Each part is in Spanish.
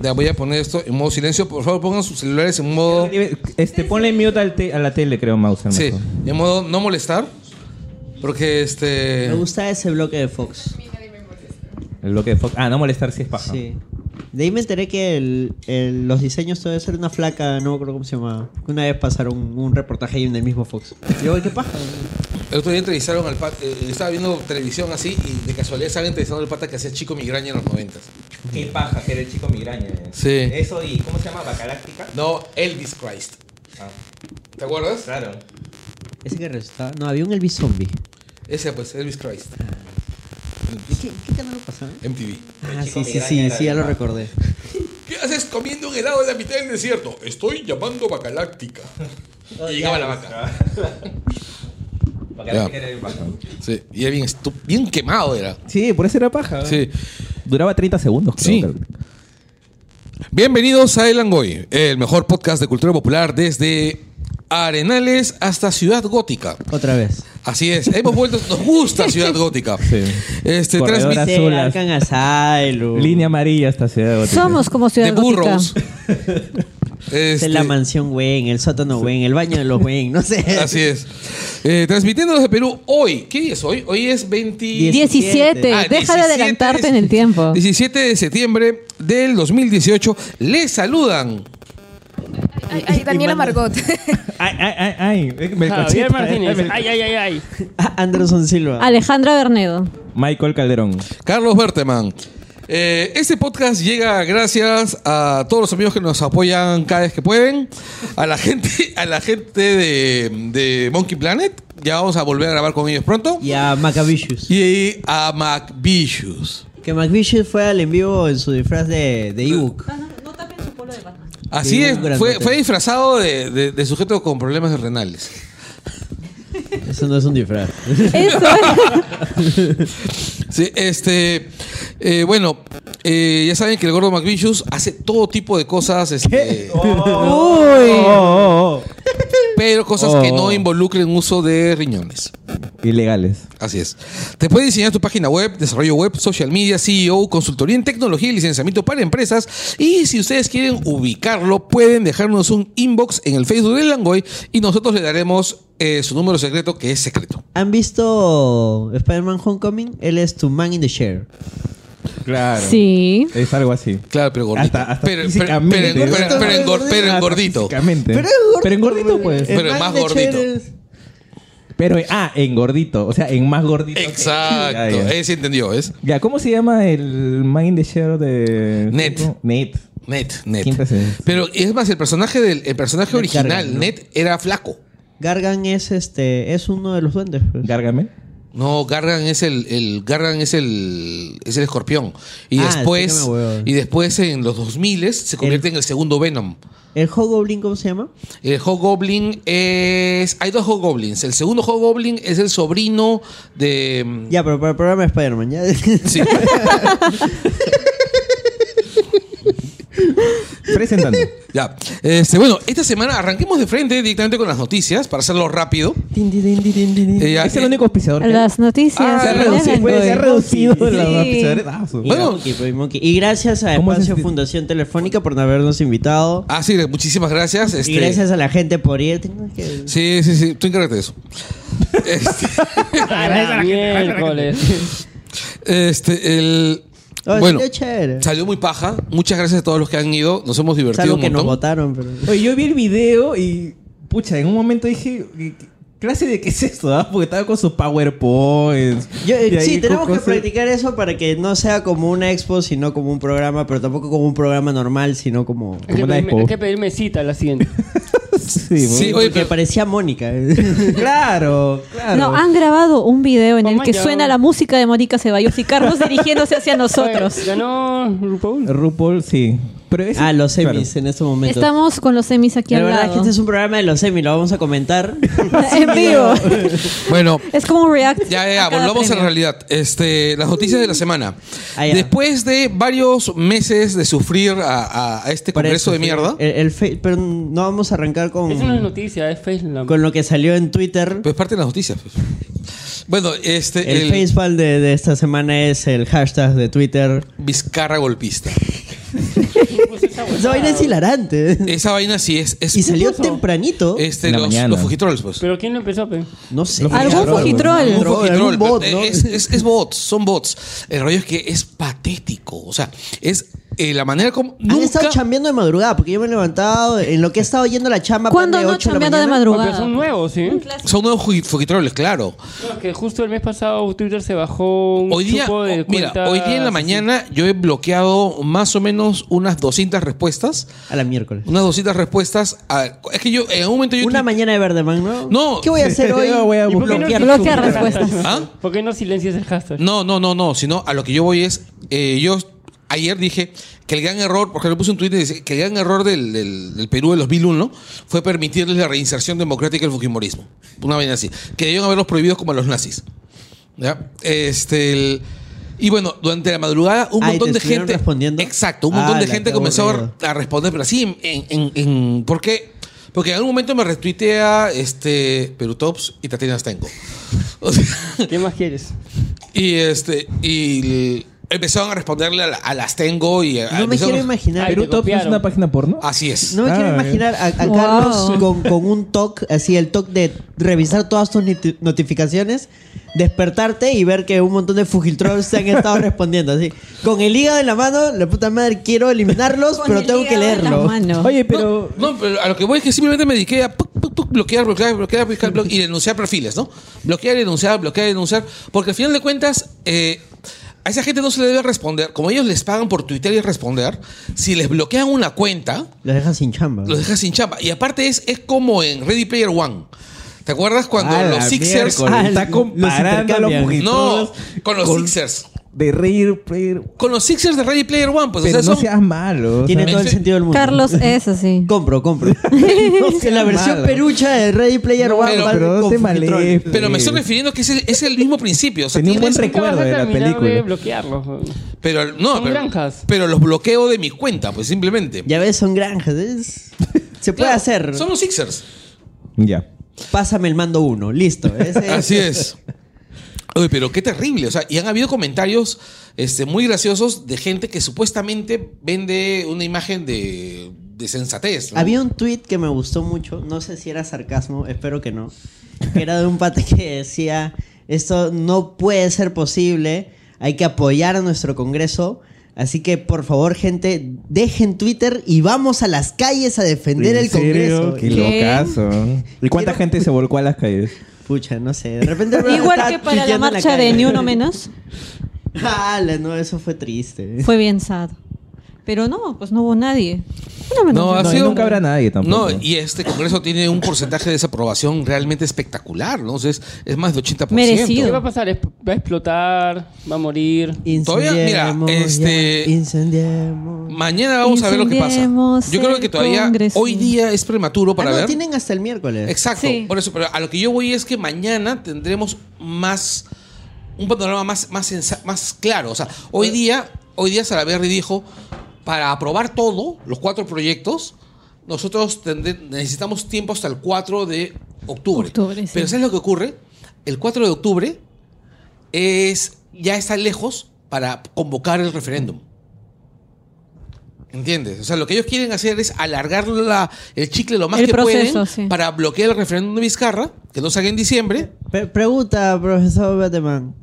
Ya voy a poner esto en modo silencio. Por favor, pongan sus celulares en modo. Este, ponle mute al te- a la tele, creo, Mauser. Sí, mejor. en modo no molestar. Porque este. Me gusta ese bloque de Fox. El bloque de Fox. Ah, no molestar si es paja. Sí. De ahí me enteré que el- el- los diseños todo ser una flaca, no me acuerdo cómo se llama. Una vez pasaron un reportaje ahí en el mismo Fox. Y yo, ¿qué paja? El otro día entrevistaron al pata. estaba viendo televisión así y de casualidad estaban entrevistando al pata que hacía Chico Migraña en los noventas. Qué paja, que era el chico migraña. Sí. Eso y, ¿cómo se llama? Bacaláctica. No, Elvis Christ. Ah, ¿Te acuerdas? claro. Ese que resultaba. No, había un Elvis Zombie. Ese, pues, Elvis Christ. ¿Y qué, qué canal lo pasaba? MTV. Ah, sí, sí, sí, sí, ya lo recordé. ¿Qué haces comiendo un helado en la mitad del desierto? Estoy llamando Bacaláctica. y llegaba la vaca. Bacaláctica era bien paja. Sí, y era bien, bien quemado era. Sí, por eso era paja. Sí. Duraba 30 segundos. creo. Sí. Bienvenidos a El Angoy, el mejor podcast de cultura popular desde Arenales hasta Ciudad Gótica. Otra vez. Así es, hemos vuelto, nos gusta Ciudad Gótica. Sí. Este, Corredor transmite azul. Línea amarilla hasta Ciudad Gótica. Somos como Ciudad de Gótica. burros. Es Este, la mansión Wayne, el sótano Wayne, el baño de los Wayne, no sé. Así es. Eh, transmitiendo desde Perú hoy. ¿Qué día es hoy? Hoy es 20... 17. Ah, Deja 17 de adelantarte en el tiempo. 17 de septiembre del 2018. Les saludan Ay, ay, Daniela Margot. Ay, ay, ay, ay. Me Javier cacheta, Martínez. Ay, ay, ay, ay. Anderson Silva. Alejandra Bernedo. Michael Calderón. Carlos Berteman. Eh, este podcast llega gracias a todos los amigos que nos apoyan cada vez que pueden, a la gente, a la gente de, de Monkey Planet, ya vamos a volver a grabar con ellos pronto, Y a Macavicious. y a MacVicious. Que McVicious fue al en vivo en su disfraz de, de ebook. Así Sí, es, un gran fue, nota. fue disfrazado de, de- de sujeto con problemas renales. Eso no es un disfraz. Eso. Sí, este, eh, bueno, eh, ya saben que el gordo McVicious hace todo tipo de cosas, este, Uy. Oh, oh, oh. pero cosas que Oh. no involucren uso de riñones. Ilegales. Así es. Te puedes diseñar tu página web, desarrollo web, social media, CEO, consultoría en tecnología y licenciamiento para empresas. Y si ustedes quieren ubicarlo, pueden dejarnos un inbox en el Facebook del Langoy y nosotros le daremos eh, su número secreto, que es secreto. ¿Han visto Spider-Man Homecoming? Él es tu man in the share. Claro. Sí. Es algo así. Claro, pero gordito. Hasta- hasta pero, pero, físicamente. pero- pero- pero engor- pero engordito. Físicamente. Pero es gordito, Pero engordito, pues. Pero más gordito. Pero, ah, en gordito. O sea, en más gordito. que- Exacto. Ya, ya. Ese entendió, ¿es? Ya, ¿cómo se llama el Mind the Share de. Ned. Ned. Net, net. Siempre se- Pero es más, el personaje del el personaje Ned original, Gargan, ¿no? Net, era flaco. Gargan es este es uno de los duendes. pues. Gárgame. No, Gargan es el, el Gargan es el es el escorpión. Y Ah, después y después en los 2000 se convierte en el segundo Venom. ¿El Hobgoblin cómo se llama? El Hobgoblin es hay dos Hobgoblins. El segundo Hobgoblin es el sobrino de Ya, pero para el programa de Spider-Man, ya. Sí. Presentando. ya. Este, bueno, esta semana arranquemos de frente directamente con las noticias para hacerlo rápido. Tin. Eh, ya, es el eh, único auspiciador. que. Las noticias. Ah, se ha reducido, reducido Sí. los auspiciadores. Ah, su- Y, Bueno. Monkey, pues, Monkey. Y gracias a ¿Cómo se Espacio Fundación Telefónica por habernos invitado. Ah, sí, muchísimas gracias. Este, Y gracias a la gente por ir. Tengo que- Sí, sí, sí, tú encárgate de eso. Este, A la miércoles. este, el. Oh, bueno, salió chévere. salió muy paja. Muchas gracias a todos los que han ido. Nos hemos divertido Salvo un que nos montón. votaron, pero. Oye, yo vi el video y. Pucha, en un momento dije. ¿qué clase de qué es esto? ah? Porque estaba con sus PowerPoints. Yo, eh, sí, tenemos que practicar eso para que no sea como una expo, sino como un programa, pero tampoco como un programa normal, sino como. Hay que, una pedirme, expo. hay que pedirme cita a la siguiente. Sí, Sí, ¿no? oye, Porque pero- parecía Mónica. Claro, claro. No, han grabado un video en el que ya. suena la música de Mónica Ceballos y Carlos dirigiéndose hacia nosotros. Oye, Ganó RuPaul. RuPaul, sí. Pero ese- Ah, los claro. semis en este momento. Estamos con los semis aquí La al verdad es lado. que este es un programa de los semis, lo vamos a comentar. en vivo. Bueno, es como un react. Ya, ya, a cada volvamos a la premio. realidad. Este, las noticias de la semana. Ah, ya. Después de varios meses de sufrir a, a- a este congreso eso, de sí. mierda, El, el fe- pero no vamos a arrancar con, Eso no es noticia, es FaceLab. con lo que salió en Twitter. pues parte de las noticias. pues. Bueno, este, El, el, facepal de, de esta semana es el hashtag de Twitter. Vizcarra golpista. Pues esa vaina es hilarante. Esa vaina sí es. es y salió tempranito. Este, En la los, mañana. los fujitrolls, pues. Pero ¿quién lo empezó, pe? no sé. Algún Fujitrol. fujitrol. Un Algún fujitrol, bot, pero ¿no? es, es- es bots, son bots. El rollo es que es patético. O sea, es eh, la manera como. Han Nunca, estado chambeando de madrugada porque yo me he levantado en lo que he estado yendo a la chamba. ¿Cuándo plan no 8 la chambeando de. Porque madrugada? son nuevos, ¿sí? son nuevos fujitrolls, claro. No, que justo el mes pasado Twitter se bajó un Hoy día, chupo de oh, mira, cuentas hoy día en la mañana yo he bloqueado más o menos unas 200 respuestas. A la miércoles. Unas 200 respuestas. a- es que yo, en un momento yo. Una mañana de Verdeman, ¿no? No. ¿Qué voy a hacer hoy? Yo voy a ¿Y por qué no bloquear. El respuestas. ¿Ah? ¿Por qué no silencias el hashtag? No, no, no, no. Sino a lo que yo voy es. eh, yo ayer dije que el gran error, porque le puse un tweet y dice que el gran error del, del- del Perú del 2001 fue permitirles la reinserción democrática del fujimorismo. Una vaina así. Que debieron haberlos prohibidos como a los nazis. ¿Ya? Este. el- y bueno, durante la madrugada un Ah, ¿y montón te de gente. respondiendo? Exacto, un montón Ah, de la gente comenzó a, aburrido. a responder, pero así en, en, en- ¿Por qué? Porque en algún momento me retuitea este Perutops y Tatiana Stengo. O sea, ¿Qué más quieres? y este y empezaron a responderle a, la- a las tengo y a- No me empezaron- quiero imaginar. Ay, ¿Perú te Top es copiaron. una página porno? Así es. No me quiero Ah, imaginar a, a Wow. Carlos con, con un toque, así el toque de revisar todas tus noti- notificaciones, despertarte y ver que un montón de Fujiltrolls se han estado respondiendo. Así, con el hígado en la mano, la puta madre, quiero eliminarlos, Con pero el tengo que hígado en leerlo. Oye, pero... No, pero a lo que voy es que simplemente me dediqué a puc, puc, puc, bloquear, bloquear, bloquear, bloquear, bloquear y denunciar perfiles, ¿no? Bloquear, denunciar, bloquear, denunciar. Porque al final de cuentas, eh, a esa gente no se le debe responder. Como ellos les pagan por Twitter y responder, si les bloquean una cuenta, Los dejas sin chamba. los dejas sin chamba. Y aparte es, es como en Ready Player One. ¿Te acuerdas cuando Ah, los Sixers... Ah, está comparando a los. No, con los con- Sixers. De reír, reír. Con los Sixers de Ready Player One, pues. Pero o sea, no son- seas malo. o Tiene sea, todo el sentido del mundo. Carlos es así. Compro, compro. No en seas la versión malo. perucha de Ready Player One. pero- no te males. Pero me estoy refiriendo que es el, es el mismo principio. O sea, Tenía un buen recuerdo de la película. de bloquearlos. Pero no, Son pero, granjas. pero los bloqueo de mi cuenta, pues simplemente. Ya ves, son granjas. es- Se puede Claro, hacer. Son los Sixers. Ya. Pásame el mando uno. Listo. Ese- Así es. Oye, pero qué terrible. O sea, y han habido comentarios este, muy graciosos de gente que supuestamente vende una imagen de, de sensatez. ¿no? Había un tweet que me gustó mucho, no sé si era sarcasmo, espero que no, que era de un pata que decía, esto no puede ser posible, hay que apoyar a nuestro Congreso, así que por favor gente, dejen Twitter y vamos a las calles a defender ¿En el serio? Congreso. Qué ¿Qué? locazo. ¿Y cuánta Quiero- gente se volcó a las calles? Pucha, no sé, de repente... Igual que para la marcha de calle. Ni Uno Menos, Ala, no, eso fue triste. fue bien sad. Pero no, pues no hubo nadie. Menos. No, ha No, sido- nunca habrá nadie tampoco. No, y este Congreso tiene un porcentaje de desaprobación realmente espectacular, ¿no? O sea, es, es más de 80%. Merecido. ¿Qué va a pasar? ¿Es- ¿Va a explotar? ¿Va a morir? Todavía, mira, este- ya, incendiemos. Mañana vamos a ver lo que pasa. Yo creo que todavía Congreso. hoy día es prematuro Ah, para no, ver. tienen hasta el miércoles. Exacto, Sí. por eso, pero a lo que yo voy es que mañana tendremos más un panorama más, más, más claro. O sea, hoy día, hoy día Salaverry dijo, para aprobar todo, los cuatro proyectos, nosotros necesitamos tiempo hasta el 4 de octubre. Octubre, sí. Pero ¿sabes lo que ocurre? El 4 de octubre es ya está lejos para convocar el referéndum. ¿Entiendes? O sea, lo que ellos quieren hacer es alargar la- el chicle lo más El que proceso, pueden sí. para bloquear el referéndum de Vizcarra, que no salga en diciembre. Pre- pregunta, profesor Bateman.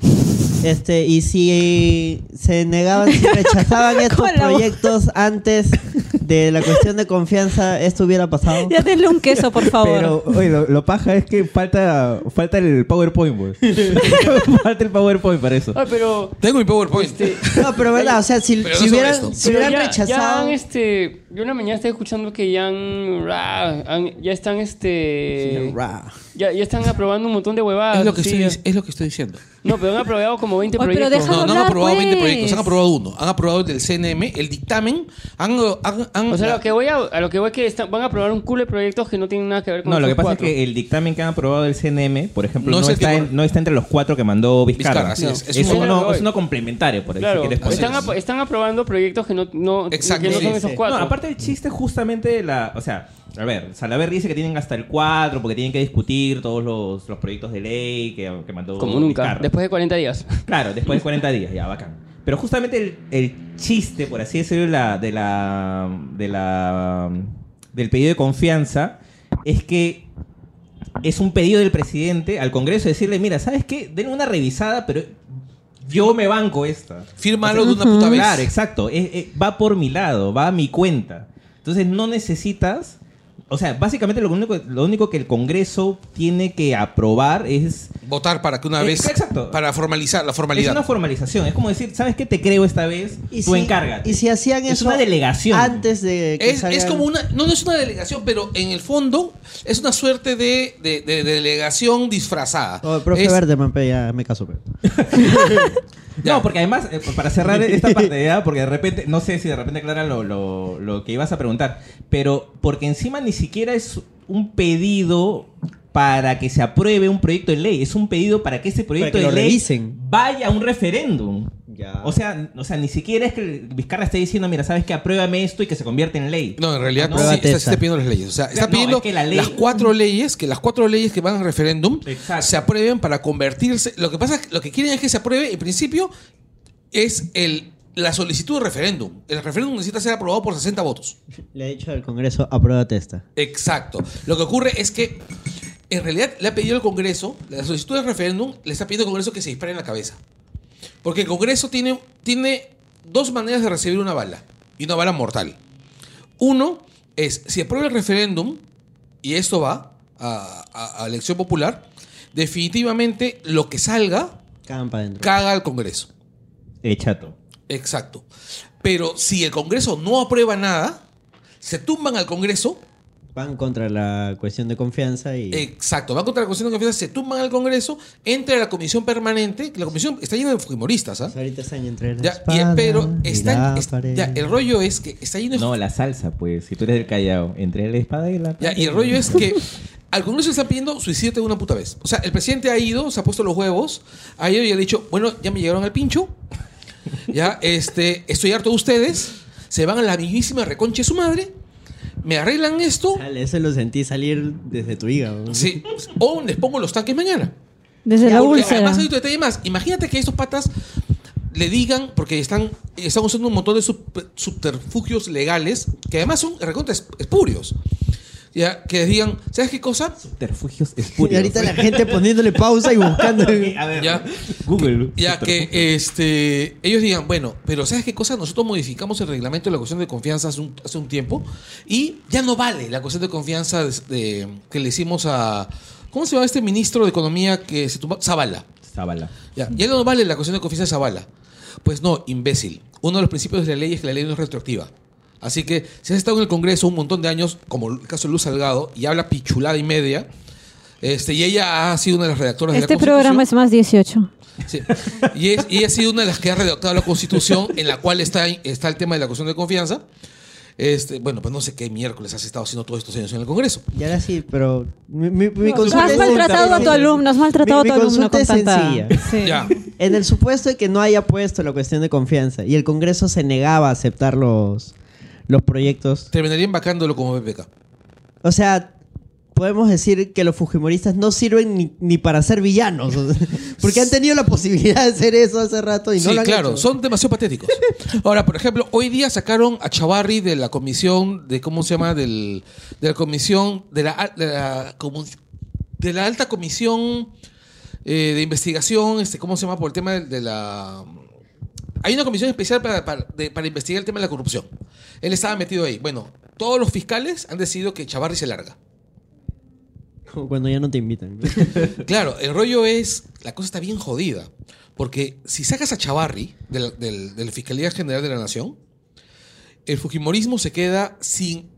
Este, y si se negaban, si rechazaban estos proyectos antes de la cuestión de confianza, ¿esto hubiera pasado? Ya denle un queso, por favor. Pero, oye, lo, lo paja es que falta, falta el PowerPoint, pues. falta el PowerPoint para eso. Ah, pero... Tengo mi PowerPoint. Este, No, pero verdad, o sea, si, Pero si no hubieran, esto. si pero hubieran ya, ya rechazado. han, este, Yo una mañana estaba escuchando que ya han, ya están este ya, ya están aprobando un montón de huevadas. Es lo, que sí. estoy, es lo que estoy diciendo. No, pero han aprobado como 20 Oye, pero proyectos. deja- No, no han aprobado 20 pues. proyectos, han aprobado uno. Han aprobado el del CNM, el dictamen. Han, han- han- O sea, lo que voy a, a lo que voy es que están- van a aprobar un culo de proyectos que no tienen nada que ver con No, lo que pasa cuatro. es que el dictamen que han aprobado del CNM, por ejemplo, No no, es el está, que en- no está entre los cuatro que mandó Vizcarra. Vizcarra, No. es. Es Es, un- uno, es uno complementario, por ahí, Claro, si quieres están, ap- están aprobando proyectos que no, no, que son sí. esos No, cuatro. aparte el chiste justamente de la... O sea, a ver, Salaver dice que tienen hasta el 4 porque tienen que discutir todos los, los proyectos de ley que, que mandó como nunca, Vizcarra. después de 40 días. Claro, después de 40 días, ya, bacán. Pero justamente el, el chiste, por así decirlo, de la, de la, de la, del pedido de confianza es que es un pedido del presidente al Congreso de decirle, mira, ¿sabes qué? Denle una revisada, pero yo me banco esta. Fírmalo de una puta vez. Claro, exacto. Es- es- va por mi lado, va a mi cuenta. Entonces no necesitas... O sea, básicamente lo único, lo único que el Congreso tiene que aprobar es Votar para que una Eh, vez. exacto. Para formalizar la es formalidad. una formalización. Es como decir, ¿sabes qué? Te creo esta vez. Y tú si- encárgate. Y si hacían Es eso una delegación. antes de que Es, es como una. No, no es una delegación, pero en el fondo es una suerte de, de- de delegación disfrazada. Oh, profe Es- Verdeman, pe, ya me caso. No, porque además, eh, para cerrar esta parte, ¿ya? porque de repente, no sé si de repente aclara lo, lo, lo que ibas a preguntar, pero porque encima ni siquiera es un pedido para que se apruebe un proyecto de ley, es un pedido para que ese proyecto que de lo ley revisen. vaya a un referéndum. Ya. O sea, o sea, ni siquiera es que Vizcarra esté diciendo, mira, sabes que apruébame esto y que se convierte en ley. No, en realidad No, sí, está, está pidiendo las leyes. O sea, está No, pidiendo es que la ley- las cuatro leyes, que las cuatro leyes que van al referéndum Exacto. se aprueben para convertirse. Lo que pasa es que lo que quieren es que se apruebe, en principio, es el, la solicitud de referéndum. El referéndum necesita ser aprobado por 60 votos. Le he dicho al Congreso, apruébate esta. Exacto. Lo que ocurre es que, en realidad, le ha pedido al Congreso, la solicitud de referéndum, le está pidiendo al Congreso que se dispare en la cabeza. Porque el Congreso tiene, tiene dos maneras de recibir una bala, y una bala mortal. Uno es, si aprueba el referéndum, y esto va a, a- a elección popular, definitivamente lo que salga caga al Congreso. Eh, chato. Exacto. Pero si el Congreso no aprueba nada, se tumban al Congreso Van contra la cuestión de confianza y... Exacto, van contra la Constitución de Confianza, se tumban al Congreso, entra a la comisión permanente, que la comisión está llena de fujimoristas, ¿ah? Pues ahorita están entre la Ya, y- espada pero y está, la es- pared. ya, el rollo es que está lleno de No, la salsa, pues, si tú eres del Callao, entre la espada y la... Ya, y el rollo es que al Congreso le están pidiendo suicídate de una puta vez. O sea, el presidente ha ido, se ha puesto los huevos, ha ido y ha dicho, bueno, ya me llegaron al pincho, ya, este, estoy harto de ustedes, se van a la mismísima reconcha de su madre, me arreglan esto, Dale, eso lo sentí salir desde tu hígado. sí, o les pongo los tanques mañana. Desde la Porque úlcera. Además hay otro detalle más. Imagínate que estos patas le digan, porque están, están usando un montón de sub- subterfugios legales, que además son recontra es- espurios. Ya, que digan, ¿sabes qué cosa? Subterfugios Y ahorita la gente poniéndole pausa y buscando... A ver, Ya. Google. Ya que este, ellos digan, bueno, pero ¿sabes qué cosa? Nosotros modificamos el reglamento de la cuestión de confianza hace un, hace un tiempo y ya no vale la cuestión de confianza de- de- que le hicimos a... ¿Cómo se llama este ministro de Economía que se tumbó? Zavala. Zabala. Ya, ya no vale la cuestión de confianza de Zavala. Pues no, imbécil. Uno de los principios de la ley es que la ley no es retroactiva. Así que si has estado en el Congreso un montón de años, como el caso de Luz Salgado, y habla pichulada y media, este, y ella ha sido una de las redactoras de Este la Constitución. programa es más 18. Sí. Y, es- y ha sido una de las que ha redactado la Constitución en la cual está, está el tema de la cuestión de confianza. Este, bueno, pues no sé qué miércoles has estado haciendo todos estos años en el Congreso. Y ahora sí, pero mi, mi- mi Tú consulta has es- maltratado a tu alumno, has maltratado Mi- a tu alumno con es tanta... sencilla. Sí. Ya. En el supuesto de que no haya puesto la cuestión de confianza y el Congreso se negaba a aceptar los, los proyectos, Terminarían vacándolo como PPK. o sea, podemos decir que los fujimoristas no sirven ni, ni para ser villanos, porque han tenido la posibilidad de hacer eso hace rato y no sí, lo han claro, hecho. son demasiado patéticos. Ahora, por ejemplo, hoy día sacaron a Chavarri de la comisión, de ¿cómo se llama? Del, de la comisión, de la, de la, comu- de la alta comisión eh, de investigación, este, ¿cómo se llama? Por el tema de, de la... Hay una comisión especial para, para- de- para investigar el tema de la corrupción. Él estaba metido ahí. Bueno, todos los fiscales han decidido que Chavarri se larga. Cuando ya no te invitan. Claro, el rollo es, la cosa está bien jodida, porque si sacas a Chavarri de la, del- de la Fiscalía General de la Nación, el Fujimorismo se queda sin...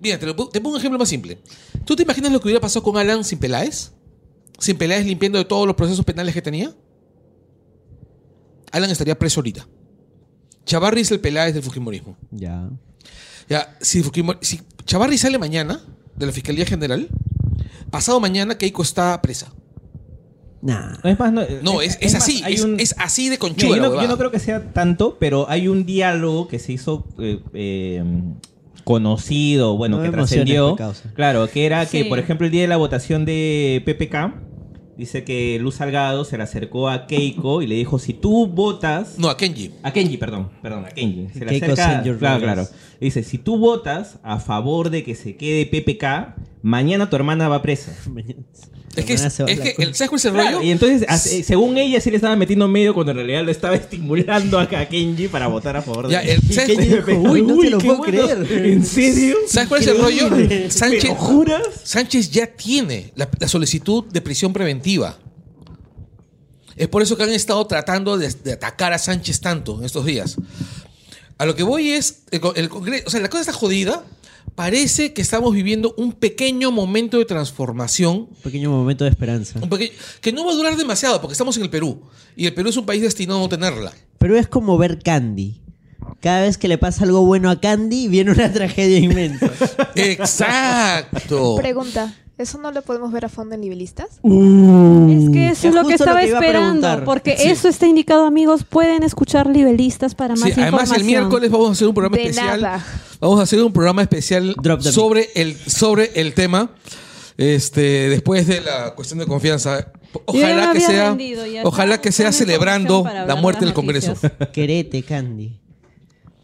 Mira, te, lo te pongo un ejemplo más simple. ¿Tú te imaginas lo que hubiera pasado con Alan sin Peláez? Sin Peláez limpiando de todos los procesos penales que tenía. Alan estaría preso ahorita. Chavarri es el Peláez del Fujimorismo. Ya. Ya, si, Fujimori- si Chavarri sale mañana de la Fiscalía General, pasado mañana Keiko está presa. Nah. No, es más, no, No, es, es más, así, hay es, un- es así de conchuda. yo, no, yo huevada. no creo que sea tanto, pero hay un diálogo que se hizo eh, eh, conocido, bueno, No que trascendió. Claro, que era que, por ejemplo, el día de la votación de PPK, dice que Luz Salgado se le acercó a Keiko y le dijo, si tú votas... No, a Kenji. A Kenji, perdón, perdón, a Kenji. Se le Keiko acerca, claro, claro. Le dice, si tú votas a favor de que se quede PPK, mañana tu hermana va presa. Es que, es, que el, ¿sabes cuál es el Claro, rollo? y entonces, según ella, sí le estaba metiendo medio cuando en realidad lo estaba estimulando a a Kenji para votar a favor de Ya, el- ¿sabes, Kenji dijo, uy, no te lo puedo bueno. creer. ¿En serio? ¿sabes cuál es el rollo? Sánchez, ¿Pero juras? Sánchez ya tiene la, la solicitud de prisión preventiva. Es por eso que han estado tratando de, de atacar a Sánchez tanto en estos días. A lo que voy es, el, el Congreso, o sea, la cosa está jodida. Parece que estamos viviendo un pequeño momento de transformación Un pequeño momento de esperanza. un peque- que no va a durar demasiado porque estamos en el Perú y el Perú es un país destinado a no tenerla. Pero es como ver Candy. Cada vez que le pasa algo bueno a Candy, viene una tragedia inmensa. Exacto. Pregunta, ¿eso no lo podemos ver a fondo en nivelistas? Es que eso Es es lo que lo estaba que esperando, porque Sí. eso está indicado, amigos. Pueden escuchar nivelistas para más Sí, información. además el miércoles vamos a hacer un programa De especial. nada. Vamos a hacer un programa especial sobre el, sobre el tema. Este, después de la cuestión de confianza. Ojalá que sea, rendido, ojalá que sea celebrando la muerte del Congreso. Querete, Candy.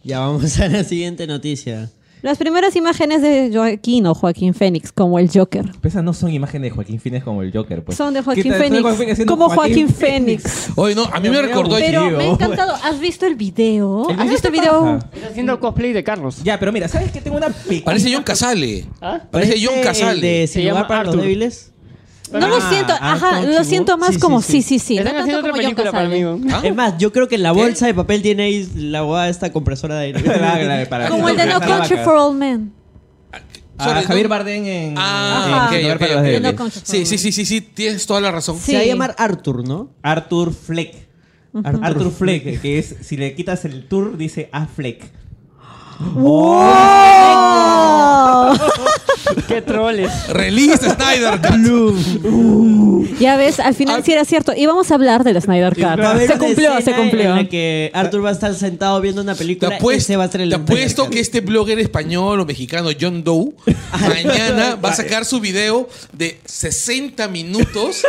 Ya vamos a la siguiente noticia. Las primeras imágenes de Joaquín o Joaquín Fénix como el Joker. Pero esas no son imágenes de Joaquín Phoenix como el Joker, pues. Son de ¿Qué Joaquín Fénix. Joaquín Como Joaquín Fénix. Oye, no, a mí me Me recordó Pero me ha encantado. ¿Has visto el video? El ¿Has video visto el video? paja. Está haciendo cosplay de Carlos. Ya, pero mira, ¿sabes que tengo una pequeña... Parece John Casale. ¿Ah? Parece John ¿Este, el Casale. de Se llama para los débiles? No lo Ah, siento, ajá, Anton lo siento más como sí. sí, sí, sí. Están no tanto haciendo otra como John película para Casale. mí. ¿no? ¿Ah? Es más, yo creo que en la ¿Qué? bolsa de papel tiene ahí la hueá esta compresora de aire. Como el de No Country for All Men. Javier Bardem en... Ah, Ajá. ok, en ok, Para los ok. Débiles. No Country for Sí, All sí, Men. sí, sí, sí, tienes toda la razón. Sí. Se va a llamar Arthur, ¿no? Arthur Fleck. Arthur Fleck, que es, si le quitas el tour, dice A Fleck. ¡Qué troles! Release Snyder Cut. Ya ves, al final Ah. sí era cierto. Íbamos a hablar del Snyder Cut. Va a haber Se una cumplió, se escena cumplió. En la que Arthur va a estar sentado viendo una Te película y apuesto, ese va a ser el te apuesto que este blogger español o mexicano, John Doe, mañana va a sacar su video de 60 minutos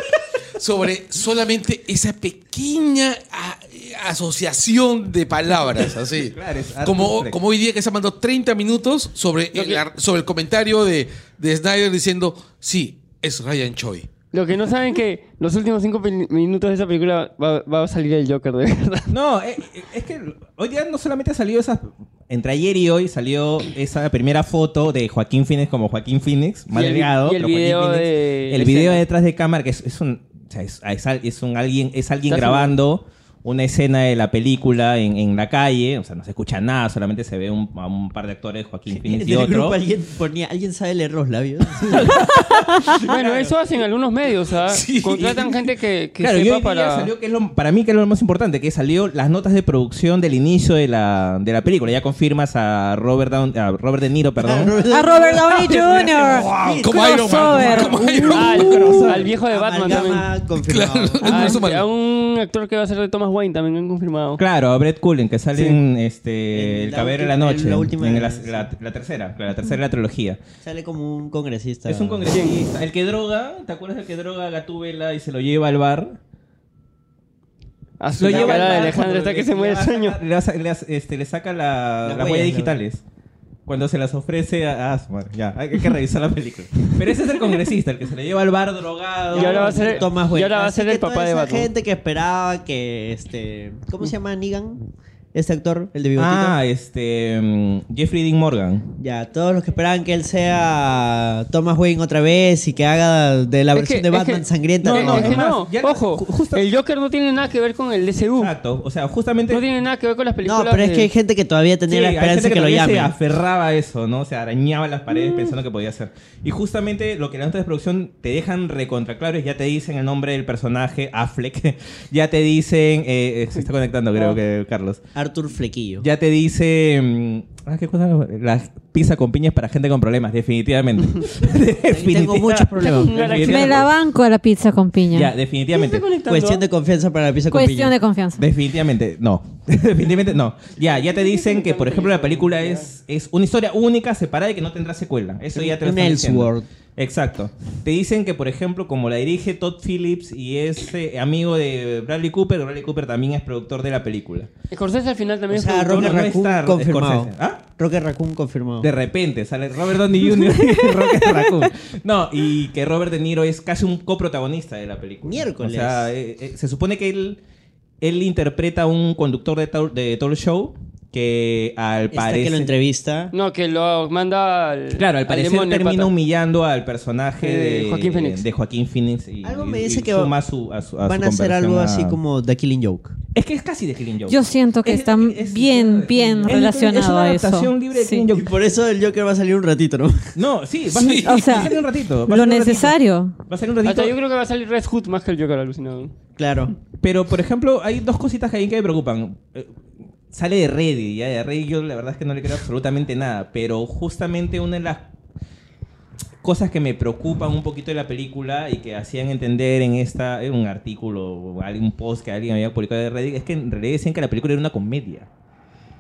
sobre solamente esa pequeña a- asociación de palabras, así. Claro, es Arthur como, como hoy día que se ha mandado 30 minutos sobre el, sobre el comentario de, de Snyder diciendo, sí, es Ryan Choi. Lo que no saben que los últimos cinco minutos de esa película va, va a salir el Joker, de verdad. No, eh, eh, es que hoy día no solamente ha salido esa... Entre ayer y hoy salió esa primera foto de Joaquín Phoenix como Joaquín Phoenix, mal el- delgado, y el pero Joaquín video Phoenix. de El la video detrás de cámara, que es, es un... o sea, es, es al- es un alguien, es alguien grabando una escena de la película en, en la calle, o sea, no se escucha nada, solamente se ve un, a un par de actores, Joaquín Phoenix En y otro. grupo alguien ponía, ¿alguien sabe leer los labios? Bueno, eso hacen algunos medios, ¿ah? Sí. Contratan gente que, que Claro, y sepa hoy día para... salió que es lo- para mí que es lo más importante, que salió las notas de producción del inicio de la, de la película. Ya confirmas a Robert, Down- a Robert De Niro, perdón. A Robert Downey Jr. Como Iron Man. Crossover. Como Iron Man. Al, al viejo de Batman también. Confirmado. Claro. Ah, a un actor que va a ser de Thomas Wayne también han confirmado. Claro, a Brett Cullen, que sale Sí. en este, En El Caballero de la Noche. en la última- en la, la- la tercera, la tercera de la trilogía. Sale como un congresista. Es un congresista. El que droga, ¿te acuerdas del que droga a Gatúbela y se lo lleva al bar? A su Lo lleva al cara de bar Alejandro le- que se va el sueño. Le, le este, le saca la- Las las huellas, digitales. Cuando se las ofrece a... Ah, madre, ya, hay que revisar la película. Pero ese es el congresista, el que se le lleva al bar drogado. Y ahora va a ser- Tomás y ahora va a ser el papá de Batman. gente que esperaba que este ¿cómo se llama Negan? Este actor, el de bigotito. Ah, este. mm, Jeffrey Dean Morgan. Ya, todos los que esperaban que él sea Thomas Wayne otra vez y que haga de la Es versión que- de es Batman que- sangrienta. No, Es no, que es más, no, ya- ojo, ju- justo- el Joker no tiene nada que ver con el DCU. Exacto. O sea, justamente. No tiene nada que ver con las No, películas. pero es de- que hay gente que todavía tenía Sí, la hay esperanza gente que, lo todavía se aferraba a eso, ¿no? Se arañaba las Mm. paredes pensando que podía ser. Y justamente lo que las notas de producción te dejan recontra claro es ya te dicen el nombre del personaje, Affleck. ya te dicen. eh, eh, se está conectando, creo que Carlos. Arthur Flequillo. Ya te dice. mm, ah, ¿qué cosa? La pizza con piñas para gente con problemas, definitivamente. tengo muchos problemas. Me la banco a la pizza con piña. Ya, definitivamente. Cuestión de confianza para la pizza con Cuestión piña. de confianza. Definitivamente no. Definitivamente no. Ya, ya te dicen que, por ejemplo, la película es, es una historia única, separada y que no tendrá secuela. Eso ya te lo Un están diciendo. Elseworld. Exacto. Te dicen que, por ejemplo, como la dirige Todd Phillips y es eh, amigo de Bradley Cooper, Bradley Cooper también es productor de la película. Scorsese al final O también sea, es Rocket no Raccoon confirmado. ¿Ah? Rocket Raccoon confirmado. De repente sale Robert Downey Jr. y Rocket Raccoon. No, y que Robert De Niro es casi un coprotagonista de la película. Miércoles. O sea, eh, eh, se supone que él, él interpreta a un conductor de, tal- de talk show que al Esta parecer... que lo entrevista. No, que lo manda al. Claro, al parecer demonio termina pata. humillando al personaje De de, Joaquín Phoenix. de Joaquín Phoenix y, Algo me y- dice y que suma su, a su, a su Van a hacer algo a- así como The Killing Joke. Es que es casi de Killing Joke. Yo siento que Es- está es- bien, es- bien es- es relacionado una a eso. adaptación libre de Sí. Killing Y Joke. por eso el Joker va a salir un ratito, ¿no? No, sí, va a Sí. salir, O sea, va a salir un ratito. Lo necesario. Va a salir un ratito. Hasta yo creo que va a salir Red Hood más que el Joker alucinado. Claro. Pero, por ejemplo, hay dos cositas que ahí que me preocupan. Sale de Reddit, ya de Reddit yo la verdad es que no le creo absolutamente nada. Pero justamente una de las cosas que me preocupan un poquito de la película y que hacían entender en esta en un artículo un post que alguien había publicado de Reddit es que en realidad decían que la película era una comedia.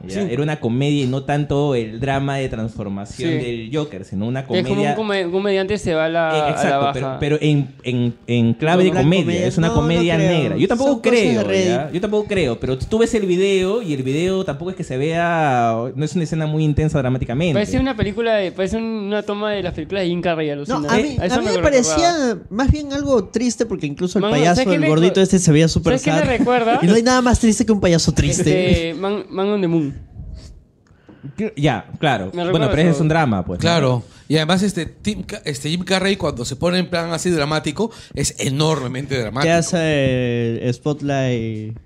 Era una comedia y no tanto el drama de transformación Sí. del Joker, sino una Que es como comedia... un, come- un comediante se va a la, Eh, a la Exacto, baja. pero, pero en, en, en clave No, de no, comedia. comedia. Es una No, no comedia negra. Yo tampoco Son creo. Yo tampoco creo. Pero tú ves el video y el video tampoco es que se vea. No es una escena muy intensa dramáticamente. Parece una película de, parece una toma de las películas de Jim Carrey No, alucinado. a mí, eso a mí me parecía más bien algo triste porque incluso el Man, payaso, ¿sabes qué el gordito este se veía súper ¿Sabes qué me sad. recuerda? Y no hay nada más triste que un payaso triste. Este, Man, Man on the Moon. Ya, claro. Bueno, pero ese es un drama, pues. ¿no? Claro. Y además este, Tim Ca- este Jim Carrey cuando se pone en plan así dramático es enormemente dramático. ¿Qué hace eh, Spotlight?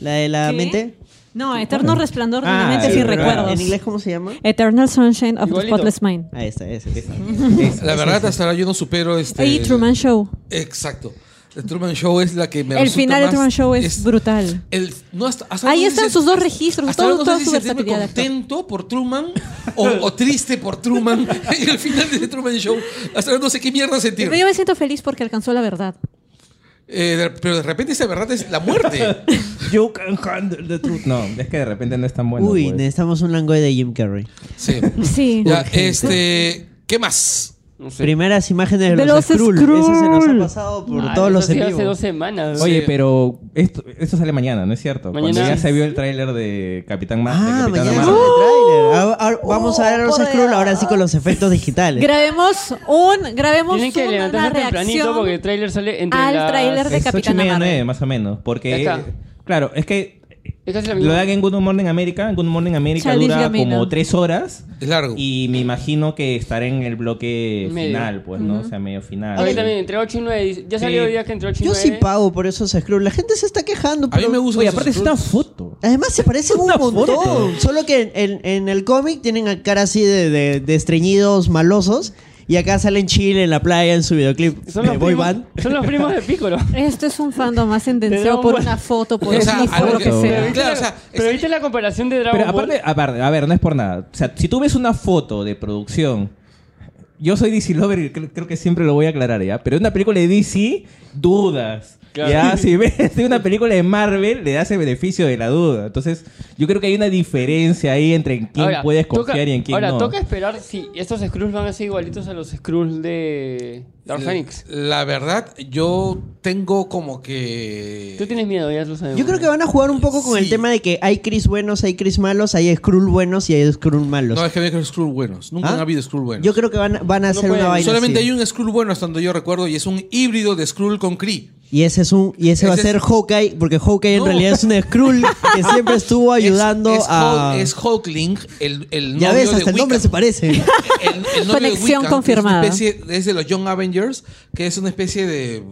¿La de la ¿Qué? mente? No, Eterno Resplandor de Ah, una mente sí, sin recuerdos. ¿En inglés cómo se llama? Eternal Sunshine of the Igualito. Spotless Mind. Ahí está, ese. ese. La verdad hasta ahora yo no supero este Y Truman Show. Exacto. El Truman Show es la que me El final de Truman Show es, brutal. el- no, hasta- hasta Ahí no están si- sus dos registros, hasta todo- no toda sé su si versatilidad contento por Truman o, o triste por Truman en el final de Truman Show. Hasta no sé qué mierda sentir. Pero yo me siento feliz porque alcanzó la verdad. Eh, de- pero de repente esa verdad es la muerte. You can handle the truth. No, es que de repente no es tan bueno. Uy, pues. necesitamos un langoy de Jim Carrey. Sí. Sí. Ya, este, ¿qué más? No sé. Primeras imágenes de, De los, los Skrull. Eso se nos ha Skrull. pasado por Ah, todos eso los sí en hace vivo. dos semanas. Oye, Sí. pero esto, esto sale mañana, ¿no es cierto? Cuando Mañana. ya se vio el tráiler de Capitán Ma- Ah, de Capitana mañana Marvel. sale el tráiler. Ah, ah, Vamos a ver a los por Skrull ahora sí con los efectos digitales. Grabemos un, grabemos Tienen que una levantarse tempranito reacción. porque el tráiler sale entre al las... tráiler de Es ocho y Capitana media, Marvel. nueve, más o menos. Porque, está. claro, es que Es casi la lo dan en Good Morning America. Good Morning America Childish dura Gambino. como tres horas. Es largo. Y me imagino que estará en el bloque Medio. final, pues, ¿no? O sea, medio final. A mí también, entre 8 y 9. Ya salió Sí. hoy día que entre 8 y Yo 9. sí pago por esos Skrull. La gente se está quejando. A mí pero- me gusta Oye, aparte es una foto. Además se parecen un Una montón. foto. Solo que en, en el cómic tienen a cara así de, de, de estreñidos malosos. Y acá salen Chile en la playa en su videoclip Son de los, Boy primos, Band. son los primos de Piccolo. Esto es un fandom más sentenciado por una foto, por O un lo que- sea. viste, Claro, la, o sea, pero viste la comparación de Dragon Pero Ball. aparte, aparte, a ver, no es por nada. O sea, si tú ves una foto de producción, yo soy DC Lover y creo, que siempre lo voy a aclarar ya, pero una película de DC, dudas. Claro. Ya, si ves una película de Marvel, le das el beneficio de la duda. Entonces, yo creo que hay una diferencia ahí entre en quién Ahora, puedes toca- confiar y en quién ahora, no. toca esperar si estos Skrulls van a ser igualitos a los Skrulls de Dark Phoenix. La verdad, yo tengo como que. Tú tienes miedo, ya lo sabemos. Yo creo que van a jugar un poco con el Sí. tema de que hay Chris buenos, hay Chris malos, hay Skrull buenos y hay Skrull malos. No, es que no hay Skrull buenos. Nunca ¿Ah? han habido Skrull buenos. Yo creo que van, van a hacer pueden. una vaina Solamente así. hay un Skrull bueno hasta donde yo recuerdo y es un híbrido de Skrull con Kree. Y ese es un y ese, va a Ese ser es- Hawkeye, porque Hawkeye No. en realidad es un Skrull que siempre estuvo ayudando es, es a. Hulk- es Hulkling, el, el ya novio ves, de hasta el nombre se parece. El, el novio de Conexión Wiccan, confirmada. Es, una especie, es de los Young Avengers, que es una especie de,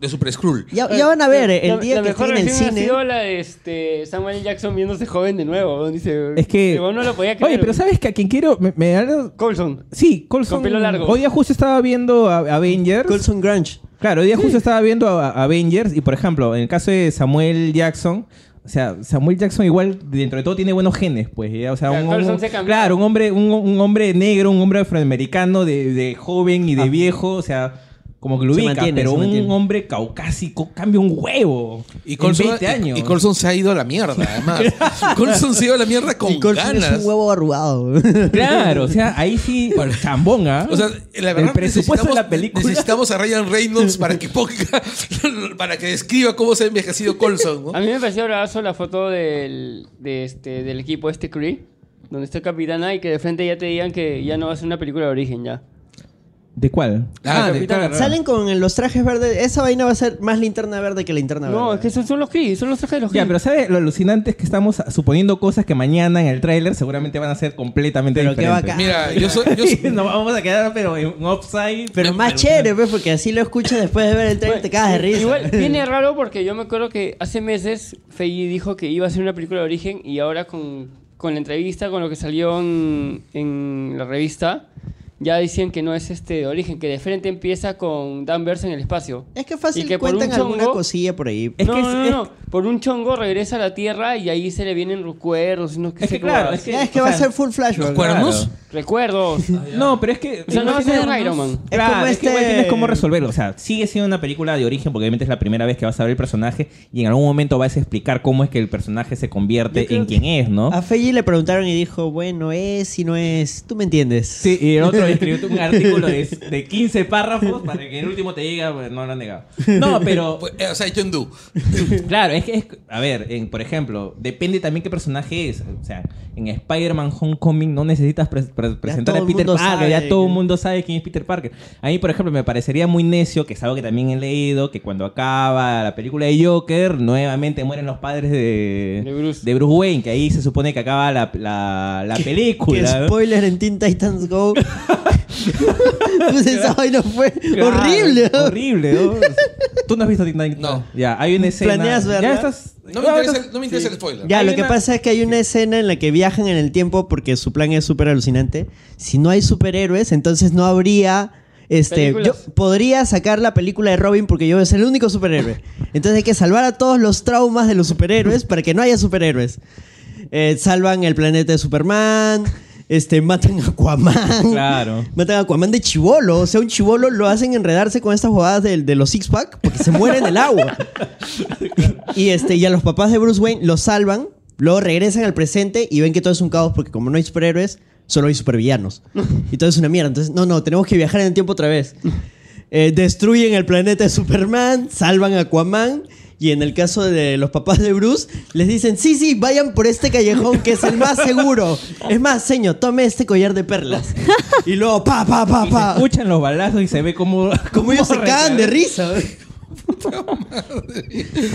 de Super Skrull. ya, ya van a ver, La- el día la que mejor esté en el cine. ha sido la de este Samuel. Jackson viéndose joven de nuevo. Dice, Es que. Yo no lo podía creer. Oye, pero ¿sabes que a quien quiero. Me, me da- Colson. Sí, Colson. Con pelo largo. Hoy día justo estaba viendo a- Avengers. Colson Grunge. Claro, hoy día justo estaba viendo a, a Avengers y, por ejemplo, en el caso de Samuel Jackson, o sea, Samuel Jackson igual dentro de todo tiene buenos genes, pues, ya, o sea, Claro, un, Colson un- se cambió. claro, un hombre, un, un hombre negro, un hombre afroamericano, de, de joven y de Ah. viejo, o sea, como que lo Se ubica, mantiene, pero un mantiene. hombre caucásico cambia un huevo Y en Colson, 20 años. y Colson se ha ido a la mierda, además. Colson se ha ido a la mierda con y Colson ganas. es un huevo arrugado. Claro, o sea, ahí sí, chambonga. O sea, la verdad el presupuesto de necesitamos- la película. Necesitamos a Ryan Reynolds para que ponga, para que describa cómo se ha envejecido Colson, ¿no? A mí me pareció bravazo la foto del, de este, del equipo este Cree, donde está Capitana y que de frente ya te digan que ya no va a ser una película de origen ya. ¿De cuál? Ah, de- Capitana. Salen con los trajes verdes. Esa vaina va a ser más linterna verde que linterna No, verde. es que esos son los Cree, son los trajes de los Cree. Ya, pero ¿sabes? Lo alucinante es que estamos suponiendo cosas que mañana en el tráiler seguramente van a ser completamente Pero qué diferentes. bacán. Mira, yo soy, yo soy- Nos vamos a quedar, pero en un offside. Pero más chévere, pues, porque así lo escuchas después de ver el trailer y te cagas de risa. Igual viene raro porque yo me acuerdo que hace meses Feiji dijo que iba a ser una película de origen y ahora con, con la entrevista, con lo que salió en, en la revista, ya decían que no es este de origen, que de frente empieza con Danvers en el espacio. Es que fácil Y que cuentan un alguna chongo- cosilla por ahí. Es no, que es- no, no, por un chongo regresa a la Tierra y ahí se le vienen recuerdos. No, Es que claro, es que- Ya es que va a ser full flashback. ¿Los cuernos? Recuerdos. No, pero es que. O sea, no va a ser Iron Man. Es Claro, como es que este- igual tienes cómo resolverlo. O sea, sigue siendo una película de origen porque obviamente es la primera vez que vas a ver el personaje y en algún momento vas a explicar cómo es que el personaje se convierte en quien es, ¿no? A Feiji le preguntaron y dijo, bueno, es y no es. Tú me entiendes. Sí, y el otro escribió un artículo de, de 15 párrafos para que el último te diga, pues, no lo han negado. No, pero Pues, eh, o sea, John Doe. Claro, es que, es, a ver, en- por ejemplo, depende también qué personaje es. O sea, en Spider-Man Homecoming no necesitas pre- pre- presentar a Peter Parker, sabe ya todo el mundo sabe quién es Peter Parker. A mí, por ejemplo, me parecería muy necio, que es algo que también he leído, que cuando acaba la película de Joker, nuevamente mueren los padres de, De Bruce. de Bruce Wayne, que ahí se supone que acaba la, la, la película. ¿no? spoiler en Teen Titans Go. Pues esa vaina fue Claro, horrible. ¿no? Horrible, ¿no? ¿Tú no has visto Teen Titans? No. Ya, hay una escena. ¿Planeas ya verla? estás. No me interesa, no me interesa el spoiler. Ya, Hay lo que una- pasa es que hay una escena en la que viajan en el tiempo porque su plan es súper alucinante. Si no hay superhéroes, entonces no habría... Este, yo Películas. podría sacar la película de Robin porque yo voy a ser el único superhéroe. Entonces hay que salvar a todos los traumas de los superhéroes para que no haya superhéroes. Eh, salvan el planeta de Superman, este, matan a Aquaman. Claro. Matan a Aquaman de chivolo. O sea, un chivolo lo hacen enredarse con estas jugadas de, de los six pack porque se muere en el agua. y este, y a los papás de Bruce Wayne los salvan, luego regresan al presente y ven que todo es un caos porque como no hay superhéroes, solo hay supervillanos. Y todo es una mierda. Entonces, no, no, tenemos que viajar en el tiempo otra vez. Eh, destruyen el planeta de Superman, salvan a Aquaman. Y en el caso de los papás de Bruce, les dicen, sí, sí, vayan por este callejón que es el más seguro. Es más, señor, tome este collar de perlas. Y luego, pa, pa, pa, Y se pa. escuchan los balazos y se ve cómo. Como ellos se cagan de risa.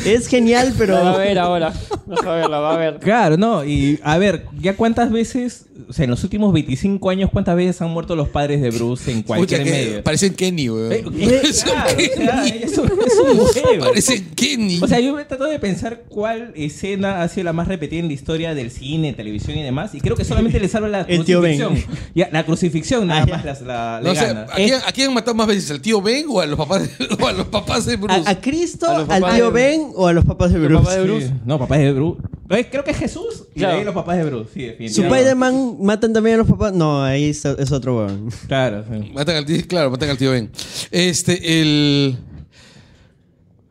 Es genial, pero... La va a ver ahora. Vas a ver, la va a ver. Claro, no, y a ver, ¿ya cuántas veces, o sea, en los últimos 25 años, cuántas veces han muerto los padres de Bruce en cualquier Pucha, que medio? Parecen Kenny, weón. Eh, Parecen claro, o Kenny. sea, eso es un juego. Parecen Kenny. O sea, yo me trato de pensar cuál escena ha sido la más repetida en la historia del cine, televisión y demás, y creo que solamente le salva la El tío Ben. crucifixión. Ya, la crucifixión nada Ah, más la, No gana. ¿a, quién, a quién han matado más veces? ¿Al tío Ben o a los papás de, o a los papás de Bruce? ¿A, a Cristo, A al tío Ben o a los papás de Los Bruce? papás de Bruce. Sí. No, papás de Bruce. Creo que es Jesús y Claro. ahí los papás de Bruce. Sí, ¿Su definitivamente. Spider-Man matan también a los papás? No, ahí es, es otro weón. Claro, sí. Matan al tío, claro, matan al tío Ben. Este, el.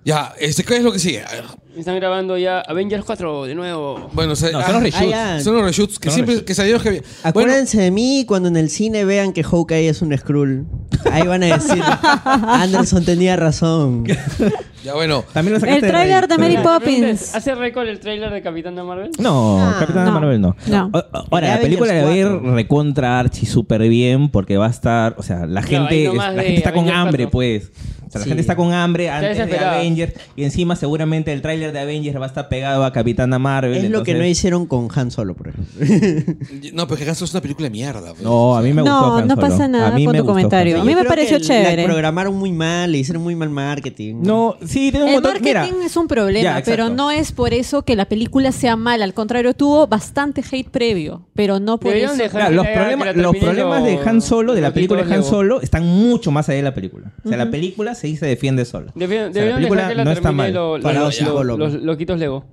Ya, este, ¿qué es lo que sigue? A ver, Están grabando ya Avengers 4 de nuevo. Bueno, o sea, No, ah, son los reshoots. Ah, ya. son los reshoots que Son los siempre reshoots. que salieron que Bueno, Acuérdense de mí cuando en el cine vean que Hawkeye es un Skrull. Ahí van a decir, Anderson tenía razón. ya bueno. También lo El sacaste de tráiler de Mary ¿Te preguntas, Poppins. ¿Hace récord el tráiler de Capitán de Marvel? No, Ah. Capitán No. Marvel no. No. O- o- Ahora, la película la va a ir Avengers 4. recontra archi súper bien porque va a estar, o sea, la gente, ahí es- nomás la de gente está con Avengers hambre, 4. pues. Sea, la Sí. gente está con hambre antes de. Avengers y encima seguramente el tráiler de Avengers va a estar pegado a Capitana Marvel. Es lo que no hicieron con Han Solo, por ejemplo. No, pero que acaso es una película de mierda. pues. No, a mí me gustó No, Han no Solo. pasa nada A mí con me tu comentario. Han A mí Solo. me pareció que chévere. La programaron muy mal, le hicieron muy mal marketing. No, sí, tiene un El montón. marketing Mira, es un problema, Ya, pero no es por eso que la película sea mala. Al contrario, tuvo bastante hate previo, pero no por Deberían eso. dejar los problemas, los problemas de Han Solo, de la película de Han. Solo, están mucho más allá de la película. O sea, la película se, se defiende sola. O sea, la película que la no está termine mal. lo- Para lo- los lo- hijos los, loquitos Lego.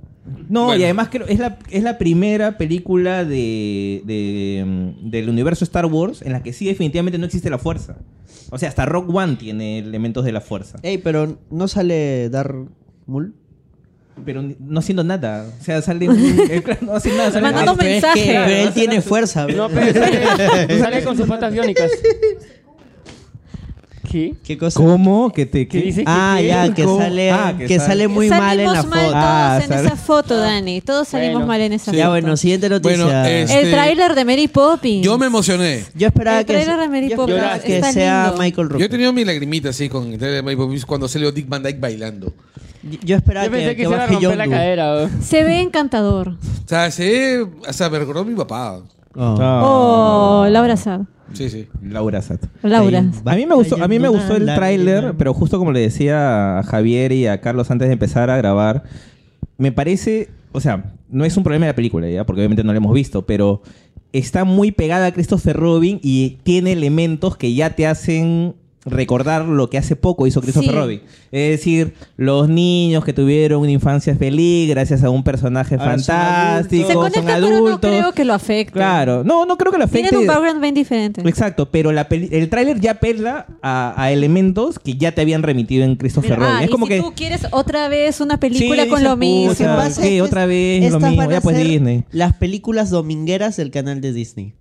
No, Bueno. y además creo es la, es la primera película de, de, mm, del universo Star Wars en la que sí definitivamente no existe la fuerza. O sea, hasta Rock One tiene elementos de la fuerza. Ey, pero ¿no sale Dar Mul? Pero no haciendo nada. O sea, sale... no hace nada. Sale Mandando Ah, pero que- él tiene fuerza. No, pero sale, sale con sus patas biónicas. ¿Qué? ¿Qué cosa? ¿Cómo? Que te... ¿Qué que- dice? Ah, ¿Qué? ya, que ¿Cómo? sale, Ah, que, que sale, sale- muy mal en la Salimos mal foto. todos Ah, en sale- esa foto, Dani. Todos salimos Bueno, mal en esa Ya, foto. bueno, siguiente noticia. Bueno, es- El Este- tráiler de Mary Poppins. Yo me emocioné. Yo esperaba El que, trailer de Mary yo Poppins esperaba que sea lindo. Michael Yo he Rooker. tenido mi lagrimita así con el trailer de Mary Poppins cuando salió Dick Van Dyke bailando. Yo esperaba Yo pensé que, que, que se baje romper la cadera. weón. Se ve encantador. O sea, se, o sea, me recordó a mi papá. Oh. Ah. Oh, Laura Sad. Sí, sí. Laura Sato. Laura. A mí me gustó, a mí me gustó el tráiler, pero justo como le decía a Javier y a Carlos antes de empezar a grabar, me parece, o sea, no es un problema de la película, ¿ya? porque obviamente no la hemos visto, pero está muy pegada a Christopher Robin y tiene elementos que ya te hacen recordar lo que hace poco hizo Christopher Sí. Robin. Es decir, los niños que tuvieron una infancia feliz gracias a un personaje Ahora son fantástico, Se son conecta, pero adultos. no creo que lo afecte. Claro, no, no creo que lo afecte. Tienen un background bien diferente. Exacto, pero la peli- el tráiler ya apela a, a elementos que ya te habían remitido en Christopher Mira, Robin. ah, es y como si que tú quieres otra vez una película Sí, con lo mismo. pasa que Otra vez lo mismo, ya pues Disney. Las películas domingueras del canal de Disney.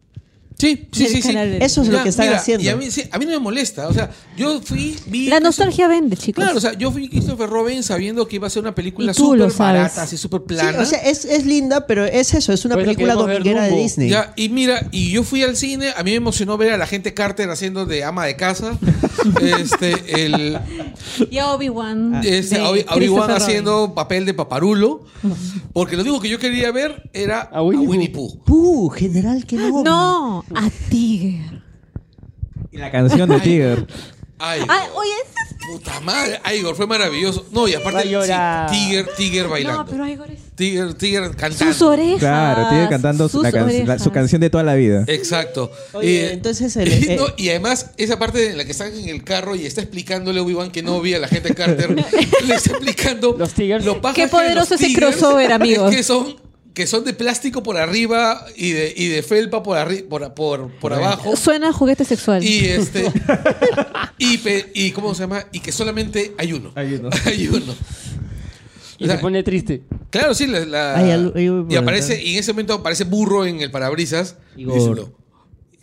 Sí, sí, sí, sí. Eso es lo que están mira, haciendo. Y a mí, sí, a mí no me molesta. O sea, yo fui. Vi La nostalgia vende, chicos. Claro, o sea, yo fui Christopher Robin sabiendo que iba a ser una película súper barata, así súper Sí, plana. o sea, es, es linda, pero es eso, es una Por eso película dominguera de. Disney. Ya, y mira, y yo fui al cine, a mí me emocionó ver a la gente Carter haciendo de ama de casa. este, el, Y a Obi-Wan. este, Obi-Wan haciendo papel de paparulo. Porque lo único que yo quería ver era a A Winnie Winnie, Pooh. Puh, general, que no. No, a Tiger. Y la canción de Tiger. Ay, Ah, oye, puta madre. Ay, Igor, fue maravilloso. No, y aparte, llorar. sí, Tiger, Tiger bailando. no, pero Igor es... Tiger, Tiger cantando. Sus orejas. Claro, Tiger cantando su, sus la can- la- orejas. su canción de toda la vida. Exacto. Oye, Eh, entonces el- y, eh, no, y además, esa parte en la que están en el carro y está explicándole a Obi-Wan que no vi a la gente Carter, le está explicando Los tigers. lo paja Qué que los poderoso ese tigers crossover, amigos. Es que son que son de plástico por arriba y de, y de felpa por arri- por, por, por abajo. Suena a juguete sexual. Y este y, pe- y cómo se llama y que solamente hay uno. Hay uno. Hay uno. Y O sea, se pone triste. Claro, sí, la, la- Ay, al- ay, voy por y aparece y en ese momento aparece burro en el parabrisas Igor.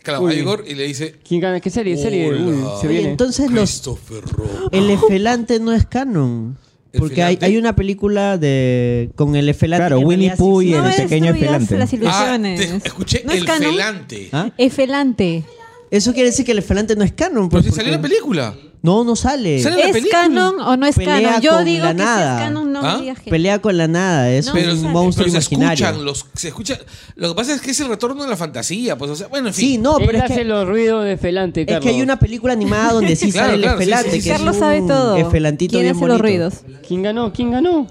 claro, Uy. a Igor y le dice ¿Quién gana? ¿Qué serie? ¿Serie? Uy, se viene. entonces los, Christopher Robin. el Efelante no es canon. ¿El Porque hay, hay una película de con el Efelante. Claro, Winnie Pooh y el no existe. pequeño Efelante. las Ah, ilusiones. te escuché ¿No es el canon? felante. ¿Ah? Efelante. Eso quiere decir que el Efelante no es canon. Pero pues, si porque- salió la película. No, no sale. Sale- la ¿Es película. canon o no es Pelea canon? Yo con digo la que nada. si es canon no ¿Ah? me digas que- Pelea con la nada, es No, Pero, un sale. monstruo pero se imaginario. escuchan los se escucha lo que pasa es que es el retorno de la fantasía pues o sea bueno en fin Sí, no, pero Él es hace que, los ruidos de Felante, es Carlos. que hay una película animada donde sí Claro, sale claro, el sí, Efelante. sí, sí, que es Carlos un sabe todo. Efelantito ¿Quién bien hace los bonito. ruidos? ¿Quién ganó? ¿Quién ganó?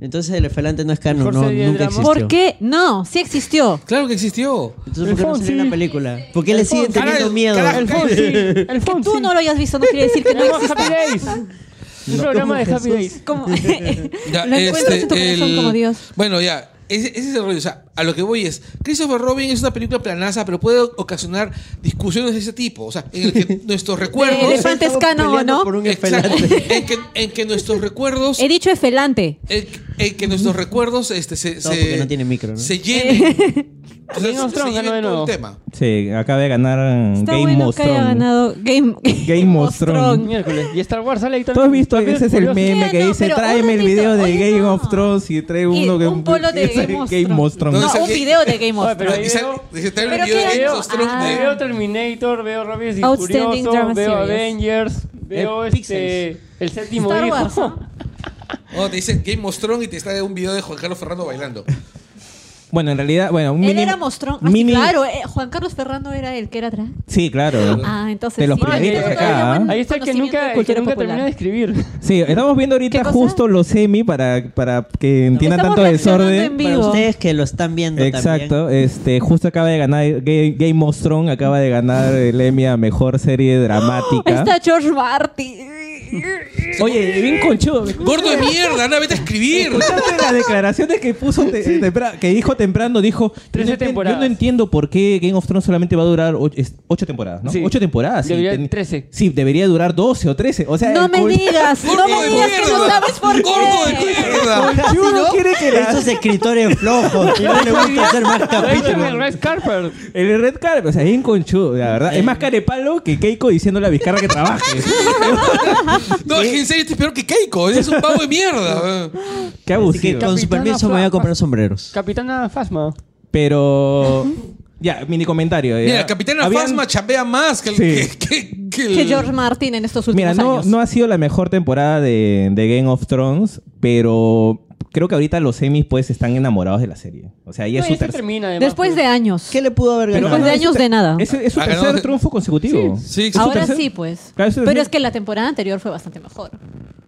Entonces el Efelante no es canon, Mejor no, serie de nunca drama. existió. ¿Por qué? No, sí existió. claro que existió Entonces, ¿por qué no El salió Fonsi. una película? ¿Por qué El le siguen Fonsi. teniendo Carajo, miedo? carajo. El Fonsi. El Que Fonsi. tú no lo hayas visto no quiere decir que no existe. Happy Days. Un programa de Happy Days. Como, Ya, lo encuentras este, en tu corazón el- como Dios. Bueno, ya. Ese, ese es el rollo. O sea, a lo que voy es. Christopher Robin es una película planaza, pero puede ocasionar discusiones de ese tipo. O sea, en el que nuestros recuerdos. De elefantes peleando ¿no? por un Exacto. Efelante. En que, en que nuestros recuerdos. He dicho efelante. En, en que nuestros recuerdos este, se, Todo se- porque no tiene micro, ¿no? se llenen. O sea, Game of Thrones ganó de nuevo. tema. Sí, acaba de ganar Está Game bueno of que haya Thrones. ganado Game, Game of Thrones. Miércoles. Y Star Wars sale ahí ¿Tú también. has visto? Rápido, Ese es el meme que no, dice, tráeme el video de Game no. of Thrones y trae Y uno que un polo de Game of Thrones. No, un que- video de Game of pero Thrones. Dice, veo- Pero video de qué- Game of Thrones Ah. Veo Terminator, veo Rápidos y Furiosos, veo Series. Avengers, veo Eh, este, el séptimo Star hijo. Wars, ¿no? Oh, te dice Game of Thrones y te está un video de Juan Carlos Ferrando bailando. Bueno, en realidad, bueno, un Él mini- era mostrón. Ah, sí, mini- claro, eh, Juan Carlos Ferrando era el que era atrás. Sí, claro. Ah, entonces. De los sí, primeritos acá, ¿ah? buen Ahí está el que conocimiento nunca, el que cultura nunca popular. termina de escribir. Sí, estamos viendo ahorita justo los semi para, para que entiendan Estamos tanto reaccionando desorden. en Para vivo. ustedes que lo están viendo Exacto, este, justo acaba de ganar Ga- Game of Thrones, acaba de ganar el Emmy a mejor serie Ahí dramática. está George Martin. Oye, bien conchudo. Gordo de mierda, anda, vete a escribir. ¿Escuchaste las declaraciones que puso te- tempra- que dijo temprano? Dijo, yo Trece no, entiendo, temporadas. yo no entiendo por qué Game of Thrones solamente va a durar ocho, es- ocho temporadas, ¿no? Sí. Ocho temporadas. sí, Debería ten- 13. Sí, debería durar 12 o 13. O sea, No el me digas, no Gordo me de digas que no mierda. sabes por Gordo de qué. mierda. también. Uno quiere que la- Esos escritores flojos que no le gusta hacer más capítulos. Red Carpet. El Red Carpet, o sea, es bien conchudo, la verdad. Es más carepalo que Keiko diciéndole a Vizcarra que trabaje. No, es que en serio este es peor que Keiko. Es un pavo de mierda. Qué Así que abusivo. con su Capitana permiso me voy a comprar sombreros. Capitana Fasma. Pero. Ya, mini comentario. ya. Mira, Capitana Habían- Fasma chambea más que el. Sí. Que, que- que el- Que George Martin en estos últimos Mira, no, años. no ha sido la mejor temporada de, de Game of Thrones, pero creo que ahorita los semis pues están enamorados de la serie. O sea, ya No, es su termina además. Después pues. de años. ¿Qué le pudo haber ganado? Después de años de nada. Es, es su Ha tercer ganado- triunfo consecutivo. Sí, Ahora tercer- sí, pues. Claro, es su Pero es que la temporada anterior fue bastante mejor.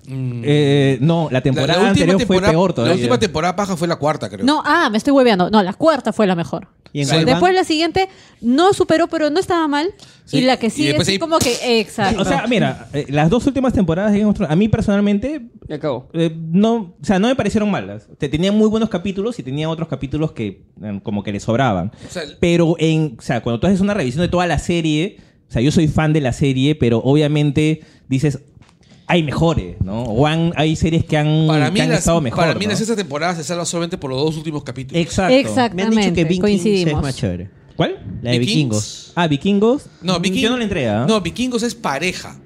Mm. Eh, no, la temporada La- la última anterior fue temporada- peor La todavía. última temporada paja fue la cuarta, creo. No, ah, me estoy hueveando. No, la cuarta fue la mejor. ¿Y en Sí. Después la siguiente no superó, pero no estaba mal. Sí, Y la que sigue ahí- como que... Exacto. O sea, mira, eh, las dos últimas temporadas de Game of Thrones, a mí personalmente, Y acabó. eh, no, o sea, no me parecieron malas. Te- Tenían muy buenos capítulos y tenían otros capítulos que eh, como que les sobraban. O sea, Pero en, o sea, cuando tú haces una revisión de toda la serie, o sea, yo soy fan de la serie, pero obviamente dices, hay mejores, ¿no? O han- hay series que han, para mí, que han las, estado mejor. para mí ¿no? la sexta temporada se salva solamente por los dos últimos capítulos. Exacto. Me Exactamente. han dicho que Vikings es coincidimos. más chévere. ¿Cuál? La de Vikings. vikingos. Ah, Vikingos. No, Viking- Yo no le entré, ¿ah? No, Vikingos es pareja.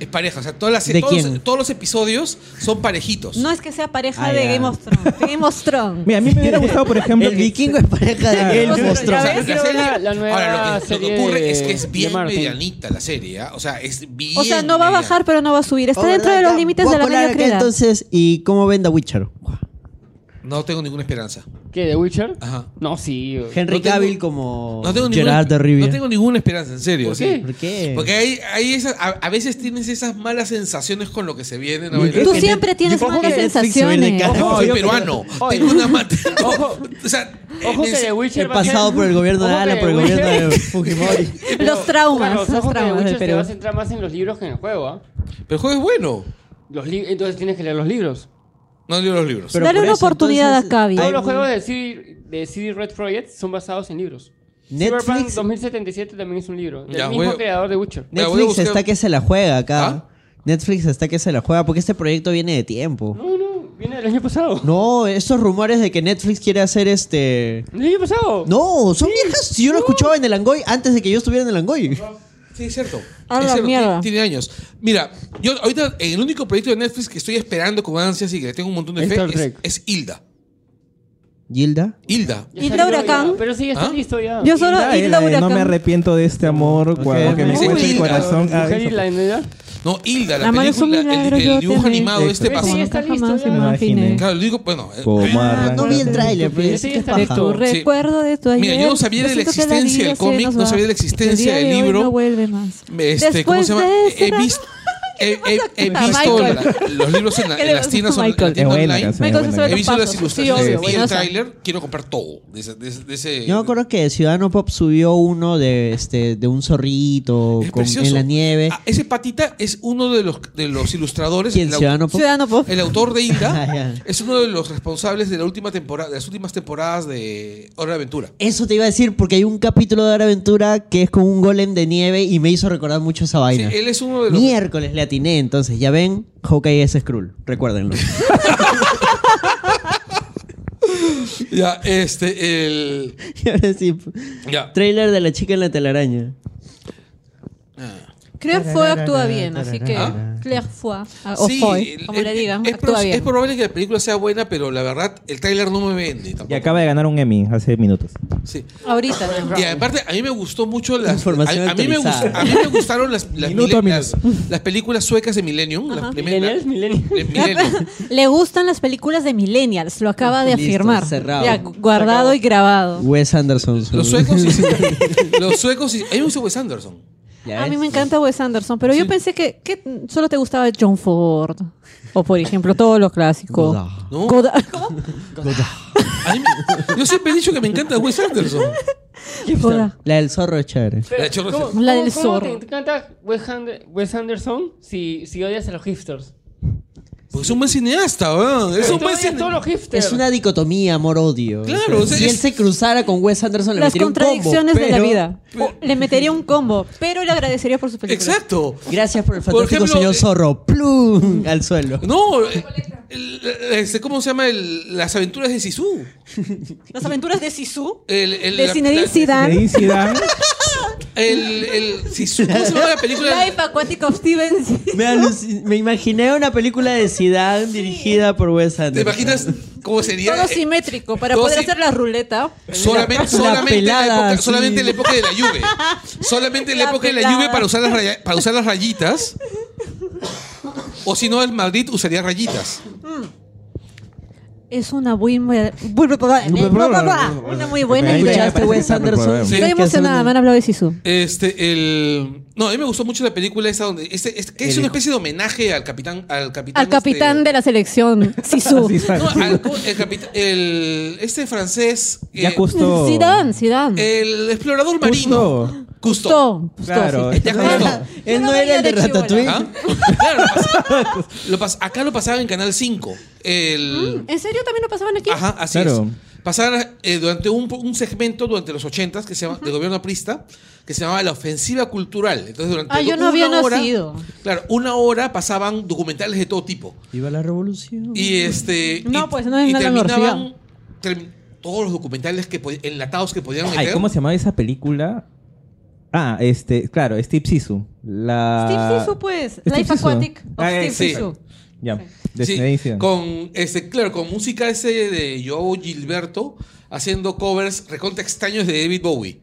Es pareja. O sea, todas las, ¿De todos, quién? todos los episodios son parejitos. No es que sea pareja Ah, de ya. Game of Thrones. Game of Thrones. Mira, a mí me hubiera gustado, por ejemplo. El que- vikingo es pareja de Game of ya Thrones. ves, Quiero ver la- la nueva ahora, lo que, lo que serie ocurre es que es bien medianita la serie. ¿ah? O sea, es bien. O sea, no va a mediana. bajar, pero no va a subir. Está Oh, dentro ¿verdad? de los límites voy de a la acá, mediocridad. Entonces, ¿y cómo ven The Witcher? No tengo ninguna esperanza. ¿Qué? ¿The Witcher? Ajá. No, sí. Henry No tengo- Cavill como No tengo, ninguna, Gerard de Rivia. no tengo ninguna esperanza, en serio. ¿Por sí. qué? ¿Por qué? Porque hay, hay esas, a, a veces tienes esas malas sensaciones con lo que se viene. Tú siempre tienes malas que Netflix se viene sensaciones. cara. Ojo, Ojo, soy yo- peruano. Oye. Tengo una mate. Ojo. o sea, Ojo que The Witcher He va a ser- pasado por el gobierno de Ojo Ala, por el gobierno de Fujimori. Los traumas, los ojo que The traumas del Witcher te Perú. va a centrar más en los libros que en el juego, ¿ah? pero el juego es bueno. Los li- Entonces tienes que leer los libros. No leo los libros. Pero Dale por una eso, oportunidad entonces, a Cavi. Todos los juegos de CD, de CD Red Project son basados en libros. Netflix- Cyberpunk 2077 también es un libro. Del Ya, mismo voy a- creador de Witcher. Mira, voy a Netflix buscar- está que se la juega acá. ¿Ah? Netflix está que se la juega porque este proyecto viene de tiempo. No, no, viene del año pasado. No, esos rumores de que Netflix quiere hacer este... ¿Del año pasado? No, son viejas. Si yo lo escuchaba en el Angoy antes de que yo estuviera en el Angoy. Sí, es cierto. A Es la cierto, mierda. Tiene, tiene años. Mira, yo ahorita el único proyecto de Netflix que estoy esperando con ansias y que le tengo un montón de fe Star es, Trek. es Hilda. Gilda. Hilda. Ya ¿Y salió Laura ya, Khan? Pero sí, ya está ¿Ah? listo ya. Yo solo Hilda, eh, la de Laura no me arrepiento de este amor cuando que me Sí, cuesta el Hilda. corazón. Ah, Mujer irlandesa. No, La Hilda, la, mano es un película, el, el yo dibujo animado de este pasado. sí, está listo ya. imaginé. Claro, lo digo, bueno, eh, Como eh, arranca. No vi el tráiler, pero Sí, paja. listo. Tu recuerdo de tu ayer. Mira, yo no sabía de la la existencia del cómic, no sabía de la existencia del de libro. No vuelve más. este, ¿cómo se llama? De He visto, he, he- he A visto la- los libros en, la- ¿Qué en le las tiendas on- la tienda buena online. Michael se He visto las. Sí, ilustraciones obvio, y el tráiler. Quiero comprar todo de ese, de ese- de ese- Yo me acuerdo que Ciudadano Pop subió uno de este de un zorrito con- en la nieve. Ah, ese patita es uno de los, de los ilustradores. ¿Quién? Ciudadano Pop. Ciudadano Pop. el autor de Hilda Ah, ya. es uno de los responsables de la última temporada, de las últimas temporadas de Hora de Aventura. Eso te iba a decir porque hay un capítulo de Hora Aventura que es con un golem de nieve y me hizo recordar mucho esa Sí, vaina. él es uno de los. Miércoles le atiné, entonces ya ven, Hawkeye es Skrull, recuérdenlo. Ya, este, el. y ahora sí, Ya. trailer de la chica en la telaraña. Ah. Claire Foy actúa bien, así que ¿Ah? Claire Foy, ah, o Sí, Foy, como es- le digan, es, actúa bien. es probable que la película sea buena, pero la verdad, el tráiler no me vende. Y acaba de ganar un Emmy hace minutos. Sí. Ahorita. ¿no? Y aparte, a mí me gustó mucho las. Información a, a mí me gust- a mí me gustaron las, las, Minuto las- las películas suecas de Millennium. Las primeras. Millennials, Millennium. Le gustan las películas de Millennials, lo acaba de Listo, afirmar. cerrado. Ya, guardado y grabado. Wes Anderson. Los suecos sí. Los suecos sí. A mí me gusta Wes Anderson. A mí me encanta Wes Anderson, pero yo pensé que, que solo te gustaba John Ford. O por ejemplo, todo lo clásico. Godard. ¿No? Godard. ¿Cómo? A mí me- yo siempre he dicho que me encanta Wes Anderson. Godard. La del zorro es chévere. Pero, La chorra- ¿cómo- La cómo- del cómo zorro. te encanta Wes Anderson si, si odias a los hipsters? Porque es un buen cineasta, weón. Es un buen cineasta. Es una dicotomía amor-odio. Claro, o sea, si es- él se cruzara con Wes Anderson, le Las metería un combo, contradicciones de la pero- vida. O le metería un combo, pero le agradecería por su película. Exacto. Gracias por el Por fantástico ejemplo, señor eh, zorro. ¡Plum! Al suelo. No, eh, el- este, ¿cómo se llama? El- las aventuras de Sisu. Las aventuras de Sisu. El, el- De la- Zinedine la- Zidane. Zinedine Zidane. El, el Sisu. ¿Cómo se llama la película? Life Aquatic of Stevens. Me, me imaginé una película de Zidane dirigida por Wes ¿Te Anderson. imaginas cómo sería? Todo eh, simétrico para todo poder si- hacer la ruleta. Solamente, La solamente, en la pelada, época, sí. solamente en la época de la lluvia. Solamente en la, La época de la pelada. lluvia para usar las, raya- para usar las rayitas. O si no, el Madrid usaría rayitas. Es una muy, muy, una muy buena idea. ¿Escuchaste Wes Anderson? Sí. Estoy emocionada, me han hablado de Sisu. Este, el. No, a mí me gustó mucho la película esa donde. Este, este- que es una especie de homenaje al capitán. Al capitán, Al capitán de la selección, Sisu. este- No, al- el, capitán. El, este francés. eh, Ya justo. Zidane, Zidane. El explorador marino. Custo. Justo, Claro, Claro. Custo. Él no era el de. Ratatouille. ¿Ah? Claro, lo pas- lo pas- acá lo pasaban en Canal 5. El, ¿En serio también lo pasaban aquí? Ajá, así Claro. es. Pasaban eh, durante un, un segmento durante los 80 que se llama, del gobierno aprista que se llamaba la ofensiva cultural. Entonces, durante Ah, yo no una había hora- nacido. Claro, una hora pasaban documentales de todo tipo. Viva la revolución. Y este. No, y- pues, no es y nada terminaban termi- todos los documentales que pod- enlatados que podían meter. Ay, ¿cómo se llamaba esa película? Ah, este, claro, Steve Sisu. La... Steve Sisu, pues. Steve Life Zissou. Aquatic of Ah, eh, Steve sí. Sisu. Ya, de Sí, con este, claro, con música ese de Joao Gilberto haciendo covers recontra extraños de David Bowie.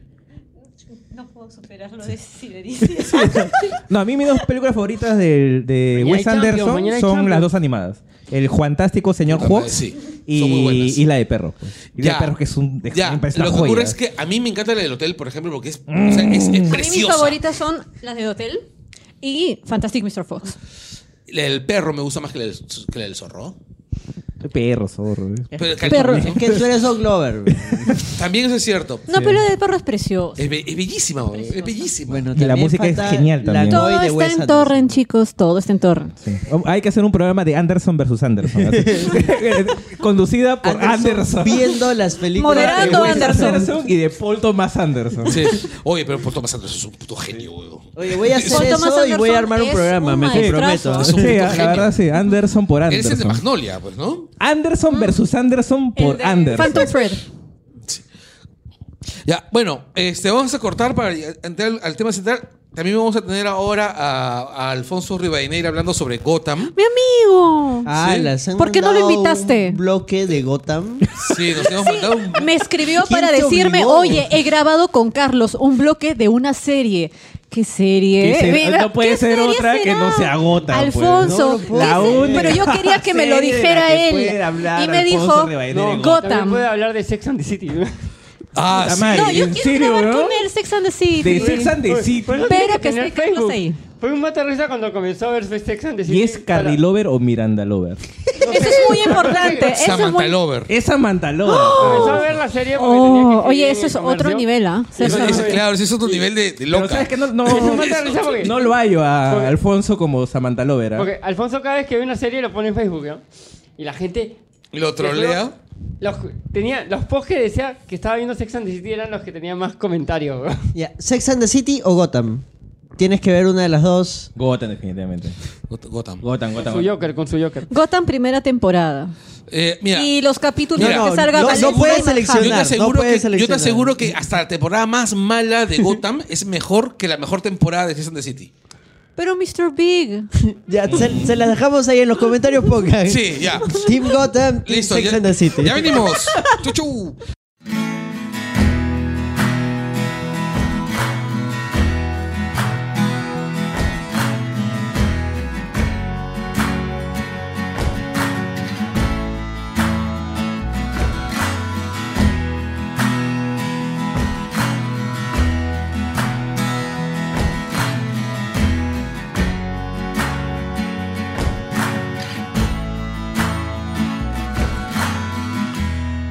No puedo superar lo de Zinedine. No, a mí mis dos películas favoritas de, Wes Anderson son las dos animadas. El fantástico señor Ah, Fox sí, son muy y, buenas. y la de perro. pues. Y la Ya. de perro que es un Ya, me parece lo que joya. ocurre es que a mí me encanta la del hotel, por ejemplo, porque es, o sea, es, es A mí mis preciosa. favoritas son las de Hotel y Fantastic Mr. Fox. La del perro me gusta más que la del, que la del zorro. Perro, zorro. eh. Pero que- Perro. Es que tú eres Doug Glover. También eso es cierto. No, pero la de perro es preciosa. Es, be- es bellísima, güey, es bellísima. Bueno, Y la también música es falta genial la también. Todo Noy de está Wes en Anderson. torrent, chicos. Todo está en torrent. Sí. Oh, Hay que hacer un programa de Anderson versus Anderson. así. Conducida por Anderson. Viendo las películas. Moderando de Wes Anderson. y de Paul Thomas Anderson. Sí. Oye, pero Paul Thomas Anderson es un puto genio, güey. Oye, voy a hacer Paul Thomas eso y voy a armar un es programa, un me comprometo. Es un Sí, puto la genio. verdad sí. Anderson por Él es el de Anderson. Magnolia, pues, ¿no? Anderson versus Anderson por de Anderson. Phantom Fred. Ya, bueno, este, vamos a cortar para entrar al, al tema central. También vamos a tener ahora a, a Alfonso Rivadeneira hablando sobre Gotham. ¡Mi amigo! Ah, Sí. las han ¿Por qué no lo mandado invitaste? Un bloque de Gotham. Sí, nos hemos mandado un... Me escribió ¿Quién para te decirme, obligó? oye, he grabado con Carlos un bloque de una serie. ¿Qué serie? ¿Qué serie? Mira, No puede ¿qué ser otra que no se agota, pues. Alfonso, No lo ¿qué puedo La única pero yo quería que me lo dijera él. hablar Y me Alfonso dijo, No, Gotham. Puede hablar de Sex and the City. Ah, sí. madre, no, yo ¿en quiero serio, grabar no? con él Sex and the City. De Sex and the City. Pues no Pero tiene que esté Carlos Facebook. ahí. Fue un mata risa cuando comenzó a ver Sex and the City. ¿Y es Carly Lover o Miranda Lover? Eso es muy importante. Eso es Samantha muy... Lover. Es Samantha Lover. Comenzó a ver la serie porque tenía que Oh, escribir oye, eso es otro nivel, ¿ah? Claro, ese es otro nivel de, de Pero loca. sabes que no, no, Es un mata risa porque, no lo hallo a Porque- Alfonso como Samantha Lover. ¿ah? porque Alfonso cada vez que ve una serie lo pone en Facebook, ¿no? Y la gente... Lo trolea. Los, tenía, los posts que decía que estaba viendo Sex and the City eran los que tenían más comentarios. ¿no? Ya, ¿Sex and the City o Gotham? Tienes que ver una de las dos. Gotham, definitivamente. Got- Gotham. Gotham, Con Gotham. su Joker, con su Joker. Gotham primera temporada. Eh, mira, Y los capítulos Mira, que no, salga no, no puedes yo te, aseguro no puedes que, yo te seleccionar. aseguro que hasta la temporada más mala de Gotham es mejor que la mejor temporada de Sex and the City. Pero Mr. Big. Ya, se, se las dejamos ahí en los comentarios, pongan. Sí, ya. Team Gotham, Team Listo, Sex ya, and the City. ya venimos. Chu,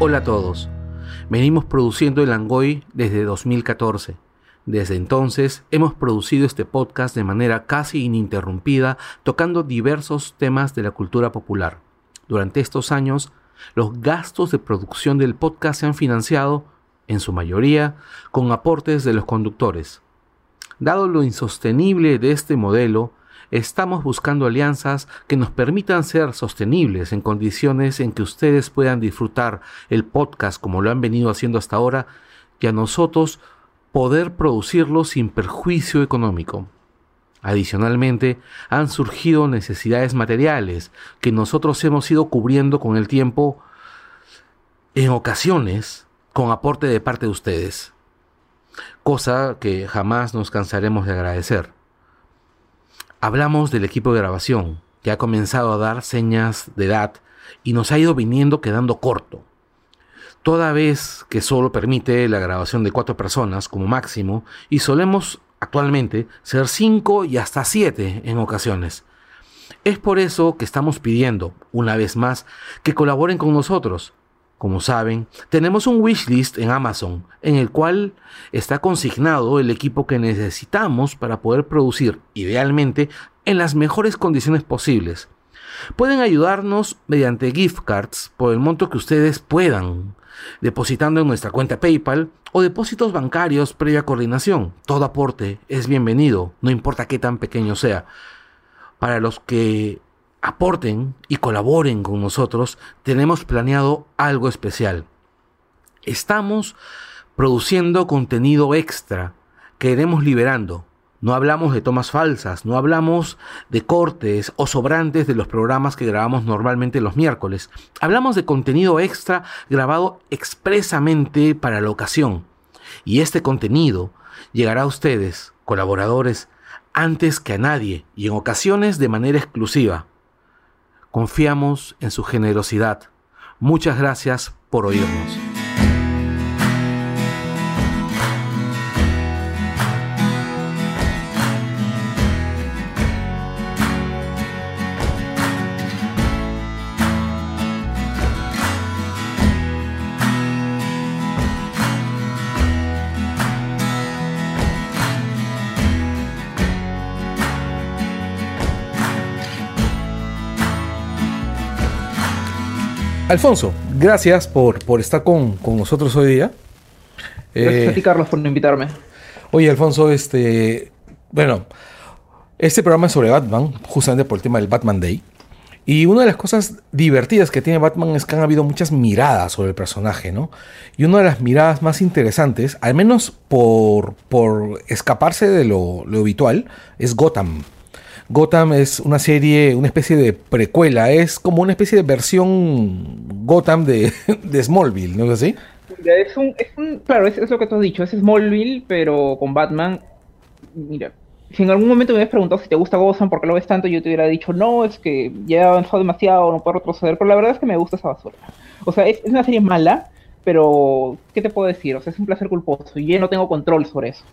Hola a todos. Venimos produciendo el Angoy desde 2014. Desde entonces hemos producido este podcast de manera casi ininterrumpida, tocando diversos temas de la cultura popular. Durante estos años, los gastos de producción del podcast se han financiado, en su mayoría, con aportes de los conductores. Dado lo insostenible de este modelo, estamos buscando alianzas que nos permitan ser sostenibles en condiciones en que ustedes puedan disfrutar el podcast como lo han venido haciendo hasta ahora y a nosotros poder producirlo sin perjuicio económico. Adicionalmente, han surgido necesidades materiales que nosotros hemos ido cubriendo con el tiempo, en ocasiones, con aporte de parte de ustedes, cosa que jamás nos cansaremos de agradecer. Hablamos del equipo de grabación, que ha comenzado a dar señas de edad y nos ha ido viniendo quedando corto. Toda vez que solo permite la grabación de cuatro personas como máximo y solemos actualmente ser cinco y hasta siete en ocasiones. Es por eso que estamos pidiendo, una vez más, que colaboren con nosotros. Como saben, tenemos un wishlist en Amazon, en el cual está consignado el equipo que necesitamos para poder producir, idealmente, en las mejores condiciones posibles. Pueden ayudarnos mediante gift cards por el monto que ustedes puedan, depositando en nuestra cuenta PayPal o depósitos bancarios previa coordinación. Todo aporte es bienvenido, no importa qué tan pequeño sea. Para los que aporten y colaboren con nosotros, tenemos planeado algo especial. Estamos produciendo contenido extra que iremos liberando. No hablamos de tomas falsas, no hablamos de cortes o sobrantes de los programas que grabamos normalmente los miércoles. Hablamos de contenido extra grabado expresamente para la ocasión. Y este contenido llegará a ustedes, colaboradores, antes que a nadie y en ocasiones de manera exclusiva. Confiamos en su generosidad. Muchas gracias por oírnos. Alfonso, gracias por, por estar con, con nosotros hoy día. Gracias Eh, a ti, Carlos, por invitarme. Oye, Alfonso, este. Bueno, este programa es sobre Batman, justamente por el tema del Batman Day. Y una de las cosas divertidas que tiene Batman es que han habido muchas miradas sobre el personaje, ¿no? Y una de las miradas más interesantes, al menos por, por escaparse de lo, lo habitual, es Gotham. Gotham es una serie, una especie de precuela, es como una especie de versión Gotham de, de Smallville, ¿no es así? Es un, es un- claro, es, es lo que tú has dicho, es Smallville, pero con Batman. Mira, si en algún momento me hubieras preguntado si te gusta Gotham, ¿por qué lo ves tanto? Yo te hubiera dicho, no, es que ya he avanzado demasiado, no puedo retroceder, pero la verdad es que me gusta esa basura. O sea, es, es una serie mala, pero ¿qué te puedo decir? O sea, es un placer culposo y yo no tengo control sobre eso.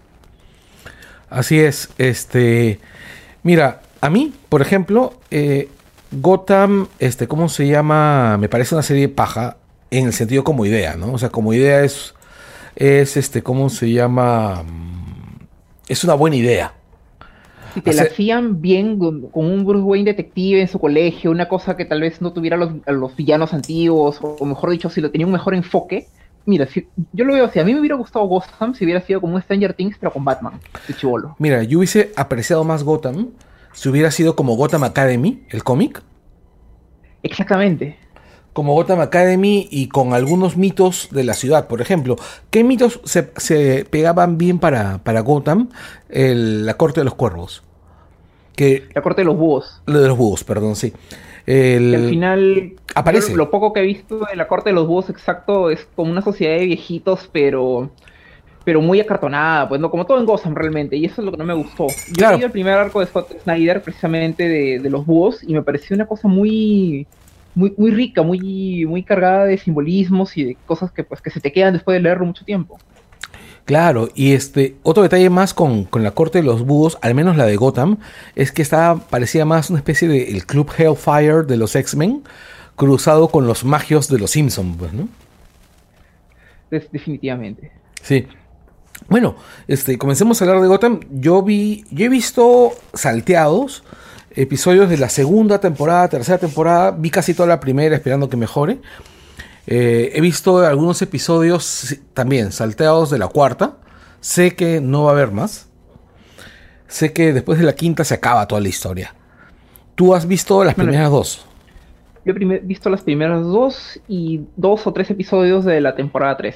Así es, este. Mira, a mí, por ejemplo, eh, Gotham, este, ¿cómo se llama? Me parece una serie paja en el sentido como idea, ¿no? O sea, como idea es, es este, ¿cómo se llama? Mm, Es una buena idea. Si te la hacían bien con, con un Bruce Wayne detective en su colegio, una cosa que tal vez no tuviera los, a los villanos antiguos, o, o mejor dicho, si lo tenía un mejor enfoque. Mira, si, yo lo veo así, a mí me hubiera gustado Gotham si hubiera sido como un Stranger Things, pero con Batman, de chivolo. Mira, yo hubiese apreciado más Gotham si hubiera sido como Gotham Academy, el cómic, Exactamente. como Gotham Academy y con algunos mitos de la ciudad. Por ejemplo, ¿qué mitos se, se pegaban bien para, para Gotham? El- la Corte de los Cuervos. Que La corte de los búhos. lo de los búhos, perdón, sí. El- al final, Aparece. Lo poco que he visto de la corte de los búhos exacto es como una sociedad de viejitos, pero pero muy acartonada, pues no, como todo en Gotham realmente, y eso es lo que no me gustó. Yo Claro. vi el primer arco de Scott Snyder precisamente de, de los búhos y me pareció una cosa muy muy, muy rica, muy, muy cargada de simbolismos y de cosas que pues que se te quedan después de leerlo mucho tiempo. Claro, y este otro detalle más con, con la corte de los búhos, al menos la de Gotham, es que estaba, parecía más una especie de el club Hellfire de los X-Men, cruzado con los magios de los Simpsons, pues, ¿no? Definitivamente. Sí. Bueno, este, comencemos a hablar de Gotham. Yo vi, yo he visto salteados episodios de la segunda temporada, tercera temporada. Vi casi toda la primera esperando que mejore. Eh, he visto algunos episodios también salteados de la cuarta. Sé que no va a haber más. Sé que después de la quinta se acaba toda la historia. Tú has visto las Bueno, primeras dos. Yo he visto las primeras dos y dos o tres episodios de la temporada 3.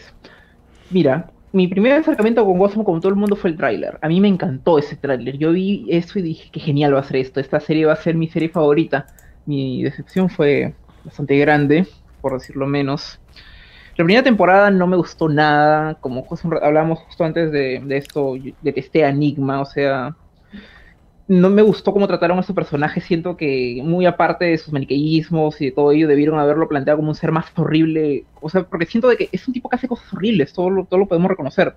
Mira, mi primer acercamiento con Gotham, como todo el mundo, fue el tráiler. A mí me encantó ese tráiler. Yo vi eso y dije, qué genial va a ser esto. Esta serie va a ser mi serie favorita. Mi decepción fue bastante grande, por decirlo menos. La primera temporada no me gustó nada. Como un hablábamos justo antes de, de esto, detesté Enigma. O sea, no me gustó cómo trataron a su personaje. Siento que, muy aparte de sus maniqueísmos y de todo ello, debieron haberlo planteado como un ser más horrible. O sea, porque siento de que es un tipo que hace cosas horribles, todo lo, todo lo podemos reconocer.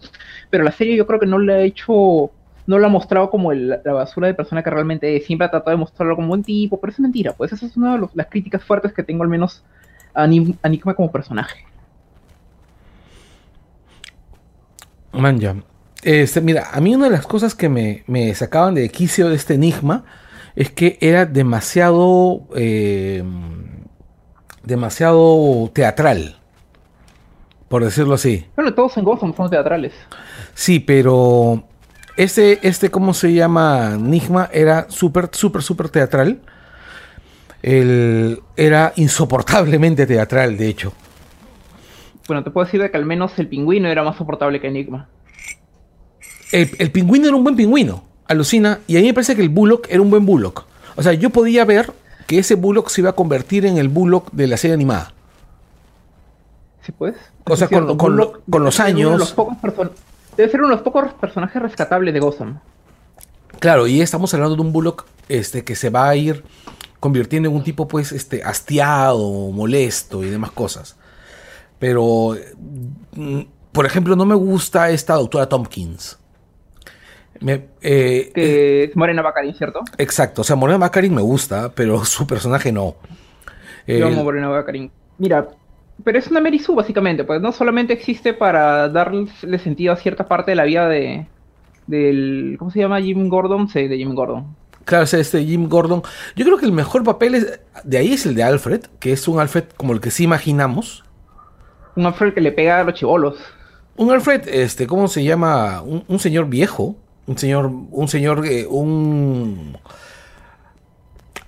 Pero la serie yo creo que no le ha hecho. No lo ha mostrado como la basura de persona que realmente. Siempre ha tratado de mostrarlo como buen tipo, pero es mentira. Pues esa es una de los- las críticas fuertes que tengo, al menos a Enigma como personaje. Manja. Este, mira, a mí una de las cosas que me, me sacaban de quicio de este enigma es que era demasiado. eh, demasiado teatral. Por decirlo así. Bueno, todos en Gotham son teatrales. Sí, pero. Este, este, ¿cómo se llama? Enigma era súper, súper, súper teatral. El, era insoportablemente teatral, de hecho. Bueno, te puedo decir de que al menos el pingüino era más soportable que Enigma. El, el pingüino era un buen pingüino, alucina, y a mí me parece que el Bullock era un buen Bullock. O sea, yo podía ver que ese Bullock se iba a convertir en el Bullock de la serie animada. ¿Sí pues? O sea, con- cierto. con lo- Bullock con los de años- los pocos person- Debe ser uno de los pocos personajes rescatables de Gotham. Claro, y estamos hablando de un Bullock este, que se va a ir convirtiendo en un tipo, pues, este, hastiado, molesto y demás cosas. Pero, mm, por ejemplo, no me gusta esta doctora Tompkins. Me- eh, Que es Morena Baccarin, ¿cierto? exacto, o sea, Morena Baccarin me gusta, pero su personaje no. Yo amo Morena Baccarin. Mira, pero es una Mary Sue, básicamente. Pues no solamente existe para darle sentido a cierta parte de la vida de. del. ¿Cómo se llama? Jim Gordon. Sí, de Jim Gordon. Claro, sea, este Jim Gordon. Yo creo que el mejor papel es, de ahí es el de Alfred, que es un Alfred como el que sí imaginamos. Un Alfred que le pega a los chivolos. Un Alfred, este, ¿cómo se llama? Un, un señor viejo. Un señor, un señor, eh, un...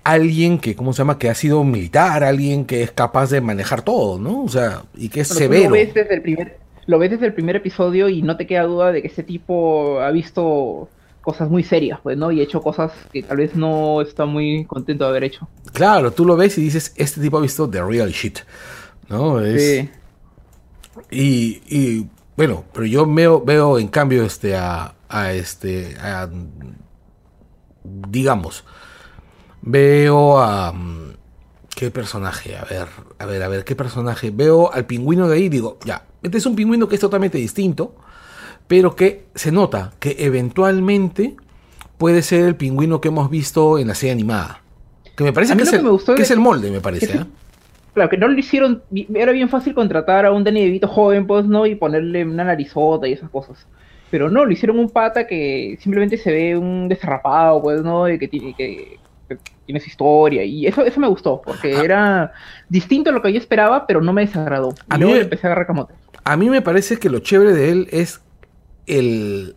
Alguien que, ¿cómo se llama? Que ha sido militar, alguien que es capaz de manejar todo, ¿no? O sea, y que es Pero severo. Lo ves, desde el primer, lo ves desde el primer episodio y no te queda duda de que este tipo ha visto cosas muy serias, pues, ¿no? Y ha hecho cosas que tal vez no está muy contento de haber hecho. Claro, tú lo ves y dices, este tipo ha visto the real shit, ¿no? Es- Sí. Y, y, bueno, pero yo veo, veo en cambio este a, a este a, digamos veo a mm, qué personaje, a ver, a ver, a ver qué personaje. Veo al pingüino de ahí y digo, ya, este es un pingüino que es totalmente distinto, pero que se nota que eventualmente puede ser el pingüino que hemos visto en la serie animada. Que me parece A mí que, es que el, me gustó que de- es el molde, me parece. que- ¿eh? Claro, que no lo hicieron, era bien fácil contratar a un Danny DeVito joven, pues, ¿no? Y ponerle una narizota y esas cosas. Pero no, lo hicieron un pata que simplemente se ve un desarrapado, pues, ¿no? Y que tiene, que, tiene su historia. Y eso, eso me gustó, porque Ah. era distinto a lo que yo esperaba, pero no me desagradó. A Y mí luego le empecé a agarrar camote. A mí me parece que lo chévere de él es el.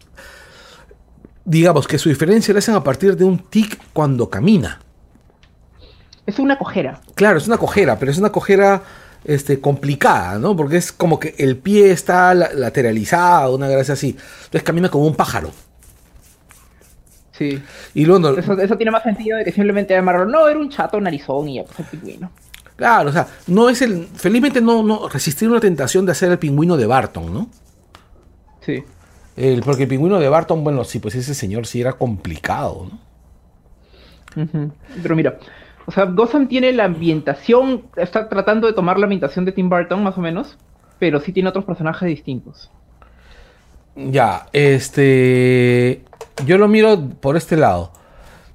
Digamos que su diferencia la hacen a partir de un tic cuando camina. Es una cojera. Claro, es una cojera, pero es una cojera este, complicada, ¿no? Porque es como que el pie está la- lateralizado, una gracia así. Entonces camina como un pájaro. Sí. Y luego, no- Eso, eso tiene más sentido de que simplemente llamarlo, no, era un chato narizón y ya, pues el pingüino. claro, o sea, no es el. Felizmente no, no resistieron la tentación de hacer el pingüino de Barton, ¿no? Sí. El, porque el pingüino de Barton, bueno, sí, pues ese señor sí era complicado, ¿no? Pero mira, o sea, Gotham tiene la ambientación, está tratando de tomar la ambientación de Tim Burton más o menos, pero sí tiene otros personajes distintos. Ya, este. Yo lo miro por este lado.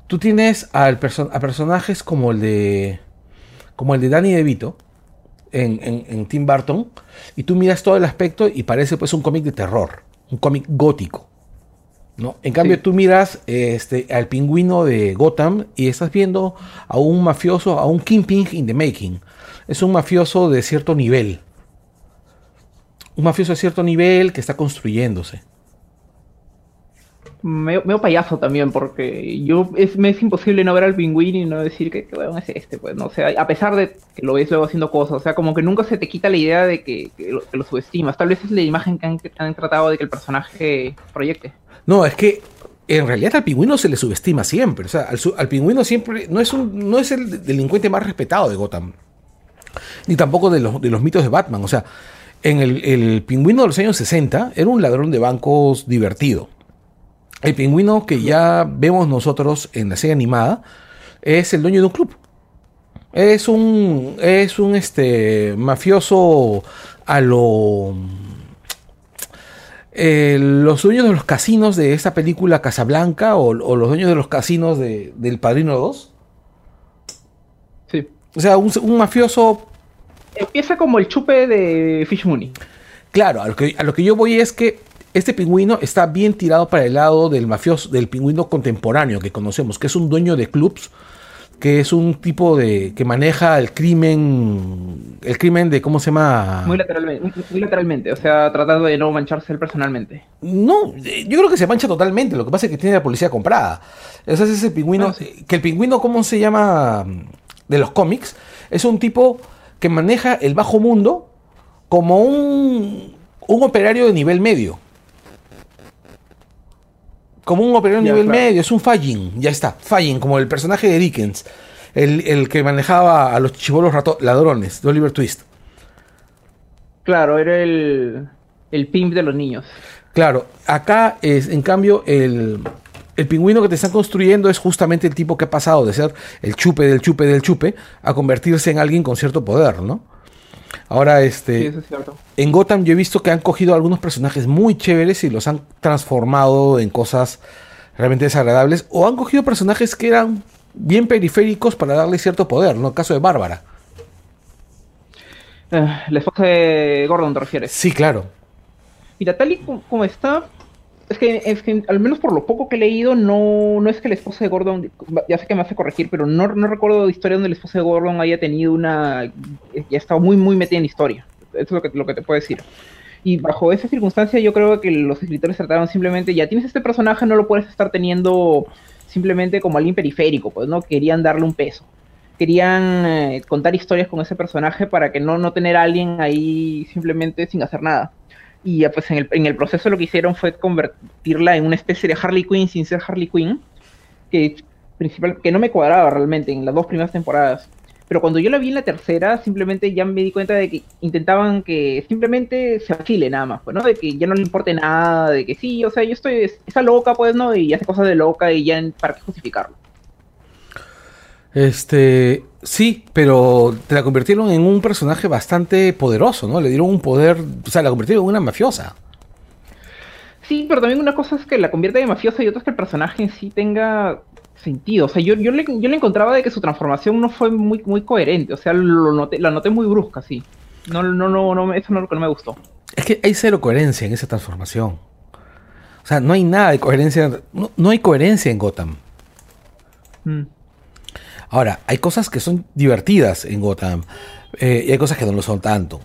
Tú tienes al perso- a personajes como el de. Como el de Danny DeVito en, en, en Tim Burton. Y tú miras todo el aspecto y parece pues un cómic de terror. Un cómic gótico. ¿no? En cambio, Sí. tú miras este, al pingüino de Gotham y estás viendo a un mafioso, a un Kingpin in the making. Es un mafioso de cierto nivel. Un mafioso de cierto nivel que está construyéndose. Medio, medio payaso también, porque yo es, me es imposible no ver al pingüino y no decir que, que weón es este, pues, no o sea, a pesar de que lo ves luego haciendo cosas, o sea, como que nunca se te quita la idea de que, lo, que lo subestimas. Tal vez es la imagen que han, que han tratado de que el personaje proyecte. No, es que en realidad al pingüino se le subestima siempre. O sea, al, al pingüino siempre no es, un, no es el delincuente más respetado de Gotham. Ni tampoco de los, de los mitos de Batman. O sea, en el, el pingüino de los años 60 era un ladrón de bancos divertido. El pingüino que ya vemos nosotros en la serie animada es el dueño de un club. Es un, es un este, mafioso a lo eh, los dueños de los casinos de esta película Casablanca o, o los dueños de los casinos de, del Padrino 2. Sí. O sea, un, un mafioso, Empieza como el chupe de Fish Mooney. claro, a lo, que, a lo que yo voy es que este pingüino está bien tirado para el lado del mafioso, del pingüino contemporáneo que conocemos, que es un dueño de clubs, que es un tipo de que maneja el crimen, el crimen de, ¿cómo se llama? Muy lateralmente, muy, muy lateralmente, o sea, tratando de no mancharse él personalmente. No, yo creo que se mancha totalmente. Lo que pasa es que tiene la policía comprada. Ese es ese pingüino. Ah, sí. Que el pingüino, ¿cómo se llama? De los cómics. Es un tipo que maneja el bajo mundo como un, un operario de nivel medio. Como un operario Ya, nivel claro. medio. Es un Fallin. Ya está. Fallin, como el personaje de Dickens. El, el que manejaba a los chivolos ladrones de Oliver Twist. Claro, era el, el pimp de los niños. Claro, acá es, en cambio, el, el pingüino que te están construyendo es justamente el tipo que ha pasado de ser el chupe del chupe del chupe a convertirse en alguien con cierto poder, ¿no? Ahora, Sí, este, eso es cierto. en Gotham yo he visto que han cogido algunos personajes muy chéveres y los han transformado en cosas realmente desagradables, o han cogido personajes que eran bien periféricos para darle cierto poder, ¿no? El caso de Bárbara. Eh, la esposa de Gordon, ¿te refieres? Sí, claro. Mira, tal y como, como está, es que, es que al menos por lo poco que he leído, no, no es que la esposa de Gordon, ya sé que me hace corregir, pero no, no recuerdo historia donde la esposa de Gordon haya tenido una, ya estaba muy, muy metida en historia. Eso es lo que, lo que te puedo decir. Y bajo esa circunstancia yo creo que los escritores trataron simplemente, ya tienes este personaje, no lo puedes estar teniendo simplemente como alguien periférico, pues no querían darle un peso. Querían eh, contar historias con ese personaje para que no, no tener a alguien ahí simplemente sin hacer nada. Y ya, pues en el, en el proceso lo que hicieron fue convertirla en una especie de Harley Quinn sin ser Harley Quinn, que, principal, que no me cuadraba realmente en las dos primeras temporadas. Pero cuando yo la vi en la tercera, simplemente ya me di cuenta de que intentaban que simplemente se vacile nada más, pues, ¿no? De que ya no le importe nada, de que sí, o sea, yo estoy, está loca, pues, ¿no? Y hace cosas de loca y ya, ¿para qué justificarlo? Este, sí, pero te la convirtieron en un personaje bastante poderoso, ¿no? Le dieron un poder, o sea, la convirtieron en una mafiosa. Sí, pero también una cosa es que la convierte de mafiosa y otra es que el personaje en sí tenga sentido. O sea, yo, yo, le, yo le encontraba de que su transformación no fue muy, muy coherente. O sea, lo noté, la noté muy brusca, sí. No, no, no, no, eso no, no me gustó. Es que hay cero coherencia en esa transformación. O sea, no hay nada de coherencia, no, no hay coherencia en Gotham. Mm. Ahora, hay cosas que son divertidas en Gotham eh, y hay cosas que no lo son tanto.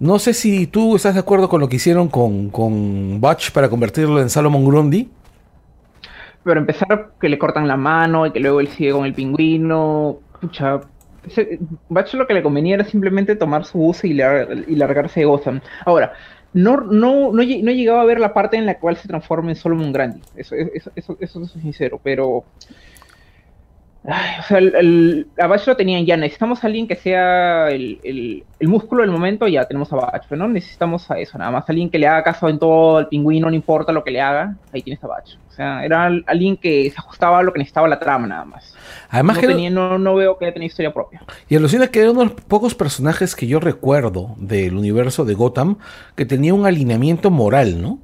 No sé si tú estás de acuerdo con lo que hicieron con, con Butch para convertirlo en Salomon Grundy. Pero empezar que le cortan la mano y que luego él sigue con el pingüino. Pucha. Ese, lo que le convenía era simplemente tomar su bus y, lar- y largarse de Gotham. Ahora, no, no, no, no a ver la parte en la cual se transforma en Solomon Grandi. Eso, eso, eso, eso, eso es sincero, pero. Ay, o sea, el, el, a Batch lo tenían ya. Necesitamos a alguien que sea el, el, el músculo del momento. Ya tenemos a Batch, pero no necesitamos a eso. Nada más alguien que le haga caso en todo al pingüino, no importa lo que le haga. Ahí tienes a Batch. O sea, era al- alguien que se ajustaba a lo que necesitaba la trama, nada más. Además no, que tenía- no, no veo que haya tenido historia propia. Y alucina que era uno de los pocos personajes que yo recuerdo del universo de Gotham que tenía un alineamiento moral, ¿no?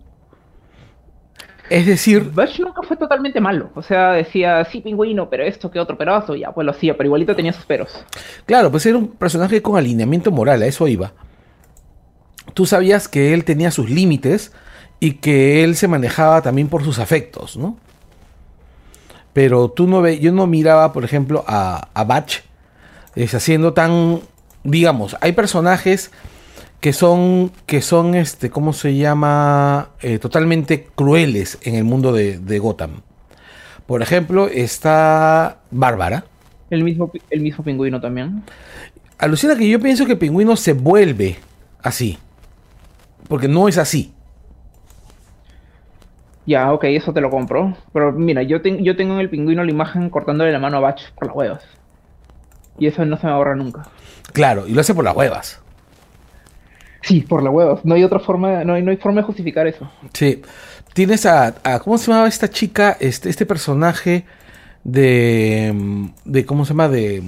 Es decir, Batch nunca fue totalmente malo. O sea, decía, sí, pingüino, pero esto, que otro pedazo. Ya, pues lo hacía, pero igualito tenía sus peros. claro, pues era un personaje con alineamiento moral, a eso iba. Tú sabías que él tenía sus límites y que él se manejaba también por sus afectos, ¿no? Pero tú no ve, yo no miraba, por ejemplo, a, a Batch es, haciendo tan, digamos, hay personajes que son, que son, este, ¿cómo se llama? Eh, totalmente crueles en el mundo de, de Gotham. Por ejemplo, está Bárbara. El mismo, el mismo pingüino también. Alucina que yo pienso que Pingüino se vuelve así. Porque no es así. Ya, ok, eso te lo compro. Pero mira, yo, ten- yo tengo en el pingüino la imagen cortándole la mano a Batch por las huevas. Y eso no se me ahorra nunca. Claro, y lo hace por las huevas. Sí, por las huevas. No hay otra forma, no hay, no hay forma de justificar eso. Sí. Tienes a, a- ¿Cómo se llamaba esta chica? Este, este personaje de. de ¿Cómo se llama? De.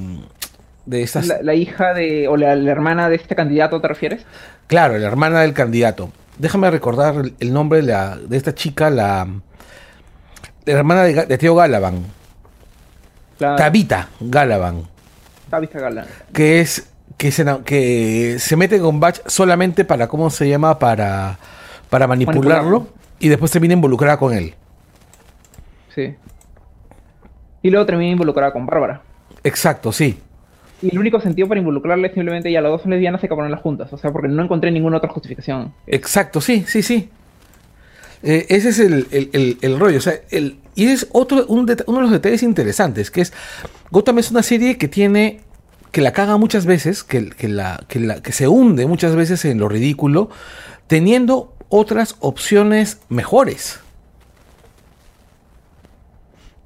De estas. La, la hija de, o la, la hermana de este candidato, ¿te refieres? Claro, la hermana del candidato. Déjame recordar el, el nombre de, la, de esta chica, la. La hermana de, Theo Galavan. La Tabita Galavan. Tabitha Gala. que es que se, que se mete con Batch solamente para, ¿cómo se llama? Para, para manipularlo, Manipularlo. y después termina involucrada con él. Sí. Y luego termina involucrada con Bárbara. Exacto, sí. Y el único sentido para involucrarla es simplemente ya las dos son lesbianas hay que ponerlas juntas. O sea, porque no encontré ninguna otra justificación. Exacto, sí, sí, sí. Eh, ese es el, el- el- el rollo. O sea, el, y es otro, un uno de los detalles interesantes, que es, Gotham es una serie que tiene, que la caga muchas veces, que, que la, que, la, que se hunde muchas veces en lo ridículo, teniendo otras opciones mejores.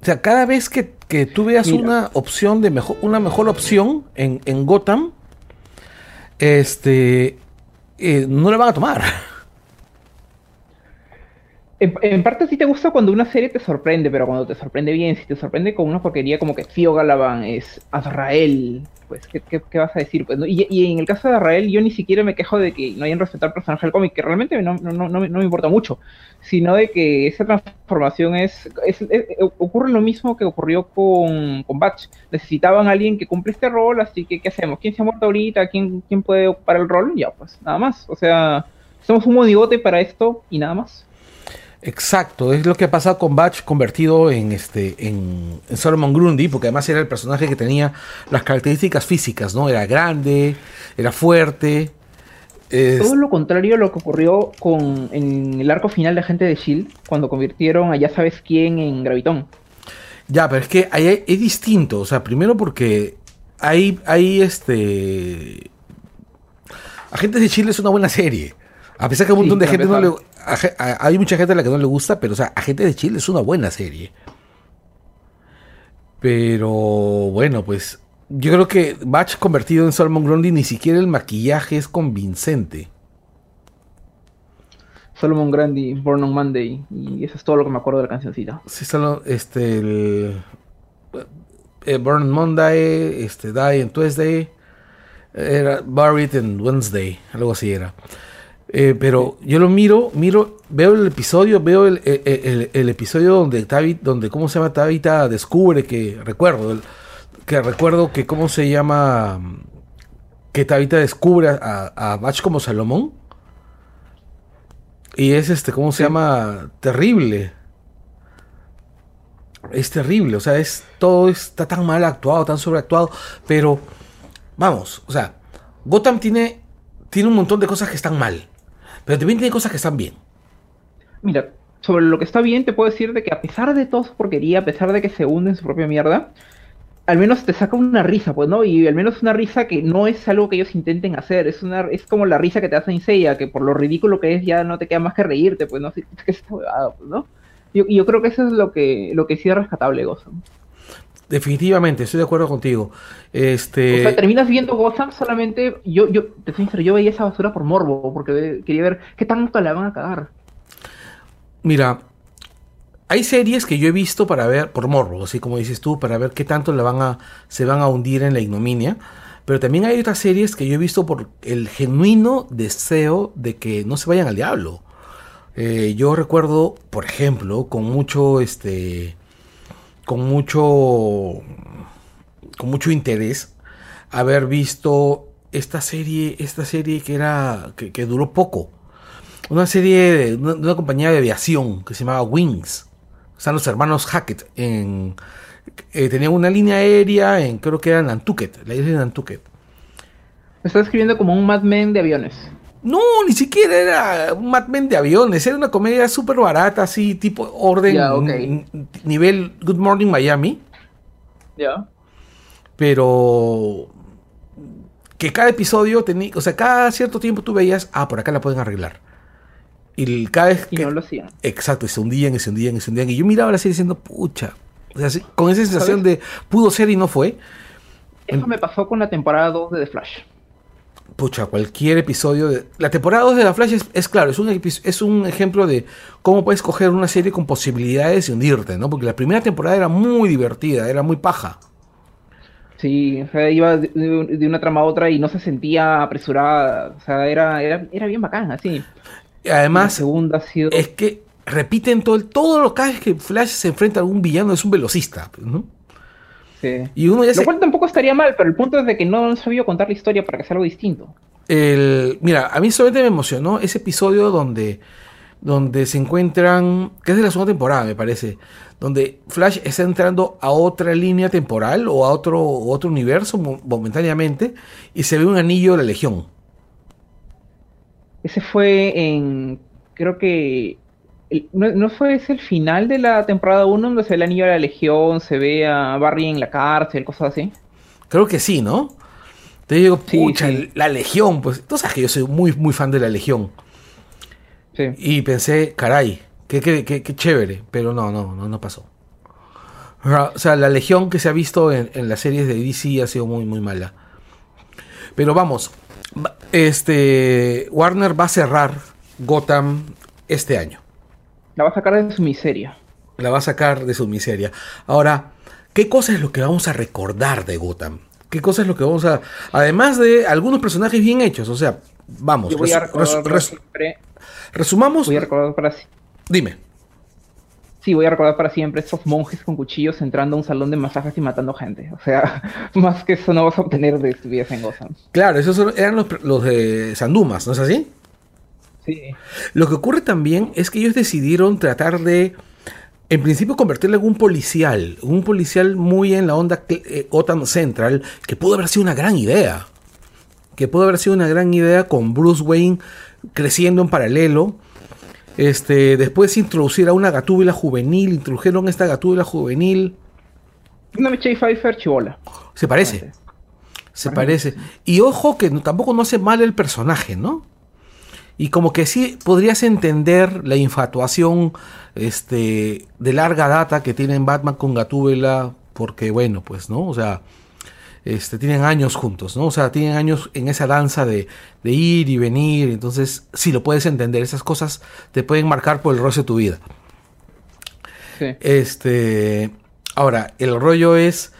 O sea, cada vez que, que tú veas Mira. una opción de mejor, una mejor opción en, en Gotham, este, eh, no la van a tomar. En, parte sí te gusta cuando una serie te sorprende, pero cuando te sorprende bien, si te sorprende con una porquería como que Theo Galavan es Azrael, pues, ¿qué, qué- vas a decir? Pues, ¿no? y, en el caso de Azrael, yo ni siquiera me quejo de que no hayan respetado al personaje del cómic, que realmente no, no, no, me, importa mucho, sino de que esa transformación es, es- ocurre lo mismo que ocurrió con, con Batch. Necesitaban a alguien que cumple este rol, así que ¿qué hacemos? ¿Quién se ha muerto ahorita? ¿Quién, quién puede ocupar el rol? Ya, pues, nada más. O sea, somos un monigote para esto y nada más. Exacto, es lo que ha pasado con Batch convertido en este en, en Solomon Grundy, porque además era el personaje que tenía las características físicas, ¿no? Era grande, era fuerte. es- Todo lo contrario a lo que ocurrió con, en el arco final de Agente de Shield, cuando convirtieron a ya sabes quién en Gravitón. Ya, pero es que ahí es distinto, o sea, primero porque hay, hay este... Agentes de Chile es una buena serie. A pesar que a un Sí, montón de gente no le... a- a- hay mucha gente a la que no le gusta, pero o sea, Agentes de Chile es una buena serie. Pero bueno, pues yo creo que Batch convertido en Solomon Grundy ni siquiera el maquillaje es convincente. Solomon Grandi, Born on Monday, y eso es todo lo que me acuerdo de la cancioncita. Sí, solo este el eh, Burn on Monday, este Die on Tuesday, era Buried in Wednesday, algo así era. Eh, pero yo lo miro, miro, veo el episodio, veo el, el- el- el episodio donde Tabit, donde cómo se llama Tabitha descubre que recuerdo, que recuerdo que cómo se llama que Tabitha descubre a, a Batch como Salomón. Y es este, ¿cómo se llama? Terrible. Es terrible, o sea, es todo está tan mal actuado, tan sobreactuado, pero vamos, o sea, Gotham tiene tiene un montón de cosas que están mal, pero también tiene cosas que están bien. Mira, sobre lo que está bien, te puedo decir de que a pesar de toda su porquería, a pesar de que se hunde en su propia mierda, al menos te saca una risa, pues, ¿no? Y al menos una risa que no es algo que ellos intenten hacer, es una es como la risa que te hace Seiya, que por lo ridículo que es ya no te queda más que reírte, pues, ¿no? ¿Qué es esta huevada, pues, ¿no? Yo, yo creo que eso es lo que, lo que sí es rescatable Gotham. Definitivamente, estoy de acuerdo contigo. Este... O sea, terminas viendo Gotham solamente, yo, yo, te soy sincero, yo veía esa basura por morbo, porque quería ver qué tanto la van a cagar. Mira, hay series que yo he visto para ver, por morbo, así como dices tú, para ver qué tanto la van a, se van a hundir en la ignominia. Pero también hay otras series que yo he visto por el genuino deseo de que no se vayan al diablo. Eh, yo recuerdo, por ejemplo, con mucho, este, con mucho, con mucho interés, haber visto esta serie, esta serie que era, que, duró poco. Una serie de una, de una compañía de aviación que se llamaba Wings. Están los hermanos Hackett en, eh, tenían una línea aérea en, creo que era Nantucket, la isla de Nantucket. Me está escribiendo como un Mad Men de aviones. No, ni siquiera era un Mad Men de aviones, era una comedia súper barata, así, tipo orden, nivel Good Morning Miami, Ya. pero que cada episodio tenía, o sea, cada cierto tiempo tú veías, ah, por acá la pueden arreglar. Y cada vez Y que, no lo hacían. exacto, y se hundían, y se hundían, y se hundían, y yo miraba la serie diciendo, pucha, o sea, con esa sensación de pudo ser y no fue, Eso me pasó con la temporada 2 de The Flash. Pucha, cualquier episodio de... La temporada 2 de La Flash es, es claro, es un, es un ejemplo de cómo puedes coger una serie con posibilidades y hundirte, ¿no? Porque la primera temporada era muy divertida, era muy paja. Sí, o sea, iba de, una trama a otra y no se sentía apresurada. O sea, era, era, era bien bacán, así. Y además, segunda ha sido. es que repiten todo el... Todo lo cada vez que Flash se enfrenta a algún villano es un velocista, ¿no? Sí. Y uno ya Lo se... cual tampoco estaría mal, pero el punto es de que no han sabido contar la historia para que sea algo distinto. El, mira, a mí solamente me emocionó ese episodio donde, donde se encuentran, que es de la segunda temporada, me parece, donde Flash está entrando a otra línea temporal o a otro, otro universo mo- momentáneamente y se ve un anillo de la Legión. Ese fue en. Creo que. El- ¿no, no fue ese el final de la temporada 1 donde se ve el anillo de la Legión, se ve a Barry en la cárcel, cosas así? Creo que sí, ¿no? Te digo, pucha, sí. la Legión, pues tú sabes que yo soy muy, muy fan de la Legión. Sí. Y pensé, caray, qué, qué, qué- qué chévere, pero no, no, no, no pasó. O sea, la legión que se ha visto en, en las series de DC ha sido muy, muy mala. Pero vamos, va- este Warner va a cerrar Gotham este año. La va a sacar de su miseria. La va a sacar de su miseria. Ahora, ¿qué cosa es lo que vamos a recordar de Gotham? ¿Qué cosa es lo que vamos a... Además de algunos personajes bien hechos, o sea, vamos, Yo voy a resu- recordar resumamos... Voy a recordar para si- Dime. Sí, voy a recordar para siempre estos monjes con cuchillos entrando a un salón de masajes y matando gente. O sea, más que eso no vas a obtener de estupidez en Gotham. Claro, esos eran los, los de Sandumas, ¿no es así? Sí. Lo que ocurre también es que ellos decidieron tratar de, en principio, convertirle en un policial, un policial muy en la onda eh, Gotham Central, que pudo haber sido una gran idea, que pudo haber sido una gran idea con Bruce Wayne creciendo en paralelo. Este, después introducir a una gatúbela juvenil, introdujeron esta gatúbela juvenil, Una Michelle Pfeiffer chivola. se parece, se parece. Y ojo que no- tampoco no hace mal el personaje, ¿no? Y como que sí podrías entender la infatuación este, de larga data que tienen Batman con Gatúbela, porque bueno, pues, ¿no? O sea, este, tienen años juntos, ¿no? O sea, tienen años en esa danza de, de ir y venir, entonces sí lo puedes entender, esas cosas te pueden marcar por el resto de tu vida. Sí. Este, ahora, el rollo es,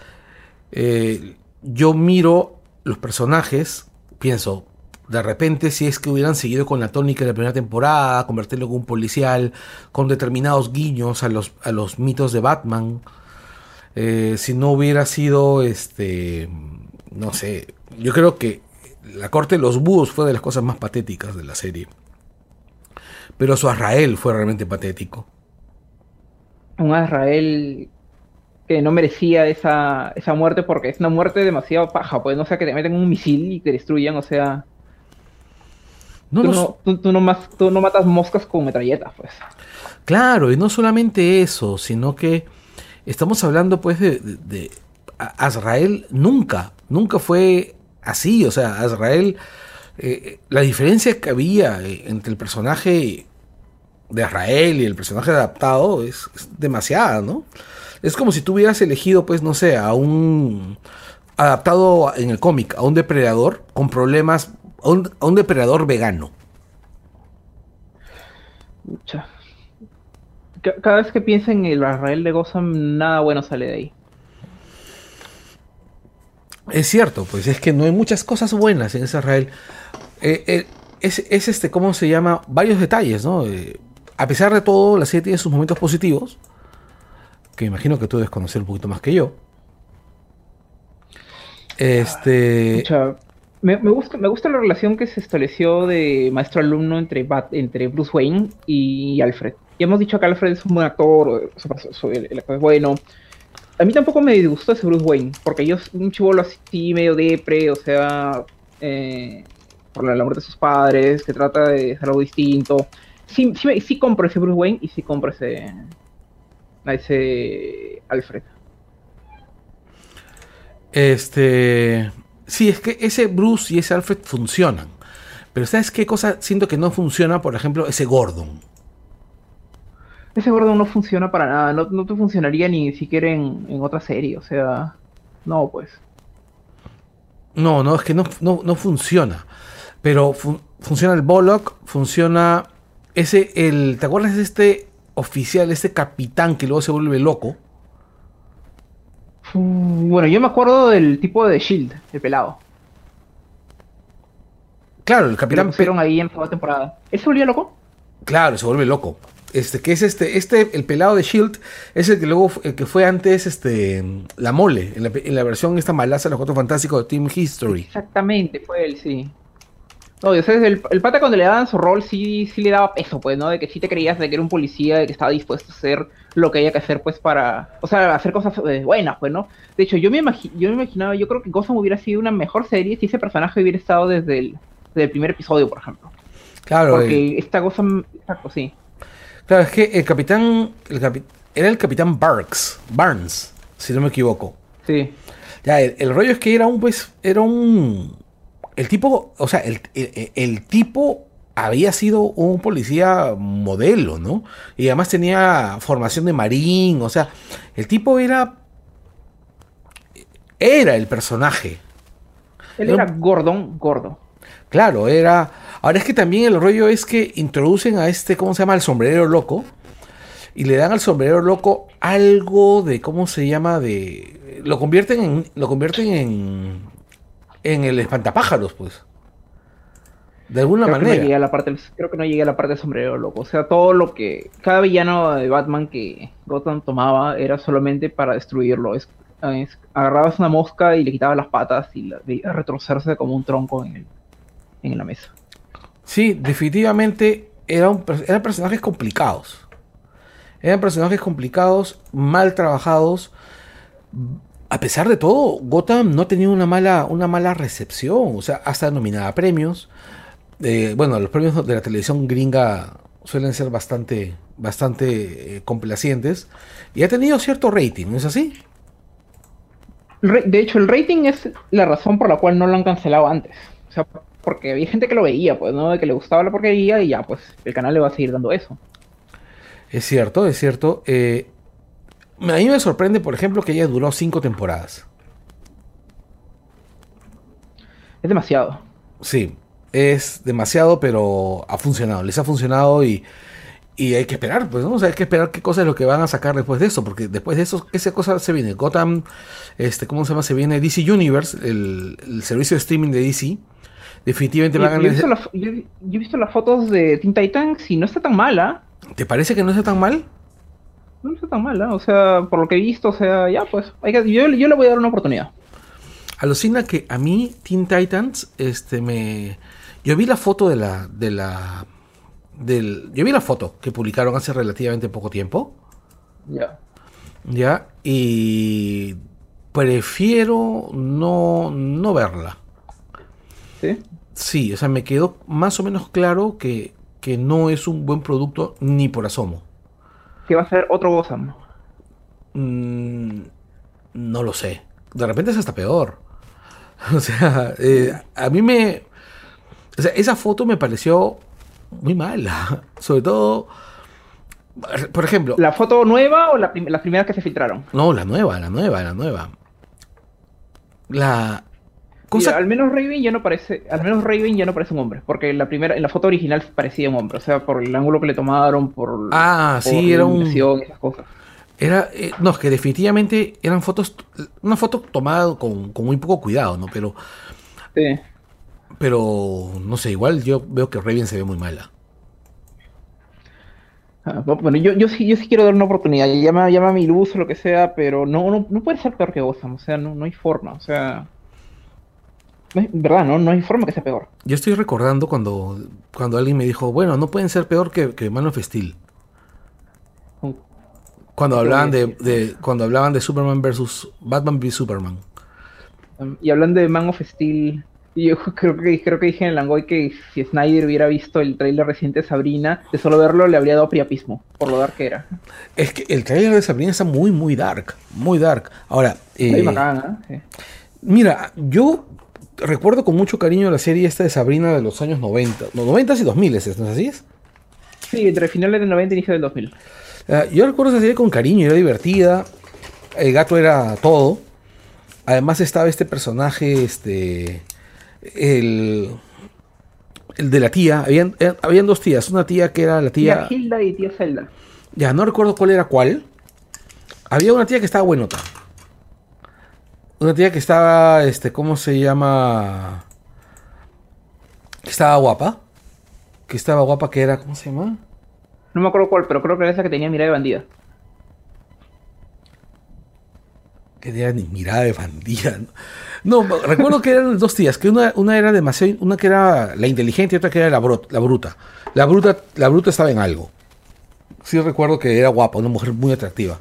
eh, yo miro los personajes, pienso, de repente si es que hubieran seguido con la tónica de la primera temporada, convertirlo en un policial, con determinados guiños a los, a los mitos de Batman, eh, si no hubiera sido, este, no sé, yo creo que la corte de los búhos fue de las cosas más patéticas de la serie. Pero su Azrael fue realmente patético. Un Azrael que no merecía esa, esa muerte porque es una muerte demasiado paja. Pues no sea que te meten un misil y te destruyan. O sea, No, tú, no, no, tú, tú no mas- tú no matas moscas con metralletas, pues. Claro, y no solamente eso, sino que estamos hablando pues de, de- Azrael nunca, nunca fue así. O sea, Azrael, eh, la diferencia que había eh, entre el personaje de Azrael y el personaje adaptado es, es demasiada, ¿no? Es como si tú hubieras elegido, pues, no sé, a un adaptado en el cómic, a un depredador con problemas, a un, a un depredador vegano. Pucha. Ca- Cada vez que pienso en el Israel de Gotham, nada bueno sale de ahí. Es cierto, pues es que no hay muchas cosas buenas en ese Israel. Eh, eh, es, es este, ¿cómo se llama? Varios detalles, ¿no? Eh, a pesar de todo, la serie tiene sus momentos positivos, que imagino que tú debes conocer un poquito más que yo. Este. Pucha, me, me gusta, me gusta la relación que se estableció de maestro-alumno entre, entre Bruce Wayne y Alfred. Ya hemos dicho que Alfred es un buen actor, el, actor es bueno. A mí tampoco me disgustó ese Bruce Wayne, porque yo un chivolo así medio depre, o sea, eh, por la, la muerte de sus padres, que trata de hacer algo distinto. Sí, sí, sí compro ese Bruce Wayne y sí compro ese, ese Alfred. Este. Sí, es que ese Bruce y ese Alfred funcionan. Pero ¿sabes qué cosa siento que no funciona? Por ejemplo, ese Gordon. Ese Gordon no funciona para nada, no, no te funcionaría ni siquiera en, en otra serie, o sea, no, pues. No, no, es que no, no, no funciona. Pero fun- funciona el Bollock, funciona ese, el, ¿te acuerdas de este oficial, este capitán que luego se vuelve loco? Mm, Bueno, yo me acuerdo del tipo de Shield, el pelado. Claro, el lo capitán, Pe- pusieron ahí en toda temporada. ¿Él se volvía loco? claro, se vuelve loco. Este, que es este, este, el pelado de Shield, es el que luego, el que fue antes, este, la mole, en la, pe- en la versión esta malaza de los cuatro fantásticos de Team History. Exactamente, fue él, sí. No, yo sé, el, el pata cuando le daban su rol sí, sí le daba peso, pues, ¿no? De que sí te creías de que era un policía, de que estaba dispuesto a hacer lo que haya que hacer, pues, para... O sea, hacer cosas eh, buenas, pues, ¿no? De hecho, yo me, yo me imaginaba, yo creo que Gotham hubiera sido una mejor serie si ese personaje hubiera estado desde el, desde el primer episodio, por ejemplo. Claro, Porque esta Gotham... Exacto, sí. Claro, es que el capitán. el capi- era el capitán Barks. Barnes, si no me equivoco. Sí. Ya, el, el rollo es que era un, pues, era un. El tipo, o sea, el, el- el tipo había sido un policía modelo, ¿no? Y además tenía formación de marín, o sea, el tipo era. Era el personaje. Él Era era Gordon gordo. Claro, era. Ahora es que también el rollo es que introducen a este, ¿cómo se llama? El sombrero loco. Y le dan al sombrero loco algo de, ¿cómo se llama? De. Lo convierten en. Lo convierten en. En el espantapájaros, pues. De alguna Creo que, no manera. llegué a la parte, creo que no llegué a la parte del sombrero loco. O sea, todo lo que. Cada villano de Batman que Gotham tomaba era solamente para destruirlo. Es, es- agarrabas una mosca y le quitabas las patas y la veías retrocerse como un tronco en, el, en la mesa. Sí, definitivamente era un eran personajes complicados. Eran personajes complicados, mal trabajados. A pesar de todo, Gotham no tenía una mala, una mala recepción. O sea, hasta nominada a premios. Eh, bueno, los premios de la televisión gringa suelen ser bastante, bastante eh, complacientes. Y ha tenido cierto rating, ¿no es así? De hecho, el rating es la razón por la cual no lo han cancelado antes. O sea, porque había gente que lo veía, pues, ¿no? De que le gustaba la porquería y ya, pues, el canal le va a seguir dando eso. Es cierto, es cierto. Eh, a mí me sorprende, por ejemplo, que haya durado cinco temporadas. Es demasiado. Sí, es demasiado, pero ha funcionado. Les ha funcionado y, y hay que esperar, pues, ¿no? O sea, hay que esperar qué cosa es lo que van a sacar después de eso, porque después de eso, esa cosa se viene. Gotham, este, ¿cómo se llama? Se viene DC Universe, el, el servicio de streaming de DC. Definitivamente Yo, van a... yo he visto yo he visto las fotos de Teen Titans y no está tan mala. ¿Te parece que no está tan mal? No está tan mala. O sea, por lo que he visto, o sea, ya, pues, hay que- yo, yo le voy a dar una oportunidad. Alucina que a mí Teen Titans, este, me... Yo vi la foto de la... De la del, yo vi la foto que publicaron hace relativamente poco tiempo. Ya. ¿Ya? Y prefiero no, no verla. ¿Sí? Sí, o sea, me quedó más o menos claro que, que no es un buen producto ni por asomo. Que va a ser otro Gotham. Mm, no lo sé. de repente es hasta peor. O sea, eh, a mí me... O sea, esa foto me pareció muy mala. Sobre todo, por ejemplo... ¿La foto nueva o la prim- las primeras que se filtraron? No, la nueva, la nueva, la nueva. La cosa... Al menos Raven ya no parece, al menos Raven ya no parece un hombre, porque en la primera, en la foto original parecía un hombre, o sea, por el ángulo que le tomaron, por, Ah, por sí, era un... esas cosas. Era, eh, no, es que definitivamente eran fotos, una foto tomada con, con muy poco cuidado, ¿no? Pero, Sí. pero, no sé, igual yo veo que Raven se ve muy mala. Ah, bueno, yo, yo sí, yo sí quiero dar una oportunidad, llama, llama a mi luz o lo que sea, pero no, no, no puede ser peor que Gotham, o sea, no, no hay forma, o sea, no hay- verdad, no, no hay forma que sea peor. Yo estoy recordando cuando, cuando alguien me dijo, bueno, no pueden ser peor que, que Man of Steel. Cuando ¿Qué hablaban de, de- cuando hablaban de Superman versus Batman v Superman. Um, Y hablando de Man of Steel, yo creo que, creo que dije en el Langoy que si Snyder hubiera visto el tráiler reciente de Sabrina, de solo verlo le habría dado priapismo, por lo dark que era. Es que el trailer de Sabrina está muy, muy dark. Muy dark. Ahora, eh, bacán, ¿eh? Mira, yo recuerdo con mucho cariño la serie esta de Sabrina de los años 90. No, 90 y 2000, ¿no es así? Es? Sí, entre finales del 90 y inicio del 2000. Ah, yo recuerdo esa serie con cariño, era divertida. El gato era todo. Además estaba este personaje, este. El. El de la tía. Habían, eh, habían dos tías. Una tía que era la Tía tía. Hilda y tía Zelda. Ya, no recuerdo cuál era cuál. Había una tía que estaba buenota. Una tía que estaba, este, ¿cómo se llama? Que estaba guapa. Que estaba guapa, que era, ¿cómo se llama? No me acuerdo cuál, pero creo que era esa que tenía mirada de bandida. Que tenía ni mirada de bandida. No, No, recuerdo que eran dos tías, que una, una era demasiado, una que era la inteligente y otra que era la, bro- la bruta. La bruta. La bruta estaba en algo. Sí recuerdo que era guapa, una mujer muy atractiva.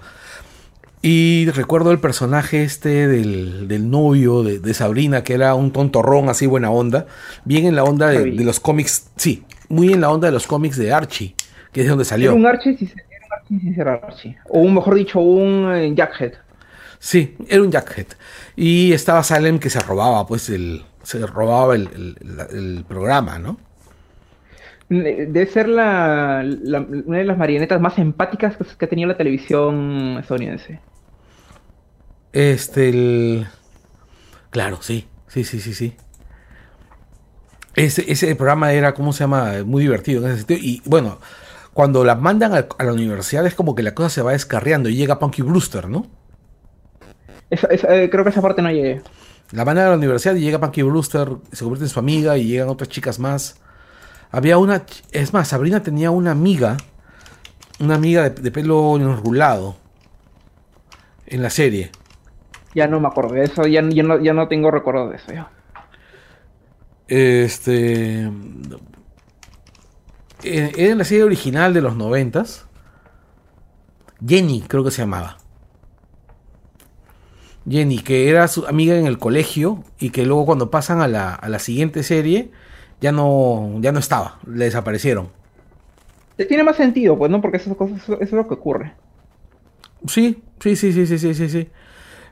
Y recuerdo el personaje este del, del novio de, de Sabrina, que era un tontorrón así buena onda. Bien en la onda de, los cómics, sí, muy en la onda de los cómics de Archie, que es de donde salió. Era un Archie sin ser, era un Archie sin ser Archie. O un, mejor dicho, un eh, Jackhead. Sí, era un Jackhead. Y estaba Salem que se robaba, pues, el, se robaba el, el- programa, ¿no? Debe ser la, la- una de las marionetas más empáticas que, que ha tenido la televisión estadounidense. Este, el... Claro, sí, sí, sí, sí, sí. Ese, ese programa era, ¿cómo se llama? Muy divertido en ese sentido. Y bueno, cuando la mandan a, a la universidad es como que la cosa se va descarriando y llega Punky Brewster, ¿no? Esa- esa- eh, creo que esa parte no llegué. La mandan a la universidad y llega Punky Brewster, se convierte en su amiga y llegan otras chicas más. Había una, es más, Sabrina tenía una amiga, una amiga de, de pelo enrulado en la serie. Ya no me acuerdo de eso, ya, ya, no, ya no tengo recuerdo de eso. Ya. Este. eh, Era en la serie original de los noventas. Jenny, creo que se llamaba. Jenny, que era su amiga en el colegio y que luego cuando pasan a la, a la siguiente serie ya no, ya no estaba, le desaparecieron. Eh, Tiene más sentido, pues, ¿no? Porque esas cosas, eso, eso es lo que ocurre. Sí, sí, sí, sí, sí, sí, sí, sí.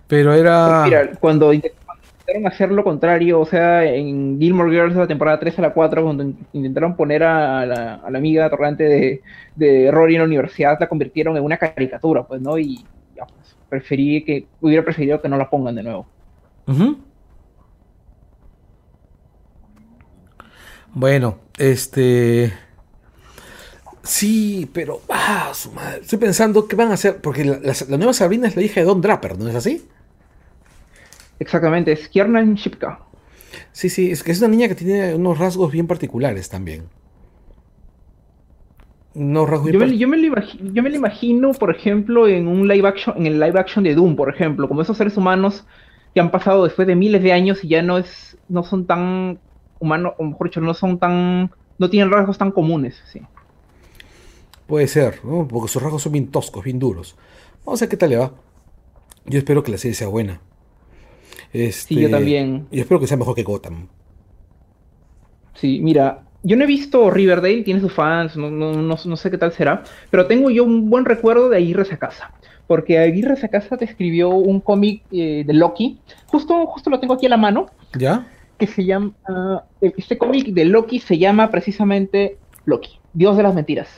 Pero era... Mira, cuando int- cuando intentaron hacer lo contrario, o sea, en Gilmore Girls de la temporada 3 a la 4, cuando in- intentaron poner a la, a la amiga atorrante de, de Rory en la universidad, la convirtieron en una caricatura, pues, ¿no? Y ya, pues, preferí que, hubiera preferido que no la pongan de nuevo. Bueno, este. Sí, pero. Ah, su madre. Estoy pensando qué van a hacer. Porque la, la- la nueva Sabrina es la hija de Don Draper, ¿no es así? Exactamente, es Kiernan Shipka. Sí, sí, es que es una niña que tiene unos rasgos bien particulares también. Rasgos Yo me, yo, me lo imagi- yo me lo imagino, por ejemplo, en un live action, en el live action de Doom, por ejemplo, como esos seres humanos que han pasado después de miles de años y ya no es, no son tan humanos, o mejor dicho, no son tan, no tienen rasgos tan comunes, sí. Puede ser, ¿no? Porque sus rasgos son bien toscos, bien duros. Vamos a ver qué tal le va. Yo espero que la serie sea buena. Este, Sí, yo también. Y espero que sea mejor que Gotham. Sí, mira, yo no he visto Riverdale, tiene sus fans, no, no, no, no sé qué tal será, pero tengo yo un buen recuerdo de irse a casa. porque Aguirre Sacasa te escribió un cómic eh, de Loki. Justo, justo lo tengo aquí a la mano. ¿Ya? que se llama. este cómic de Loki se llama precisamente Loki, Dios de las Mentiras.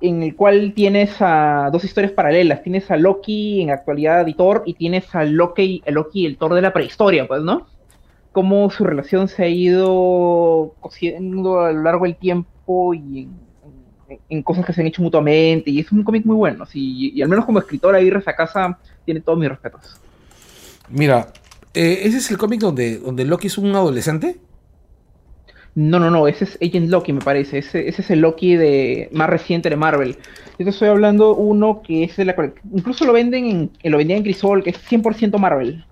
En el cual tienes a dos historias paralelas. Tienes a Loki en actualidad y Thor, y tienes a Loki, el Loki, el Thor de la prehistoria, pues, ¿no? Cómo su relación se ha ido cosiendo a lo largo del tiempo y en, cosas que se han hecho mutuamente. Y es un cómic muy bueno. sí, y, al menos como escritor, Aguirre Sacasa tiene todos mis respetos. Mira, eh, ese es el cómic donde, donde Loki es un adolescente. No, no, no, ese es Agent Loki, me parece. Ese, ese es el Loki de más reciente de Marvel. Yo te estoy hablando uno que es de la Incluso lo venden en, eh, lo vendían en Crisol, que es 100% Marvel.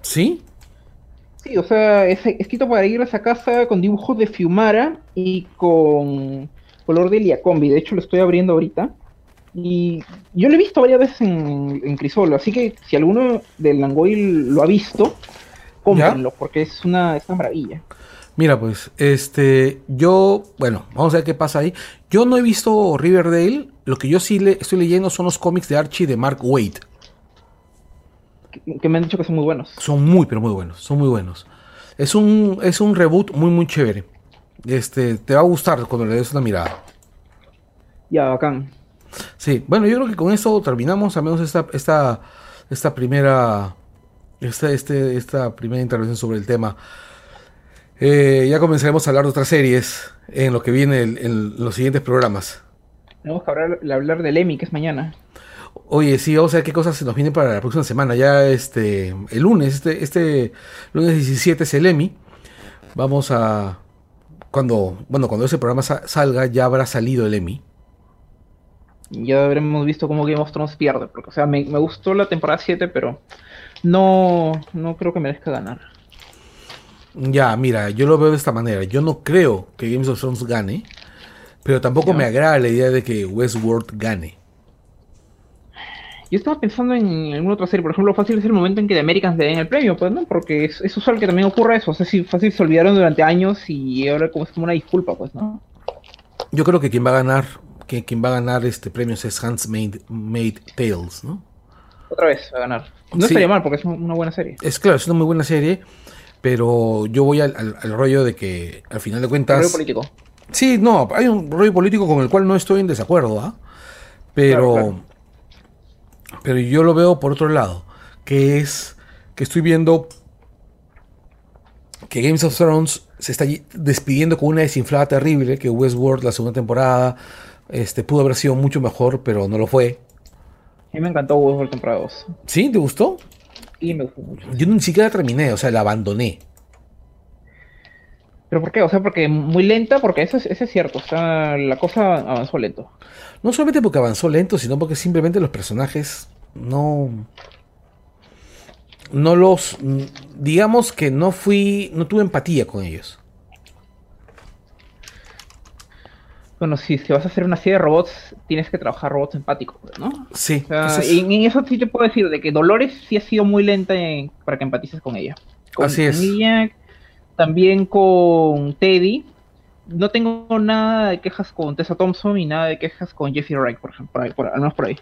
¿Sí? Sí, o sea, es escrito para ir a esa casa con dibujos de Fiumara y con color de Liacombi. De hecho, lo estoy abriendo ahorita. Y yo lo he visto varias veces en, en Crisol, así que si alguno del Langoy lo ha visto, cómprenlo, porque es una, es una maravilla. Mira, pues, este, yo, bueno, vamos a ver qué pasa ahí. Yo no he visto Riverdale. Lo que yo sí le estoy leyendo son los cómics de Archie de Mark Waid. Que, que me han dicho que son muy buenos. Son muy, pero muy buenos. Son muy buenos. Es un, es un reboot muy, muy chévere. Este, te va a gustar cuando le des una mirada. Ya, bacán. Sí, bueno, yo creo que con esto terminamos, al menos esta, esta, esta primera, esta, este, esta primera intervención sobre el tema. Eh, ya comenzaremos a hablar de otras series en lo que viene el- en los siguientes programas. Tenemos que hablar, hablar del Emmy, que es mañana. Oye, sí, vamos a ver qué cosas se nos vienen para la próxima semana. Ya este, el lunes, este, este lunes 17 es el Emmy. Vamos a, cuando, bueno, cuando ese programa sa- salga ya habrá salido el Emmy. Ya habremos visto cómo Game of Thrones pierde. Porque, o sea, me, me gustó la temporada 7, pero no, no creo que merezca ganar. Ya, mira, yo lo veo de esta manera. Yo no creo que Games of Thrones gane, pero tampoco me agrada la idea de que Westworld gane. Yo estaba pensando en alguna otra serie, por ejemplo, fácil es el momento en que The Americans le den el premio, pues, ¿no? Porque es, es usual que también ocurra eso. O sea, si fácil se olvidaron durante años y ahora como es como una disculpa, pues, ¿no? Yo creo que quien va a ganar, que quien va a ganar este premios es Hans Made, Made Tales, ¿no? Otra vez a ganar. No Sí. estaría mal porque es una buena serie. Es claro, es una muy buena serie, pero yo voy al, al- al rollo de que al final de cuentas... Rollo político. Sí, no, hay un rollo político con el cual no estoy en desacuerdo, ¿ah? Pero, Claro, claro. pero yo lo veo por otro lado, que es que estoy viendo que Games of Thrones se está despidiendo con una desinflada terrible, que Westworld la segunda temporada este, pudo haber sido mucho mejor, pero no lo fue. A mí me encantó Westworld temporada 2. ¿Sí? ¿Te gustó? Y me gustó mucho. Yo ni siquiera terminé, o sea, la abandoné. ¿Pero por qué? O sea, porque muy lenta, porque eso es, eso es cierto. O sea, la cosa avanzó lento. No solamente porque avanzó lento, sino porque simplemente los personajes no. No los. Digamos que no fui. No tuve empatía con ellos. Bueno, si, si vas a hacer una serie de robots, tienes que trabajar robots empáticos, ¿no? Sí. O sea, ese es- y en, eso sí te puedo decir de que Dolores sí ha sido muy lenta en- para que empatices con ella. Con, Así es. ella, también con Teddy. No tengo nada de quejas con Tessa Thompson y nada de quejas con Jeffrey Wright, por ejemplo, por ahí, por- al menos por ahí.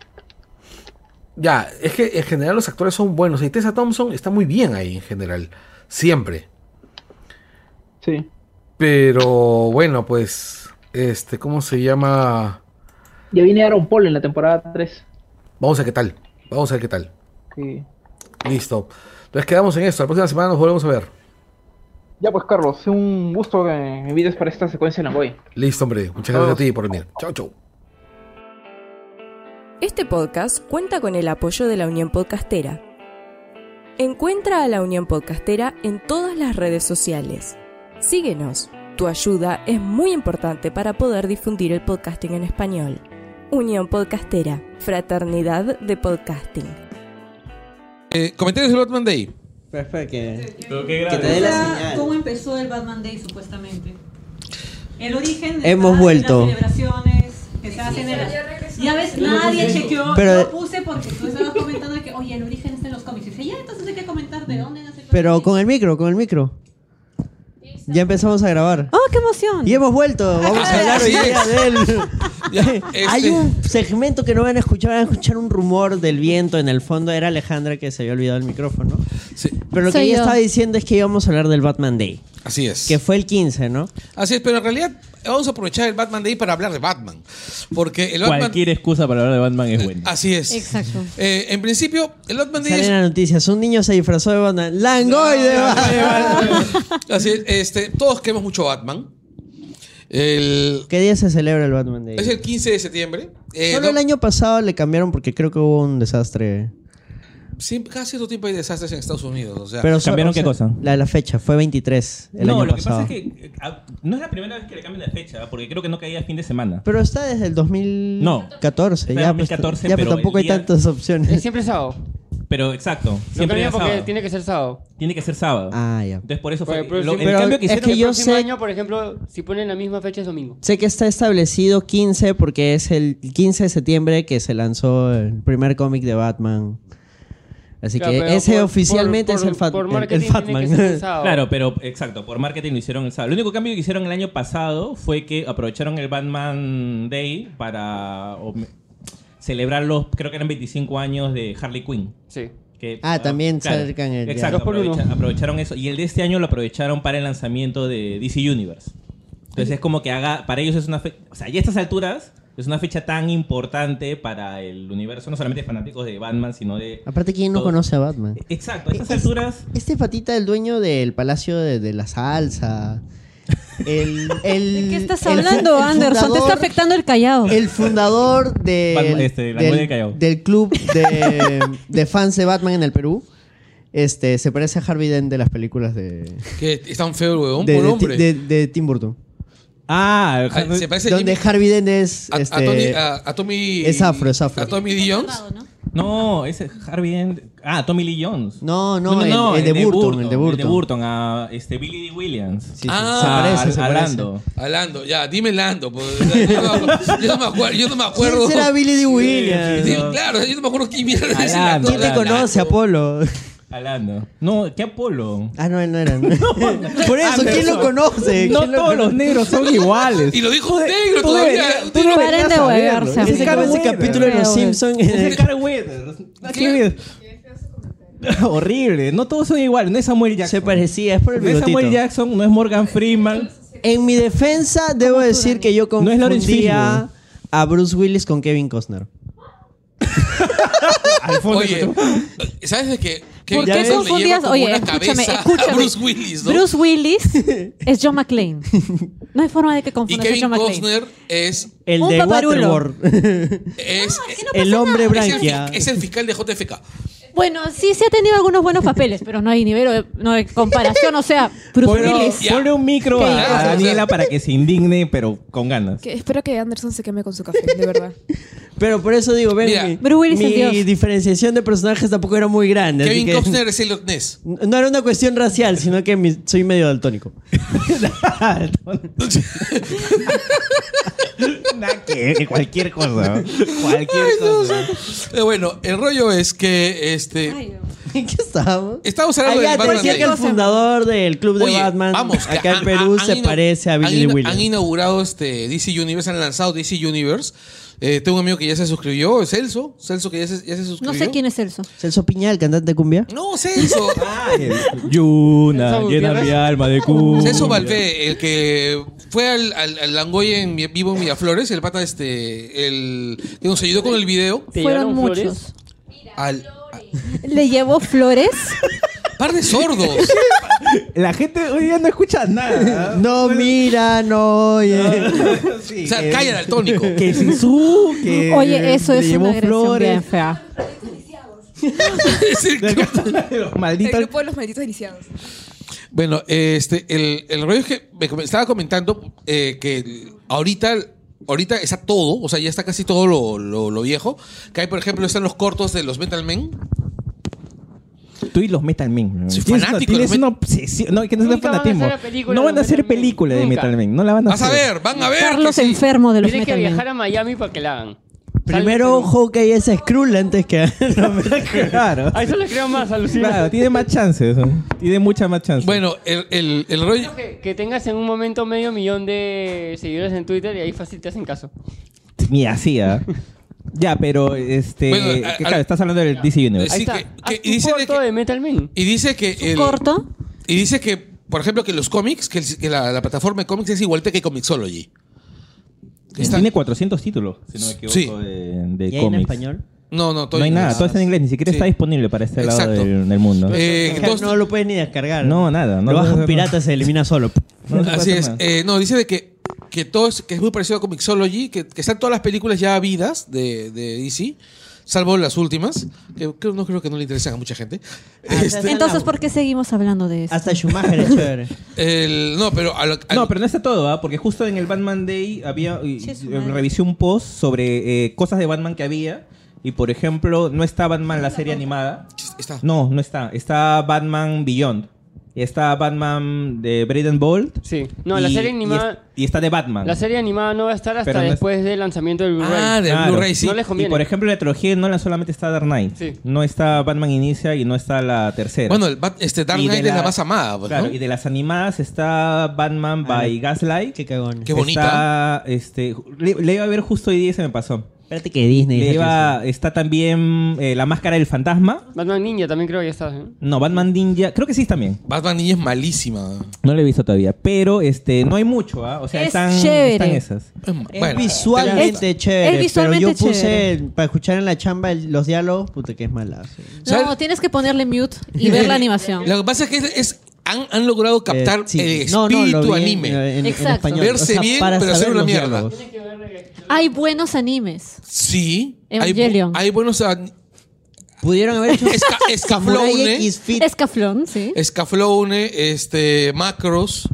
Ya, es que en general los actores son buenos. Y Tessa Thompson está muy bien ahí en general. Siempre. Sí. Pero bueno, pues. Este, ¿cómo se llama? Ya viene Aaron Paul en la temporada 3. Vamos a ver qué tal. Vamos a ver qué tal. que- Listo. Entonces quedamos en esto. La próxima semana nos volvemos a ver. Ya pues, Carlos, un gusto que me invites para esta secuencia en Langoy. Listo, hombre. Muchas gracias a ti por venir. Chau, chau. Este podcast cuenta con el apoyo de la Unión Podcastera. Encuentra a la Unión Podcastera en todas las redes sociales. Síguenos. Tu ayuda es muy importante para poder difundir el podcasting en español. Unión Podcastera, Fraternidad de Podcasting. Eh, comentarios del Batman Day. Perfecto, que, Pero qué que grave. te dé la señal. ¿Cómo empezó el Batman Day supuestamente? El origen Hemos está en vuelto. las celebraciones que se hacen en las... Ya ves, nadie chequeó. Pero- Yo puse porque tú estabas comentando que, oye, el origen está en los cómics. Y dice, ya, entonces hay que comentar de dónde nace el Pero con el micro, con el micro. Ya empezamos a grabar. ¡Oh, qué emoción! Y hemos vuelto. Vamos a hablar hoy día del Hay Este- un segmento que no van a escuchar, van a escuchar un rumor del viento en el fondo. Era Alejandra que se había olvidado el micrófono. Sí, Pero lo que Soy ella yo. estaba diciendo es que íbamos a hablar del Batman Day, así es. que fue el 15, ¿no? Así es, pero en realidad vamos a aprovechar el Batman Day para hablar de Batman. Porque el Batman. Cualquier excusa para hablar de Batman es buena. Así es. Exacto. Eh, en principio, el Batman Day Salen es. las noticias, un niño se disfrazó de Batman. ¡Langoy de Batman! Así es, este, todos queremos mucho Batman. El, ¿Qué día se celebra el Batman Day? es el 15 de septiembre. Eh, Solo no- el año pasado le cambiaron porque creo que hubo un desastre. Sí, cada cierto tiempo hay desastres en Estados Unidos. O sea, Pero ¿Cambiaron o sea, qué cosa? La, la fecha, fue 23 el no, año lo que pasa es que eh, ah, no es la primera vez que le cambian de fecha, porque creo que no caía fin de semana. Pero está desde el 2014. Está ya, en pues, 2014, ya, pero pero tampoco el hay día- tantas Es opciones. siempre sábado. Pero exacto, Lo siempre cambian era porque sábado. tiene que ser sábado. Tiene que ser sábado. Ah, ya. Entonces por eso Pero fue. el próximo- lo- el Pero cambio que es hicieron que el yo próximo sé- año, por ejemplo, si ponen la misma fecha es domingo. Sé que está establecido 15 porque es el 15 de septiembre que se lanzó el primer cómic de Batman. Así Claro, que ese por- oficialmente por- es el, Fat- por el- marketing el Fatman. que ser el sábado. Claro, pero exacto, por marketing lo hicieron el sábado. El único cambio que hicieron el año pasado fue que aprovecharon el Batman Day para celebrar los, creo que eran 25 años de Harley Quinn. Sí. Que, Ah, también cercan el día. Exacto, aprovecharon eso. Y el de este año lo aprovecharon para el lanzamiento de DC Universe. Entonces es como que haga, para ellos es una fecha, o sea, ya a estas alturas es una fecha tan importante para el universo, no solamente de fanáticos de Batman, sino de... Aparte, ¿quién no todo. conoce a Batman? Exacto, a estas Es- alturas... Este patita, el dueño del Palacio de, de la Salsa. El, el, ¿De qué estás hablando, el Anderson? Te está fundador- afectando el callado. El fundador de- Batman, este, la del, de Callao. del club de, de fans de Batman en el Perú. Este, se parece a Harvey Dent de las películas de, que es tan feo el huevón, de, por de- hombre. de- de Tim Burton. Ah, Ah, se parece a Donde Jimmy- Harvey Dent es. a, a este, Tony, a, a Tommy. es afro, es afro. A Tommy Lee Jones. No, ese es Harvey Dent. Ah, Tommy Lee Jones. No, no, el- el de Burton, el de Burton. El de Burton, a este, Billy D. Williams. Sí, sí, Ah, se parece, se a parece. Lando. A Lando, ya, dime Lando. pues. yo, no, me acu- yo no me acuerdo. Yo no me acuerdo. ¿Quién será Billy D. Williams? Sí, claro, yo no me acuerdo quién mierda es ese Lando. ¿Quién te Lando. conoce, Apolo? A Lando. No, ¿qué Apolo? Ah, no, él no era. ¿no? Por eso, ¿quién lo conoce? No ¿Quién lo todos los negros son iguales. Y lo dijo un negro tú todavía. tú negro- Paren de huevearse. Ese Ese ese capítulo de Los. Simpsons. Es el Carl Weathers. ¿Qué ves? Horrible. No todos son iguales. No es Samuel Jackson. Se parecía, es por el No es Samuel. Jackson, no es Morgan Freeman. En mi defensa, debo decir que yo No confundía a Bruce Willis con Kevin Costner. Oye, ¿sabes de qué? ¿Por Kevin qué le lleva confundías? Oye, escúchame, cabeza escúchame. Bruce Willis, ¿no? Bruce Willis es John McClane. No hay forma de que y confundas a Kevin John McClane. Costner es. El de. Waterworld. es el hombre es el, branquia. es el fiscal de JFK. Bueno, sí, sí ha tenido algunos buenos papeles, pero no hay nivel, no hay comparación. O sea, Bruce Ponle, Willis. Ponle un micro a, a O sea, Daniela para que se indigne, pero con ganas. Que espero que Anderson se queme con su café, de verdad. Pero por eso digo, ven, Mira, mi, Bruce Willis es mi Dios. diferenciación de personajes tampoco era muy grande. así Kevin que- Costner es el Ness. No era una cuestión racial, sino que mi- soy medio daltónico. Que que cualquier cosa. Cualquier cosa. Eh, bueno, el rollo es que este. ¿En qué estábamos? Estamos Ah, hablando te Batman decía Day. que el fundador del club de Oye, Batman vamos, que acá en han- Perú han se parece a han Billy Williams. Han inaugurado este DC Universe, han lanzado DC Universe. Eh, tengo un amigo que ya se suscribió, Celso. Celso que ya se, ya se suscribió. No sé quién es Celso. Celso Piñal, cantante de cumbia. No, Celso. Yuna, Celso llena mi alma de cumbia. Celso Valvé, el que fue al, al, al Langoy en Mi- vivo en Miraflores, el pata este, el que nos ayudó con el video. ¿Te Fueron llevaron flores? muchos. Al Le llevó flores. par de sordos. La gente hoy día no escucha nada. No mira, no oye. Sí, O sea, que- calla al tónico. Que Sisu, que. Oye, eso le es llevó una agresión flores. bien fea. Es el que- grupo de los malditos iniciados. Bueno, este, el, el rollo es que me com- estaba comentando eh, que ahorita, ahorita está todo, o sea, ya está casi todo lo, lo- lo viejo. Que hay, por ejemplo, están los cortos de los Metal Men. Tú y los Metal Men. ¿no? Soy Tienes fanático una- de Tienes los una obsesión. No, que no es van fanatismo. hacer película No de van a hacer Metal Men. película de. Metal Men. No la van a Vas a hacer. ver, van a ver. Carlos que sí. enfermo de los Tienen que Metal Men. viajar a Miami para que la hagan. Primero Hawkeye es Skrull antes que. Claro. A eso le creo más, alucina. Claro, tiene más chances. Tiene mucha más chances. Bueno, el, el, el rollo. Que, que tengas en un momento medio millón de seguidores en Twitter y ahí fácil te hacen caso. Ni así, ¿ah? Ya, pero este. Bueno, que, a- claro, a- estás hablando del DC Universe. Sí, Ahí está. que- Haz que- tu y dice de corto que- de Metal Man. Y dice que el, Corto. y dice que, por ejemplo, que los cómics, que, el- que la, la plataforma de cómics es igualita que Comixology. Que está- Tiene 400 títulos, si no me equivoco, Sí. de, de ¿Y hay en cómics. español? No, no, todo No hay nada, todo está en inglés, ni siquiera Sí. está disponible para este lado Exacto. del, del mundo. Eh, entonces- no lo puedes ni descargar. No, nada, no lo lo bajas puedes pirata, se elimina solo. No se puede Así hacer es. nada. Eh, no, dice de que, que todo es, que es muy parecido a Comixology, que, que están todas las películas ya habidas de, de DC, salvo las últimas, que no creo que no le interesan a mucha gente. Ah, Este, Entonces, ¿por qué seguimos hablando de eso? Hasta Schumacher es chévere. el- no, pero a lo- a- No, pero no está todo, ¿ah? porque justo en el Batman Day había y- Sí, eh, revisé un post sobre eh, cosas de Batman que había y por ejemplo no está Batman la serie animada. está. No, no está. Está Batman Beyond. Y está Batman de Braden Bolt. Sí. No, la y- serie y animada. Y, está de Batman. La serie animada no va a estar hasta Pero no es- después del lanzamiento del Blu-ray. Ah, de Claro. Blu-ray, sí. No les Y conviene. por ejemplo, la trilogía Nolan solamente está Dark Knight. Sí. No está Batman Inicia y no está la tercera. Bueno, el Bat- este Dark Y de Knight es la la- más amada, pues, Claro, ¿no? y de las animadas está Batman Ah, by Gaslight. Qué cagón. Qué bonita. Está, este, le, le iba a ver justo hoy día y se me pasó. Espérate que Disney. Le iba, está también eh, la máscara del fantasma. Batman Ninja también creo que ya está. ¿eh? No, Batman Ninja. Creo que sí también. Batman Ninja es malísima. No lo he visto todavía. Pero este no hay mucho, ¿ah? O sea, Es están, chévere. están esas. Es bueno, visualmente Es- chévere. es visualmente pero yo puse chévere. para escuchar en la chamba el- los diálogos, puta que es malazo. ¿sabes? No, tienes que ponerle mute y ver la animación. Lo que pasa es que es, es- han, han logrado captar Eh, sí. el No, no, espíritu vi anime. En, en Exacto. español. Verse bien, para pero hacer una mierda. diálogos. Hay buenos animes. Sí. Hay, Evangelion. hay buenos Pudieron haber hecho Esca- X Fit. Escaflón, sí. Escaflowne, este, Macros,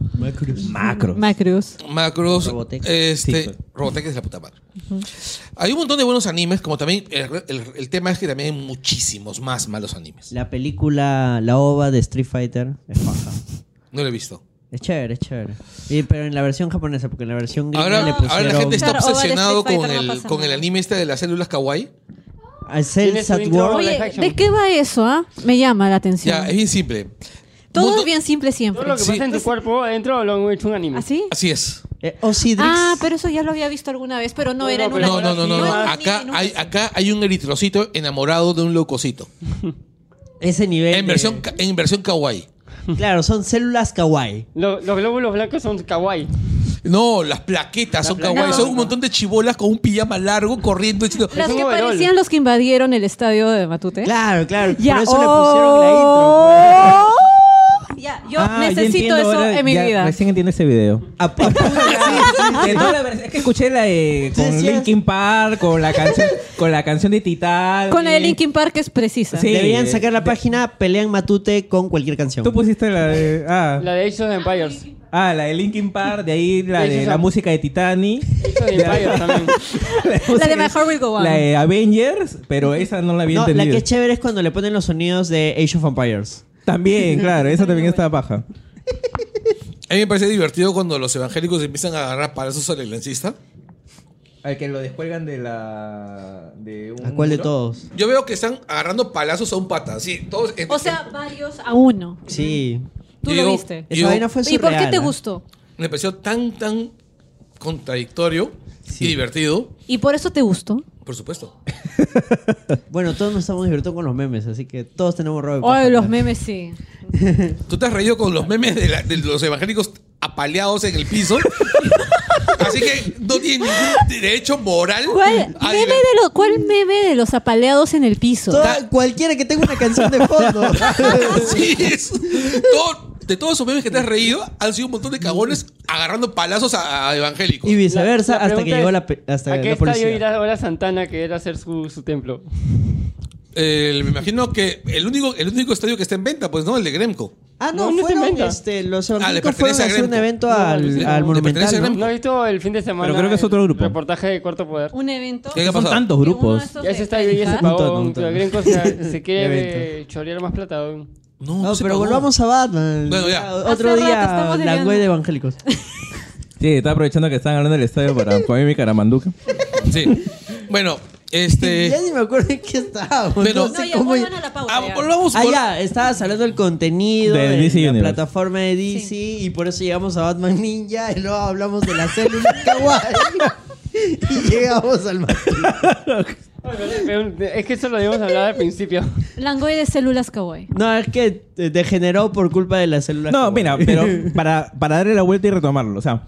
Macros. Macruz. Macros, Robotech. este, Sí. Robotech es la puta madre. Hay un montón de buenos animes, como también el, el- el tema es que también hay muchísimos más malos animes. La película, la ova de Street Fighter es paja. No lo he visto. Es chévere, es chévere. Y, pero en la versión japonesa, porque en la versión gringa Ahora, le ahora pusieron... la gente está obsesionado con no el, pasa con el anime este de las células kawaii. Cells at Oye. ¿de qué va eso, ah? Me llama la atención. Ya, es bien simple. Todo Mundo- es bien simple Todo siempre. lo que Sí. pasa en tu cuerpo adentro lo han hecho un anime. ¿Así? Así es. Eh, Osidrix. Ah, pero eso ya lo había visto alguna vez, pero no, No, era en no, una... No, no, no, no. no. era un Acá, anime, hay, nunca- acá hay un eritrocito enamorado de un leucocito. Ese nivel. En de- versión, ca- en versión kawaii. Claro, son células kawaii. Lo- los glóbulos blancos son kawaii. No, las plaquetas son kawaii. Son un montón de chibolas con un pijama largo corriendo diciendo. Las un que parecían los que invadieron el estadio de Matute. Claro, claro. Ya. Por eso le pusieron la intro. Oh. Ya, yo Ah, ya necesito entiendo eso ahora, en mi ya vida. Recién entiendo ese video. A- a- De toda la vers- es que escuché la de con Linkin Park, con la canción, con la canción de Titan. Con la de Linkin Park es precisa. Sí. Deberían sacar la página Pelean Matute con cualquier canción. Tú pusiste la de. Ah, La de Age of Empires. Ah, la de Linkin Park, de ahí la Sí, de sí, la sí. música de Titanic. También. La de My Heart Will Go On. La de Avengers, pero esa no la había No, la entendido. que es chévere es cuando le ponen los sonidos de Age of Empires. También, claro, esa también está baja. A mí me parece divertido cuando los evangélicos empiezan a agarrar palazos al lancista. Al que lo descuelgan de la. De un ¿A cuál de muro. todos? Yo veo que están agarrando palazos a un pata. Así, todos. O sea, varios a uno. Sí. Tú Yo lo digo- viste. Esa yo- vaina fue ¿Y por qué surreal, te ¿eh? gustó? me pareció tan, tan contradictorio Sí. y divertido. ¿Y por eso te gustó? Por supuesto. Bueno, todos nos estamos divirtiendo con los memes, así que todos tenemos robo paja, los memes sí. Tú te has reído con los memes de, la- de los evangélicos apaleados en el piso. Así que no tiene ningún derecho moral. ¿Cuál meme, de lo- ¿Cuál meme de los apaleados en el piso? Toda- cualquiera que tenga una canción de fondo. Sí, es- todo- de todos esos memes que te has reído, han sido un montón de cagones agarrando palazos a, a evangélicos. y viceversa, La- la hasta que pregunta llegó es, la, pe- hasta ¿A qué la estadio policía. irá ahora Santana que era hacer su, su templo? Eh, me imagino que el único, el único estadio que está en venta, pues no, el de Gremco. Ah, no, No, fueron este, los Ah, evangélicos fueron pertenece a a hacer un Gremco. evento al, le- al le pertenece a Monumental, ¿no? Gremco. ¿No has visto el fin de semana? Pero creo que es otro el grupo. Reportaje de Cuarto Poder. Un evento. ¿Qué ha Son pasado? tantos grupos. Ya de se está y ya se Fijar- pagó. Montón, Grenco se, se quiere Evento. chorear más plata. aún. No, No, se pero pagó. volvamos a Batman. Bueno, ya. Otro Hace rato día, estamos la web de evangélicos. Sí, estaba aprovechando que estaban hablando del estadio para poner mi caramanduca. Sí. Bueno, este. ya ni me acuerdo en qué estábamos. Pero- no sé No, ya cómo- vuelvan a la pauta. Ah, ya. volvamos Ah, vol- ya, estabas hablando del contenido De de, DC la Universe. plataforma de DC y por eso llegamos a Batman Ninja y luego hablamos de la célula Kawaii. y llegamos al martillo. Es que eso lo debíamos hablar al principio. Langoy de células kawaii. No, es que eh, degeneró por culpa de las células. No, kawaii. mira, pero para, para darle la vuelta y retomarlo, o sea,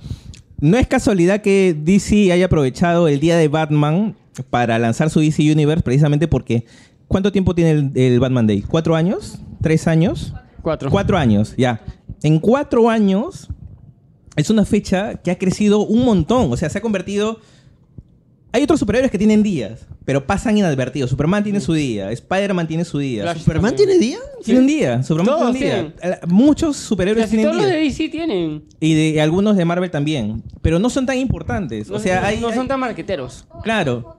no es casualidad que DC haya aprovechado el día de Batman para lanzar su DC Universe precisamente porque ¿cuánto tiempo tiene el, el Batman Day? ¿Cuatro años? ¿Tres años? Cuatro. Cuatro años, ya. En cuatro años es una fecha que ha crecido un montón, o sea, se ha convertido... Hay otros superhéroes que tienen días, pero pasan inadvertidos. Superman tiene su día, Spider-Man tiene su día. Flash ¿Superman tiene día? Tiene un día, Superman Todos tiene un día. Muchos superhéroes Casi tienen todos los de DC tienen. Y de algunos de Marvel también. Pero no son tan importantes. No, o sea, no- hay, no son hay- tan marqueteros. Claro.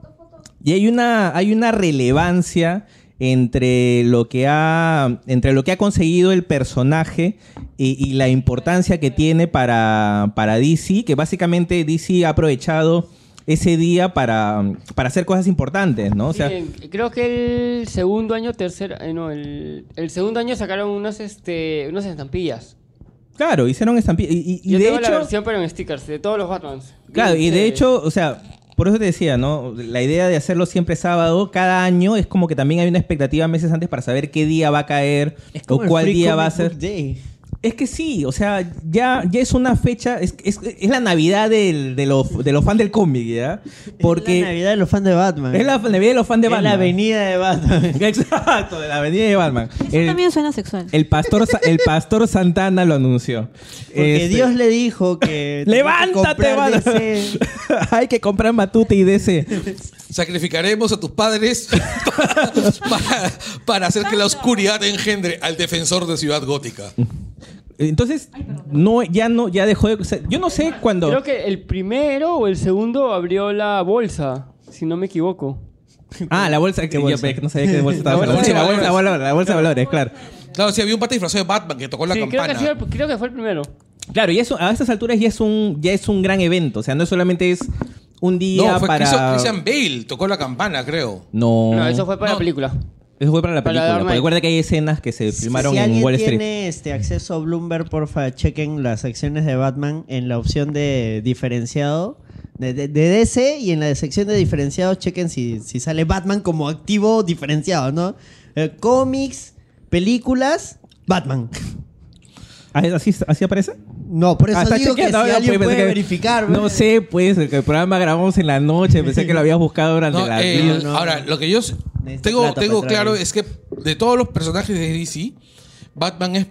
Y hay una, hay una relevancia entre lo que ha. entre lo que ha conseguido el personaje y, y la importancia que tiene para, para DC, que básicamente DC ha aprovechado ese día para, para hacer cosas importantes, ¿no? O sea, Sí, creo que el segundo año, tercer, eh, no, el, el segundo año sacaron unas, este, unas estampillas. claro, hicieron estampillas. Y, y- y Yo de tengo hecho. la versión pero en stickers de todos los Batmans. Claro, y de Este, hecho, o sea, por eso te decía, ¿no? La idea de hacerlo siempre sábado, cada año es como que también hay una expectativa meses antes para saber qué día va a caer Es o el cuál Free día va a ser. Day. Es que sí, o sea, ya, ya es una fecha, es, es, es la Navidad del- de, los, de los fans del cómic, ¿ya? Porque Es la Navidad de los fans de Batman. es la Navidad de los fans de Es Batman. la avenida de Batman. Exacto, de la avenida de Batman. Eso El, también suena sexual. el pastor, el pastor Santana lo anunció. Porque Este, Dios le dijo que. ¡Levántate, Batman! Hay que comprar Matute y DC. Sacrificaremos a tus padres para, para hacer que la oscuridad engendre al defensor de Ciudad Gótica. Entonces, no, ya no, ya dejó de. o sea, yo no sé cuándo. Creo que el primero o el segundo abrió la bolsa, si no me equivoco. Ah, la bolsa. Que, bolsa? yo no sabía qué bolsa estaba La bolsa la, bolsa, la, valores. bolsa, la bolsa de valores, claro. Claro, sí, había un pata disfrazado de Batman que tocó la sí, creo que, ha campana. el- creo que fue el primero. Claro, y eso a estas alturas ya es un, ya es un gran evento. O sea, no solamente es un día no, fue para. Christian- Christian Bale, tocó la campana, creo. No. No, eso fue para No. la película. Eso fue para la para película. Knight. recuerda que hay escenas que se filmaron si en Wall Street. tiene este acceso a Bloomberg, porfa, chequen las acciones de Batman en la opción de diferenciado de, de- de DC y en la sección de diferenciado chequen si, si sale Batman como activo diferenciado, ¿no? Eh, cómics, películas, Batman. Ah, ¿Así, así aparece? No, por eso está digo que si no, alguien pues, puede que- verificar. No pues. sé, pues, el, que el programa grabamos en la noche. Pensé que lo habías buscado durante No, la. eh, no, no, ahora, lo que yo tengo, tengo claro es que de todos los personajes de DC, Batman es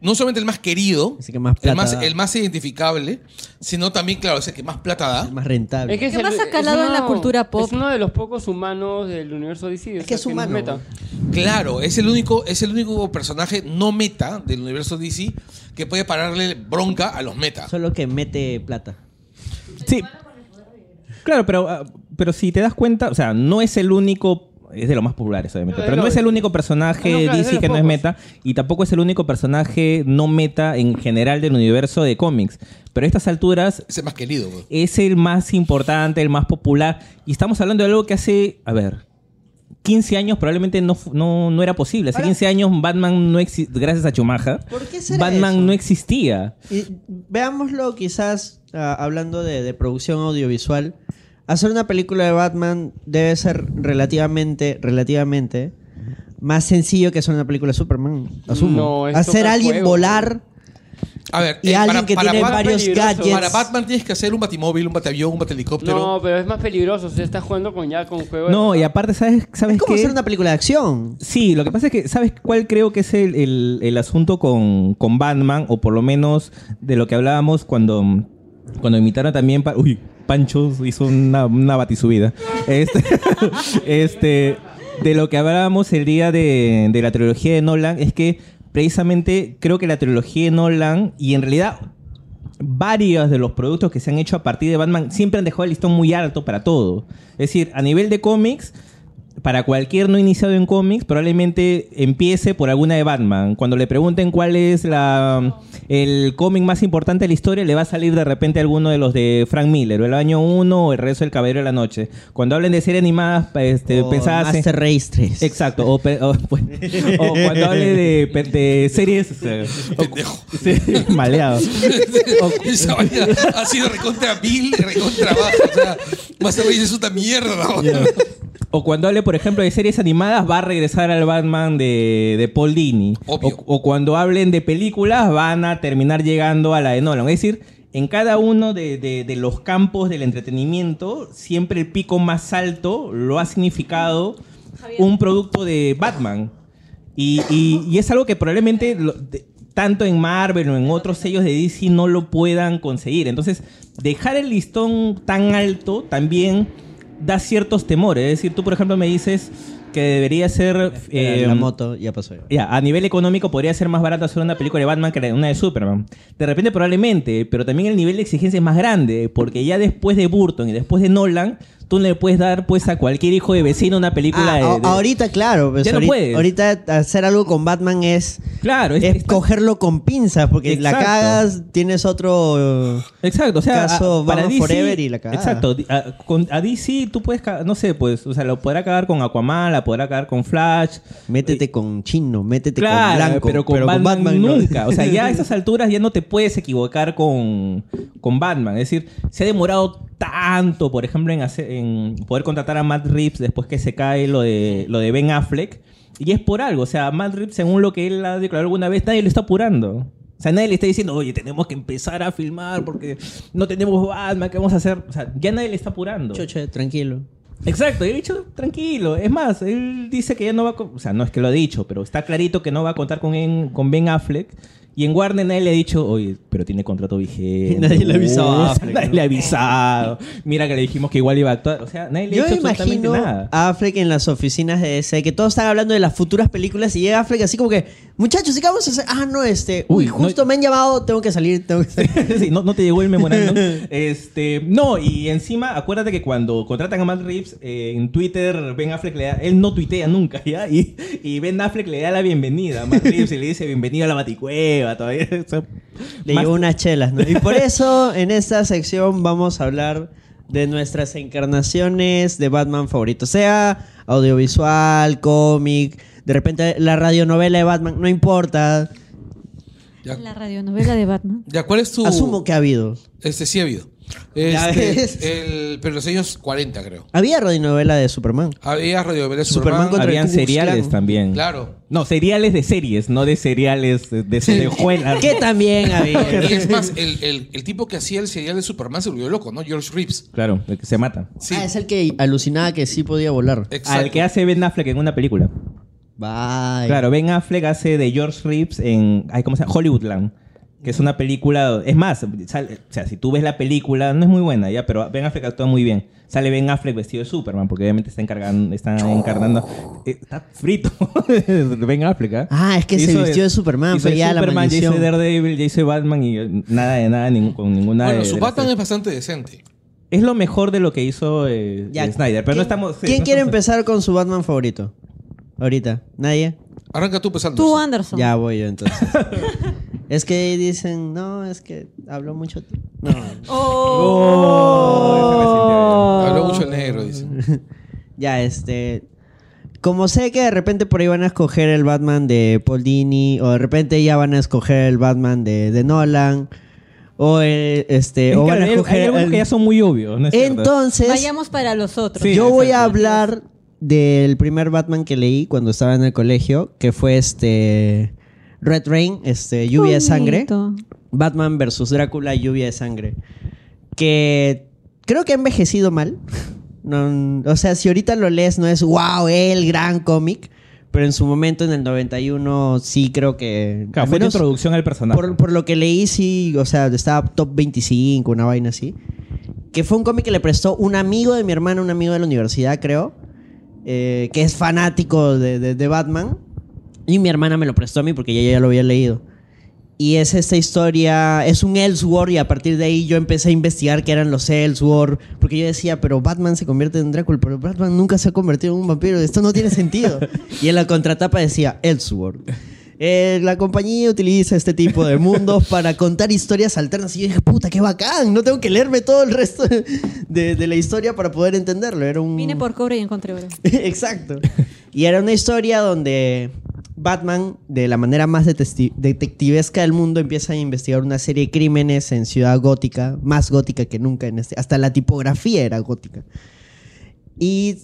no solamente el más querido, el que más el, más, el más identificable, sino también, claro, es el que más plata da. Es más rentable. Es que ¿Qué es más el- ha calado es en la cultura pop? Es uno de los pocos humanos del universo DC. o Es que es no humano. meta. Claro, es el único, es el único personaje no meta del universo DC que puede pararle bronca a los meta. Solo que mete plata. Sí. Claro, pero, ah, pero si te das cuenta, o sea, no es el único. Es de los más populares, obviamente. Pero Pero no no, es el único personaje no, claro, es de DC los que no es pocos. meta. Y tampoco es el único personaje no meta en general del universo de cómics. Pero a estas alturas Es el más querido. pues. es el más importante, el más popular. Y estamos hablando de algo que hace, a ver, 15 años probablemente no, no, no era posible. Hace Ahora- 15 años Batman no existía, gracias a Schumacher, ¿Por qué será Batman eso? no existía. Y veámoslo quizás ah, hablando de, de producción audiovisual. Hacer una película de Batman debe ser relativamente, relativamente más sencillo que hacer una película de Superman. Asumo. No, es hacer a alguien volar A ver, y eh, alguien que tiene Batman- varios peligroso. gadgets. para Batman tienes que hacer un batimóvil, un batiavión, un batehelicóptero. No, pero es más peligroso. Se está jugando con ya con juego. de- No, y aparte, ¿sabes, sabes es como qué? hacer una película de acción. Sí, lo que pasa es que, ¿sabes cuál creo que es el, el- el asunto con, con Batman? O por lo menos de lo que hablábamos cuando, cuando imitaron también... pa- Uy, Pancho hizo una, una batisubida. Este, este, de lo que hablábamos el día de, de la trilogía de Nolan es que precisamente creo que la trilogía de Nolan y en realidad varios de los productos que se han hecho a partir de Batman siempre han dejado el listón muy alto para todo. Es decir, a nivel de cómics, para cualquier no iniciado en cómics, probablemente empiece por alguna de Batman. Cuando le pregunten cuál es la, el cómic más importante de la historia, le va a salir de repente alguno de los de Frank Miller, o el año 1 o el resto del Caballero de la Noche. Cuando hablen de series animadas, este, en- Master Race 3. Exacto, o, pe- o, pues, o cuando hable de, series... o- sí, maleado. Esa vaina ha sido recontra vil, recontra baja. O sea, Master Race es una mierda. ¿no? O cuando hable, por ejemplo, de series animadas, va a regresar al Batman de, de Paul Dini. O, o cuando hablen de películas, van a terminar llegando a la de Nolan. Es decir, en cada uno de, de- de los campos del entretenimiento, siempre el pico más alto lo ha significado un producto de Batman. Y, y- y es algo que probablemente lo- de- tanto en Marvel o en otros sellos de DC no lo puedan conseguir. Entonces, dejar el listón tan alto también da ciertos temores. Es decir, tú, por ejemplo, me dices que debería ser... eh, la moto ya pasó. ya, a nivel económico podría ser más barato hacer una película de Batman que una de Superman. De repente probablemente, pero también el nivel de exigencia es más grande, porque ya después de Burton y después de Nolan, tú no le puedes dar pues a cualquier hijo de vecino una película Ah, de, ahorita, claro. pues, Ya no ahorita, puedes. ahorita hacer algo con Batman es, claro, es, cogerlo con pinzas, porque la cagas, tienes otro Exacto, o sea, caso a- para DC, Forever y la cagas. Exacto, a, con, a DC tú puedes, no sé, pues, o sea, lo podrá cagar con Aquaman, la podrá cagar con Flash. Métete con chino, métete Claro, con blanco. pero con Batman, no. nunca. O sea, ya a estas alturas ya no te puedes equivocar con, con Batman. Es decir, se ha demorado tanto, por ejemplo, en, hacer, en poder contratar a Matt Reeves después que se cae lo de, lo de Ben Affleck. Y es por algo. O sea, Matt Reeves, según lo que él ha declarado alguna vez, nadie lo está apurando. O sea, nadie le está diciendo, oye, tenemos que empezar a filmar porque no tenemos Batman, ¿qué vamos a hacer? O sea, ya nadie le está apurando. Choche, tranquilo. Exacto, y he dicho tranquilo. Es más, él dice que ya no va a... O sea, no es que lo ha dicho, pero está clarito que no va a contar con, en- con Ben Affleck. Y en Warner nadie le ha dicho, oye, pero tiene contrato vigente. Nadie le ha avisado a Uf, Affleck, Nadie ¿no? le ha avisado. Mira que le dijimos que igual iba a actuar. O sea, nadie le ha dicho absolutamente imagino nada. a Affleck en las oficinas de DC, que todos están hablando de las futuras películas y llega Affleck así como que, muchachos, ¿y qué vamos a hacer? Ah, no, este, uy, Uy, no- justo me han llamado, tengo que salir, tengo que salir. Sí, no, no te llegó el memorándum. este, no, y encima, acuérdate que cuando contratan a Matt Reeves, eh, en Twitter, Ben Affleck le da, él no tuitea nunca, ¿ya? Y, y Ben Affleck le da la bienvenida a Matt Reeves y le dice bienvenido a la Baticueva, todavía. Eso- Le más- llevó unas chelas, ¿no? Y por eso en esta sección vamos a hablar de nuestras encarnaciones de Batman favoritos, sea audiovisual, cómic, de repente la radionovela de Batman, no importa. La radionovela de Batman. Ya, ¿cuál es tu...? Asumo que ha habido. Este sí ha habido. Este, el- pero en los años 40, creo. Había radionovela de Superman. Había Radio de Superman Superman. contra el Habían Ku Klux seriales Klan. también. Claro. No, seriales de series, no de seriales de, de telejuelas. Que también había. Y es más, el, el- el tipo que hacía el serial de Superman se volvió loco, ¿no? George Reeves. Claro, el que se mata. Sí. Ah, es el que alucinaba que sí podía volar. Exacto. Al que hace Ben Affleck en una película. Bye. Claro, Ben Affleck hace de George Reeves en ay, ¿cómo se llama? Hollywoodland, que es una película, es más, sale- o sea, si tú ves la película, no es muy buena ya, pero Ben Affleck actúa muy bien. Sale Ben Affleck vestido de Superman, porque obviamente está encargando, está encarnando, eh, está frito Ben Affleck, ¿ah? Ah, es que se vistió de Superman, hizo fue de ya la Superman, ya hizo Daredevil, ya hizo Batman y eh, nada de nada ningún- con ninguna Bueno, de- su de Batman es bastante decente. Es lo mejor de lo que hizo eh, Ya, Snyder, pero ¿quién- no estamos... ¿Quién no quiere estamos- empezar con su Batman favorito? Ahorita. ¿Nadie? Arranca tú pesando. Tú, Anderson. Ya voy yo entonces. es que dicen, no, es que habló mucho. No. Oh, Habló mucho el negro, dice. ya, este. Como sé que de repente por ahí van a escoger el Batman de Paul Dini, o de repente ya van a escoger el Batman de, de Nolan, o el, este, Es o van a escoger. hay algunos el- que ya son muy obvios, ¿no es cierto? Entonces, Vayamos para los otros. Sí, yo voy a hablar del primer Batman que leí cuando estaba en el colegio, que fue este Red Rain, este Lluvia de Sangre. Batman versus Drácula, Lluvia de Sangre. Que creo que ha envejecido mal. No, o sea, si ahorita lo lees, no es wow, el gran cómic. Pero en su momento, en el 91, sí creo que. Claro, fue tu menos introducción al personaje. por, por lo que leí, sí, o sea, estaba top 25, una vaina así. Que fue un cómic que le prestó un amigo de mi hermana, un amigo de la universidad, creo. eh, que es fanático de, de- de Batman. Y mi hermana me lo prestó a mí porque ella ya lo había leído. Y es esta historia, es un Elseworld y a partir de ahí yo empecé a investigar qué eran los Elseworld, porque yo decía, pero Batman se convierte en Drácula, pero Batman nunca se ha convertido en un vampiro, esto no tiene sentido. y en la contratapa decía Elseworld. Eh, la compañía utiliza este tipo de mundos para contar historias alternas. Y yo dije, puta, qué bacán. No tengo que leerme todo el resto de, de la historia para poder entenderlo. Era un... Vine por cobre y encontré oro. Exacto. Y era una historia donde Batman, de la manera más detectivesca del mundo, empieza a investigar una serie de crímenes en Ciudad Gótica, más gótica que nunca en este. Hasta la tipografía era gótica. Y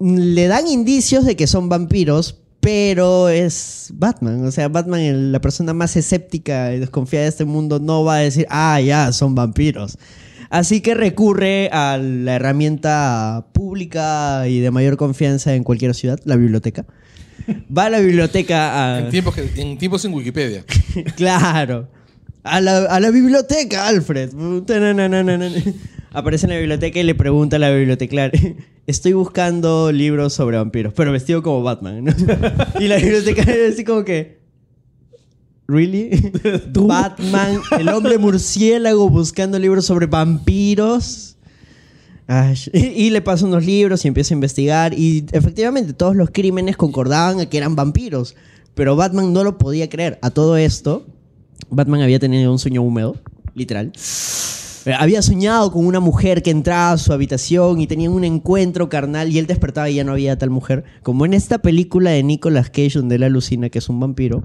le dan indicios de que son vampiros, pero es Batman. O sea, Batman, la persona más escéptica y desconfiada de este mundo, no va a decir, ah, ya, son vampiros. Así que recurre a la herramienta pública y de mayor confianza en cualquier ciudad, la biblioteca. Va a la biblioteca a... En tiempos, que- en tiempos en Wikipedia. Claro. A la, a la biblioteca, Alfred. Aparece en la biblioteca y le pregunta a la bibliotecaria. Estoy buscando libros sobre vampiros, pero vestido como Batman. ¿no? Y la bibliotecaria así como que... ¿Really? Batman, el hombre murciélago buscando libros sobre vampiros. Y le pasa unos libros y empieza a investigar. Y efectivamente, todos los crímenes concordaban a que eran vampiros. Pero Batman no lo podía creer. A todo esto, Batman había tenido un sueño húmedo, literal. Eh, Había soñado con una mujer que entraba a su habitación y tenían un encuentro carnal y él despertaba y ya no había tal mujer. Como en esta película de Nicolas Cage donde él alucina que es un vampiro.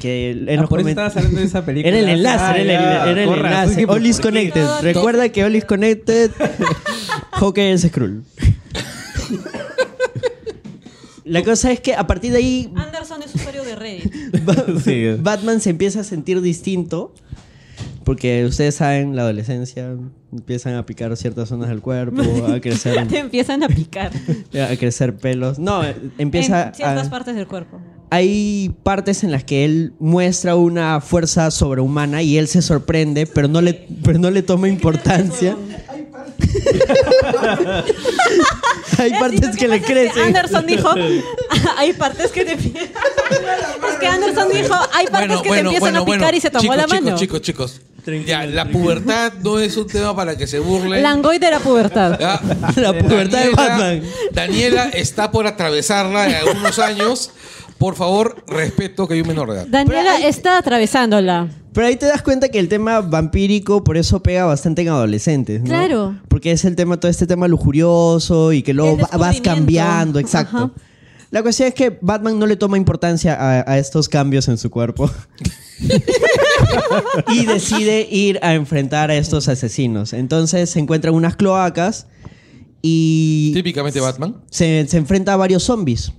Que en Ah, los por eso estabas hablando de esa película. Era el enlace, Ah, era el, ya. era el Con razón, enlace. All is connected. Recuerda que All is connected. Hawkeye es Skrull. La cosa es que a partir de ahí Anderson es usuario de Reddit. Ba- Batman se empieza a sentir distinto. Porque ustedes saben, la adolescencia empiezan a picar ciertas zonas del cuerpo, a crecer, Te empiezan a picar. a crecer pelos. No, empieza en ciertas a, partes del cuerpo. hay partes en las que él muestra una fuerza sobrehumana y él se sorprende, pero no le, pero no le toma importancia. hay partes que le crecen. Anderson dijo, hay partes que te empiezan. es que Anderson dijo, hay partes que te empiezan a picar y se tomó chicos, la mano. Chicos, chicos, chicos. Ya, la pubertad no es un tema para que se burlen. Langoy de la pubertad. Ya. La pubertad de Batman. Daniela está por atravesarla en algunos años. Por favor, respeto que hay un menor de edad. Daniela está atravesándola. Pero ahí te das cuenta que el tema vampírico por eso pega bastante en adolescentes, ¿no? Claro. Porque es el tema, todo este tema lujurioso y que luego El va- vas descubrimiento. cambiando, exacto. Ajá. La cuestión es que Batman no le toma importancia a, a estos cambios en su cuerpo. y decide ir a enfrentar a estos asesinos. Entonces se encuentra en unas cloacas y Típicamente Batman. se, se enfrenta a varios zombies.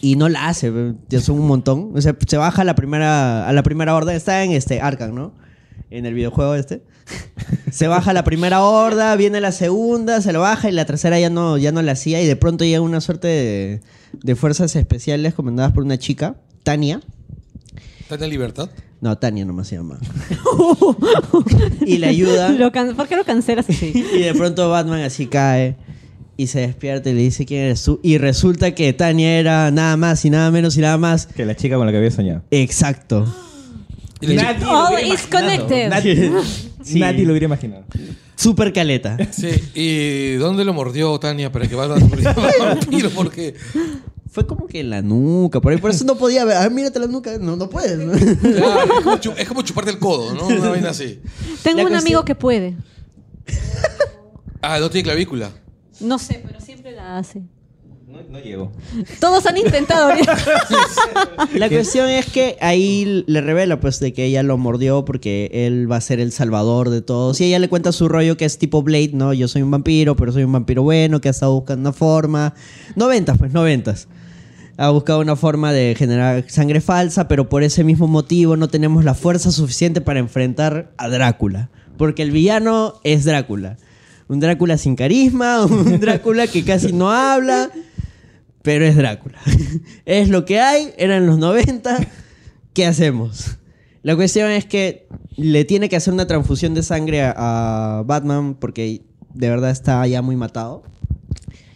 Y no la hace, ya son un montón. O sea, se baja a la primera, a la primera horda. Está en este Arkham, ¿no? En el videojuego este. Se baja la primera horda, viene la segunda, se lo baja y la tercera ya no, ya no la hacía. Y de pronto llega una suerte de, de fuerzas especiales comandadas por una chica, Tania. ¿Está en libertad? No, Tania nomás se llama. y le ayuda. Lo can- ¿Por qué lo cancelas así? Y de pronto Batman así cae y se despierta y le dice quién eres tú. Y resulta que Tania era nada más y nada menos y nada más. Que la chica con la que había soñado. Exacto. Nadie lo All hubiera is imaginado. connected. Nadie, Sí. nadie lo hubiera imaginado. Super caleta. Sí, ¿y dónde lo mordió Tania para que Batman se volviera vampiro? Porque Fue como que en la nuca, por ahí. Por eso no podía ver. Ah, mírate la nuca. No, no puedes. ¿no? claro, es, como chu- es como chuparte el codo, ¿no? Una vaina así. Tengo La un cuestión- amigo que puede. Ah, no tiene clavícula. No sé, pero siempre la hace. No, no llego. Todos han intentado. La cuestión es que ahí le revela pues de que ella lo mordió porque él va a ser el salvador de todos. Y ella le cuenta su rollo que es tipo Blade, ¿no? Yo soy un vampiro, pero soy un vampiro bueno que ha estado buscando una forma. Noventas, pues, noventas. Ha buscado una forma de generar sangre falsa, pero por ese mismo motivo no tenemos la fuerza suficiente para enfrentar a Drácula. Porque el villano es Drácula. Un Drácula sin carisma, un Drácula que casi no habla, pero es Drácula. es lo que hay, eran los 90, ¿qué hacemos? La cuestión es que le tiene que hacer una transfusión de sangre a, a Batman porque de verdad está ya muy matado.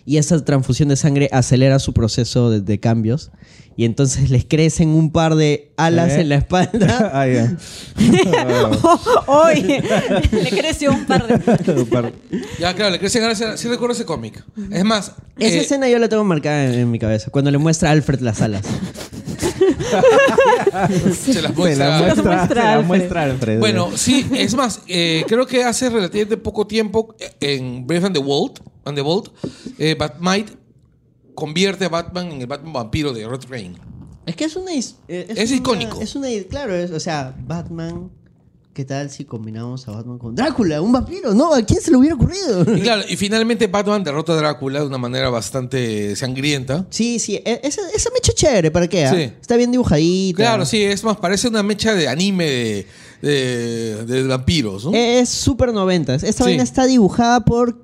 Y esa transfusión de sangre acelera su proceso de, de cambios y entonces les crecen un par de alas ¿Eh? en la espalda. Ah, ya. Oye, le creció un par de. Un par- Ya, claro, le crecen ganas. Sí recuerdo ese cómic. Es más, Esa eh, escena yo la tengo marcada en, en mi cabeza, cuando le muestra a Alfred las alas. Se las Se muestra. la muestra, muestra se la Alfred. muestra Alfred. Bueno, sí, es más, eh, creo que hace relativamente poco tiempo eh, en Brave and the Bold, and the Bold eh, Batmite convierte a Batman en el Batman vampiro de Red Rain. Es que es una... eh, Es una- icónico. Es una... Claro, es, o sea, Batman... ¿Qué tal si combinamos a Batman con Drácula, un vampiro? No, ¿a quién se le hubiera ocurrido? Y claro, y finalmente Batman derrota a Drácula de una manera bastante sangrienta. Sí, sí, e- esa, esa mecha es chévere, ¿para qué? ah? Sí. Está bien dibujadita. Claro, sí, es más, parece una mecha de anime de, de- de vampiros, ¿no? Es súper noventas. Esta Sí. vaina está dibujada por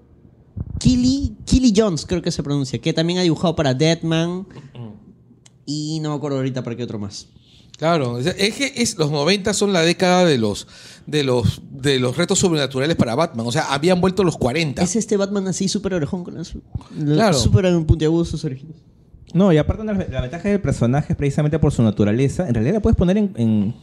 Killy, Killy Jones, creo que se pronuncia, que también ha dibujado para Deadman. Y no me acuerdo ahorita para qué otro más. Claro, es que es, los 90 son la década de los, de, los, de los retos sobrenaturales para Batman. O sea, habían vuelto los 40. Es este Batman así súper orejón con las... Claro. Súper puntiagudos sus orejitas. No, y aparte la, la ventaja del personaje es precisamente por su naturaleza. En realidad la puedes poner en, en-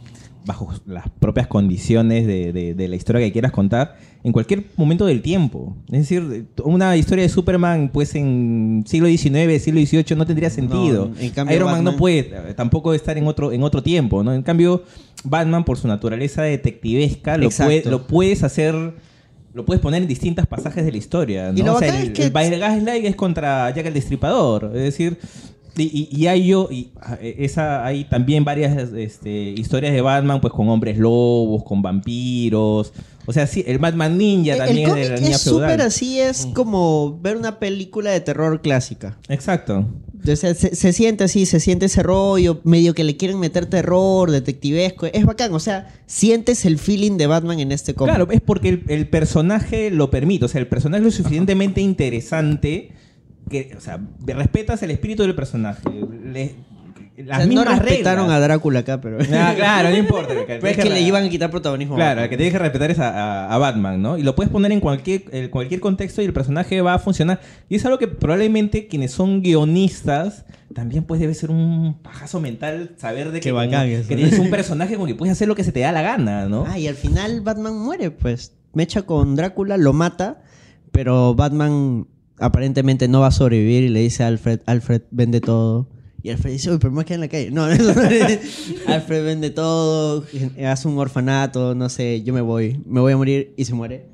bajo las propias condiciones de, de- de la historia que quieras contar en cualquier momento del tiempo. Es decir, una historia de Superman pues en siglo XIX, siglo XVIII no tendría sentido. en cambio, Iron Man no puede eh, tampoco estar en otro, en otro tiempo. ¿no? En cambio, Batman por su naturaleza detectivesca lo, puede- lo puedes hacer... Lo puedes poner en distintas pasajes de la historia. Y lo O sea, el, es que- el Gaslight es contra Jack el Destripador. Es decir, y, hay yo, y, ah, esa, hay también varias este, historias de Batman, pues con hombres lobos, con vampiros. O sea, sí, el Batman Ninja El- también el es de la cómic línea es súper así, es como ver una película de terror clásica. Exacto. Sea, se, se siente así, se siente ese rollo, medio que le quieren meter terror, detectivesco. Es bacán, o sea, sientes el feeling de Batman en este cómic. Claro, es porque el, el personaje lo permite. O sea, el personaje es lo suficientemente interesante que, o sea, respetas el espíritu del personaje. Le- O las no mismas respetaron reglas. a Drácula acá, pero... Ah, claro, no importa. Pero es que le iban a quitar protagonismo. Claro, el que tienes que respetar es a, a- a Batman, ¿no? Y lo puedes poner en cualquier, en cualquier contexto y el personaje va a funcionar. Y es algo que probablemente quienes son guionistas también pues debe ser un pajazo mental saber de que, eso. que tienes un personaje con que puedes hacer lo que se te da la gana, ¿no? Ah, y al final Batman muere, pues. Mecha con Drácula, lo mata, pero Batman aparentemente no va a sobrevivir y le dice a Alfred, Alfred, vende todo. Y Alfred dice, uy, pero me voy a quedar en la calle. No. Alfred vende todo, hace un orfanato, no sé, yo me voy, me voy a morir y se muere.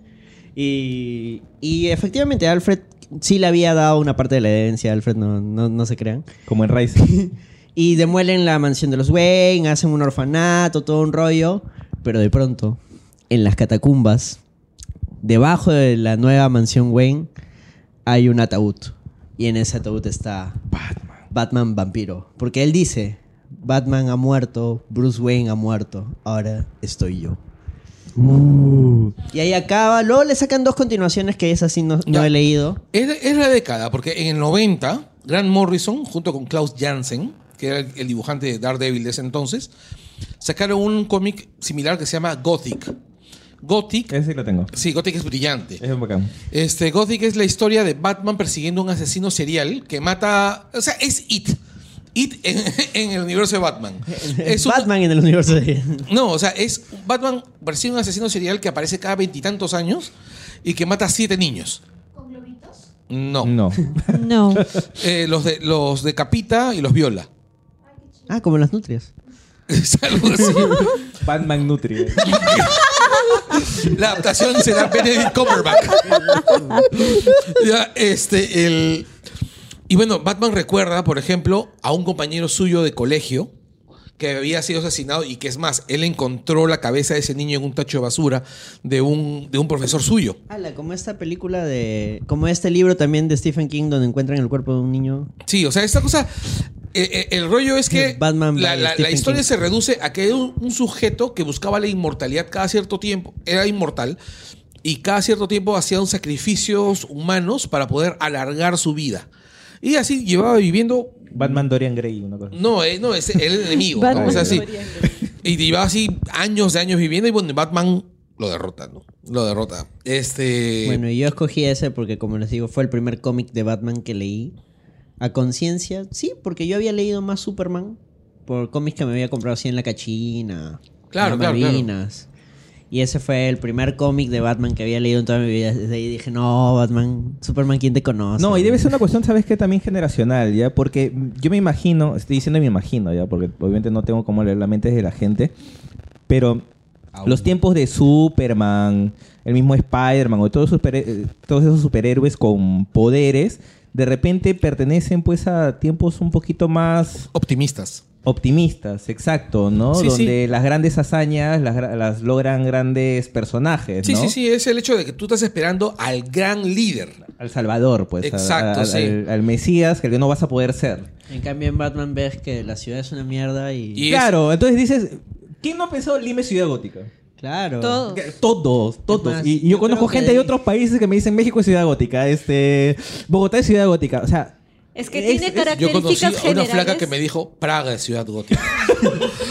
Y, y efectivamente Alfred sí le había dado una parte de la herencia, Alfred no, no, no se crean. Como en Rise. Y demuelen la mansión de los Wayne, hacen un orfanato, todo un rollo. Pero de pronto, en las catacumbas, debajo de la nueva mansión Wayne, hay un ataúd. Y en ese ataúd está Batman. Batman vampiro. Porque él dice, Batman ha muerto, Bruce Wayne ha muerto, ahora estoy yo. Y ahí acaba. Luego le sacan dos continuaciones que esas sí no, no he leído. Es, es la década, porque en el 90, Grant Morrison, junto con Klaus Jansen, que era el, el dibujante de Daredevil de ese entonces, sacaron un cómic similar que se llama Gothic. Gothic, Ese sí lo tengo. sí, Gothic es brillante. Es bacán. Este, Gothic es la historia de Batman persiguiendo a un asesino serial que mata. O sea, es It. It en, en el universo de Batman. Es un- Batman en el universo de... no, o sea, es Batman persigue un asesino serial que aparece cada veintitantos años y que mata a siete niños. ¿Con globitos? No. No. No. Eh, los, de, los decapita y los viola. Ah, como las nutrias. Batman Nutri. La adaptación será Benedict Cumberbatch. ya, este, el... Y bueno, Batman recuerda, por ejemplo, a un compañero suyo de colegio que había sido asesinado y que es más, él encontró la cabeza de ese niño en un tacho de basura de un, de un profesor suyo. Ala, como esta película de. Como este libro también de Stephen King donde encuentran el cuerpo de un niño. Sí, o sea, esta cosa. eh, eh, el rollo es que Batman la, la- historia King. se reduce a que un, un sujeto que buscaba la inmortalidad cada cierto tiempo, era inmortal, y cada cierto tiempo hacía un sacrificios humanos para poder alargar su vida. Y así llevaba viviendo. Batman Dorian Gray, una cosa. No, eh, no, es el enemigo. ¿no? Batman O sea, sí. Dorian Y llevaba así años de años viviendo. Y bueno, Batman lo derrota, ¿no? Lo derrota. Este. Bueno, yo escogí ese porque, como les digo, fue el primer cómic de Batman que leí. A conciencia, sí, porque yo había leído más Superman por cómics que me había comprado así en la cachina. Claro, en claro, claro. Y ese fue el primer cómic de Batman que había leído en toda mi vida. Desde ahí dije, no, Batman, Superman, ¿quién te conoce? No, y debe ser una cuestión, ¿sabes qué? También generacional, ¿ya? Porque yo me imagino, estoy diciendo me imagino, ¿ya? Porque obviamente no tengo cómo leer la mente de la gente, pero los tiempos de Superman, el mismo Spider-Man o todos, esos super- eh, todos esos superhéroes con poderes, de repente pertenecen pues a tiempos un poquito más Optimistas. Optimistas, exacto, ¿no? Sí, sí. Donde las grandes hazañas las, gra- las logran grandes personajes, Sí, ¿no? sí, sí, es el hecho de que tú estás esperando al gran líder. Al Salvador, pues. Exacto, a- sí. al, al Mesías, que no vas a poder ser. En cambio, en Batman ves que la ciudad es una mierda y. Y es- Claro, entonces dices, ¿quién no pensó Lima es ciudad gótica? Claro. Todos. Todos, todos. más, y, y yo, yo conozco que gente de de- otros países que me dicen México es ciudad gótica, este Bogotá es ciudad gótica. O sea, Es que Es- tiene es- Yo características conocí a una generales. flaca que me dijo Praga es ciudad gótica.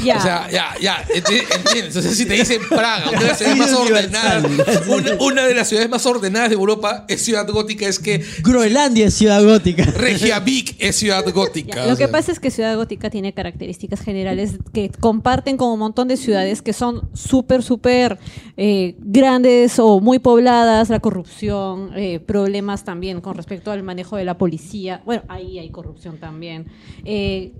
Ya. O sea, ya, ya, enti- entiendes. O sea, si te dicen Praga, una de las ciudades más ordenadas, una, una de las ciudades más ordenadas de Europa es ciudad gótica, es que Groenlandia es ciudad gótica. Reykjavik es ciudad Ya, gótica. Lo que pasa es que Ciudad Gótica tiene características generales que comparten con un montón de ciudades que son súper, súper eh, grandes o muy pobladas, la corrupción, eh, problemas también con respecto al manejo de la policía. Bueno, ahí hay corrupción también. Eh,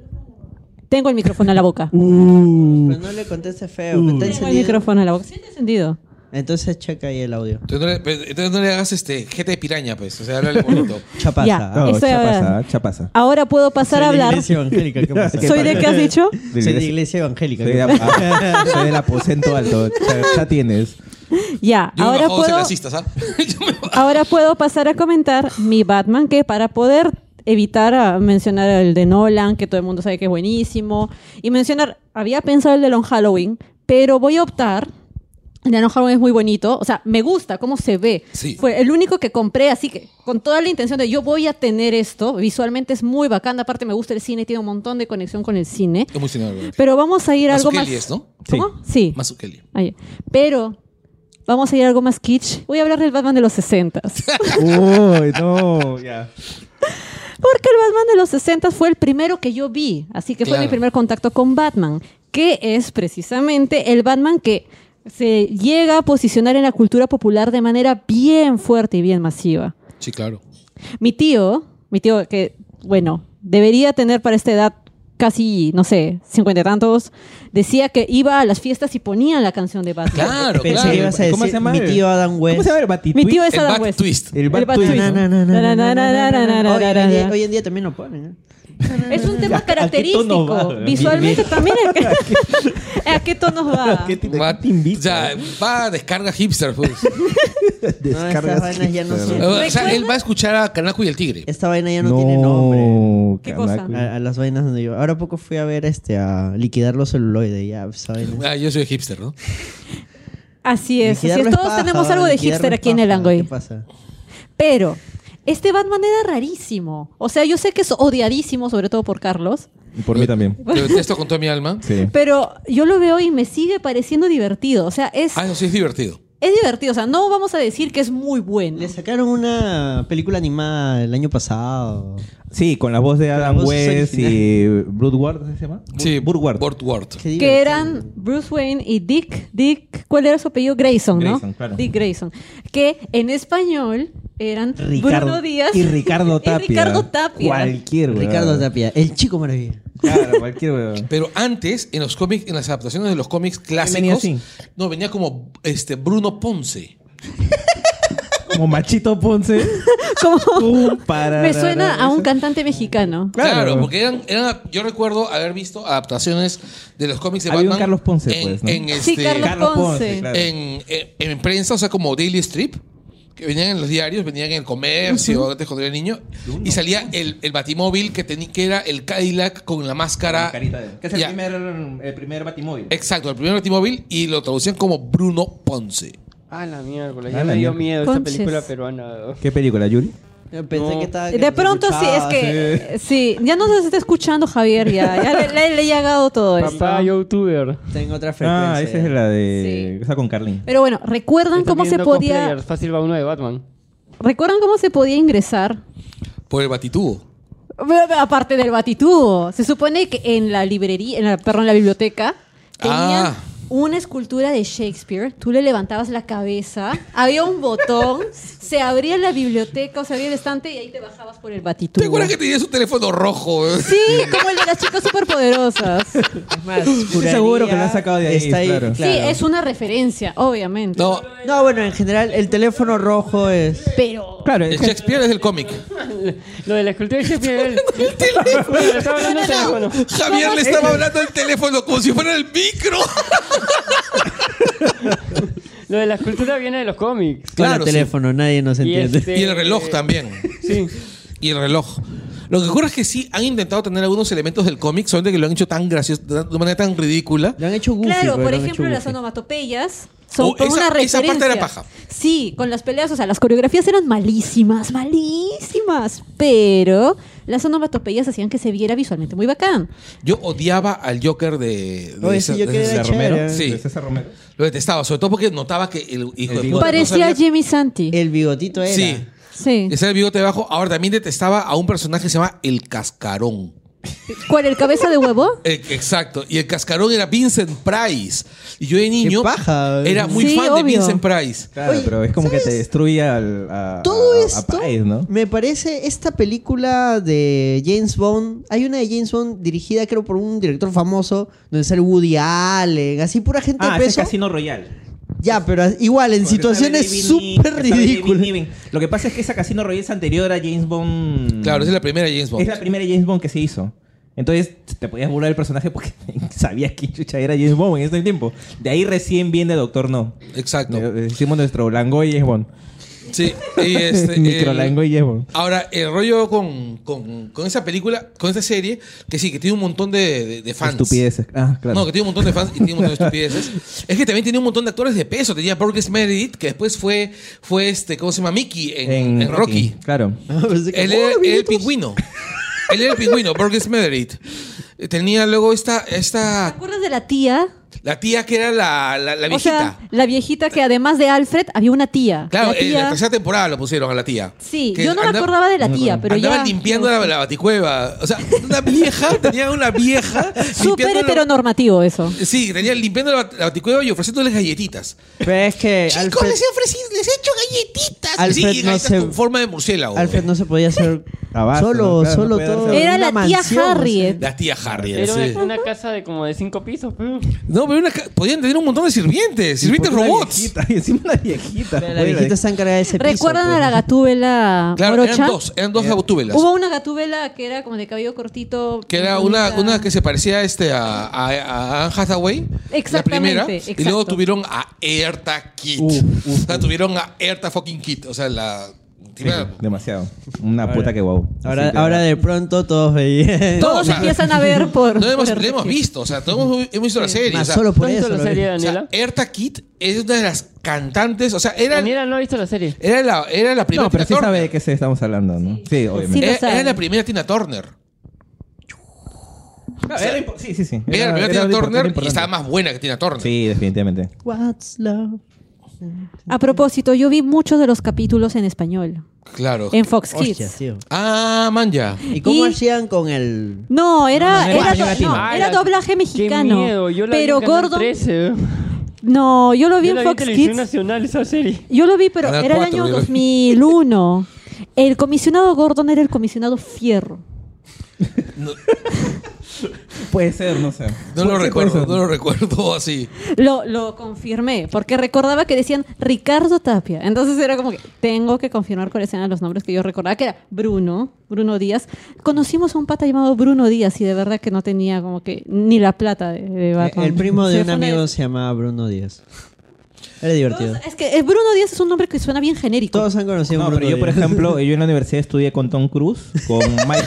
tengo el micrófono a la boca. Pero no le conteste feo. está Tengo el micrófono a la boca. Sí, encendido. Entonces checa ahí el audio. Entonces no, le, pues, entonces no le hagas este gente de piraña, pues. O sea, háblale bonito. Chapasa. Ya. Estoy chapasa, hablando. chapasa. Ahora puedo pasar a Soy de hablar. iglesia evangélica, ¿qué pasa? ¿Soy de qué has dicho? Soy de iglesia evangélica. Soy, ¿qué de- ah, soy del aposento alto. Ya, ya tienes. Ya, Yo ahora puedo, ¿ah? Yo me- ahora puedo pasar a comentar mi Batman, que para poder evitar a mencionar el de Nolan, que todo el mundo sabe que es buenísimo, y mencionar, había pensado el de Long Halloween, pero voy a optar. El de Long Halloween es muy bonito, o sea, me gusta cómo se ve. Sí. Fue el único que compré, así que con toda la intención de yo voy a tener esto, visualmente es muy bacán, aparte me gusta el cine, tiene un montón de conexión con el cine. Es muy cinematográfico. Pero vamos a ir a algo más... Es, ¿no? ¿Cómo? Sí. Ah, ya. Pero vamos a ir a algo más kitsch. Voy a hablar del Batman de los 60 Uy, no, ya. Porque el Batman de los 60 fue el primero que yo vi. Así que fue mi primer contacto con Batman. Que es precisamente el Batman que se llega a posicionar en la cultura popular de manera bien fuerte y bien masiva. Sí, claro. Mi tío, mi tío que, bueno, debería tener para esta edad casi, no sé, cincuenta y tantos, decía que iba a las fiestas y ponían la canción de Batman. Claro, Pensé claro. que ibas a ¿Cómo decir se llama mi el- tío Adam West. ¿Cómo se llama el Batitwist? Mi tío es El Adam West. Twist. El Bat Twist. Na, na, na, na, na, na, na, na, na. Hoy en día- Hoy en día también lo ponen. ¿eh? Es un tema ¿A qué tono característico. va? Visualmente también. ¿A qué tonos va? ¿Qué te, Va, te invita? o sea, va a descarga hipster, pues. No, Descargas estas vainas ya no hipster. o sea, él va a escuchar a Canaco y el Tigre. Esta vaina ya no, tiene nombre. ¿Qué cosa? A, a las vainas donde yo. Ahora poco fui a ver este a liquidar los celuloides. Ya, vaina. Ah, yo soy hipster, ¿no? Así es. Así es. Todos paja, tenemos algo de hipster aquí en el. Angoy. ¿Qué pasa? Pero este Batman era rarísimo. O sea, yo sé que es odiadísimo, sobre todo por Carlos. Por mí también. Lo detesto con toda mi alma. Sí. Pero yo lo veo y me sigue pareciendo divertido. O sea, es, Ah, no, sí es divertido. es divertido. O sea, no vamos a decir que es muy bueno. Le sacaron una película animada el año pasado. Sí, con la voz de Adam voz West y Bloodward, ¿cómo se llama? Sí, Burward. Burt Ward. Que eran Bruce Wayne y Dick, Dick, ¿cuál era su apellido? Grayson, ¿no? Grayson, claro. Dick Grayson. Que en español eran Ricardo Bruno Díaz y Ricardo y Tapia. Ricardo Tapia. Cualquier, weón. Ricardo Tapia, el chico maravilla. Claro, cualquier, weón. Pero antes, en los cómics, en las adaptaciones de los cómics clásicos, venía así. no, venía como este Bruno Ponce. Como Machito Ponce. Como- me suena a un cantante mexicano. Claro, Claro. porque eran, eran- yo recuerdo haber visto adaptaciones de los cómics de Había un Batman. Carlos Ponce, en, pues, ¿no? en, Sí, este, Carlos Carlos Ponce, Ponce. claro. en, en- en prensa, o sea, como Daily Strip, que venían en los diarios, venían en el comercio, antes cuando era niño, y salía el, el batimóvil que, tenía que era el Cadillac con la máscara. Carita de- Que es el Ya. primer, el primer batimóvil. Exacto, el primer batimóvil y lo traducían como Bruno Ponce. Ah, la miércoles. Ah, Ya la me dio miedo esta Conches. película peruana. ¿Qué película, Yuri? Pensé No. que estaba. que De pronto sí, es que sí, ya no se está escuchando Javier, ya, ya le, le- le ha llegado todo esto. Papá youtuber. Tengo otra frecuencia. Ah, esa es la de. Esa con Carlin. Pero bueno, ¿recuerdan Está cómo se podía. Fácil va uno de Batman. ¿Recuerdan cómo se podía ingresar? Por el batitubo. Aparte del batitubo, se supone que en la librería, en la, perdón, en la biblioteca tenían Ah. Una escultura de Shakespeare. Tú le levantabas la cabeza, había un botón, se abría la biblioteca o se abría el estante y ahí te bajabas por el batitubo. ¿Te acuerdas que tenías un teléfono rojo? Sí, como el de las chicas superpoderosas. Es más, Estoy seguro que lo han sacado de ahí, está ahí, claro. Sí, es una referencia, obviamente. No, No, bueno, en general, el teléfono rojo es. Pero Claro, el Shakespeare es del cómic. Lo de la escultura de Shakespeare. el teléfono. Javier le estaba hablando al teléfono como si fuera el micro. Lo de la escultura viene de los cómics. Claro, el sí. teléfono, nadie nos Y entiende. este- Y el reloj también. Sí. Y el reloj. Lo que ocurre es que sí han intentado tener algunos elementos del cómic, solamente que lo han hecho tan gracioso, de una manera tan ridícula. Lo han hecho goofy. Claro, pero por lo han hecho ejemplo, las goofy. onomatopeyas son Oh, por esa- una esa referencia. parte era paja. Sí, con las peleas, o sea, las coreografías eran malísimas, malísimas, pero las onomatopeyas hacían que se viera visualmente muy bacán. Yo odiaba al Joker de, de Oye, esa- sí, yo de quería esa- de Romero. Sí. de César Romero. Lo detestaba, sobre todo porque notaba que el hijo El de bigote. puta no Parecía sabía- Jimmy Santi. El bigotito era. Sí, Sí. ese era el bigote debajo. Ahora también detestaba a un personaje que se llama El Cascarón. ¿Cuál, el cabeza de huevo? Eh, exacto. Y el cascarón era Vincent Price. Y yo de niño paja. era muy Sí, fan de obvio. Vincent Price. Claro, Oye, pero es como que te ¿sabes? destruye al, a, Todo a- a esto ¿no? me parece esta película de James Bond. Hay una de James Bond dirigida, creo, por un director famoso, donde sale Woody Allen, así pura gente Ah, de ese es peso. Casino Royale. Ya, pero igual, en Porque situaciones súper ridículas. Lo que pasa es que esa Casino Royale es anterior a James Bond. Claro, esa es la primera James Bond. Es la primera James Bond que se hizo. Entonces te podías burlar del personaje porque sabías que chucha era James Bond en ese tiempo. De ahí recién viene Doctor No. Exacto. Eh, Hicimos nuestro Langoy James Bond. Sí. Y este, el- James Bond. Ahora, el rollo con, con, con esa película, con esta serie, que sí, que tiene un montón de, de- de fans. Estupideces. Ah, claro. No, que tiene un montón de fans y tiene un montón de estupideces. es que también tiene un montón de actores de peso. Tenía Burgess Meredith, que después fue, fue este, ¿cómo se llama? Mickey en, en Rocky. Claro. Que, Él ¡oh, era, el pingüino. Él era el pingüino, Burgess Meredith. Tenía luego esta, ¿Te esta acuerdas de la tía? La tía que era la, la, la O viejita. sea, la viejita que además de Alfred había una tía. claro, la en la tercera temporada lo pusieron a la tía. Sí, yo no me acordaba de la tía, pero andaba ya... limpiando la, la baticueva. O sea, una vieja, tenía una vieja. Súper heteronormativo eso. Sí, tenía limpiando la, bat- la baticueva y ofreciéndoles galletitas. Pero es que Chicos, Alfred, les he ofrecido, les he hecho galletitas. Alfred sí, no galletas se- con forma de murciélago. Alfred no se podía hacer Abasto, solo, solo no todo. Era la tía. Harriet. La tía Harriet. Era sí. una, una casa de como de cinco pisos. pero- No, pero una ca- podían tener un montón de sirvientes, sirvientes Porque una robots. viejita, y encima una viejita. Pero La viejita está encargada de ese piso. ¿Recuerdan pues. a la gatúbela Claro, morocha? eran dos, eran dos gatúbelas. Hubo una gatúbela que era como de cabello cortito. Que era bonita. una, una que se parecía este, a, a, a Anne Hathaway. La Exactamente, primera. Y exacto. luego tuvieron a Erta Kit. Uf, uf, o sea, tuvieron a Erta fucking Kit. O sea, la. Sí, demasiado. Una puta que guau. Ahora, Así, ahora de pronto todos veían. No, Todos o sea, empiezan a ver por. No hemos, por hemos visto, o sea, todos hemos, visto la serie. Más o sea, solo ¿Tú por eso. la serie, o sea, Daniela? Erta Kit es una de las cantantes, o sea, era, Daniela no ha visto la serie. era, la, era la primera No, pero Tina sí sabe Turner. de qué se estamos hablando, ¿no? Sí, obviamente. Sí, lo Era, era la primera Tina Turner. Claro, era impo- sí, sí, sí. Era, la primera era Tina Turner era y estaba más buena que Tina Turner. Sí, definitivamente. What's love? A propósito, yo vi muchos de los capítulos en español. Claro. En Fox Hostia, Kids. tío. Ah, man, ya. ¿Y cómo Y- hacían con el...? No, era, No, no, era español do- latino. no, era la- doblaje mexicano. Qué miedo. Yo la pero vi en Canal Gordon. 13. No, yo lo vi Yo en la vi en Fox televisión Kids. nacional esa serie. Yo lo vi, pero Canal era el 4, año yo lo vi. 2001. El comisionado Gordon era el comisionado Fierro. Puede ser, no sé. No lo recuerdo, no lo recuerdo así. Lo, lo confirmé, porque recordaba que decían Ricardo Tapia. Entonces era como que tengo que confirmar cuáles eran los nombres que yo recordaba, que era Bruno, Bruno Díaz. Conocimos a un pata llamado Bruno Díaz y de verdad que no tenía como que ni la plata de, de Batman. El primo de Se un amigo se llamaba Bruno Díaz. Era divertido. Todos- es que el Bruno Díaz es un nombre que suena bien genérico. Todos han conocido a No, Bruno pero yo, por Díaz. ejemplo, yo en la universidad estudié con Tom Cruise, con Michael,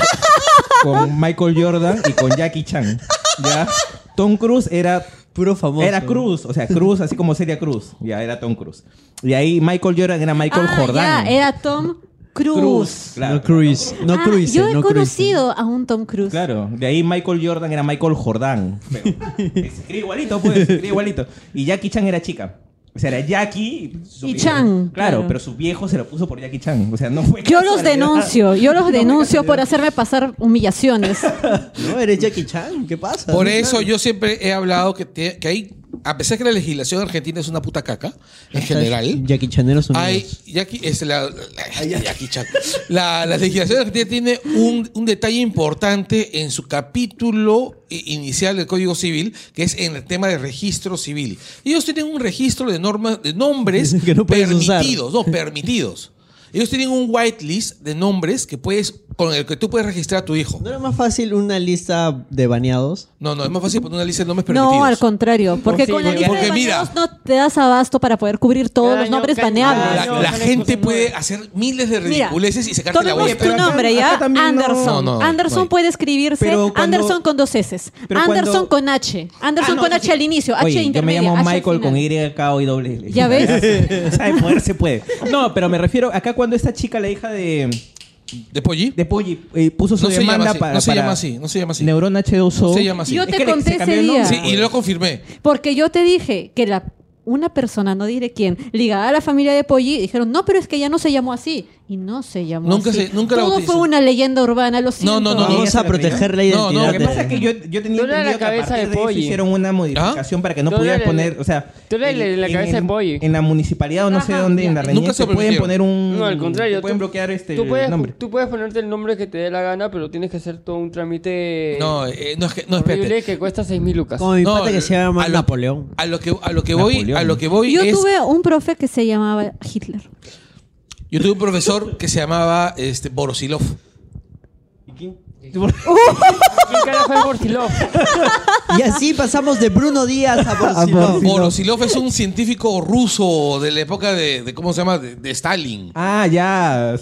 con Michael Jordan y con Jackie Chan. ¿Ya? Tom Cruise era Puro famoso. Era Cruz, o sea, Cruz, así como sería Cruz. Ya, era Tom Cruise. Y ahí Michael Jordan era Michael Ah, Jordan. ya, era Tom Cruise. Claro, no Cruise. No Ah, Cruise. yo he no Cruise. conocido a un Tom Cruise. Claro, de ahí Michael Jordan era Michael Jordan. Pero se escribe igualito, pues, se escribe igualito. Y Jackie Chan era chica. O sea, era Jackie. su Y viejo- Chan, Claro, claro. pero su viejo se lo puso por Jackie Chan. O sea, no fue. Yo los denuncio, yo los denuncio por hacerme pasar humillaciones. No, eres Jackie Chan. ¿Qué pasa? Por eso yo siempre he hablado que, te- que hay, a pesar que la legislación argentina es una puta caca, en general, Jackie Chaneros Unidos. hay, Jackie, es la, la- Jackie Chan. La, la legislación argentina tiene un, un detalle importante en su capítulo inicial del Código Civil, que es en el tema de registro civil. Ellos tienen un registro de normas, de nombres Que no puedes usar. permitidos, no, permitidos. Ellos tienen un whitelist de nombres que puedes, con el que tú puedes registrar a tu hijo. ¿No era más fácil una lista de baneados? No, no, es más fácil poner una lista de nombres permitidos. No, al contrario, porque con la porque- lista de porque mira- baneados no te das abasto para poder cubrir todos Cada los año- nombres cada- baneables. La, gente puede hacer miles de Mira, ridiculeces y sacarte la Tomemos vuelta. tu pero acá- nombre acá ya, también no- Anderson. No, no, Anderson no hay. puede escribirse Pero cuando- Anderson con dos S. Pero Anderson cuando- con H. Anderson Ah, no, con H al inicio, H Oye, yo me intermedia, llamo H Michael con final. Y, K, y doble L. ¿Ya ves? o sea, de poder se puede. No, pero me refiero acá cuando esta chica, la hija de, ¿De Polly? de Polly, eh, puso su No demanda para, no se para llama así, no se llama así. Neurona H2O. No se llama así. Yo Es te que conté ese día. Sí, y lo confirmé. Porque yo te dije que la una persona, no diré quién, ligada a la familia de Polly, dijeron, no, pero es que ya no se llamó así. Y no se llamó Nunca así. se- nunca la Todo bautizó. fue una leyenda urbana, lo siento. No, no, no, no. Vamos a proteger la No, no, identidad. Lo que de- pasa es que yo, yo tenía la entendido que a cabeza partir de de eso hicieron una modificación para que no pudieras eras la- poner, o sea, tú eras la- la cabeza de en, Polly. en la municipalidad o no sé dónde, en la Nunca se pueden poner un No, al contrario. te pueden tú- bloquear este tú puedes, nombre. Tú puedes ponerte el nombre que te dé la gana, pero tienes que hacer todo un trámite No, eh, no, es que, no, espérate. que cuesta 6 mil lucas. Como mi No, pata que se llama a lo- Napoleón. A lo que, a lo que voy, a lo que voy Yo tuve un profe que se llamaba Hitler. Yo tuve un profesor que se llamaba este, Borosilov. ¿Quién carajo es Bortilov? Y así pasamos de Bruno Díaz a Borsilov. Borosilov es un científico ruso de la época de, de- ¿cómo se llama? De, de Stalin. Ah, ya.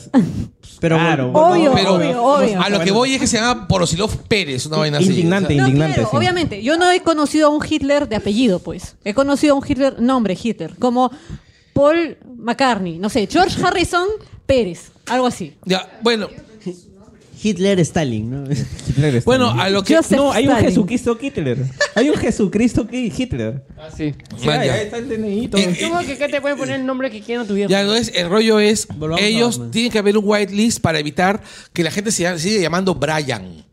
Pero Claro. bueno, Obvio, Pero obvio, obvio. a lo que voy es que se llama Borosilov Pérez, una vaina así. Indignante, O sea, No, indignante. claro, sí. obviamente. Yo no he conocido a un Hitler de apellido, pues. He conocido a un Hitler, nombre Hitler, como Paul McCartney, no sé, George Harrison Pérez, algo así. ya, bueno, Hitler Stalin, ¿no? Hitler está bueno, a lo que. Joseph No, hay un Stalin. Jesucristo Hitler. Hay un Jesucristo que Hitler. Ah, sí. Sí, Man, ahí ya. está el DNI todo. Eh, ¿Cómo que acá te pueden poner el nombre que quieran tu viejo? Ya no es, el rollo es, Volvamos a ellos Batman. tienen que haber un whitelist para evitar que la gente se llame- siga llamando Brian.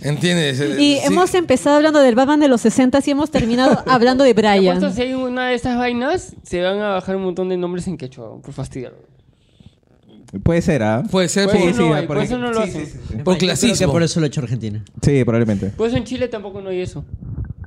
¿Entiendes? Y Sí. hemos empezado hablando del Batman de los 60 y hemos terminado hablando de Te apuesto Brian. si hay una de estas vainas, se van a bajar un montón de nombres en quechua, por fastidiar. Puede ser, ¿ah? Puede ser Por eso no hay, por por eso no lo hacen. por creo clasismo. que por eso lo ha hecho Argentina. Sí, probablemente. Por eso en Chile tampoco no hay eso.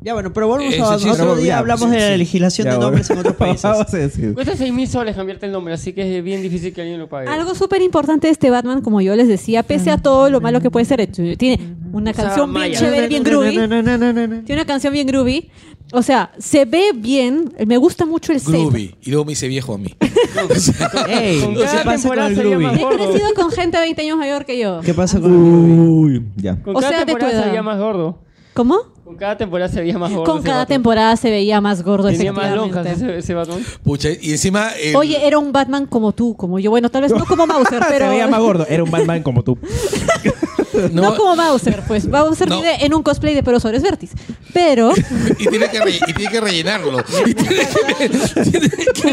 Ya bueno, pero volvamos Ese a chiste- otro Ya, día hablamos sí, de la sí. legislación Ya, de bueno. nombres en otros países. Vamos a decir. Cuesta 6 mil soles cambiarte el nombre, así que es bien difícil que alguien lo pague. Algo súper importante de este Batman, como yo les decía, pese a todo lo malo que puede ser, tiene una Usa canción bien maya. chévere, bien groovy. Tiene una canción bien groovy. O sea, se ve bien. Me gusta mucho el set. Groovy. Y luego me hice viejo a mí. Ey, Con ¿qué pasa con temporada el sería groovy? más He gordo. crecido con gente 20 años mayor que yo. ¿Qué pasa con el groovy? Uy, ya. Con O cada sea, de tu temporada edad. veía más gordo. ¿Cómo? Con cada temporada se veía más gordo. Con cada temporada se veía más gordo, Tenía más lonjas ese, ese Batman. Pucha, y encima. el- Oye, era un Batman como tú, como yo. Bueno, tal vez no como Mauser, Se pero... veía más gordo. Era un Batman como tú. No, como Mauser, pues. Mauser No. vive en un cosplay de Perosores Vertis. Pero... y, tiene que y tiene que rellenarlo. Y tiene que- tiene que-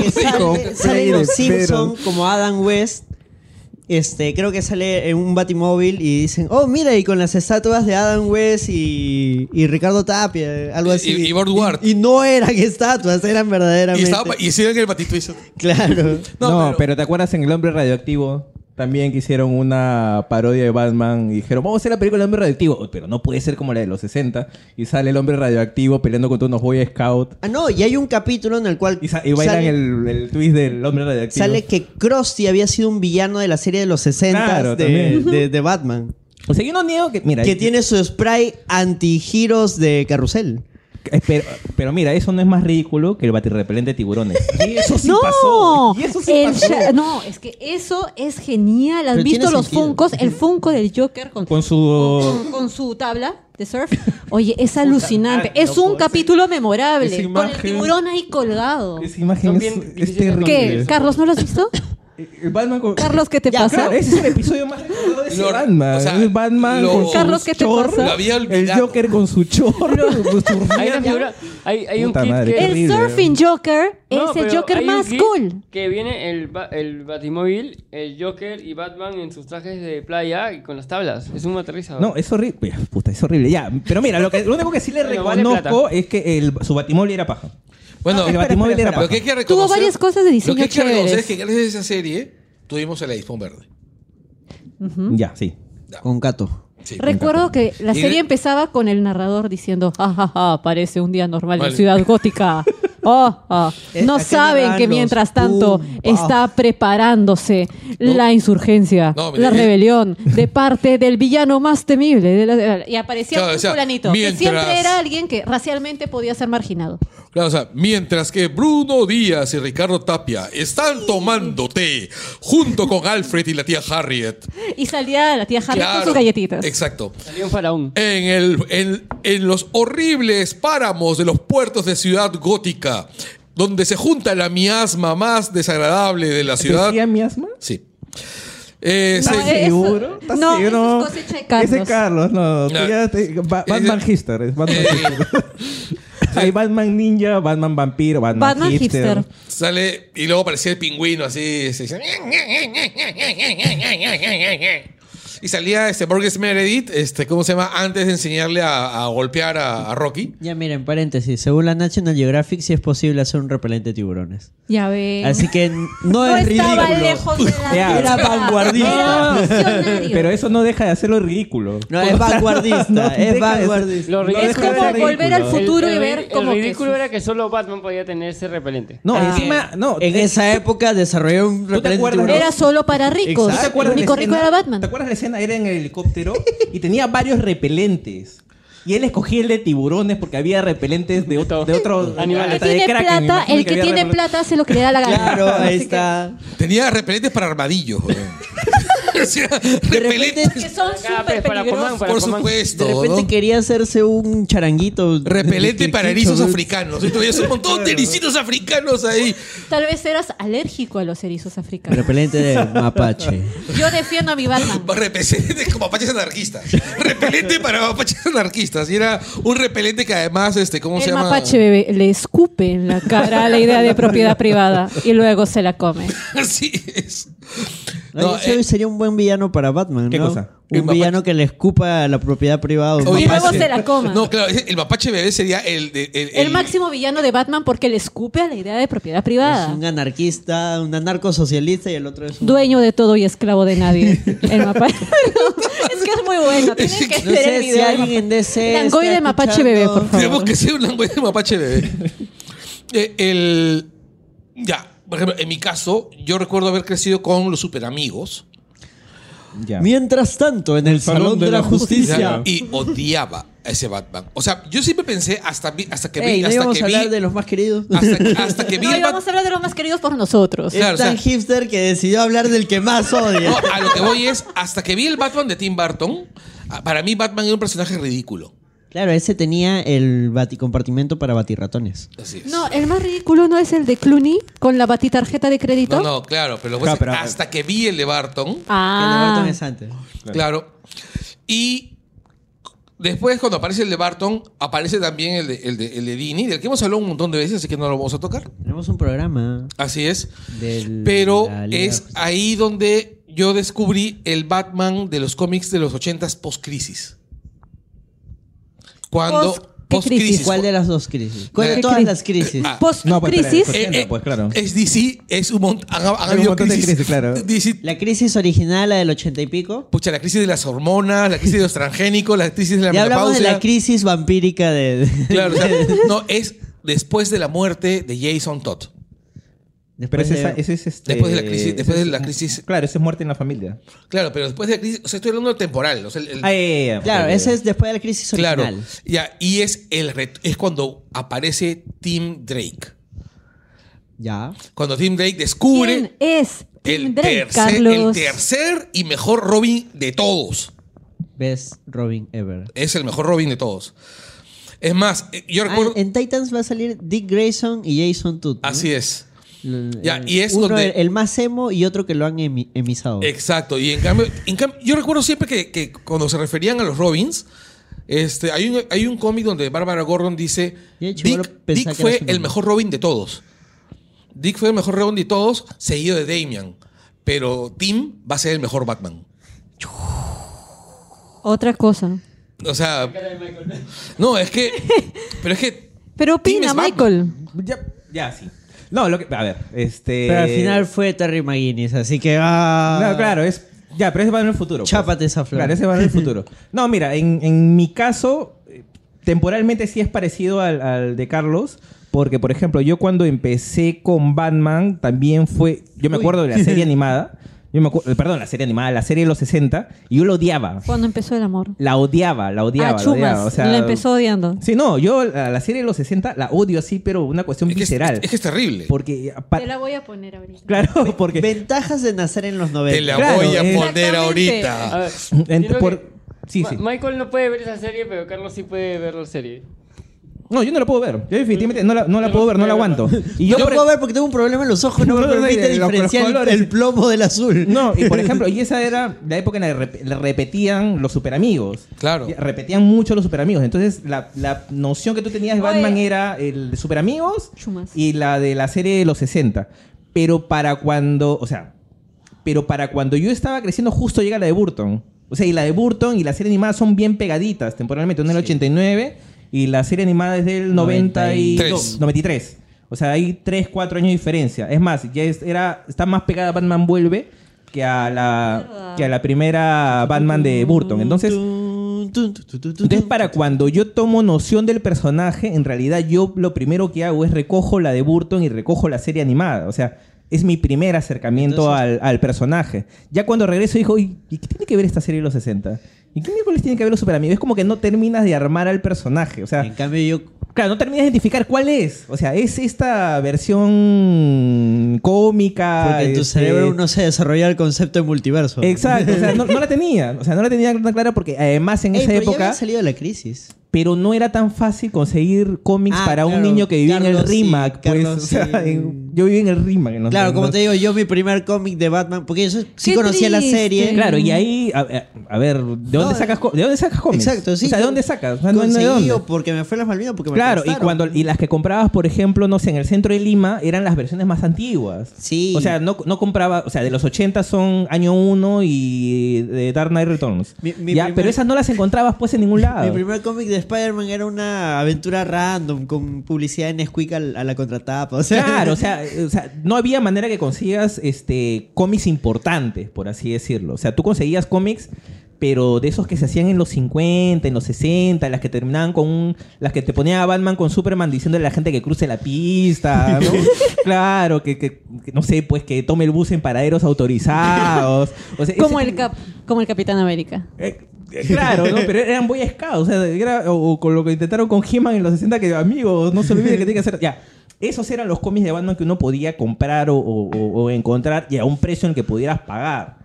que sale, sale en los Pero- Simpson como Adam West. Este, creo que sale en un batimóvil y dicen, oh, mira, y con las estatuas de Adam West y, y Ricardo Tapia, algo Y- así. y- y Ward. Y, no eran estatuas, eran y verdaderamente. estaba y hicieron el batito hizo. Claro. No, No, pero- pero, ¿te acuerdas en El Hombre Radioactivo? También que hicieron una parodia de Batman y dijeron, vamos a hacer la película del Hombre Radioactivo. Pero no puede ser como la de los 60. Y sale el Hombre Radioactivo peleando contra unos Boy Scout. Ah, no, y hay un capítulo en el cual Y, bailan sale, el, el twist del Hombre Radioactivo. sale que Krusty había sido un villano de la serie de los 60 Claro, de, de- de Batman. O sea, yo no niego que... Mira, Que tiene su spray anti-giros de carrusel. Pero, pero mira, eso no es más ridículo que el batirrepelente de tiburones. Y eso sí no, pasó. Y eso sí el pasó. No, es que eso es genial. ¿Has Pero visto los sentido. funcos? El funko del Joker con, Con su... con, con su tabla de surf. Oye, es alucinante. Es no un capítulo memorable. Con el tiburón ahí colgado. Esa imagen es, es terrible. ¿Qué? ¿Carlos no lo has visto? El Batman con... Carlos, ¿qué te Ya, pasa? Claro, ese es el episodio más recordado de ese Lo- Batman. o sea, el Batman lo- con su Carlos, ¿qué te chorro, pasa? Lo había El. Joker con su chorro. con su Hay una figura, hay, hay un kit madre, que... El horrible. Surfing Joker No, es el Joker hay un más kit cool. Que viene el, ba- el Batimóvil, el Joker y Batman en sus trajes de playa y con las tablas. Es un aterrizador. No, es horrible. Puta, es horrible. Ya, pero mira, lo, que, lo único que sí le vale reconozco plata. es que el, su batimóvil era paja. Bueno, el batimóvil era lo paja. que hay que reconocer, Tuvo varias cosas de diseño Lo que hay que reconocer chéveres. es que gracias a esa serie tuvimos el iPhone verde. Ya, sí. Con Cato. Sí. Recuerdo que la Y de- serie empezaba con el narrador diciendo, jajaja, parece un día normal Vale. en Ciudad Gótica. Oh, oh. Eh, No saben que mientras tanto pum, está preparándose No. la insurgencia, No, la rebelión de parte del villano más temible. de la- y aparecía Claro, un o sea, fulanito, mientras- que siempre era alguien que racialmente podía ser marginado. Claro, o sea, mientras que Bruno Díaz y Ricardo Tapia están tomando té junto con Alfred y la tía Harriet. Y salía la tía Harry con Claro, sus galletitas. Exacto. Salió un faraón. En, el, en, en los horribles páramos de los puertos de Ciudad Gótica, donde se junta la miasma más desagradable de la ciudad. ¿Decía miasma? Sí. Eh, No, se- eh, Eso- ¿Seguro? ¿Estás no, seguro? eso es cosecha de Carlos. Ese Carlos, no. tú No. ya te- Ba- Batman Eh, Batman eh, hipster. Hay Batman ninja, Batman vampiro, Batman, Batman hipster. hipster. sale y luego aparecía el pingüino así. se dice- y salía este Burgess Meredith, este, ¿cómo se llama? Antes de enseñarle a, a golpear a, a Rocky. Ya miren, paréntesis. Según la National Geographic, sí es posible hacer un repelente de tiburones. Ya ven. Así que no, no es estaba ridículo. lejos de la Ya. Era vanguardista. Pero eso no deja de hacerlo ridículo. No, es vanguardista. No es vanguardista. Lo es como volver al futuro el, y ver el como que ridículo era que solo Batman podía tener ese repelente. No, Ah. encima, no. En esa época desarrolló un te repelente. Era solo para ricos. Exacto. ¿te El acuerdas único rico era Batman. ¿Te acuerdas la escena? Era en el helicóptero y tenía varios repelentes. Y él escogía el de tiburones porque había repelentes de, otro, de otros Animales. El que tiene plata, imagino el que tiene plata hace lo que le da la gana. Claro, ahí Así que- está. Tenía repelentes para armadillos. weón. Sea, De repente, Que son Acá, súper pues, peligrosos. Por supuesto. de repente ¿no? quería hacerse un charanguito. Repelente para erizos ¿no? africanos. Y todavía un montón de ericitos africanos ahí. Tal vez eras alérgico a los erizos africanos. Repelente de mapache. Yo defiendo a mi Batman. Repelente como mapaches anarquistas. Repelente para mapaches anarquistas. Y era un repelente que además, este, ¿cómo se El llama? mapache bebé le escupe en la cara la idea de propiedad privada y luego se la come. Así es. Ay, No, ese eh, sería un buen villano para Batman, ¿Qué ¿no? cosa? El Un mapache. villano que le escupa la propiedad privada. Oye, Y luego mapache. se la coma. No, claro, el mapache bebé sería el, de- el, El máximo villano de Batman porque le escupe a la idea de propiedad Es privada. un anarquista, un anarcosocialista y el otro es un... Dueño de todo y esclavo de nadie. El mapache. es que es muy bueno. Tienen que No el sé si video. alguien en DC Langoy de mapache bebé, por favor. Tenemos que ser un lenguaje de mapache bebé. Eh, el. Ya, por ejemplo, en mi caso, yo recuerdo haber crecido con los superamigos. Ya. Mientras tanto, en el Salón, de, la Justicia. Y odiaba a ese Batman. O sea, yo siempre pensé hasta, vi- hasta que vi. Ey, ¿no hasta íbamos que a hablar vi de los más queridos? hasta, hasta que vi No, vamos a hablar de los más queridos por nosotros. Claro, es o tan sea- hipster que decidió hablar del que más odia. No, a lo que voy es, hasta que vi el Batman de Tim Burton, ah, para mí Batman era un personaje ridículo. Claro, ese tenía el baticompartimento para batirratones. Así es. No, el más ridículo no es el de Clooney con la batitarjeta de crédito. No, no, claro, pero, Claro, pero- hasta que vi el de Barton, Que el de Ah, Barton es antes. claro. Y después, cuando aparece el de Barton, aparece también el de, el de, el de Dini, del que hemos hablado un montón de veces, así que no lo vamos a tocar. Tenemos un programa Así es. del. Pero la Liga de es Justicia. ahí donde yo descubrí el Batman de los cómics de los 80s post-crisis. Cuando. Post- ¿qué crisis? ¿Cuál de las dos crisis? ¿Cuál de ¿Qué todas crisis? las crisis? Ah, post No, pues, crisis. Eh, eh, pues, claro. Es DC, es un han Hay un habido montón de crisis. crisis, claro. DC, La crisis original, la del ochenta y pico. pucha, la crisis de las hormonas, la crisis de los transgénicos, la crisis de la Ya hablamos de la crisis vampírica de. de- Claro, o sea, no, es después de la muerte de Jason Todd. Después Pero ese, de- es- ese es este. Después de la crisis- después ese de la es- crisis- Claro, ese es muerte en la familia. Claro, pero después de la crisis, o sea, estoy hablando de temporal. O sea, el- el- Ah. Claro, ese es después de la crisis claro. original. Ya, y es, el es cuando aparece Tim Drake. Ya. Cuando Tim Drake descubre ¿Quién es Tim el, Drake, tercer, el tercer y mejor Robin de todos. Best Robin ever. Es el mejor Robin de todos. Es más, eh, yo Ah, recuerdo. en Titans va a salir Dick Grayson y Jason Todd. ¿no? Así es. El- Ya, y es uno, donde- el, el más emo y otro que lo han emi- emisado. Exacto, y en cambio, en cambio, yo recuerdo siempre que, que cuando se referían a los Robins, este, hay un, hay un cómic donde Barbara Gordon dice, Dick, Dick fue el nombre". mejor Robin de todos. Dick fue el mejor Robin de todos, seguido de Damian. Pero Tim va a ser el mejor Batman. Otra cosa. O sea, no, es que, pero es que Pero opina. Michael. Ya, ya sí. No, lo que. A ver, este. Pero al final fue Terry McGuinness, así que. Ah, No, claro, es. Ya, pero ese va en el futuro. pues. Chápate esa flor. Claro, ese va en el futuro. No, mira, en, en mi caso, eh, temporalmente sí es parecido al, al de Carlos. Porque, por ejemplo, yo cuando empecé con Batman, también fue. Yo me acuerdo de la serie animada. Yo me acuerdo, perdón, la serie animada, la serie de los 60. Y yo la odiaba. Cuando empezó el amor. La odiaba, la odiaba. ah, la chumas. odiaba. O sea, la empezó odiando. Sí, no, yo la, la serie de los 60 la odio así, pero una cuestión es que es, visceral. es que es terrible. Porque. pa- Te la voy a poner ahorita. Claro, porque. Ventajas de nacer en los 90. Te la Claro, voy a eh. poner ahorita. A ver, por- que sí, Ma- sí. Michael no puede ver esa serie, pero Carlos sí puede ver la serie. No, yo no la puedo ver. Yo definitivamente no la, no la puedo ver, no la aguanto. Y Yo yo, no por- puedo ver porque tengo un problema en los ojos, no, me permite los- los diferenciar el- colores. el plomo del azul. No, y por ejemplo, y esa era la época en la que rep- le repetían los superamigos. Claro. Y Repetían mucho los superamigos. Entonces, la, la noción que tú tenías de Oye. Batman era el de superamigos Chumas. y la de la serie de los 60. Pero para cuando, o sea, pero para cuando yo estaba creciendo justo llega la de Burton. O sea, y la de Burton y la serie animada son bien pegaditas temporalmente. Una en el 89 y la serie animada es del 92, 93. 93. O sea, hay 3, 4 años de diferencia. Es más, ya es- era, está más pegada a Batman Vuelve que a la, que a la primera Batman de Burton. Entonces, entonces, para cuando yo tomo noción del personaje, en realidad yo lo primero que hago es recojo la de Burton y recojo la serie animada. O sea, es mi primer acercamiento al, al personaje. Ya cuando regreso digo, "Uy, ¿y qué tiene que ver esta serie de los 60? ¿Y qué miércoles tiene que ver los super amigos? Es como que no terminas de armar al personaje. O sea, En cambio, yo. Claro, no terminas de identificar cuál es. O sea, es esta versión cómica. Porque en tu este, cerebro no se desarrolla el concepto de multiverso. Exacto, o sea, no, no la tenía. O sea, no la tenía tan clara porque además en Ey, esa pero ya época. había salido de la crisis. Pero no era tan fácil conseguir cómics Ah, para un niño que vivía en el sí, RIMAC. pues, Carlos o sea, sí. en- yo viví en el RIMAC. en los- Claro, como te digo, yo mi primer cómic de Batman, porque yo sí Qué conocía la serie. Claro, y ahí, a, a- ver, ¿de dónde, No, sacas, ¿de dónde sacas cómics? Exacto, sí. O sea, ¿de dónde sacas? O sea, no- ¿de dónde? porque me fue las Malvinas, porque me Claro, y cuando y las que comprabas, por ejemplo, no sé, en el centro de Lima, eran las versiones más antiguas. Sí. O sea, no, no compraba, o sea, de los 80 son año 1 y de Dark Knight Returns. Mi- mi ya, primer- pero esas no las encontrabas pues en ningún lado. Mi primer cómic de Spider-Man era una aventura random con publicidad en Nesquik al- a la contratapa. O sea, Claro, o sea, o sea, no había manera que consigas este cómics importantes, por así decirlo. O sea, tú conseguías cómics, pero de esos que se hacían en los 50, en los 60, las que terminaban con un, las que te ponía a Batman con Superman diciéndole a la gente que cruce la pista, ¿no? claro, que, que- que, no sé, pues que tome el bus en paraderos autorizados. O sea, Como ese el, cap, como el Capitán América. eh, eh, claro, ¿no? Pero eran Boy Scouts, o sea, era- o, o con lo que intentaron con He-Man en los 60, que amigos, no se olviden que tiene que hacer. Ya, esos eran los cómics de Batman que uno podía comprar o, o- o- o encontrar y a un precio en el que pudieras pagar.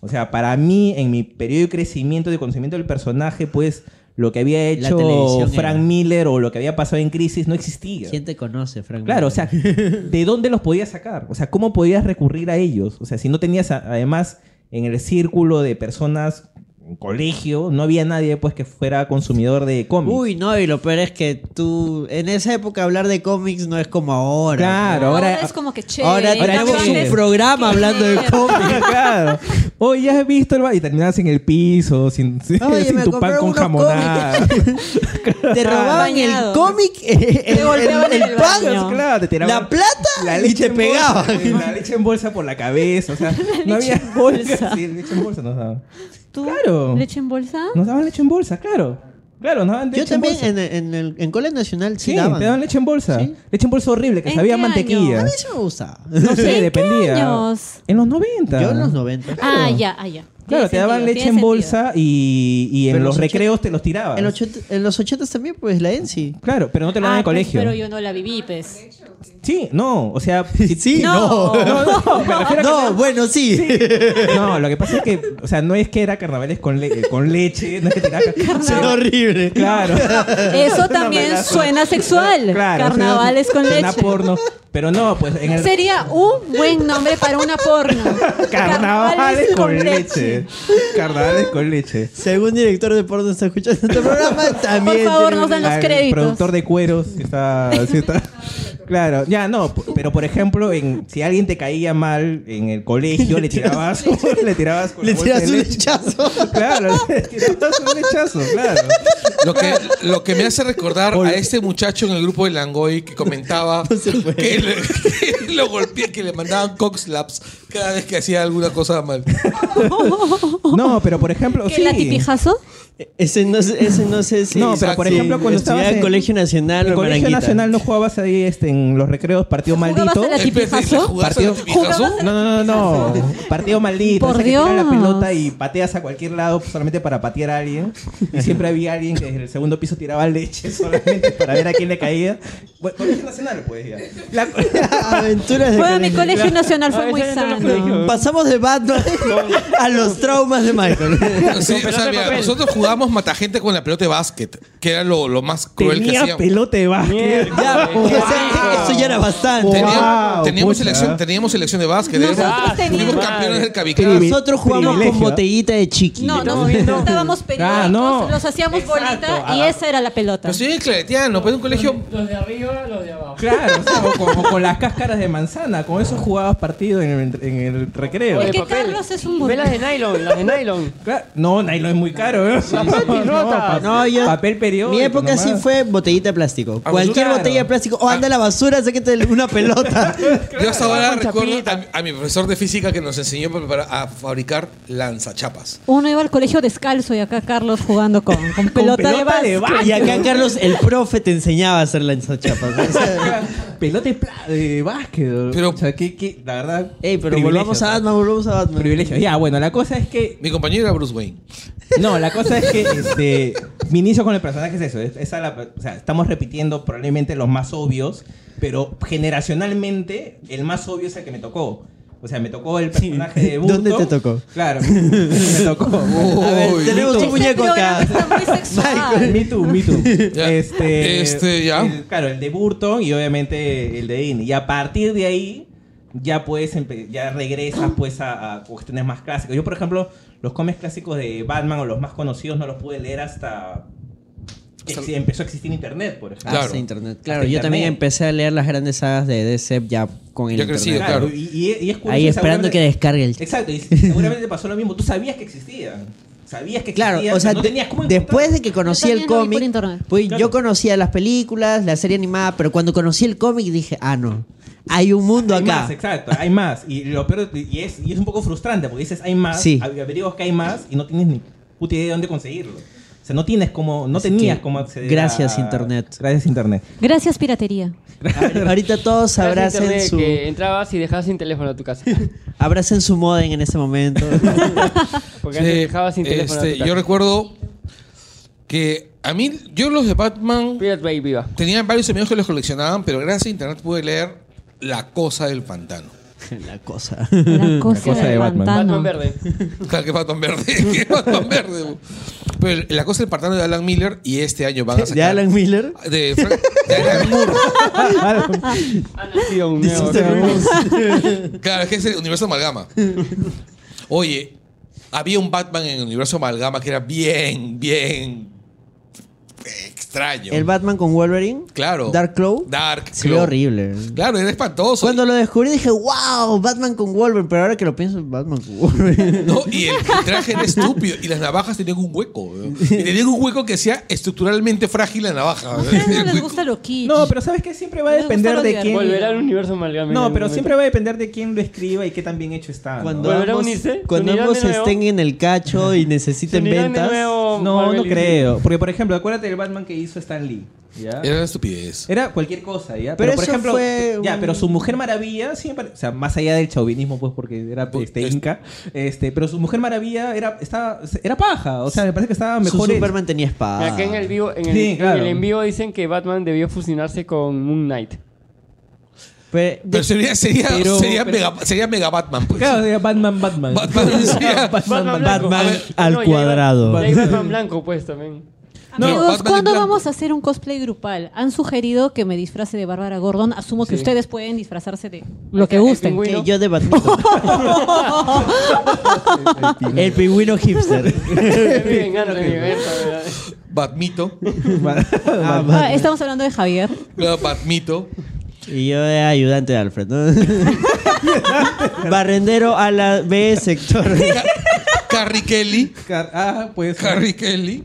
O sea, para mí, en mi periodo de crecimiento, de conocimiento del personaje, pues lo que había hecho Frank era. Miller o lo que había pasado en Crisis no existía. ¿Quién te conoce, Frank? Claro, o sea, ¿de dónde los podías sacar? O sea, ¿cómo podías recurrir a ellos? O sea, si no tenías a- además en el círculo de personas en colegio, no había nadie pues que fuera consumidor de cómics. Uy, no, y lo peor es que tú, en esa época hablar de cómics no es como ahora. Claro, ahora, es como que chévere. Ahora Ahora tenemos un programa hablando de cómics. claro. Oye, ¿ya has visto el ba-?" y terminabas en el piso sin, Oye, sin tu pan con jamonada. Te robaban el cómic, el, el, golpeaban el el pan, baño. Claro, te tiraban la plata y te pegaban. bolsa, la leche en bolsa por la cabeza, o sea, no había en bolsa. Sí, leche en bolsa nos daban. ¿Tú? Claro. ¿Leche en bolsa? Nos daban leche en bolsa, claro. Claro, nos daban leche Yo también en bolsa. en, en, el, en Cole Nacional sí, Sí, daban. te daban leche en bolsa. ¿Sí? Leche en bolsa horrible, que ¿En sabía qué A mantequilla. mí sí me gustaba. No sé, ¿En dependía. qué años? En los 90. Yo en los 90. Ah, ya, ah, ya. Claro, te daban leche en bolsa y, y en los los recreos te los tirabas. En, los 80 en los 80 también, pues la ENSI. Claro, pero no te lo Ah, daban en pues, colegio. Pero yo no la viví, pues. Sí, no, o sea, Sí, No. no. No, no, me refiero a que No, bueno, sí. No, lo que pasa es que, o sea, no es que era carnavales con, le- con leche, no es que tiraba Suena horrible. Claro. Eso también suena sexual. Claro, Carnavales con suena leche. porno. Pero no, pues en el Sería un buen nombre para una porno. carnavales con leche. Carnavales con leche. Si algún director de porno está escuchando este programa, también. Por favor, nos dan los créditos. productor de cueros que está, sí está- Claro, ya no, pero por ejemplo, en, si alguien te caía mal en el colegio, le tirabas, le tirabas con Le de un lechazo. Claro, le tirabas un lechazo, claro. Lo que, lo que me hace recordar a este muchacho en el grupo de Langoy que comentaba que, le, que lo golpeé, que le mandaban cockslaps cada vez que hacía alguna cosa mal. No, pero por ejemplo, ¿Qué sí. la tipijazo? Ese no, sé- ese no sé si. No, pero por ejemplo, cuando estudiaba estabas en en- Colegio Nacional En en Colegio. Nacional no jugabas ahí este, en los recreos partido ¿Jugabas maldito. ¿Jugabas a la Partido- tipijazo? ¿Jugabas a No, no, no, no. Partido maldito. Por tiras la Dios. pelota y pateas a cualquier lado solamente para patear a alguien. Y siempre había alguien que desde el segundo piso tiraba leche solamente para ver a quién le caía. Bueno, Colegio Nacional, pues ya. La- Aventuras de a mi colegio. nacional, fue muy en sano. Pasamos de Batman a los traumas de Michael. Sí, o pelota sea, de mira, papel. nosotros jugábamos matagente con la pelota de básquet, que era lo, lo más cruel que Tenía hacíamos. pelota de básquet. Ya, Wow. o sea, eso ya era bastante. Teníamos, Wow, teníamos, pucha. selección, teníamos selección de básquet. Nosotros éramos- teníamos- fuimos campeones del. Privi- Nosotros jugamos con privilegio. botellita de chiqui. No, no, juntábamos periódicos, Ah, no. los hacíamos Exacto. bolita y Ah. esa era la pelota. Pero soy claretiano, pues en un colegio. Los de arriba, los de abajo. Claro, o sea, o con, o con las cáscaras de manzana. Con eso jugabas partido en el, en el recreo. Es que. Carlos es un Ve las de nylon, las de nylon. Claro. No, nylon es muy caro. ¿eh? No, yo- papel periódico. Mi época sí nomás. fue botellita de plástico. Ah, Cualquier claro. botella de plástico. O anda a la basura, sáquete una pelota. Yo hasta ahora Con recuerdo a, mi- a mi profesor de física que nos enseñó a, preparar- a fabricar lanzachapas. Uno iba al colegio descalzo y acá Carlos jugando con, con pelota, de pelota de básquet. y acá, Carlos, el profe te enseñaba a hacer lanzachapas. O sea, Pelota de, básquet. Pero- o sea, que, que, la verdad. Ey, pero volvamos a. Batman, volvamos a Batman. Privilegio. Ya, bueno, la cosa es que. Mi compañero era Bruce Wayne. No, la cosa es que este, mi inicio con el personaje es eso. es- esa la- o sea, estamos repitiendo probablemente los más obvios, pero generacionalmente el más obvio es el que me tocó. O sea, me tocó el personaje de Burton. ¿Dónde te tocó? Claro, me tocó. A ver, Uy, tenemos un muñeco acá. Sexual. Me too, me too. Ya. Este, Este, ya. el- claro, el de Burton y obviamente el de Disney. Y a partir de ahí ya puedes ya regresas pues a, a cuestiones más clásicas. Yo, por ejemplo, los cómics clásicos de Batman o los más conocidos no los pude leer hasta que empezó a existir internet, por ejemplo. Claro. Hasta internet. Claro, Hasta yo también empecé a leer las grandes sagas de DC ya con el Ya internet. crecido, claro. Y, y- y es curioso, Ahí esperando que descargue el... Exacto, y seguramente te pasó lo mismo. Tú sabías que existían. Sabías que existían. Claro, o sea, no tenías cómo después de que conocí el cómic, pues Claro. yo conocía las películas, la serie animada, pero cuando conocí el cómic dije, ah, no, hay un mundo Hay acá. más, exacto, hay más. Y lo peor, y es, y es un poco frustrante porque dices hay más, Sí. averiguas que hay más y no tienes ni puta idea de dónde conseguirlo. O sea, no tienes como, no Así tenías que, cómo acceder gracias, a- internet. Gracias internet. Gracias, piratería. Ahorita todos Gracias abracen internet su, que entrabas y dejabas sin teléfono a tu casa. abracen su modem en ese momento. Porque Sí, antes dejabas sin teléfono a este, tu casa. yo recuerdo que a mí, yo los de Batman Pirate Bay viva. tenían varios amigos que los coleccionaban, pero gracias a internet pude leer La Cosa del Pantano. la cosa. La cosa, cosa de Batman. verde. Claro, que Batman Verde. que Batman Verde. Pero La Cosa del Pantano de Alan Miller y este año van a sacar... ¿De Alan Miller? De, Frank- de Alan Moore. Claro, es que es el universo amalgama. Oye, había un Batman en el universo amalgama que era bien, bien extraño. El Batman con Wolverine. Claro. Dark Claw. Dark Se ve Claw. horrible. Claro, era espantoso. Cuando lo descubrí dije, wow, Batman con Wolverine. Pero ahora que lo pienso, Batman con Wolverine. No, y el, el traje era estúpido. Y las navajas tenían un hueco. ¿no? Y tenían un hueco que hacía estructuralmente frágil la navaja. A ustedes no les gusta lo kitsch. No, pero sabes que siempre va a depender de quién. Volverá al universo amalgama. en No, pero siempre va a depender de quién lo escriba y qué tan bien hecho está. ¿no? Cuando ¿Volverá a ambos, unirse? ¿Se cuando ambos estén en el cacho y ¿Se necesiten ventas. No, no creo. Porque, por ejemplo, acuérdate del Batman que hizo Stan Lee. ¿ya? Era una estupidez. Era cualquier cosa, ¿ya? Pero por eso ejemplo, fue ya, un- pero su Mujer Maravilla, sí me pare- o sea, más allá del chauvinismo, pues, porque era este, es- inca, este, pero su Mujer Maravilla era, estaba, era paja, o sea, me parece que estaba Su mejor hecho. Superman tenía espada. Acá en el vivo, en el, Sí, claro. en el en vivo dicen que Batman debió fusionarse con Moon Knight. Pero, de- Pero sería, sería, Pero- sería, pero- mega, sería Mega Batman. Pues. Claro, sería Batman, Batman. Batman sería- Batman. Batman ver, al no, ya iba- cuadrado. ya iba Batman blanco, pues también. No, Amigos, Batman ¿cuándo vamos a hacer un cosplay grupal? Han sugerido que me disfrace de Bárbara Gordon. Asumo que Sí. ustedes pueden disfrazarse de lo que gusten. yo de Batmito. El pingüino hipster. Bien. Ah, Ah, estamos hablando de Javier. Claro, Batmito. Y yo de ayudante de Alfred. ¿no? Barrendero a la B sector. Carrie Kelly. Car- ah, pues. Carrie Kelly.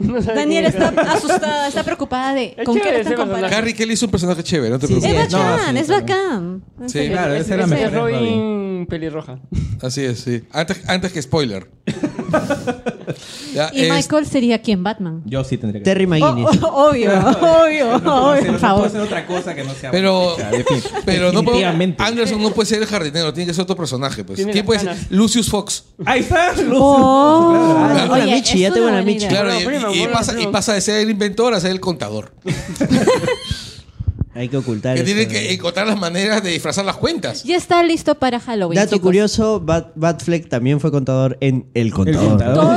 No sabe Daniel está es. asustada, está preocupada de Es con qué chévere le están ese personaje. comparando. Carrie Kelly es un personaje chévere, no te Sí, preocupes. Es no, bacán, sí, es bacán. Sí, Claro, Es- esa era es- mejor. es Robin pelirroja. Así es, sí. Antes, antes que spoiler. Ya, Y es- Michael sería quien Batman. Yo sí tendría que Terry McGuinness. oh, obvio, obvio, obvio, por no puedo favor. hacer otra cosa que no sea. Pero, pero no puedo. Anderson no puede ser el jardinero, tiene que ser otro personaje. Pues. Tiene ¿Quién las puede ser? Lucius Fox. Ahí está. Oh, Ah, ya tengo la oye, Michi, es ya tengo una la buena Michi. idea. Claro, Bueno, y- primo, y, bueno, pasa, y primo. pasa de ser el inventor a ser el contador. Hay que ocultar Que eso. tiene que encontrar las maneras de disfrazar las cuentas. Ya está listo para Halloween. Dato chicos. curioso, Bat, Batfleck también fue contador en El Contador. Contador. Todo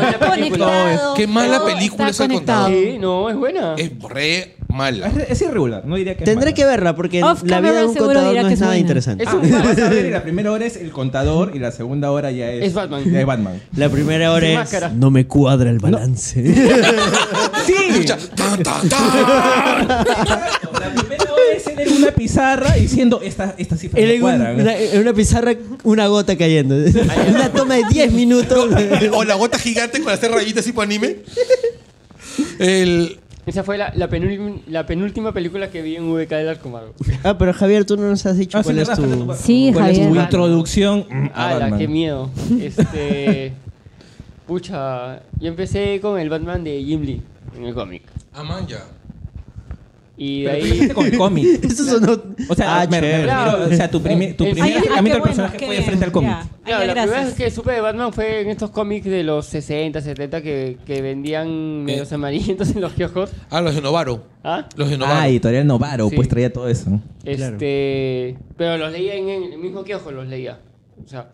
está conectado. Qué mala todo película es El conectado. Sí, no, es buena. Es re mala. Es, es irregular, no diría que Tendré que verla porque Off la vida de un contador no es es nada buena. interesante. Es un Ah, vas a ver, y la primera hora es el contador y la segunda hora ya es. Es Batman. ya es Batman. La primera hora es máscara. no me cuadra el balance. ¡Sí! Primera hora es él en una pizarra diciendo esta, esta cifra Él no cuadran. una, en una pizarra, una gota cayendo. una toma de 10 minutos. o la gota gigante con hacer rayitas tipo anime. El, Esa fue la, la, penúltima, la penúltima película que vi en VK del Arcomago. ah, pero Javier, tú no nos has dicho Ah, sí, cuál es tu... Sí, ¿Cuál es. Tu introducción Ah, qué miedo. Este. Pucha, yo empecé con el Batman de Jim Lee en el cómic. ah, man, ya. Y de Pero ahí. con el cómic. Eso sonó... O sea, Ah, me, me chévere. refiero, o sea, tu, prime- tu primer ah, acercamiento al bueno, personaje fue bien, frente al cómic. ya. Claro, la primera gracias. vez que supe de Batman fue en estos cómics de los 60, 70 que, que vendían medios amarillentos en los kioscos. Ah, los de Novaro. ¿Ah? Los de Novaro. Ah, editorial Novaro, Sí. pues traía todo eso. Este, pero los leía en el mismo kiosco, los leía. O sea,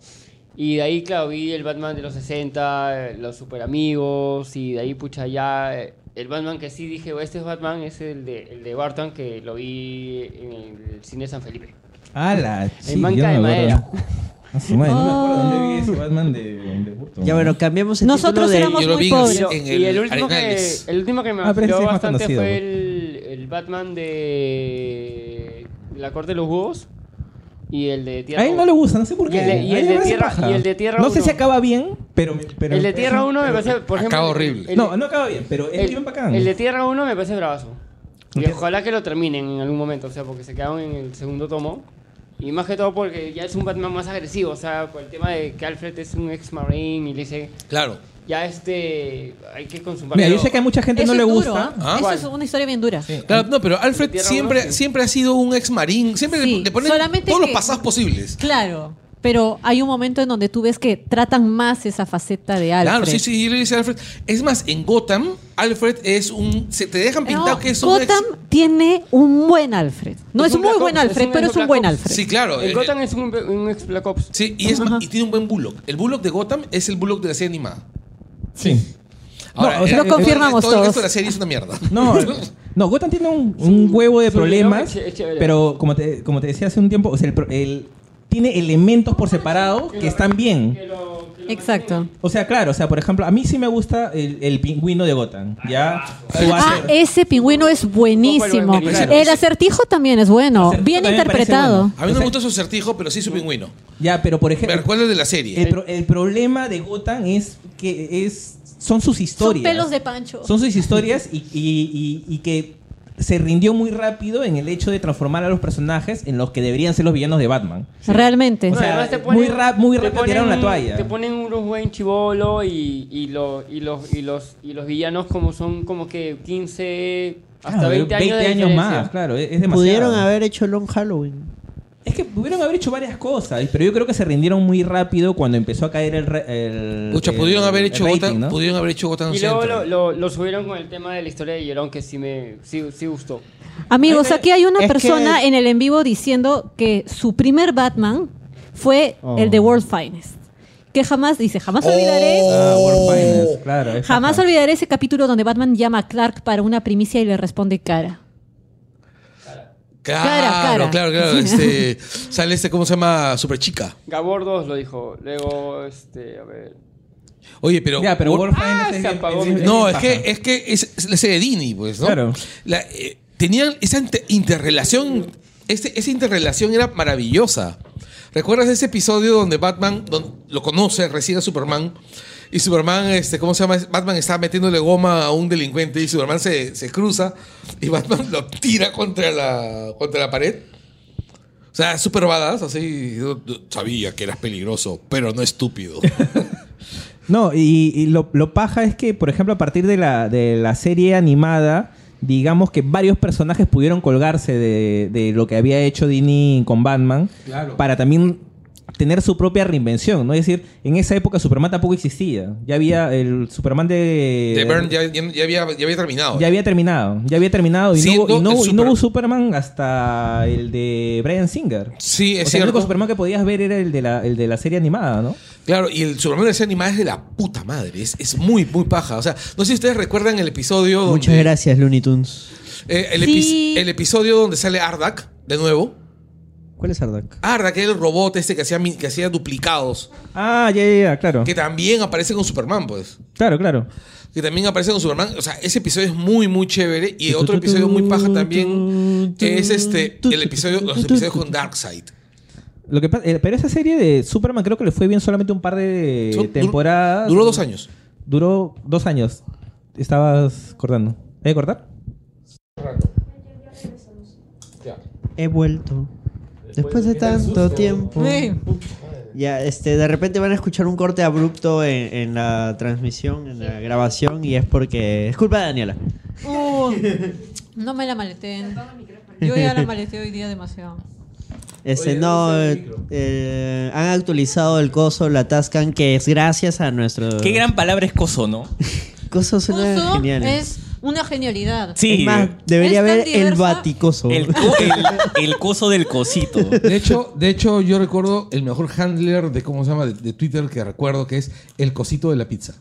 y de ahí, claro, vi el Batman de los 60, eh, los super amigos, y de ahí, pucha, ya eh, el Batman que sí dije, "Oh, este es Batman, es el de, el de Barton, que lo vi en el cine San Felipe. Ah, la sí, en banca de madera. Ah, su madre, no me acuerdo dónde vi ese Batman de, de Burton. Ya bueno, cambiamos el Nosotros título de... éramos Yo lo muy vi en el- pobres. Y, el, último que, Arenales. el último que me Ah, pero ese afectó es más bastante conocido. fue el, el Batman de La Corte de los Búhos y el de Tierra A él no le gusta, no sé por Y qué. el de- y el de Tierra- y el de Tierra No sé uno. si acaba bien, pero... pero El de Tierra 1 me parece, por ejemplo... Acaba el- horrible. el- No, no acaba bien, pero es el, bien bacán. el de Tierra 1 me parece bravazo. Y ojalá que lo terminen en algún momento, o sea, porque se quedaron en el segundo tomo. Y más que todo porque ya es un Batman más agresivo, o sea, por el tema de que Alfred es un ex-marine y le dice, Claro. Ya este, hay que consumar. Mira, yo sé que a mucha gente Eso no le es duro, gusta. ¿ah? Eso ¿Cuál? es una historia bien dura. Claro, no, pero Alfred Tierra siempre, siempre ha sido un ex marín. Siempre Sí, le ponen solamente todos los que- pasados posibles. Claro, pero hay un momento en donde tú ves que tratan más esa faceta de Alfred. Claro, sí, sí, yo le dice Alfred. Es más, en Gotham, Alfred es un. Se te dejan pintado No, que es un ex- Gotham tiene un buen Alfred. No Es es, un un muy Black buen Ops, Alfred, un pero es un Black buen Ops. Alfred. Sí, claro. El eh, Gotham es un, un ex Black Ops. Sí, y, es más, y tiene un buen Bullock. El Bullock de Gotham es el Bullock de la serie animada. Sí. Ahora, No, o sea, el- Lo confirmamos todo el resto todos. de la serie es una mierda. No, no, Gotham tiene un, un huevo de problemas, pero como te, como te decía hace un tiempo, o sea, el, pro- el- tiene elementos por separado que están bien. Que lo Exacto. O sea, claro, o sea, por ejemplo, a mí sí me gusta el, el pingüino de Gotham, ¿ya? Su Ah, hace- ese pingüino es buenísimo. El El acertijo también es bueno, Acertijo bien también me parece interpretado. bueno. A mí no me gusta su acertijo, pero sí su pingüino. Ya, pero por Me ejemplo, recuerda de la serie. el, pro- el problema de Gotham es que es son sus Son historias. pelos de Pancho. Son sus historias y, y- y- y que se rindió muy rápido en el hecho de transformar a los personajes en los que deberían ser los villanos de Batman. Realmente. O sea, te muy rap- muy te rápido tiraron la toalla. Te ponen un Bruce Wayne chivolo y, y, lo- y, los, y, los, y los villanos como son como que 15 hasta Claro, 20 años de diferencia. más, claro, es demasiado. Pudieron haber hecho Long Halloween. Es que pudieron haber hecho varias cosas, pero yo creo que se rindieron muy rápido cuando empezó a caer el. re- el Pucha, el- pudieron haber el hecho rating, Gotham, ¿no? pudieron haber hecho Gotham Y luego lo, lo, lo subieron con el tema de la historia de Llorón, que sí me sí, sí gustó. Amigos, aquí hay una Es persona que- en el en vivo diciendo que su primer Batman fue Oh. el de World Finest. Que jamás, dice, jamás olvidaré. Ah, Oh. World Finest, claro. Jamás olvidaré ese capítulo donde Batman llama a Clark para una primicia y le responde cara. Claro, claro, claro. Este, sale este, ¿cómo se llama? Super chica. Gabor 2 lo dijo. Luego, este, a ver. Oye, pero. Ya, pero World Ah, es No, es que, es que es, la serie de Dini, pues, ¿no? Claro. La, eh, tenían esa inter- interrelación, este- esa interrelación era maravillosa. ¿Recuerdas ese episodio donde Batman lo conoce, recibe a Superman? Y Superman, este, ¿cómo se llama? Batman está metiéndole goma a un delincuente y Superman se, se cruza y Batman lo tira contra la, contra la pared. O sea, super badass, así. yo- yo Sabía que eras peligroso, pero no estúpido. No, y, y lo, lo paja es que, por ejemplo, a partir de la, de la serie animada, digamos que varios personajes pudieron colgarse de, de lo que había hecho Dini con Batman Claro. para también tener su propia reinvención, ¿no? Es decir, en esa época Superman tampoco existía. Ya había el Superman de... De Byrne ya, ya- ya había, ya había terminado. Ya había terminado, ya había terminado y, no, hubo- y no, y hubo Superman hasta el de Brian Singer. Sí, es o sea, el único. Superman que podías ver era el de la, el de la serie animada, ¿no? Claro, y el Superman de esa animada es de la puta madre. Es, es muy, muy paja. O sea, no sé si ustedes recuerdan el episodio donde. Muchas gracias, Looney Tunes. eh, el, epi- el episodio donde sale Ardak, de nuevo. ¿Cuál es Ardak? Ardak era el robot este que hacía, mi- que hacía duplicados. Ah, ya, ya, ya, claro. Que también aparece con Superman, pues. Claro, claro. Que también aparece con Superman. O sea, ese episodio es muy, muy chévere. Y otro episodio muy paja también es este. El episodio, los episodios con Darkseid. Lo que pasa, eh, pero esa serie de Superman creo que le fue bien solamente un par de Son- temporadas. Duró dos años. Duró dos años. Estabas cortando. ¿Hay que cortar? He vuelto. Después de tanto tiempo. Ya, este, de repente van a escuchar un corte abrupto en, en la transmisión, en la grabación, y es porque. Es culpa de Daniela. Uh, no me la maleteen. Yo ya la maleteé hoy día demasiado. Este, no, eh, han actualizado el coso, la Tascan, que es gracias a nuestro. Qué gran palabra es coso, ¿no? Coso suena Coso genial. es una genialidad. Sí. Es más, debería Es tan haber el diversa. baticoso. El, co- el, el coso del cosito. De hecho, de hecho, yo recuerdo el mejor handler de cómo se llama de, de Twitter que recuerdo que es el cosito de la pizza.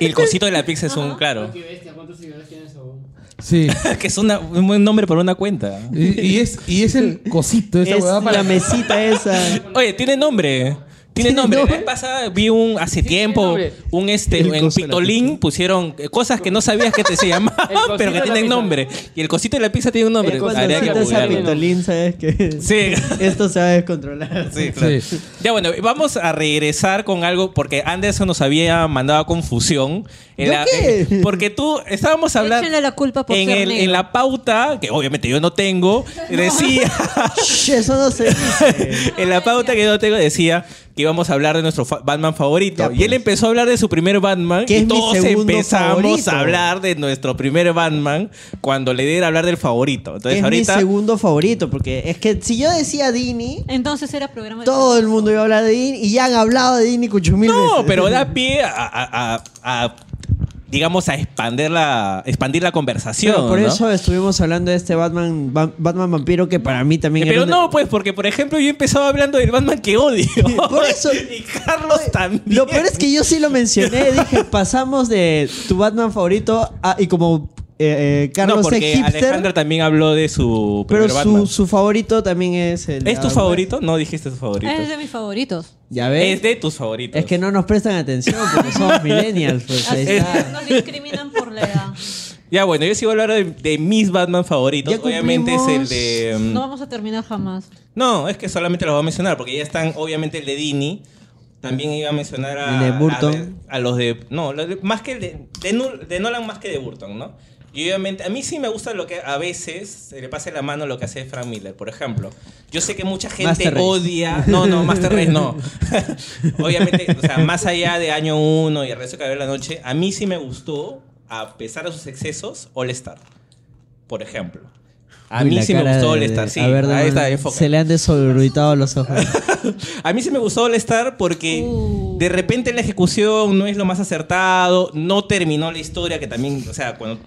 El cosito de la pizza es un, claro. Qué bestia, ¿cuántos seguidores tiene eso? Sí. que es una- un buen nombre para una cuenta. Y, y es, y es el cosito, esa es huevada para la mesita esa. Oye, tiene nombre. Tiene ¿Tiene nombre. La vez pasada vi un hace tiempo un este El en coso de la Pictolín pusieron eh, cosas que no sabías que te se llamaban, cosito pero que de la tienen pizza. nombre. Y el cosito de la pizza tiene un nombre. El cosito que quitas a googlearlo. Pintolín, sabes que Sí. esto se va a descontrolar. Sí, claro. Sí. Ya bueno, vamos a regresar con algo porque Anderson nos había mandado a confusión. En ¿Yo la- qué? eh, porque tú estábamos hablando Échenle la culpa por en, ser el- negro. en la pauta, que obviamente yo no tengo, decía Shh, eso no se dice. en la pauta que yo no tengo decía que íbamos a hablar de nuestro fa- Batman favorito. Ya, Y él pues. empezó a hablar de su primer Batman Que y todos empezamos favorito. a hablar de nuestro primer Batman cuando le diera hablar del favorito. Entonces es ahorita mi segundo favorito, porque es que si yo decía Dini, Entonces era programa de... todo el mundo iba a hablar de Dini y ya han hablado de Dini cucho mil No, veces. pero da pie a, a- a- a, digamos, a expandir la, expandir la conversación. Pero por ¿no? eso estuvimos hablando de este Batman, Ba- Batman vampiro que para mí también era Pero una- no, pues, porque por ejemplo yo empezaba hablando del Batman que odio. Por eso- y Carlos también. Lo peor es que yo sí lo mencioné, dije, pasamos de tu Batman favorito a, y como eh, eh, Carlos no, es porque hipster, Alejandra también habló de su pero primer Batman. su, su favorito también es el... ¿Es tu favorito? No dijiste tu favorito. Es de mis favoritos. Ya ves, Es de tus favoritos. es que no nos prestan atención porque somos millennials. Pues, ahí Así está. es, nos discriminan por la edad. Ya, bueno, yo sí voy a hablar de, de mis Batman favoritos. Ya Obviamente es el cumplimos. de... mm, No vamos a terminar jamás. No, es que solamente los voy a mencionar porque ya están, obviamente, el de Dini. También iba a mencionar a, El de Burton. a, a los de. No, los de- más que el de, de Nolan, más que de Burton, ¿no? Y obviamente, a mí sí me gusta lo que a veces se le pase la mano lo que hace Frank Miller, por ejemplo. Yo sé que mucha gente odia. No, no, Master Race no. obviamente, o sea, más allá de año 1 y el resto que había la noche, a mí sí me gustó, a pesar de sus excesos, All Star, por ejemplo. A Uy, mí sí me gustó All Star, sí. A ver, ahí está, enfoca. Se le han desorbitado los ojos. A mí sí me gustó All Star porque de repente la ejecución no es lo más acertado, no terminó la historia, que también, o sea, cuando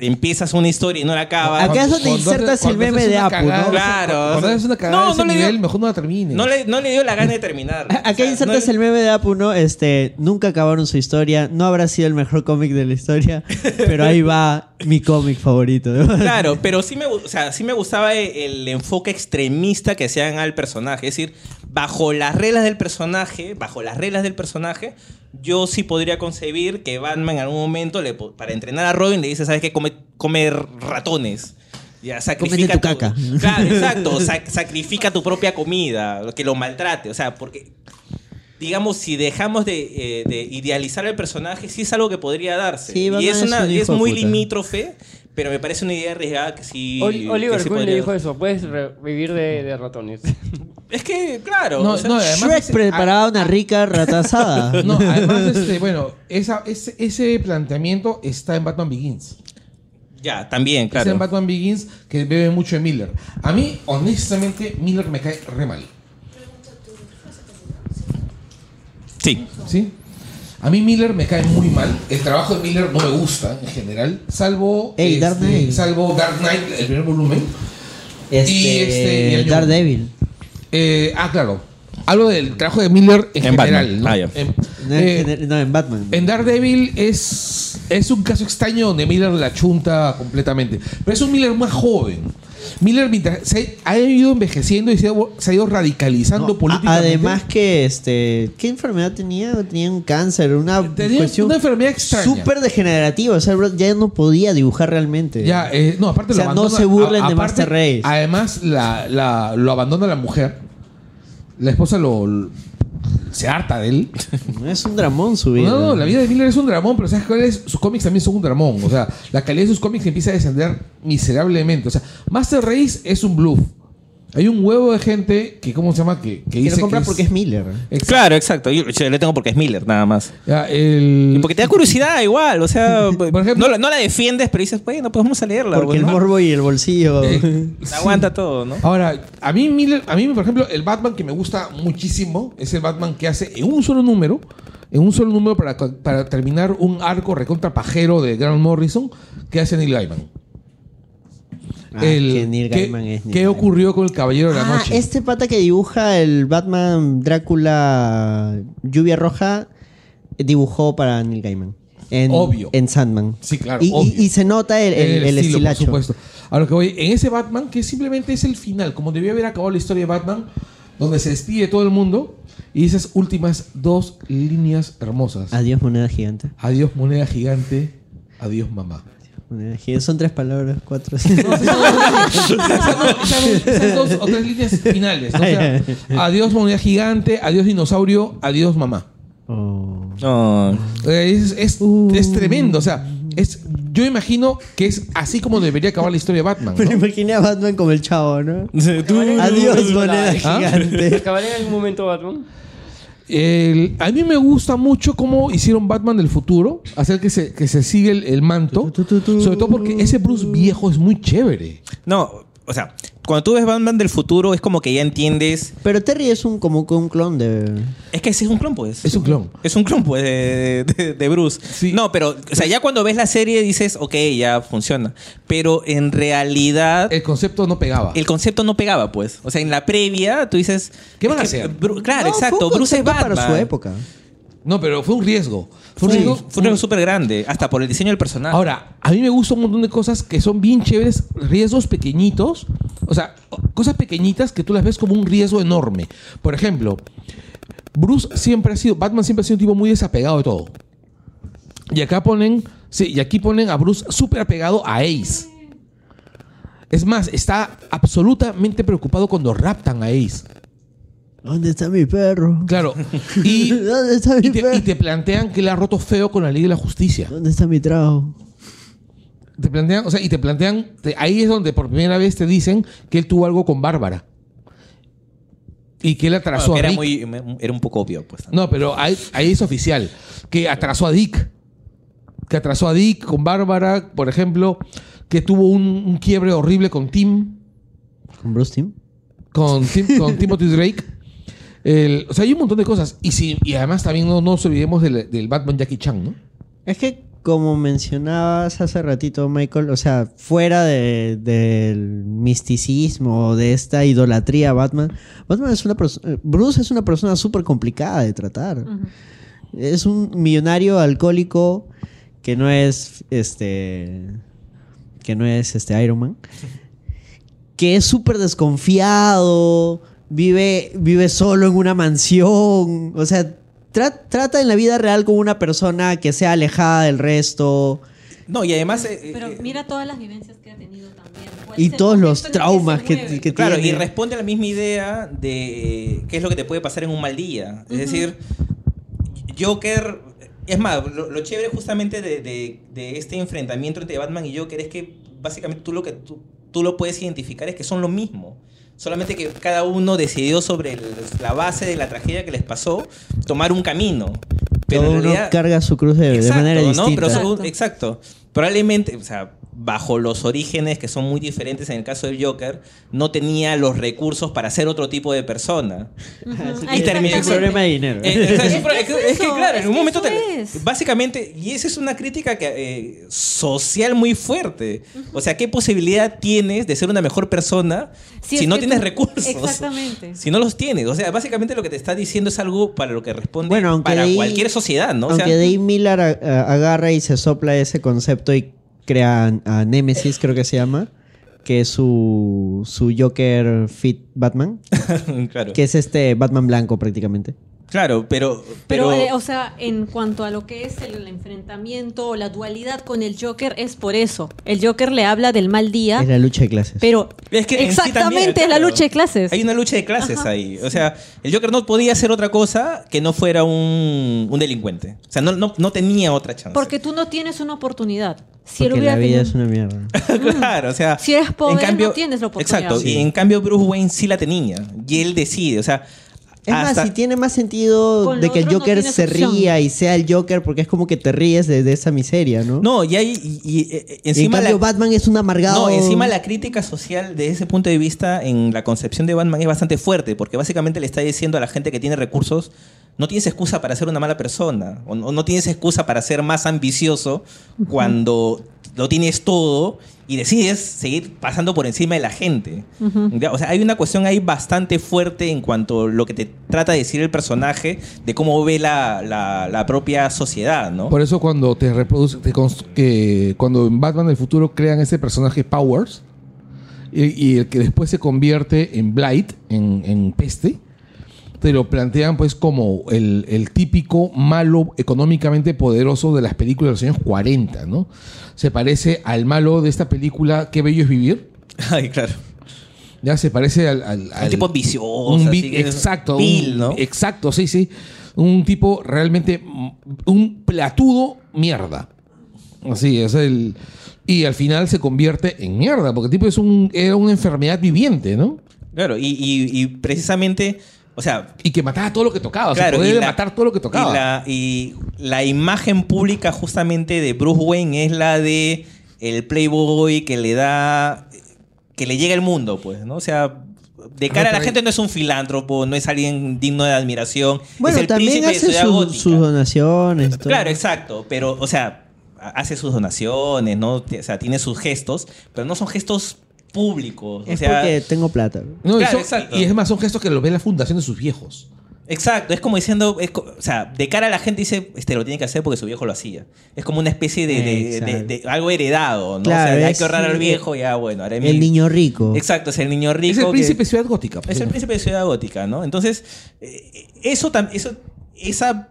empiezas una historia y no la acabas. Acá es donde Cuando insertas el meme de Apu, cagada, ¿no? Claro. Cuando haces una cagada No, de ese no le nivel, dio- mejor no la termines. No le, no le dio la gana de terminar. Acá O sea, insertas no- el meme de Apu, ¿no? Este, nunca acabaron su historia, no habrá sido el mejor cómic de la historia, pero ahí va mi cómic favorito. Claro, pero sí me, o sea, sí me gustaba e- el, enfoque extremista que hacían al personaje. Es decir, bajo las reglas del personaje, bajo las reglas del personaje, yo sí podría concebir que Batman en algún momento, le, para entrenar a Robin, le dice, ¿sabes qué? Come, come ratones. Ya, sacrifica tu caca. Claro, exacto. sac- sacrifica tu propia comida, que lo maltrate. O sea, porque digamos, si dejamos de, eh, de idealizar el personaje, sí es algo que podría darse. Sí, y es, una, un es muy puta. limítrofe, pero me parece una idea arriesgada que sí. Ol- Oliver que sí Queen le dijo eso, puedes revivir de, de ratones. Es que, claro. No, o sea, no, además Shrek preparaba una rica ratazada. No, además, este, bueno, esa, ese, ese planteamiento está en Batman Begins. Ya, también, Está en claro. Batman Begins que bebe mucho de Miller. A mí, honestamente, Miller me cae re mal. Sí. ¿Sí? A mí Miller me cae muy mal. El trabajo de Miller no me gusta en general. Salvo. Ey, Dark este, Knight. Salvo Dark Knight, el primer volumen. Este, Y este, y el Daredevil. Eh, ah, claro. Hablo del trabajo de Miller en, En general. Batman. ¿no? Ah. En- eh, en, gener- no, en Batman. en Daredevil es, es un caso extraño donde Miller la chunta completamente. Pero es un Miller más joven. Miller mientras se ha ido envejeciendo y se ha, se ha ido radicalizando No, políticamente. además que este qué enfermedad tenía tenía un cáncer una Tenía cuestión una enfermedad extraña. súper degenerativa o sea ya no podía dibujar realmente Ya, eh, no, aparte O sea, lo no se burlen de aparte, Master Race. Además, la, la- lo abandona la mujer. La esposa lo. se harta de él. es un dramón su vida No, no, la vida de Miller es un dramón, pero ¿sabes cuál es? Sus cómics también son un dramón. O sea, la calidad de sus cómics empieza a descender miserablemente. O sea, Master Race es un bluff. Hay un huevo de gente que, ¿cómo se llama? Que, que que dice lo compra que porque es Miller Exacto. Claro, exacto. Yo, yo le tengo porque es Miller, nada más. Ya, el- Y porque te da curiosidad igual, o sea, Por ejemplo- no, la- no la defiendes, pero dices, bueno, pues vamos a leerla. porque el morbo y el bolsillo Eh, Aguanta todo, ¿no? Ahora, a mí Miller, a mí, por ejemplo, el Batman que me gusta muchísimo es el Batman que hace en un solo número, en un solo número para, para terminar un arco recontra pajero de Grant Morrison que hace Neil Gaiman. Ah, que Neil ¿qué- Gaiman es Neil ¿Qué Gaiman. ocurrió con el Caballero de la ah Noche? este pata que dibuja el Batman Drácula Lluvia Roja dibujó para Neil Gaiman en, Obvio. en Sandman Sí, claro, y, y- obvio. y se nota el, el, el estilo, estilacho por supuesto. A lo que voy, en ese Batman, que simplemente es el final, como debió haber acabado la historia de Batman, donde se despide todo el mundo y esas últimas dos líneas hermosas. adiós moneda gigante Adiós, moneda gigante. Adiós, mamá. Son tres palabras cuatro No, dos o tres líneas finales. ¿no? O sea, adiós, moneda gigante. Adiós, dinosaurio. Adiós, mamá. Oh. Eh, Es, es- es tremendo. O sea, es, yo imagino que es así como debería acabar la historia de Batman. Me ¿no? imaginé a Batman como el chavo, ¿no? Tú- Adiós, moneda ¿Ah? gigante. ¿Acabaré en algún momento Batman? El- a mí me gusta mucho cómo hicieron Batman del futuro, hacer que se, que se sigue el, el manto, Tu, tu, tu, tu. sobre todo porque ese Bruce viejo es muy chévere. No, o sea, cuando tú ves Batman del futuro es como que ya entiendes. Pero Terry es un como que un clon de. Es que ese es un clon, pues. Es un clon. Es un clon, pues, de, de- de Bruce. Sí. No, pero, o sea, ya cuando ves la serie dices, ok, ya funciona. Pero en realidad, El concepto no pegaba. el concepto no pegaba, pues. O sea, en la previa, tú dices. ¿Qué van a hacer? Bru- claro, No, exacto. Bruce es Batman. para su época. No, pero fue un riesgo. Fue un Sí, riesgo. fue un riesgo súper grande, hasta por el diseño del personaje. Ahora, a mí me gusta un montón de cosas que son bien chéveres, riesgos pequeñitos, o sea, cosas pequeñitas que tú las ves como un riesgo enorme. Por ejemplo, Bruce siempre ha sido, Batman siempre ha sido un tipo muy desapegado de todo. Y acá ponen, sí, y aquí ponen a Bruce súper apegado a Ace. Es más, está absolutamente preocupado cuando raptan a Ace. ¿Dónde está mi perro? Claro. Y, ¿Dónde está mi y te, perro? y te plantean que le ha roto feo con la ley de la justicia. ¿Dónde está mi trago? Te plantean, o sea, y te plantean, te- ahí es donde por primera vez te dicen que él tuvo algo con Bárbara. Y que él atrasó Bueno, que a era, Rick. muy, era un poco obvio, pues. No, pero ahí, ahí es oficial. Que atrasó a Dick. Que atrasó a Dick con Bárbara, por ejemplo. que tuvo un, un quiebre horrible con Tim, ¿Con Bruce con, Tim- con Timothy Drake. El- o sea, hay un montón de cosas. Y, si, y además también no, no nos olvidemos del, del Batman Jackie Chan, ¿no? Es que, como mencionabas hace ratito, Michael, o sea, fuera de- del misticismo o de esta idolatría a Batman, Batman es una persona. Bruce es una persona súper complicada de tratar. Es un millonario alcohólico que no es este. que no es este Iron Man. Que es súper desconfiado. Vive, vive solo en una mansión. O sea, tra- trata en la vida real como una persona que sea alejada del resto. No, y además... eh, Pero eh, mira todas las vivencias que ha tenido también. ¿Cuál Y todos los traumas que, mueve? que Claro, y tiene. responde a la misma idea de qué es lo que te puede pasar en un mal día. Es decir, Joker. Es más, lo, lo chévere justamente de, de- de este enfrentamiento entre Batman y Joker es que básicamente tú lo que tú, tú lo puedes identificar es que son lo mismo. Solamente que cada uno decidió sobre el- la base de la tragedia que les pasó tomar un camino. Pero Cada en uno realidad, carga su cruz de, de Exacto, manera ¿no? distinta. Pero son- exacto. Probablemente, o sea, bajo los orígenes que son muy diferentes en el caso del Joker, no tenía los recursos para ser otro tipo de persona. y termina el problema de dinero. Eh, o sea, es, que es es claro, en un momento te- es. básicamente, y esa es una crítica que, eh, social muy fuerte. O sea, ¿qué posibilidad tienes de ser una mejor persona si, no tienes tú- recursos? Exactamente. Si no los tienes. O sea, básicamente lo que te está diciendo es algo para lo que responde Bueno, aunque para ahí- cualquier sociedad, ¿no? O Aunque sea, Dave Miller agarra y se sopla ese concepto y crea a, a Nemesis, creo que se llama, que es su, su Joker Fit Batman, claro. que es este Batman blanco prácticamente. Claro, pero. Pero, pero eh, o sea, en cuanto a lo que es el, enfrentamiento o la dualidad con el Joker, es por eso. El Joker le habla del mal día, Es la lucha de clases. pero Es que en sí exactamente también, es la lucha de clases. Hay una lucha de clases Ajá. ahí. O sea, el Joker no podía hacer otra cosa que no fuera un, un delincuente. O sea, no, no, no tenía otra chance. Porque tú no tienes una oportunidad. Si él Porque hubiera la vida tenido- es una mierda. claro, o sea. Si eres pobre, en cambio, no tienes la oportunidad. Exacto. Sí. Y en cambio, Bruce Wayne sí la tenía. Y él decide. O sea. Es hasta- más, si tiene más sentido Con de que el no Joker se opción. ría y sea el Joker porque es como que te ríes de, de esa miseria, ¿no? No, y hay. Y, y, eh, Y en encima cambio la- Batman es un amargado. No, encima la crítica social de ese punto de vista en la concepción de Batman es bastante fuerte, porque básicamente le está diciendo a la gente que tiene recursos, no tienes excusa para ser una mala persona, o no, no tienes excusa para ser más ambicioso cuando lo tienes todo y decides seguir pasando por encima de la gente. O sea, hay una cuestión ahí bastante fuerte en cuanto a lo que te trata de decir el personaje, de cómo ve la, la- la propia sociedad, ¿no? Por eso cuando te reproduce, te const- que cuando en Batman del futuro crean ese personaje Powers y, y el que después se convierte en Blight, en, en peste, te lo plantean pues como el, el típico malo económicamente poderoso de las películas de los años 40, ¿no? Se parece al malo de esta película Qué bello es vivir. Ay, claro. Ya se parece al, al, Un al- tipo ambicioso. un así exacto, un- ¿no? exacto, sí, sí. Un tipo realmente mm, un platudo mierda. Así es el y al final se convierte en mierda, porque el tipo es un era una enfermedad viviente, ¿no? Claro, y, y- y precisamente, o sea, Y que mataba todo lo que tocaba, o sea, Claro, podía y la- matar todo lo que tocaba. Y la, y la imagen pública justamente de Bruce Wayne es la de el playboy que le da que le llega el mundo, pues, ¿no? O sea, de cara a la gente no es un filántropo, no es alguien digno de admiración, Bueno, es el también príncipe de hace Ciudad sus, donaciones. todo. Claro, exacto, pero o sea, hace sus donaciones, ¿no? O sea, tiene sus gestos, pero no son gestos públicos, o Es sea, porque tengo plata. No, y, Claro, son- exacto. y es más, son gestos que los ve la fundación de sus viejos. Exacto, es como diciendo, es o sea, de cara a la gente dice, este lo tiene que hacer porque su viejo lo hacía. Es como una especie de, de- de- Exacto. de algo heredado, ¿no? Claro, o sea, hay que ahorrar al viejo, ya bueno, haré mi- El niño rico. Exacto, es el niño rico. es el que- príncipe de Ciudad Gótica. es el príncipe de Ciudad Gótica, ¿no? Entonces, eh, eso, eso esa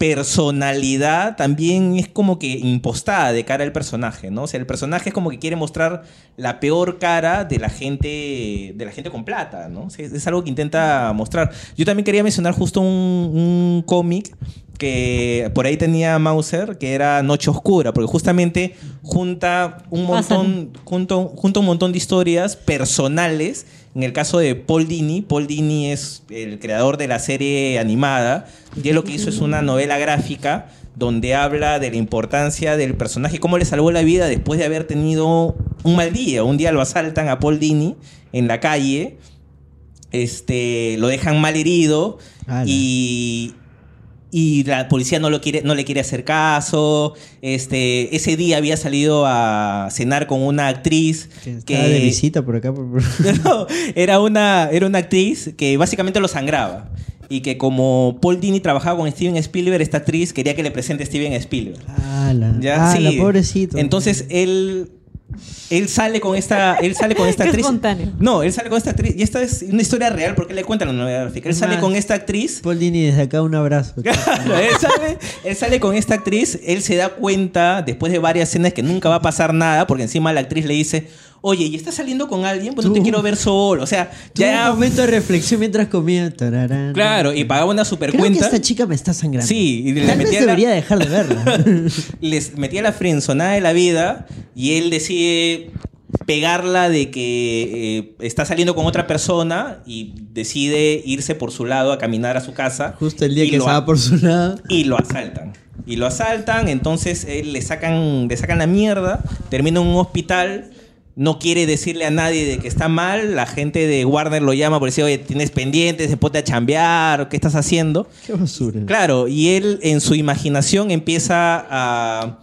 personalidad también es como que impostada de cara al personaje, ¿no? O sea, el personaje es como que quiere mostrar la peor cara de la gente, de la gente con plata, ¿no? Es, algo que intenta mostrar. Yo también quería mencionar justo un cómic que por ahí tenía Mauser, que era Noche Oscura, porque justamente junta un montón, junto, junta un montón de historias personales. En el caso de Paul Dini, Paul Dini es el creador de la serie animada, y él lo que hizo es una novela gráfica donde habla de la importancia del personaje, cómo le salvó la vida después de haber tenido un mal día. Un día lo asaltan a Paul Dini en la calle, este, lo dejan mal herido y, y la policía no, lo quiere, no le quiere hacer caso. Este, ese día había salido a cenar con una actriz Que de visita por acá. por- no, era una, era una actriz que básicamente lo sangraba. Y que como Paul Dini trabajaba con Steven Spielberg, esta actriz quería que le presente a Steven Spielberg. Ala. Ya, Ala, sí. pobrecito. Entonces él él sale con esta él sale con esta Qué actriz. espontáneo. No, él sale con esta actriz y esta es una historia real porque le cuentan la novela gráfica. Él sale con esta actriz Paul Dini, desde acá un abrazo. Claro, él sale, él sale con esta actriz, él se da cuenta después de varias escenas que nunca va a pasar nada, porque encima la actriz le dice, oye, ¿y estás saliendo con alguien? Pues no te quiero ver solo. O sea, ya... un momento de reflexión mientras comía. Tararán. Claro, y pagaba una super Creo que cuenta. esta chica me está sangrando. Sí, y le Tal vez metía la- debería dejar de verla. les metía la frenzonada de la vida y él decide pegarla de que eh, está saliendo con otra persona y decide irse por su lado a caminar a su casa. Justo el día que estaba por su lado. y lo asaltan. Y lo asaltan, entonces él le sacan, le sacan la mierda, termina en un hospital, no quiere decirle a nadie de que está mal, la gente de Warner lo llama por decir, oye, tienes pendientes, ponte a chambear, ¿qué estás haciendo? Qué basura. Claro, y él en su imaginación empieza a,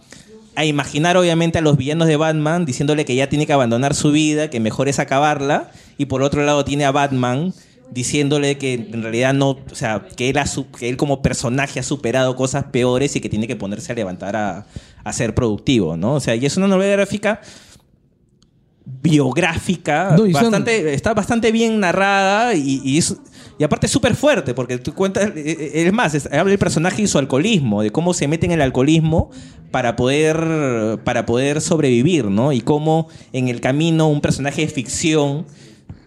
a imaginar obviamente a los villanos de Batman diciéndole que ya tiene que abandonar su vida, que mejor es acabarla, y por otro lado tiene a Batman diciéndole que en realidad no, o sea, que él, ha su- que él como personaje ha superado cosas peores y que tiene que ponerse a levantar a, a ser productivo, ¿no? O sea, y es una novela gráfica biográfica, No, y son- bastante, está bastante bien narrada y, y es- y aparte es súper fuerte, porque tú cuentas, eh, eh, es más, es- habla del personaje y su alcoholismo, de cómo se mete en el alcoholismo para poder, para poder sobrevivir, ¿no? Y cómo en el camino un personaje de ficción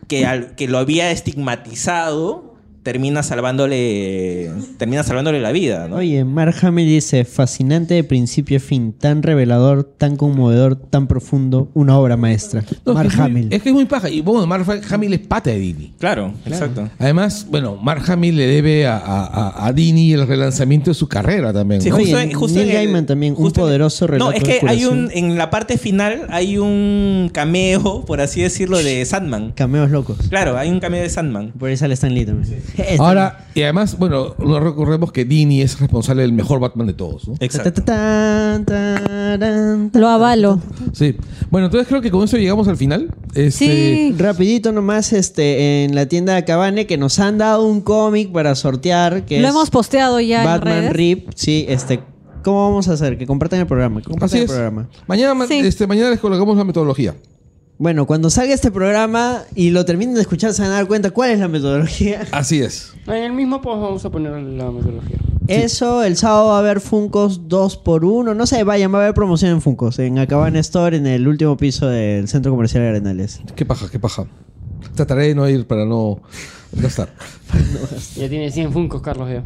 que, al- que lo había estigmatizado termina salvándole, termina salvándole la vida, ¿no? Oye, Mark Hamill dice, fascinante de principio a fin, tan revelador, tan conmovedor, tan profundo, una obra maestra. No, Mark es, que es, muy, Hamill. es que es muy paja. Y bueno, Mark Hamill es pata de Dini. Claro, exacto. Además, bueno, Mark Hamill le debe a, a, a- a Dini el relanzamiento de su carrera también. Sí, ¿no? justo, Oye, en- justo Neil en Gaiman también, un justo poderoso relato No, es que hay un, en la parte final hay un cameo, por así decirlo, de Sandman. Cameos locos. Claro, hay un cameo de Sandman. Por ahí sale Stan Lee también. Ahora, y además, bueno, no recordemos que Dini es responsable del mejor Batman de todos, ¿no? Exacto. Lo avalo. Sí. Bueno, entonces creo que con eso llegamos al final. Este, Sí. Rapidito nomás, este, en la tienda de Cabane que nos han dado un cómic para sortear que Lo es hemos posteado ya en Batman redes. Rip. Sí, este, ¿cómo vamos a hacer? Que compartan el programa. Que compartan Así el es. programa. Mañana, ma- Sí. este, mañana les colocamos la metodología. Bueno, cuando salga este programa y lo terminen de escuchar, se van a dar cuenta cuál es la metodología. Así es. En el mismo pues vamos a poner la metodología. Eso, el sábado va a haber Funcos 2 por 1 No sé, vayan, va a haber promoción en Funcos. En Acabane Store, en el último piso del Centro Comercial Arenales. Qué paja, qué paja. Trataré de no ir para no gastar. Ya tiene 100 funcos, Carlos, ya.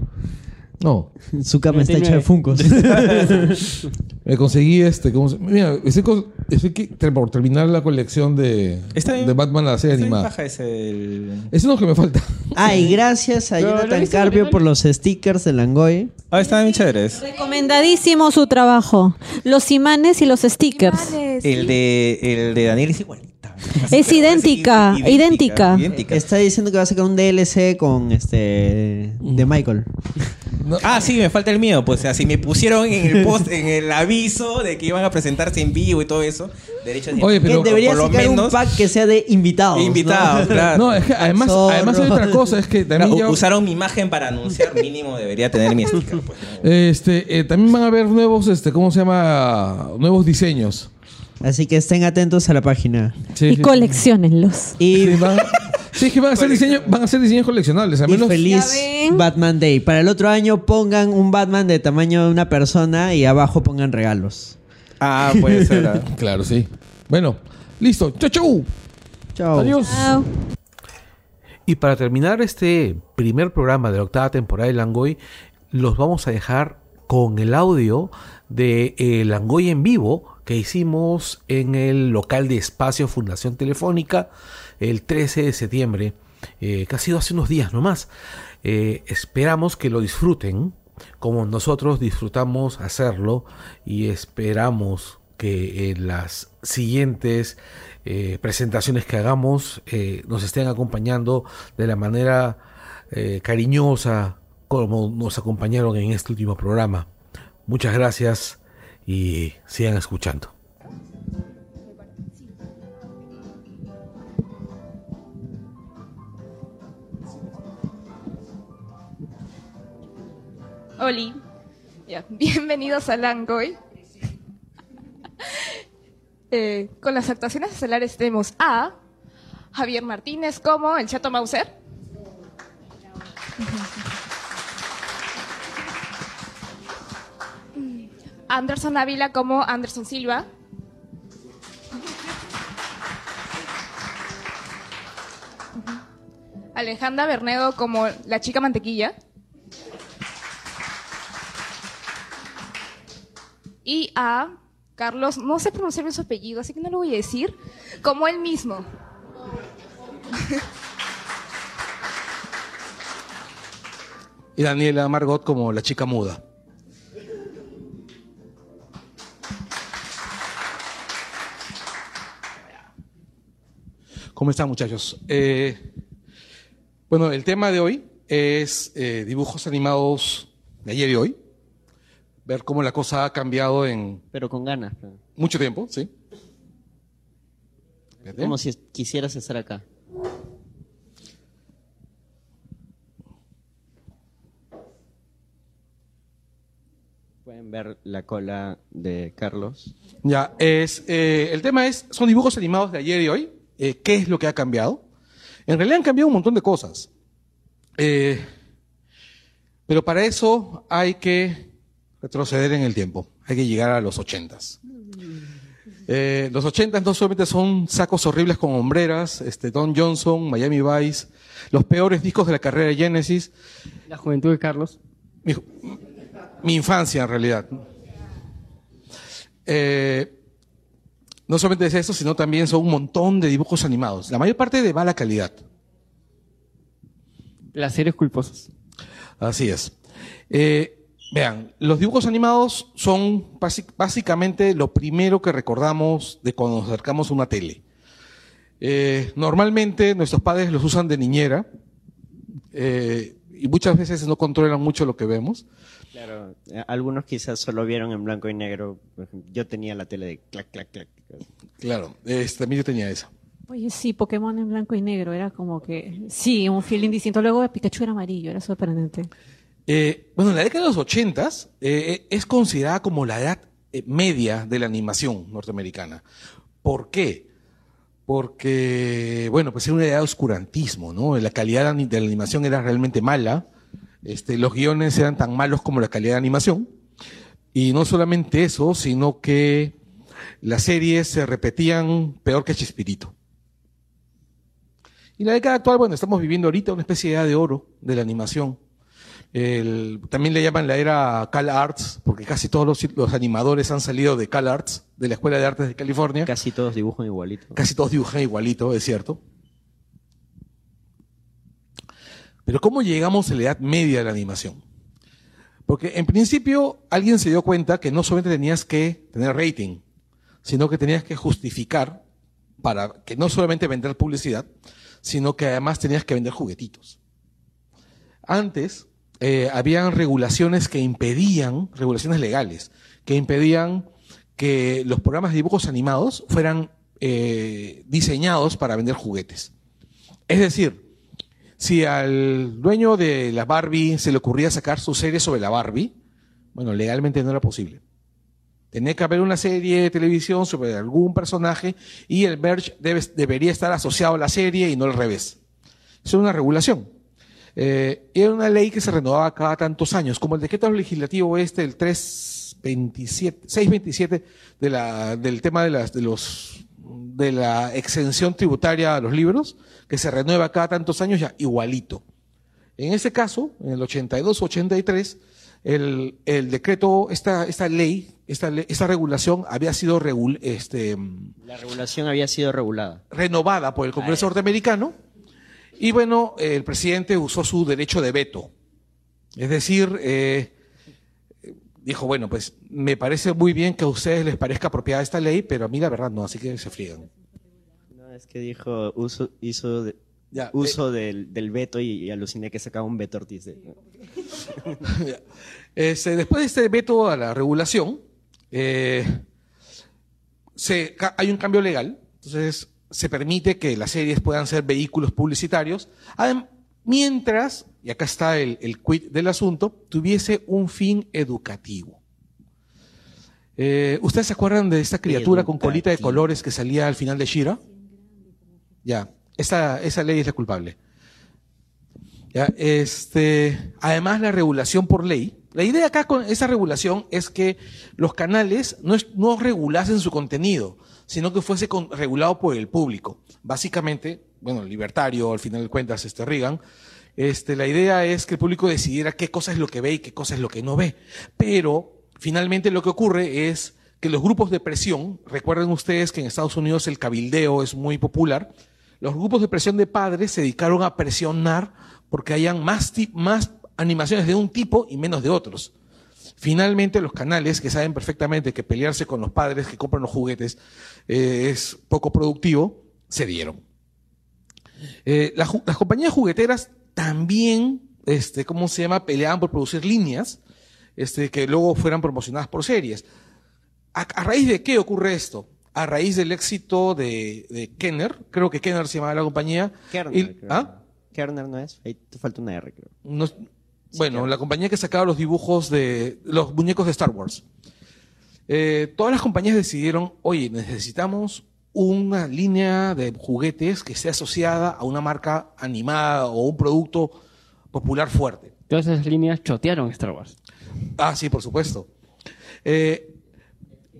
No. Su cama está hecha de 99. Funcos. Me conseguí este. ¿cómo se- Mira, estoy, con- estoy que- ter- por terminar la colección de, Está bien. de Batman, la serie Está animada. paja ese el- Ese es lo que me falta. ah, y gracias a Pero, ¿lo Jonathan Carpio original? por los stickers de Langoy. Ah, están bien chéveres. Recomendadísimo su trabajo. Los imanes y los stickers. El de, el de Daniel es igualita. Es idéntica, idéntica. idéntica. Está diciendo que va a sacar un DLC con este de Michael. No, Ah, sí, me falta el mío. Pues, o sea, si me pusieron en el post, en el aviso de que iban a presentarse en vivo y todo eso, derechos de Oye, pero- debería por lo sacar un menos pack que sea de invitados. ¿no? invitados, claro. no, es que además, Zorro. además hay otra cosa. Es que también Claro, ya- usaron mi imagen para anunciar, mínimo debería tener mi sticker. Pues, ¿no? este, eh, también van a haber nuevos, este, ¿cómo se llama? Nuevos diseños. Así que estén atentos a la página. Sí, Y sí, coleccionenlos. Y, sí, van, sí, es que van a ser diseños, van a ser diseños coleccionables. Y feliz. Batman Day. Para el otro año pongan un Batman de tamaño de una persona y abajo pongan regalos. Ah, puede ser. ah. Claro, sí. Bueno, listo. Chau, chau. Chao. Adiós. Chao. Y para terminar este primer programa de la octava temporada de Langoy, los vamos a dejar con el audio de eh, Langoy en vivo que hicimos en el local de Espacio Fundación Telefónica el 13 de septiembre, eh, que ha sido hace unos días nomás. Eh, esperamos que lo disfruten como nosotros disfrutamos hacerlo y esperamos que en las siguientes eh, presentaciones que hagamos eh, nos estén acompañando de la manera cariñosa como nos acompañaron en este último programa. Muchas gracias y sigan escuchando. Oli, bienvenidos a Langoy. Eh, con las actuaciones estelares tenemos a Javier Martínez como el Chato Mauser. Anderson Ávila como Anderson Silva. Alejandra Bernedo como la chica mantequilla. Y a Carlos, no sé pronunciar bien su apellido, así que no lo voy a decir, como él mismo. Y Daniela Margot como la chica muda. ¿Cómo están muchachos? Eh, bueno, el tema de hoy es eh, dibujos animados de ayer y hoy. Ver cómo la cosa ha cambiado en Pero con ganas. pero- mucho tiempo, ¿sí? Como si quisieras estar acá. Pueden ver la cola de Carlos. Ya, es, eh, el tema es, son dibujos animados de ayer y hoy. Eh, ¿Qué es lo que ha cambiado? En realidad han cambiado un montón de cosas. Eh, pero para eso hay que retroceder en el tiempo. Hay que llegar a los ochentas. Eh, los ochentas no solamente son sacos horribles con hombreras, este, Don Johnson, Miami Vice, los peores discos de la carrera de Genesis. La juventud de Carlos. Mi, mi infancia, en realidad. Eh, no solamente es eso, sino también son un montón de dibujos animados. La mayor parte de mala calidad. Placeres culposos. Así es. Eh, vean, los dibujos animados son básicamente lo primero que recordamos de cuando nos acercamos a una tele. Eh, normalmente nuestros padres los usan de niñera eh, y muchas veces no controlan mucho lo que vemos. Claro, eh, algunos quizás solo vieron en blanco y negro. Yo tenía la tele de clac, clac, clac. Claro, este, también yo tenía esa. Oye, sí, Pokémon en blanco y negro, era como que, sí, un feeling distinto. Luego Pikachu era amarillo, era sorprendente. Eh, bueno, la década de los ochentas eh, es considerada como la edad eh, media de la animación norteamericana. ¿Por qué? Porque, bueno, pues era una edad de oscurantismo, ¿no? La calidad de la animación era realmente mala. Este, los guiones eran tan malos como la calidad de animación. Y no solamente eso, sino que las series se repetían peor que Chespirito. Y la década actual, bueno, estamos viviendo ahorita una especie de edad de oro de la animación. El- también le llaman la era Cal Arts, porque casi todos los, los animadores han salido de Cal Arts, de la Escuela de Artes de California. Casi todos dibujan igualito. Casi todos dibujan igualito, es cierto. Pero ¿cómo llegamos a la edad media de la animación? Porque en principio alguien se dio cuenta que no solamente tenías que tener rating, sino que tenías que justificar para que no solamente vender publicidad, sino que además tenías que vender juguetitos. Antes eh, habían regulaciones que impedían, regulaciones legales, que impedían que los programas de dibujos animados fueran eh, diseñados para vender juguetes. Es decir, si al dueño de la Barbie se le ocurría sacar su serie sobre la Barbie, bueno, legalmente no era posible. Tenía que haber una serie de televisión sobre algún personaje y el merch debe- debería estar asociado a la serie y no al revés. Es una regulación. Eh, era una ley que se renovaba cada tantos años, como el decreto legislativo este, el 327, 627 de la, del tema de, las, de, los, de la exención tributaria a los libros, que se renueva cada tantos años ya igualito. En ese caso, en el 82-83, el, el decreto, esta, esta ley, esta, esta regulación había sido regul- este, La regulación había sido regulada. renovada por el Congreso norteamericano y bueno, el presidente usó su derecho de veto. Es decir, eh, dijo, bueno, pues me parece muy bien que a ustedes les parezca apropiada esta ley, pero a mí la verdad no, así que se friegan. No, es que dijo, uso, hizo de- Ya, uso del, del veto y, y aluciné que sacaba un veto Ortiz. de- Este, después de este veto a la regulación, eh, se, hay un cambio legal, entonces se permite que las series puedan ser vehículos publicitarios, mientras, y acá está el, el quid del asunto, tuviese un fin educativo. Eh, ¿Ustedes se acuerdan de esta criatura con colita de colores que salía al final de Shira? Ya, esa, esa ley es la culpable. Ya, este, además, la regulación por ley. La idea acá con esa regulación es que los canales no, es- no regulasen su contenido, sino que fuese con- regulado por el público. Básicamente, bueno, libertario, al final de cuentas, este Reagan, este, la idea es que el público decidiera qué cosa es lo que ve y qué cosa es lo que no ve. Pero, finalmente, lo que ocurre es que los grupos de presión, recuerden ustedes que en Estados Unidos el cabildeo es muy popular, los grupos de presión de padres se dedicaron a presionar porque hayan más, animaciones de un tipo y menos de otros. Finalmente, los canales que saben perfectamente que pelearse con los padres que compran los juguetes eh, es poco productivo, cedieron. Eh, las, compañías jugueteras también, este, ¿cómo se llama? Peleaban por producir líneas este, que luego fueran promocionadas por series. ¿A, a raíz de qué ocurre esto? A raíz del éxito de, de Kenner, creo que Kenner se llamaba la compañía. Kerner, y- creo. ¿Ah? Kerner no es, ahí te falta una R, creo. No- bueno, la compañía que sacaba los dibujos de los muñecos de Star Wars. Eh, todas las compañías decidieron, oye, necesitamos una línea de juguetes que esté asociada a una marca animada o un producto popular fuerte. Todas esas líneas chotearon Star Wars. Ah, sí, por supuesto. Eh,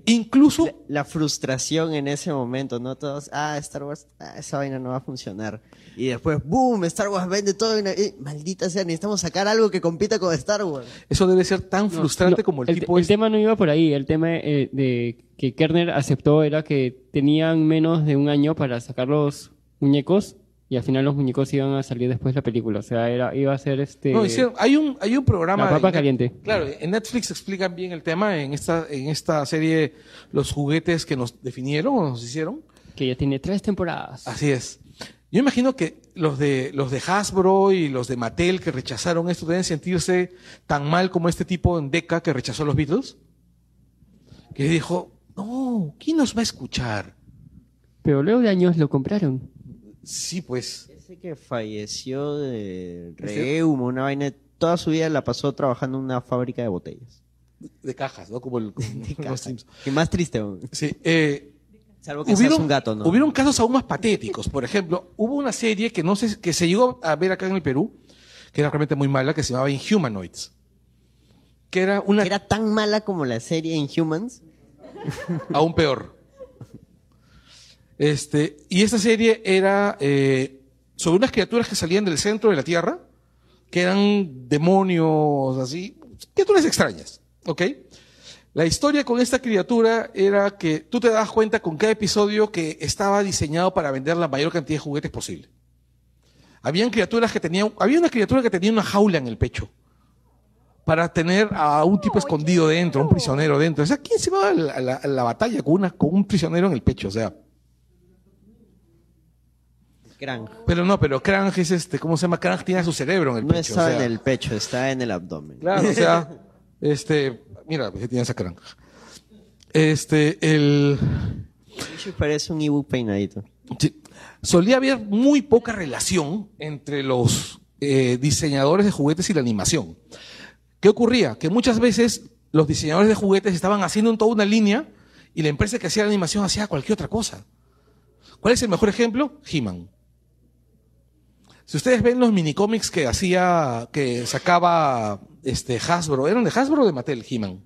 incluso La frustración en ese momento, ¿no? Todos, ah, Star Wars, ah, esa vaina no va a funcionar. Y después, boom, Star Wars vende todo. y una- eh, maldita sea, necesitamos sacar algo que compita con Star Wars. eso debe ser tan frustrante No, como el, el, tipo el este. tema no iba por ahí. El tema eh, de que Kerner aceptó era que tenían menos de un año para sacar los muñecos y al final los muñecos iban a salir después de la película. O sea, era, iba a ser este. No, hicieron- hay un hay un programa La papa en caliente. Claro, en Netflix explican bien el tema en esta en esta serie los juguetes que nos definieron o nos hicieron. Que ya tiene tres temporadas. Así es. Yo imagino que los de los de Hasbro y los de Mattel que rechazaron esto deben sentirse tan mal como este tipo en Deca que rechazó a los Beatles. Que dijo, "No, ¿quién nos va a escuchar?" Pero luego de años lo compraron. Sí, pues. Ese que falleció de reuma, una vaina, toda su vida la pasó trabajando en una fábrica de botellas. De cajas, ¿no? Como el como los cajas. Simpsons. Y más triste aún. Sí, eh, Salvo que seas hubieron, un gato, ¿no? hubieron casos aún más patéticos. Por ejemplo, hubo una serie que no sé, que se llegó a ver acá en el Perú, que era realmente muy mala, que se llamaba Inhumanoids. Que era una era tan mala como la serie Inhumans. aún peor. Este, y esta serie era eh, sobre unas criaturas que salían del centro de la Tierra, que eran demonios, así, criaturas extrañas, ¿ok? La historia con esta criatura era que tú te das cuenta con cada episodio que estaba diseñado para vender la mayor cantidad de juguetes posible. Habían criaturas que tenían, había una criatura que tenía una jaula en el pecho para tener a un tipo escondido dentro, un prisionero dentro. O sea, ¿quién se va a la, a la- a la batalla con, una, con un prisionero en el pecho? O sea, Krang. pero no, pero Krang es este, ¿cómo se llama? Krang tiene su cerebro en el No pecho. estaba o sea. en el pecho, está en el abdomen. Claro, o sea, este, mira, que tiene esa Krang. Este, el, parece un ebook peinadito. Sí. Solía haber muy poca relación entre los eh, diseñadores de juguetes y la animación. ¿Qué ocurría? Que muchas veces los diseñadores de juguetes estaban haciendo en toda una línea y la empresa que hacía la animación hacía cualquier otra cosa. ¿Cuál es el mejor ejemplo? He-Man. Si ustedes ven los minicómics que hacía, que sacaba este Hasbro, ¿eran de Hasbro o de Mattel, He-Man?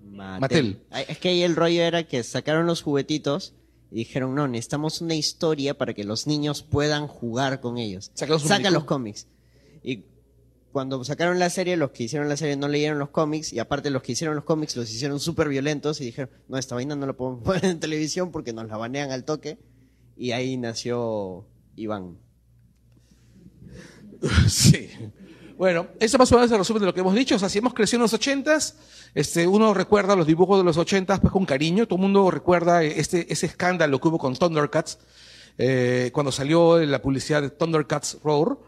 Mattel. Es que ahí el rollo era que sacaron los juguetitos y dijeron, no, necesitamos una historia para que los niños puedan jugar con ellos. Saca los cómics. Y cuando sacaron la serie, los que hicieron la serie no leyeron los cómics y aparte los que hicieron los cómics los hicieron súper violentos y dijeron, no, esta vaina no la podemos poner en televisión porque nos la banean al toque. Y ahí nació Iván. Sí. Bueno, eso más o menos es el resumen de lo que hemos dicho. O sea, si hemos crecido en los ochentas, este, uno recuerda los dibujos de los ochentas pues con cariño. Todo el mundo recuerda este, ese escándalo que hubo con Thundercats, eh, cuando salió la publicidad de Thundercats Roar.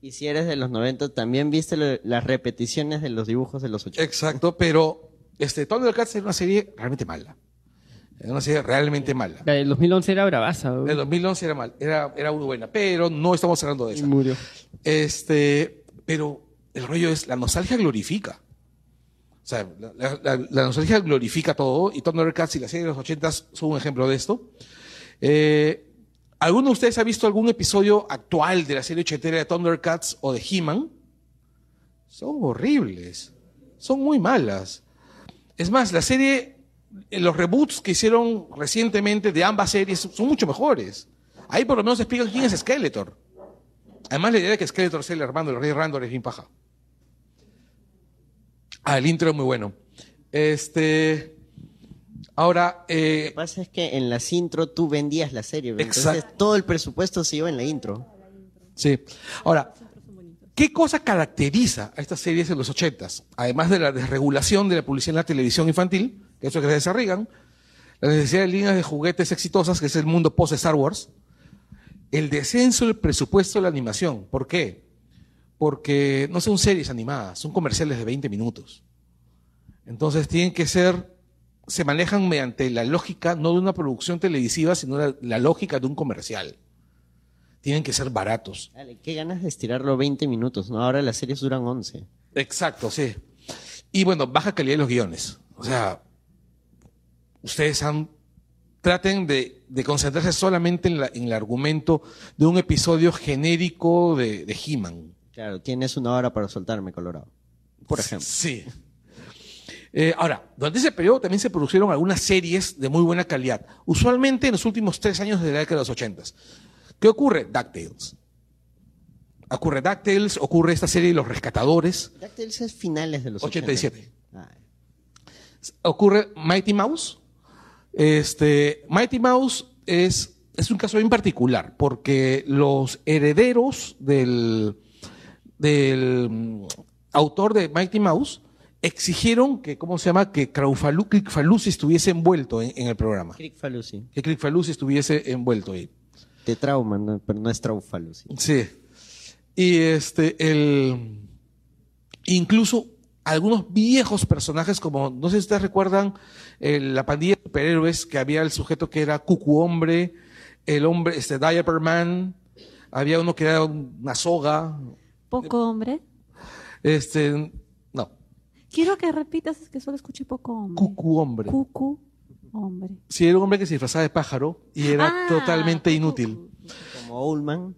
Y si eres de los 90, también viste lo- las repeticiones de los dibujos de los 80. Exacto, pero este, Thundercats era una serie realmente mala. Era una serie realmente mala. La del 2011 era bravaza. El 2011 era mal, era, era muy buena, pero no estamos hablando de eso. murió. Este, pero el rollo es, la nostalgia glorifica. O sea, la, la- la- la nostalgia glorifica todo y Thundercats y la serie de los 80 son un ejemplo de esto. Eh, ¿Alguno de ustedes ha visto algún episodio actual de la serie ochentera de Thundercats o de He-Man? Son horribles. Son muy malas. Es más, la serie, los reboots que hicieron recientemente de ambas series son mucho mejores. Ahí por lo menos explican quién es Skeletor. Además, la idea de que Skeletor sea el hermano del Rey Randor es bien paja. Ah, el intro es muy bueno. Este. Ahora, Lo que eh, pasa es que en las intro tú vendías la serie, entonces todo el presupuesto se iba en la intro. sí. Ahora, ¿qué cosa caracteriza a estas series de los ochentas? Además de la desregulación de la publicidad en la televisión infantil, eso es gracias a Reagan, la necesidad de líneas de juguetes exitosas, que es el mundo post-Star Wars, el descenso del presupuesto de la animación. ¿Por qué? Porque no son series animadas, son comerciales de 20 minutos. Entonces tienen que ser, se manejan mediante la lógica no de una producción televisiva, sino la, la lógica de un comercial. Tienen que ser baratos. Dale, qué ganas de estirarlo 20 minutos, ¿no? Ahora las series duran 11. Exacto, sí. Y bueno, baja calidad de los guiones. O sea, ustedes han, traten de, de concentrarse solamente en, la- en el argumento de un episodio genérico de, de He-Man. Claro, tienes una hora para soltarme, Colorado. Por ejemplo. Sí. Eh, ahora, durante ese periodo también se produjeron algunas series de muy buena calidad, usualmente en los últimos tres años de la década de los ochentas. ¿Qué ocurre? DuckTales. Ocurre DuckTales, ocurre esta serie de Los Rescatadores, DuckTales es finales de los 87. 80. Ah, ocurre Mighty Mouse. Este, Mighty Mouse es, es un caso bien particular porque los herederos del, del mm, autor de Mighty Mouse exigieron que, ¿cómo se llama? Que Crickfalusi estuviese envuelto en, en el programa. Crick Falusi. Que Crickfalusi estuviese envuelto ahí. Te trauma, ¿no? pero no es Traufalusi. Sí. Y este, el. Incluso algunos viejos personajes, como, no sé si ustedes recuerdan, eh, la pandilla de superhéroes, que había el sujeto que era Cucu Hombre, el hombre, este, Diaper Man, había uno que era una soga, Poco hombre. este, no, Quiero que repitas, es que solo escuché poco hombre. Cucu Hombre. Cucu hombre. Sí, era un hombre que se disfrazaba de pájaro y era Ah, totalmente inútil. Como Oldman.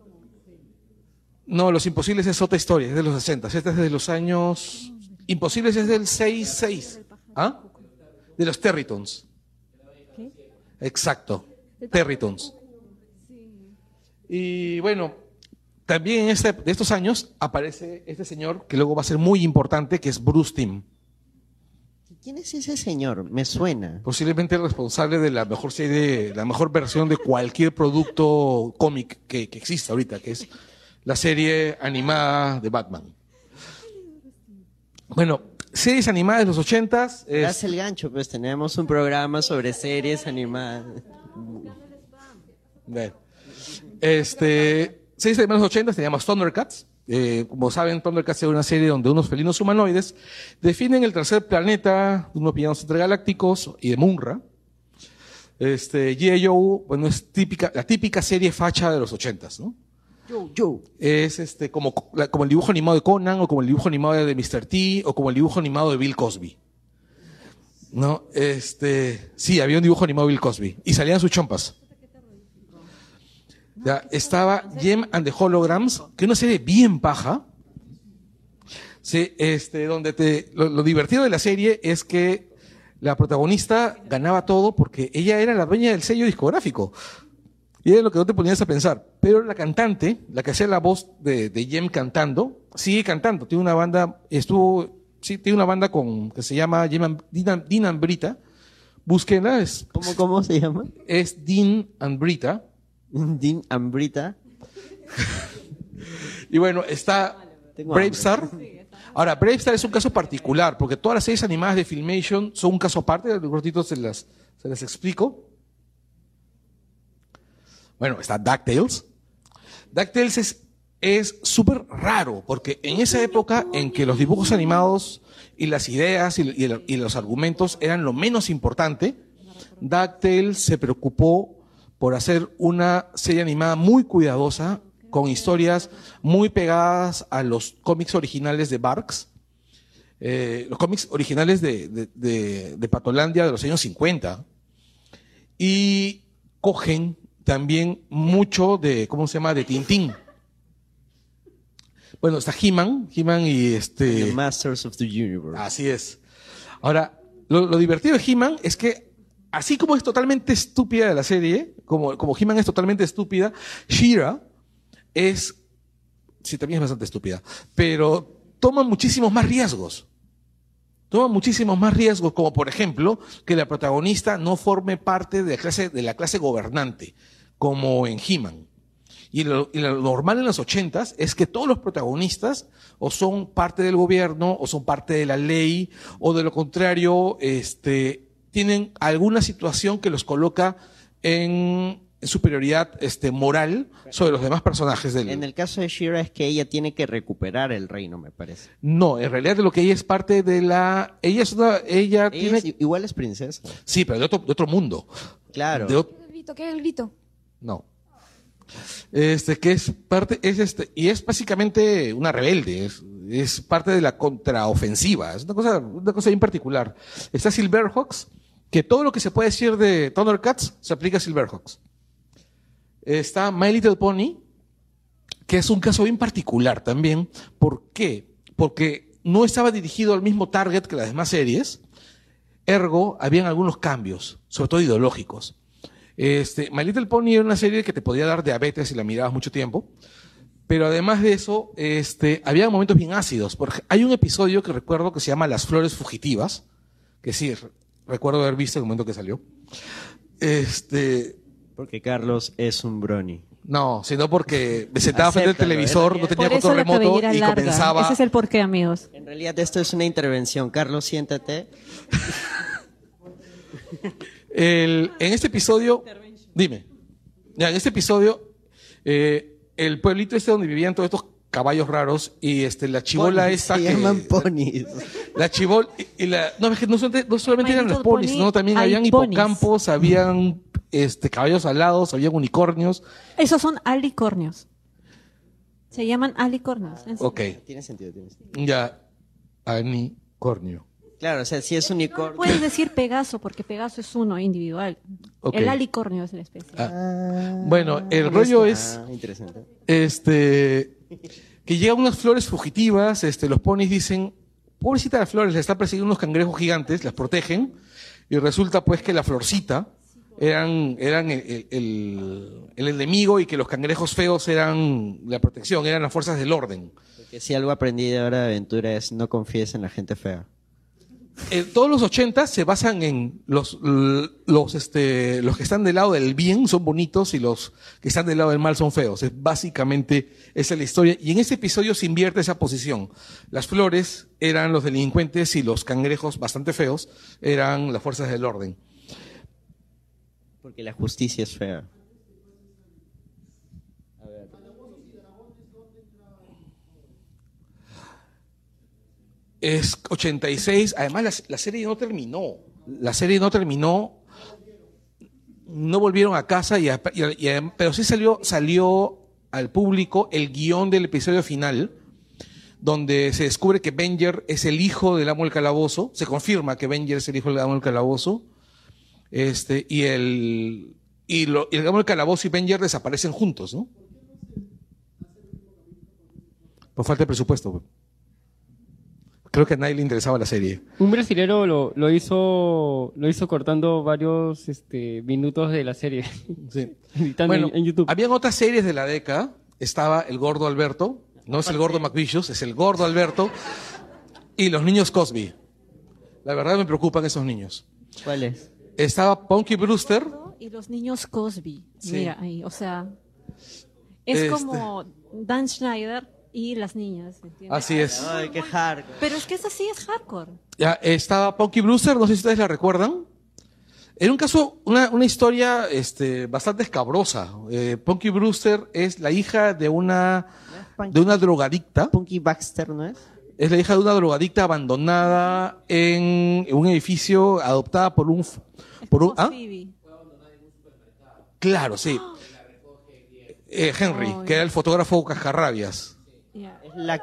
No, Los Imposibles es otra historia, es de los 60. Este es de los años. Imposibles es del 6-6. ¿Ah? De los Territons. Exacto. Territons. Y bueno, también en este, de estos años aparece este señor que luego va a ser muy importante, que es Bruce Timm. ¿Quién es ese señor? Me suena. Posiblemente el responsable de la mejor serie, la mejor versión de cualquier producto cómic que, que exista ahorita, que es la serie animada de Batman. Bueno, series animadas de los ochentas. es- Das el gancho, pues tenemos un programa sobre series animadas. Este, series animadas de los ochentas teníamos Thundercats. Eh, como saben, Thundercats era una serie donde unos felinos humanoides definen el tercer planeta de unos villanos intergalácticos y de Munra. Este, G.I. Joe, bueno, es típica, la típica serie facha de los ochentas, ¿no? Es este, como, como el dibujo animado de Conan, o como el dibujo animado de Mr. T, o como el dibujo animado de Bill Cosby. ¿No? Este, sí, había un dibujo animado de Bill Cosby. Y salían sus chompas. Ya, estaba Gem and the Holograms, que es una serie bien paja. Sí, este, donde te, lo divertido de la serie es que la protagonista ganaba todo porque ella era la dueña del sello discográfico. Y era lo que no te ponías a pensar. Pero la cantante, la que hacía la voz de, de Jem cantando, sigue cantando. Tiene una banda, estuvo, sí, tiene una banda con, que se llama Jem Brita. Búsquenla, es, ¿Cómo, cómo se llama? es Dean and Brita. Dean Ambrita. Y bueno, está, Tengo Brave hambre. Star. Ahora, Brave Star es un caso particular, porque todas las series animadas de Filmation son un caso aparte, de ratito se las, se las explico. Bueno, está DuckTales. DuckTales es es súper raro, porque en esa época en que los dibujos animados y las ideas y, y los argumentos eran lo menos importante, DuckTales se preocupó por hacer una serie animada muy cuidadosa, con historias muy pegadas a los cómics originales de Barks, eh, los cómics originales de, de, de- de Patolandia de los años 50. Y cogen también mucho de, ¿cómo se llama?, de Tintín. Bueno, está He-Man, He-Man y este... The Masters of the Universe. Así es. Ahora, lo, lo divertido de He-Man es que, así como es totalmente estúpida la serie, como, como He-Man es totalmente estúpida, She-Ra es, sí, también es bastante estúpida, pero toma muchísimos más riesgos. Toma muchísimos más riesgos, como por ejemplo, que la protagonista no forme parte de la clase, de la clase gobernante, como en He-Man. Y lo, y lo normal en los ochentas es que todos los protagonistas o son parte del gobierno, o son parte de la ley, o de lo contrario, este, tienen alguna situación que los coloca en superioridad este, moral sobre los demás personajes del... En el caso de Shira es que ella tiene que recuperar el reino, me parece. No, en realidad de lo que ella es parte de la... Ella es una... Ella, Ella tiene... es- igual es princesa. Sí, pero de otro, de otro mundo. Claro. De ot- ¿Qué el grito? ¿Qué el grito? No. Este, que es parte, es este, y es básicamente una rebelde, es, parte de la contraofensiva, es una cosa, una cosa bien particular. Está Silverhawks, que todo lo que se puede decir de Thundercats se aplica a Silverhawks. Está My Little Pony, que es un caso bien particular también. ¿Por qué? Porque no estaba dirigido al mismo target que las demás series, ergo, habían algunos cambios, sobre todo ideológicos. Este, My Little Pony era una serie que te podía dar diabetes si la mirabas mucho tiempo. Pero además de eso, este, había momentos bien ácidos. Por ej- hay un episodio que recuerdo que se llama Las Flores Fugitivas, que sí, re- recuerdo haber visto en el momento que salió. Este, Porque Carlos es un brony. no, sino porque me sentaba frente al Acéptalo, televisor, ¿eh? no tenía control remoto y larga. comenzaba. Ese es el porqué, amigos. En realidad esto es una intervención. Carlos, siéntate. El- en este episodio, dime, ya, en este episodio, eh, el pueblito este donde vivían todos estos caballos raros y este la chivola Ponis, esta Se que- llaman ponis. la chivol y, y la no, es que no, solamente- no solamente My eran los ponis, Pony, sino también habían hipocampos, habían este caballos alados, habían unicornios. Esos son alicornios. Se llaman alicornios. Ok, Tiene sentido, tiene sentido. ya anicornio. Claro, o sea, si es unicornio. Puedes decir Pegaso, porque Pegaso es uno individual. El alicornio es la especie. Ah, bueno, el rollo es Ah, interesante. este que llegan unas flores fugitivas, este, los ponis dicen, pobrecita las flores, le están persiguiendo unos cangrejos gigantes, las protegen, y resulta pues que la florcita eran, eran el, el- el- enemigo y que los cangrejos feos eran la protección, eran las fuerzas del orden. Porque si algo aprendí de hora de aventura es no confíes en la gente fea. Eh, todos los 80 se basan en los, los, este, los que están del lado del bien son bonitos y los que están del lado del mal son feos. Es básicamente esa es la historia. Y en este episodio se invierte esa posición. Las flores eran los delincuentes y los cangrejos bastante feos eran las fuerzas del orden. Porque la justicia es fea. Es 86. Además, la, serie no terminó. La serie no terminó. No volvieron a casa, y, pero sí salió, salió al público el guion del episodio final, donde se descubre que Benger es el hijo del amo del calabozo. Se confirma que Benger es el hijo del amo del calabozo. Este, y el, y, lo- y el amo del calabozo y Benger desaparecen juntos, ¿no? Por falta de presupuesto. Creo que a nadie le interesaba la serie. Un brasilero lo, lo hizo lo hizo cortando varios este, minutos de la serie. Sí. Editando Bueno, en, en YouTube. habían otras series de la década. Estaba el gordo Alberto. No es el gordo McVicious, es el gordo Alberto. Y los niños Cosby. La verdad me preocupan esos niños. ¿Cuál es? Estaba Punky Brewster. Y los niños Cosby. Sí. Mira ahí, o sea. Es Este. como Dan Schneider y las niñas. ¿entiendes? Así es. Ay, qué hardcore. Pero es que esa sí es hardcore. Ya, estaba Punky Brewster, no sé si ustedes la recuerdan. Era un caso, una, una historia este, bastante escabrosa. Eh, Punky Brewster es la hija de una, de una drogadicta. Punky Baxter, ¿no es? Es la hija de una drogadicta abandonada en un edificio adoptada por un... Por un ¿ah? Claro, sí. Eh, Henry, Oh, que era el fotógrafo cascarrabias. Ya. Es la...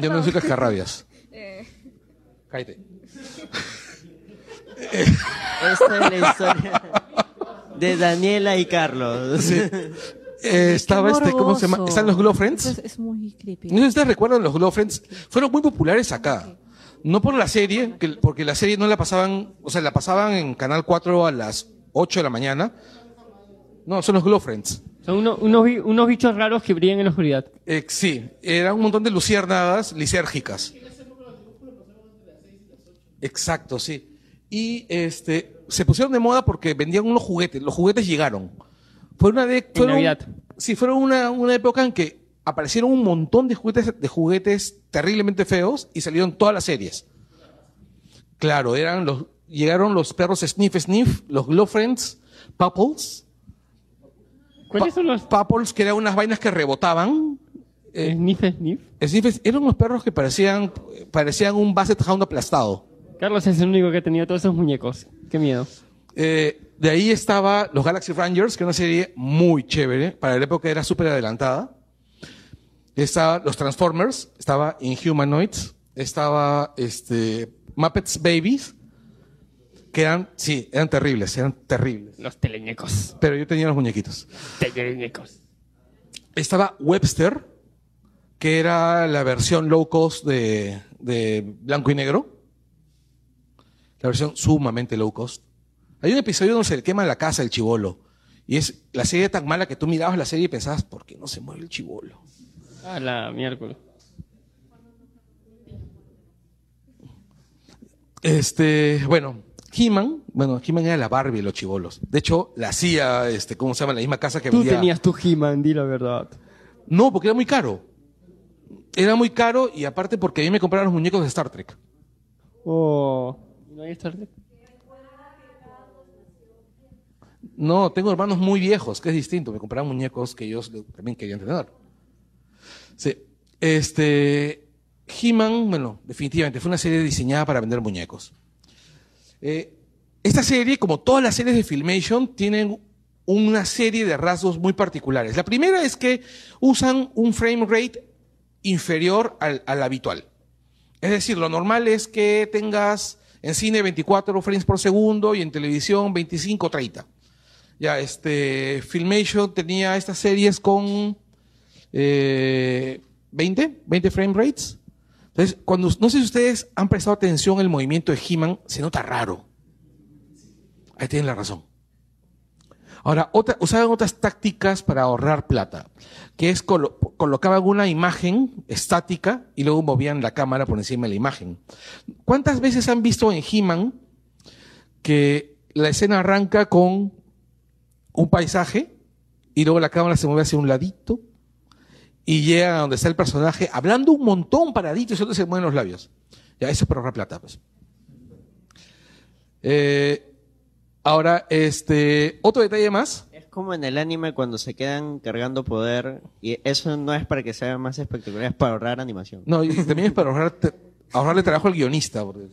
Yo no soy cascarrabias. Eh, Cállate. Esta es la historia de Daniela y Carlos. Sí. Eh, estaba este, ¿cómo se llama? Están los Glow Friends. Es, es muy creepy. No sé si ustedes recuerdan los Glow Friends. Fueron muy populares acá. No por la serie, que- porque la serie no la pasaban, o sea, la pasaban en Canal 4 a las 8 de la mañana. No, son los Glow Friends. Son uno- unos, unos bichos raros que brillan en la oscuridad. Eh, sí, eran un montón de luciérnagas lisérgicas. Exacto, sí. Y este se pusieron de moda porque vendían unos juguetes. Los juguetes llegaron. Fue una de fueron- Navidad. Sí, fueron una, una época en que aparecieron un montón de juguetes, de juguetes terriblemente feos y salieron todas las series. Claro, eran los llegaron los perros Sniff Sniff, los Glow Friends, Pupples. ¿Cuáles son los Pupples, que eran unas vainas que rebotaban. Eh, Sniff Sniff? Sniffers eran unos perros que parecían, parecían un Basset Hound aplastado. Carlos es el único que ha tenido todos esos muñecos. Qué miedo. Eh, de ahí estaba los Galaxy Rangers, que era una serie muy chévere. Para la época era súper adelantada. Estaba los Transformers, estaba Inhumanoids, estaba este, Muppets Babies, que eran, sí, eran terribles, eran terribles. Los teleñecos. Pero yo tenía los muñequitos. Teleñecos. Estaba Webster, que era la versión low cost de, de blanco y negro. La versión sumamente low cost. Hay un episodio donde se le quema la casa el chivolo. Y es la serie tan mala que tú mirabas la serie y pensabas, ¿por qué no se mueve el chivolo? A la miércoles. Este, bueno, He-Man, bueno, He-Man era la Barbie los chivolos. De hecho, la hacía, este, ¿cómo se llama? La misma casa que Tú vendía- tenías tu He-Man, di la verdad. No, porque era muy caro. Era muy caro y aparte porque a mí me compraron los muñecos de Star Trek. Oh. ¿No hay Star Trek? No, tengo hermanos muy viejos, que es distinto. Me compraron muñecos que ellos también querían tener. Sí. Este. He-Man, bueno, definitivamente fue una serie diseñada para vender muñecos. Eh, esta serie, como todas las series de Filmation, tienen una serie de rasgos muy particulares. La primera es que usan un frame rate inferior al, al habitual. Es decir, lo normal es que tengas en cine 24 frames por segundo y en televisión 25 o 30. Ya, este, Filmation tenía estas series con eh, 20, 20 frame rates. Entonces, cuando, no sé si ustedes han prestado atención al movimiento de He-Man, se nota raro. Ahí tienen la razón. Ahora, otra, usaban otras tácticas para ahorrar plata, que es colo- colocaban una imagen estática y luego movían la cámara por encima de la imagen. ¿Cuántas veces han visto en He-Man que la escena arranca con un paisaje y luego la cámara se mueve hacia un ladito y llega a donde está el personaje hablando un montón paradito y solo se mueven los labios? Ya, eso es para ahorrar plata, pues. Eh, ahora, este, otro detalle más. Es como en el anime cuando se quedan cargando poder. Y eso no es para que sea más espectacular, es para ahorrar animación. No, y también es para ahorrar, ahorrarle trabajo al guionista. porque-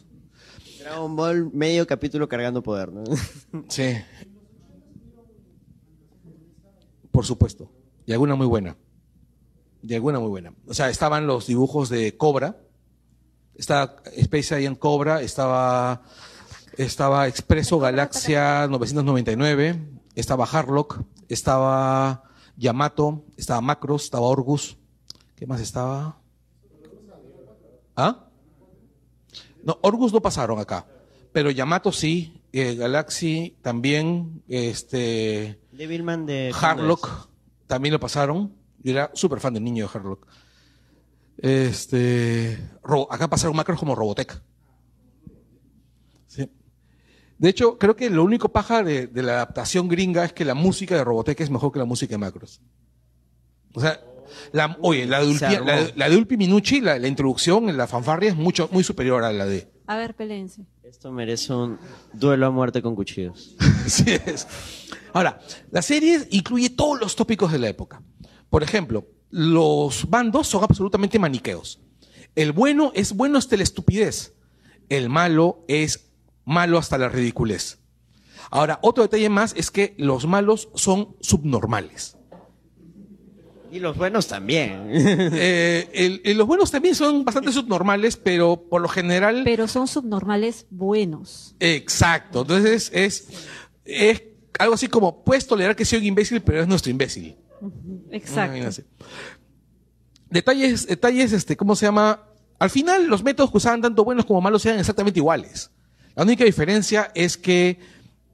Dragon Ball, medio capítulo cargando poder, ¿no? Sí. Por supuesto. Y alguna muy buena. Y alguna muy buena. O sea, estaban los dibujos de Cobra. Estaba Space Alien Cobra. Estaba, estaba Expreso Galaxia 999. Estaba Harlock. Estaba Yamato. Estaba Macros. Estaba Orgus. ¿Qué más estaba? ¿Ah? No, Orgus no pasaron acá. Pero Yamato sí. eh, Galaxy también. Este. Devilman de... Harlock también lo pasaron. Yo era súper fan del niño de Harlock. Este, acá pasaron macros como Robotech. Sí. De hecho, creo que lo único paja de, de la adaptación gringa es que la música de Robotech es mejor que la música de macros. O sea, la, oye, la de, Ulpi, armó. la, de- la de Ulpi Minucci, la, la introducción en la fanfarria es mucho, muy superior a la de. A ver, pelense. Esto merece un duelo a muerte con cuchillos. Así es. Ahora, la serie incluye todos los tópicos de la época. Por ejemplo, los bandos son absolutamente maniqueos. El bueno es bueno hasta la estupidez. El malo es malo hasta la ridiculez. Ahora, otro detalle más es que los malos son subnormales. Y los buenos también. Eh, el- el- los buenos también son bastante subnormales, pero por lo general... Pero son subnormales buenos. Exacto. Entonces es, es algo así como, puedes tolerar que sea un imbécil, pero es nuestro imbécil. Exacto. Imagínate. Detalles, detalles, este, ¿cómo se llama? Al final, los métodos que usaban tanto buenos como malos eran exactamente iguales. La única diferencia es que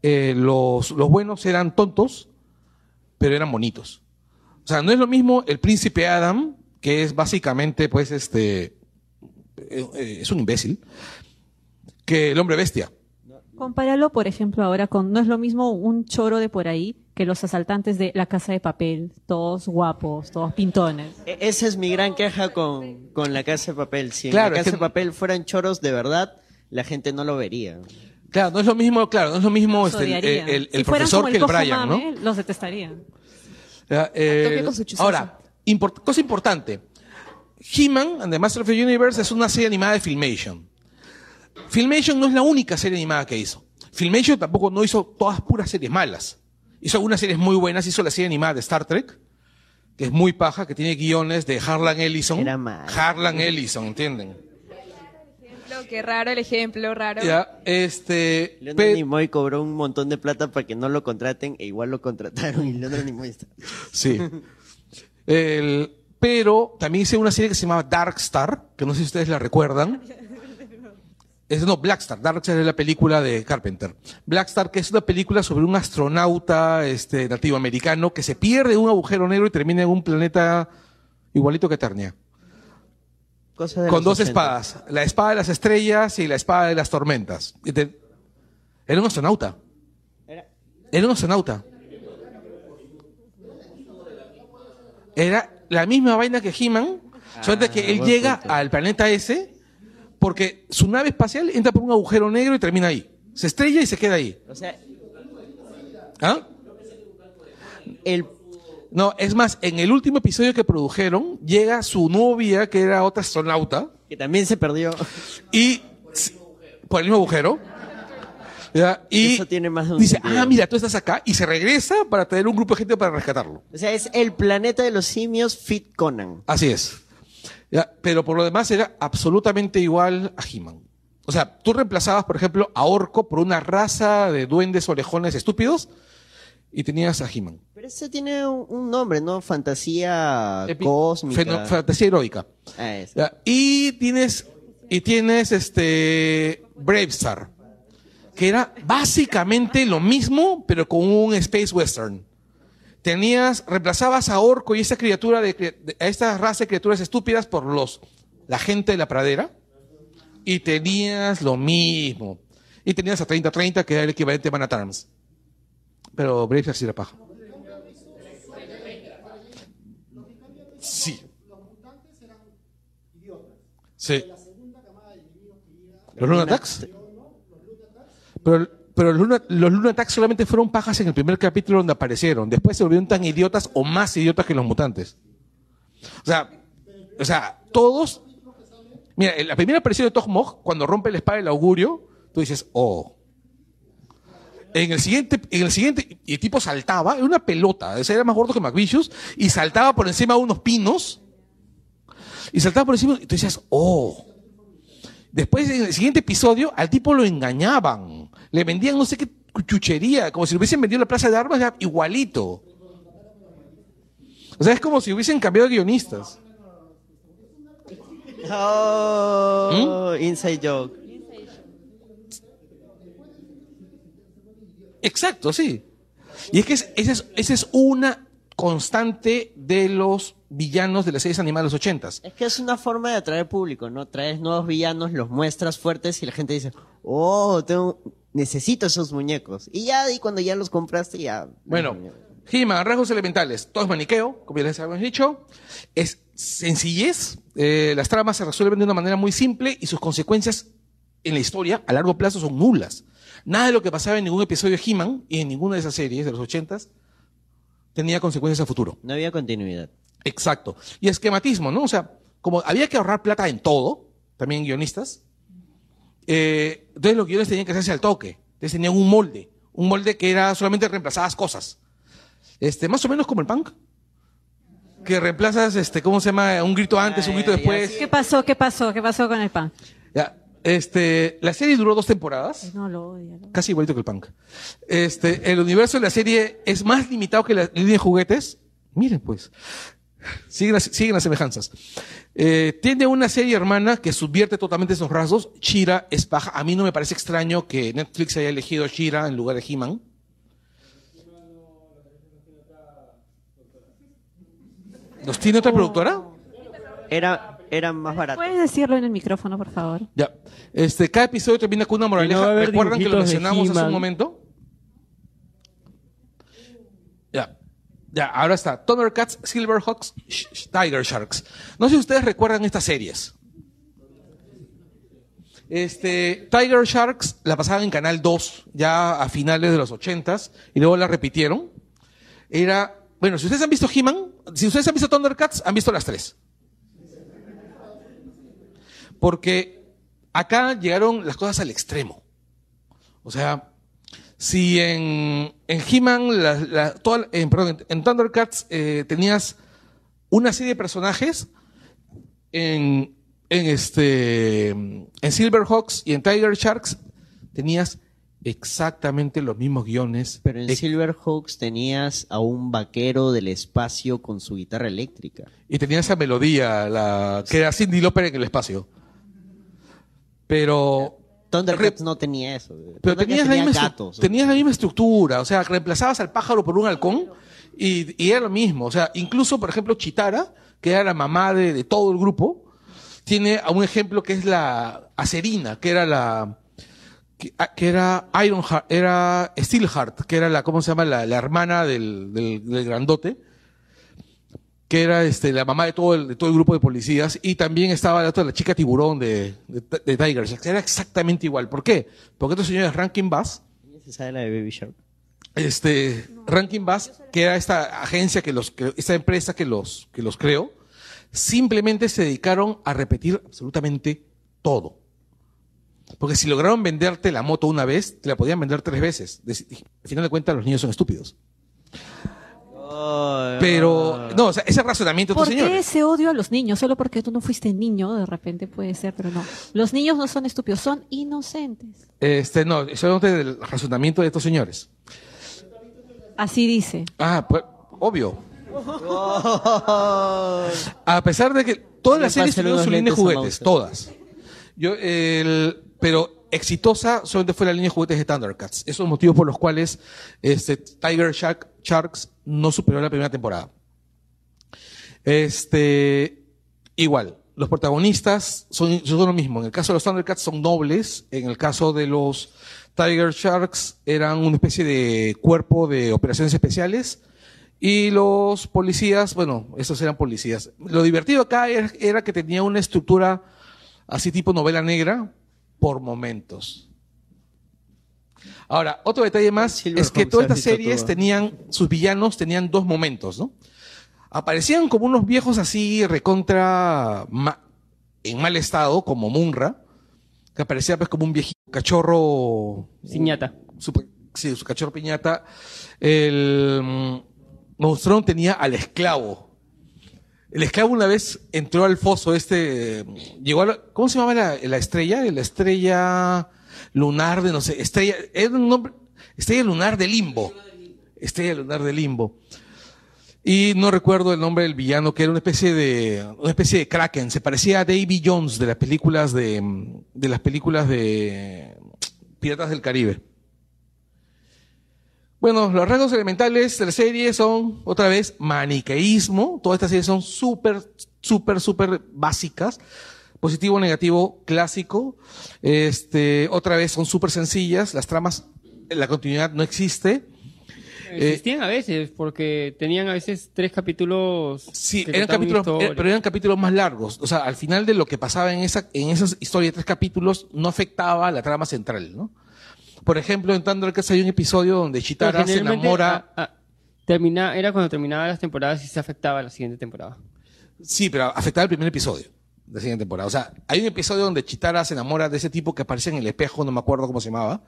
eh, los, los buenos eran tontos, pero eran bonitos. O sea, no es lo mismo el príncipe Adam, que es básicamente, pues, este, eh, eh, es un imbécil, que el hombre bestia. Compáralo, por ejemplo, ahora con, no es lo mismo un choro de por ahí que los asaltantes de la casa de papel, todos guapos, todos pintones. E- Esa es mi gran queja con, con la casa de papel. Si en la es casa que- de papel fueran choros de verdad, la gente no lo vería. Claro, no es lo mismo, claro, no es lo mismo Los este, el, odiaría. el- el si profesor como que el Brian, ¿no? Los detestarían. Eh, chuzazo. ahora, import- cosa importante. He-Man and the Master of the Universe es una serie animada de Filmation. Filmation no es la única serie animada que hizo. Filmation tampoco no hizo todas puras series malas. Hizo algunas series muy buenas. Hizo la serie animada de Star Trek, que es muy paja, que tiene guiones de Harlan Ellison. Era mala. Harlan Ellison, ¿entienden? Que raro el ejemplo, raro. Ya, este... Leonard pe- Nimoy cobró un montón de plata para que no lo contraten e igual lo contrataron y Leonard Nimoy está. Sí. El- pero también hice una serie que se llamaba Dark Star, que no sé si ustedes la recuerdan. Es, no, Black Star. Dark Star es la película de Carpenter. Black Star, que es una película sobre un astronauta este, nativo americano que se pierde en un agujero negro y termina en un planeta igualito que Eternia. Cosa de Con dos 80. espadas. La espada de las estrellas y la espada de las tormentas. Era un astronauta. Era un astronauta. Era la misma vaina que He-Man, solamente que él llega punto. al planeta ese porque su nave espacial entra por un agujero negro y termina ahí. Se estrella y se queda ahí. O sea, ¿Ah? el No, es más, en el último episodio que produjeron, llega su novia, que era otra astronauta, que también se perdió. y por el mismo agujero. ¿ya? Y Eso tiene más de un dice, sentido. ah, mira, tú estás acá, y se regresa para tener un grupo de gente para rescatarlo. O sea, es el planeta de los simios Fit Conan. Así es. ¿Ya? Pero por lo demás era absolutamente igual a He-Man. O sea, tú reemplazabas, por ejemplo, a Orco por una raza de duendes orejones estúpidos y tenías a He-Man. Pero ese tiene un, un nombre, ¿no? Fantasía Epi- cósmica. feno- Fantasía heroica. Ah, eso. Ya, Y tienes, y tienes este Bravestar, que era básicamente lo mismo, pero con un space western. Tenías, reemplazabas a Orco y esa criatura de, de- a esta raza de criaturas estúpidas por los la gente de la pradera y tenías lo mismo. Y tenías a 30-30 que era el equivalente a Man at Arms. Pero Bravestar sí era paja. Sí. Sí. ¿Los Lunatax? Pero, pero los, Luna- solamente fueron pajas en el primer capítulo donde aparecieron. Después se volvieron tan idiotas o más idiotas que los mutantes. O sea, o sea, todos. Mira, la primera aparición de Togmog, cuando rompe la espada del augurio, tú dices, oh. En el siguiente, en el siguiente, y el tipo saltaba, era una pelota, o sea, era más gordo que McVicious, y saltaba por encima de unos pinos, y saltaba por encima, y tú decías, oh. Después, en el siguiente episodio, al tipo lo engañaban. Le vendían no sé qué chuchería, como si le hubiesen vendido la plaza de armas, igualito. O sea, es como si hubiesen cambiado de guionistas. Oh, inside joke. Exacto, sí. Y es que es- esa es, esa es una constante de los villanos de las series animadas de los ochentas. Es que es una forma de atraer público, ¿no? Traes nuevos villanos, los muestras fuertes y la gente dice, oh, tengo, necesito esos muñecos. Y ya, y cuando ya los compraste, ya. Bueno, He-Man, rasgos elementales. Todo es maniqueo, como ya les habíamos dicho. Es sencillez. eh, las tramas se resuelven de una manera muy simple y sus consecuencias en la historia a largo plazo son nulas. Nada de lo que pasaba en ningún episodio de He-Man y en ninguna de esas series de los ochentas tenía consecuencias a futuro. No había continuidad. Exacto. Y esquematismo, ¿no? O sea, como había que ahorrar plata en todo, también guionistas, eh, entonces los guiones tenían que hacerse al toque. Entonces tenían un molde. Un molde que era solamente reemplazadas cosas. Este, más o menos como el punk. Que reemplazas, este, ¿cómo se llama? Un grito antes, un grito después. ¿Qué pasó? ¿Qué pasó? ¿Qué pasó con el pan? Ya. Este, la serie duró dos temporadas. No lo odio. ¿no? Casi igualito que el punk. Este, el universo de la serie es más limitado que la línea de juguetes. Miren, pues. Siguen las, siguen las semejanzas. Eh, tiene una serie hermana que subvierte totalmente esos rasgos. Shira es paja. A mí no me parece extraño que Netflix haya elegido a Shira en lugar de He-Man. ¿Los tiene otra productora? Era, era más barato. ¿Puedes decirlo en el micrófono, por favor? Ya. Este, cada episodio termina con una moraleja. ¿Recuerdan que lo mencionamos hace un momento? Ya. Ya, ahora está. Thundercats, Silverhawks, Tiger Sharks. No sé si ustedes recuerdan estas series. Este, Tiger Sharks la pasaban en Canal 2 ya a finales de los 80s y luego la repitieron. Era, bueno, si ustedes han visto He-Man, si ustedes han visto Thundercats, han visto las tres. Porque acá llegaron las cosas al extremo. O sea, si en, en He-Man, la- la- toda- en, perdón, en, en Thundercats eh, tenías una serie de personajes, en, en, este, en Silverhawks y en Tiger Sharks tenías exactamente los mismos guiones. Pero en Silverhawks tenías a un vaquero del espacio con su guitarra eléctrica. Y tenía esa melodía, la, que era Cindy Lauper en el espacio. Pero Thundercats no tenía eso. Pero tenías la, tenía gatos. tenías la misma estructura, o sea, reemplazabas al pájaro por un halcón y, y era lo mismo. O sea, incluso, por ejemplo, Chitara, que era la mamá de, de todo el grupo, tiene a un ejemplo que es la Acerina, que era la que, ah, que era Ironheart, era Steelheart, que era la, ¿cómo se llama? La, la hermana del, del, del grandote, que era este, la mamá de todo, el, de todo el grupo de policías, y también estaba la otra, la chica tiburón de, de, de Tiger Shark. Era exactamente igual. ¿Por qué? Porque estos señores Rankin Bass, ¿Se sabe la de Baby Shark? este, Rankin Bass, que era esta agencia que los, que- esta empresa que los, que los creó, simplemente se dedicaron a repetir absolutamente todo. Porque si lograron venderte la moto una vez, te la podían vender tres veces. Al final de cuentas, los niños son estúpidos. Pero, no, o sea, ese razonamiento de ¿Por qué señores. ese odio a los niños? Solo porque tú no fuiste niño, de repente puede ser, pero no. Los niños no son estúpidos, son inocentes. Este, no, solamente del razonamiento de estos señores. Así dice. Ah, pues, obvio. A pesar de que todas las series tuvieron su línea de juguetes, todas. Yo, el, pero exitosa solamente fue la línea de juguetes de Thundercats. Esos son los motivos por los cuales este, Tiger Shark, Sharks no superó la primera temporada. Este, igual, los protagonistas son, son lo mismo. En el caso de los Thundercats son nobles. En el caso de los Tiger Sharks eran una especie de cuerpo de operaciones especiales. Y los policías, bueno, esos eran policías. Lo divertido acá era que tenía una estructura así tipo novela negra por momentos. Ahora, otro detalle más es que todas estas series tenían, sus villanos tenían dos momentos, ¿no? Aparecían como unos viejos así recontra ma- en mal estado, como Munra, que aparecía pues como un viejito cachorro. Super- sí, su cachorro piñata. El mm, Monstrón tenía al esclavo. El esclavo una vez entró al foso este, llegó a la- ¿cómo se llamaba la, la estrella? La estrella lunar de no sé, estrella, era un nombre, estrella lunar de limbo. Estrella lunar de limbo. Y no recuerdo el nombre del villano, que era una especie de, una especie de kraken. Se parecía a Davy Jones de las películas de, de las películas de Piratas del Caribe. Bueno, los rasgos elementales de la serie son, otra vez, maniqueísmo. Todas estas series son súper, súper, súper básicas. Positivo, negativo, clásico. Este, otra vez son súper sencillas. Las tramas, la continuidad no existe. Existían a veces, porque tenían a veces tres capítulos. Sí, eran capítulos, eh, pero eran capítulos más largos. O sea, al final de lo que pasaba en esa, en esas historias de tres capítulos no afectaba a la trama central, ¿no? Por ejemplo, en Thundercats hay un episodio donde Chitara se enamora. ah, ah, termina- era cuando terminaban las temporadas y se afectaba a la siguiente temporada. Sí, pero afectaba el primer episodio de la siguiente temporada. O sea, hay un episodio donde Chitara se enamora de ese tipo que aparece en el espejo, no me acuerdo cómo se llamaba,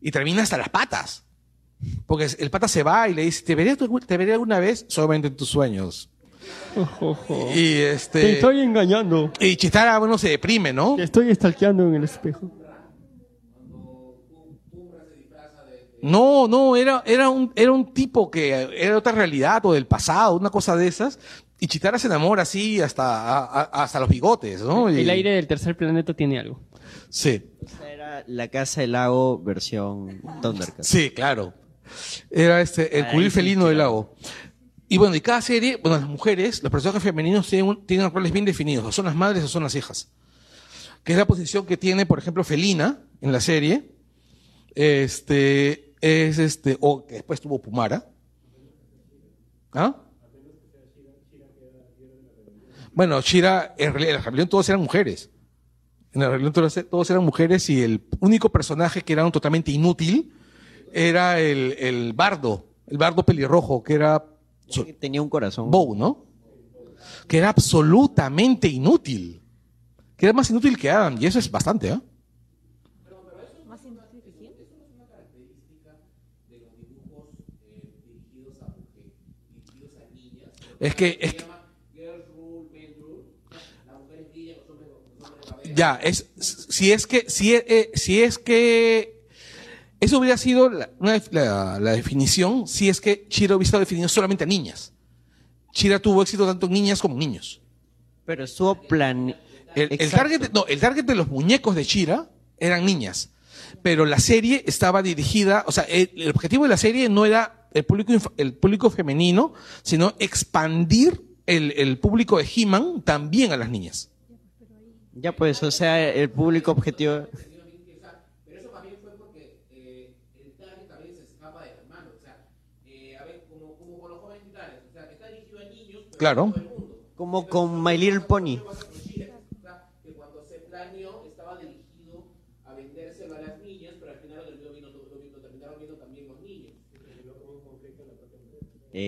y termina hasta las patas. Porque el pata se va y le dice, te veré, te veré alguna vez solamente en tus sueños. Y este... Te estoy engañando. Y Chitara, bueno, se deprime, ¿no? Te estoy estalqueando en el espejo. No, no, era, era, un, era un tipo que era de otra realidad o del pasado, una cosa de esas. Y Chitara se enamora así hasta, a- a- hasta los bigotes, ¿no? Y- El aire del tercer planeta tiene algo. Sí. Era la casa del lago versión Thundercats. Sí, claro. Era este, el cubil sí, felino del lago. Y bueno, y cada serie, bueno, las mujeres, los personajes femeninos tienen, un- tienen roles bien definidos. O son las madres o son las hijas. Que es la posición que tiene, por ejemplo, Felina en la serie. Este, es este, o que después tuvo Pumara. ¿Ah? Bueno, Shira, en realidad, en la rebelión todos eran mujeres. En la rebelión todos, eran mujeres y el único personaje que era un totalmente inútil era el, el bardo, el bardo pelirrojo, que era Tenía un corazón. Bow, ¿no? Que era absolutamente inútil. Que era más inútil que Adam, y eso es bastante, ¿ah? Es que, es que- ya, es, si es que, si, eh, si es que, eso hubiera sido la, una la- la definición, si es que Chira hubiera estado definido solamente a niñas. Chira tuvo éxito tanto en niñas como en niños. Pero estuvo plan... El, el target, no, el target de los muñecos de Chira eran niñas. Pero la serie estaba dirigida, o sea, el, el objetivo de la serie no era el público, el público femenino, sino expandir el, el público de He-Man también a las niñas. Ya pues, o sea, el público objetivo... Claro. Como con My Little Pony.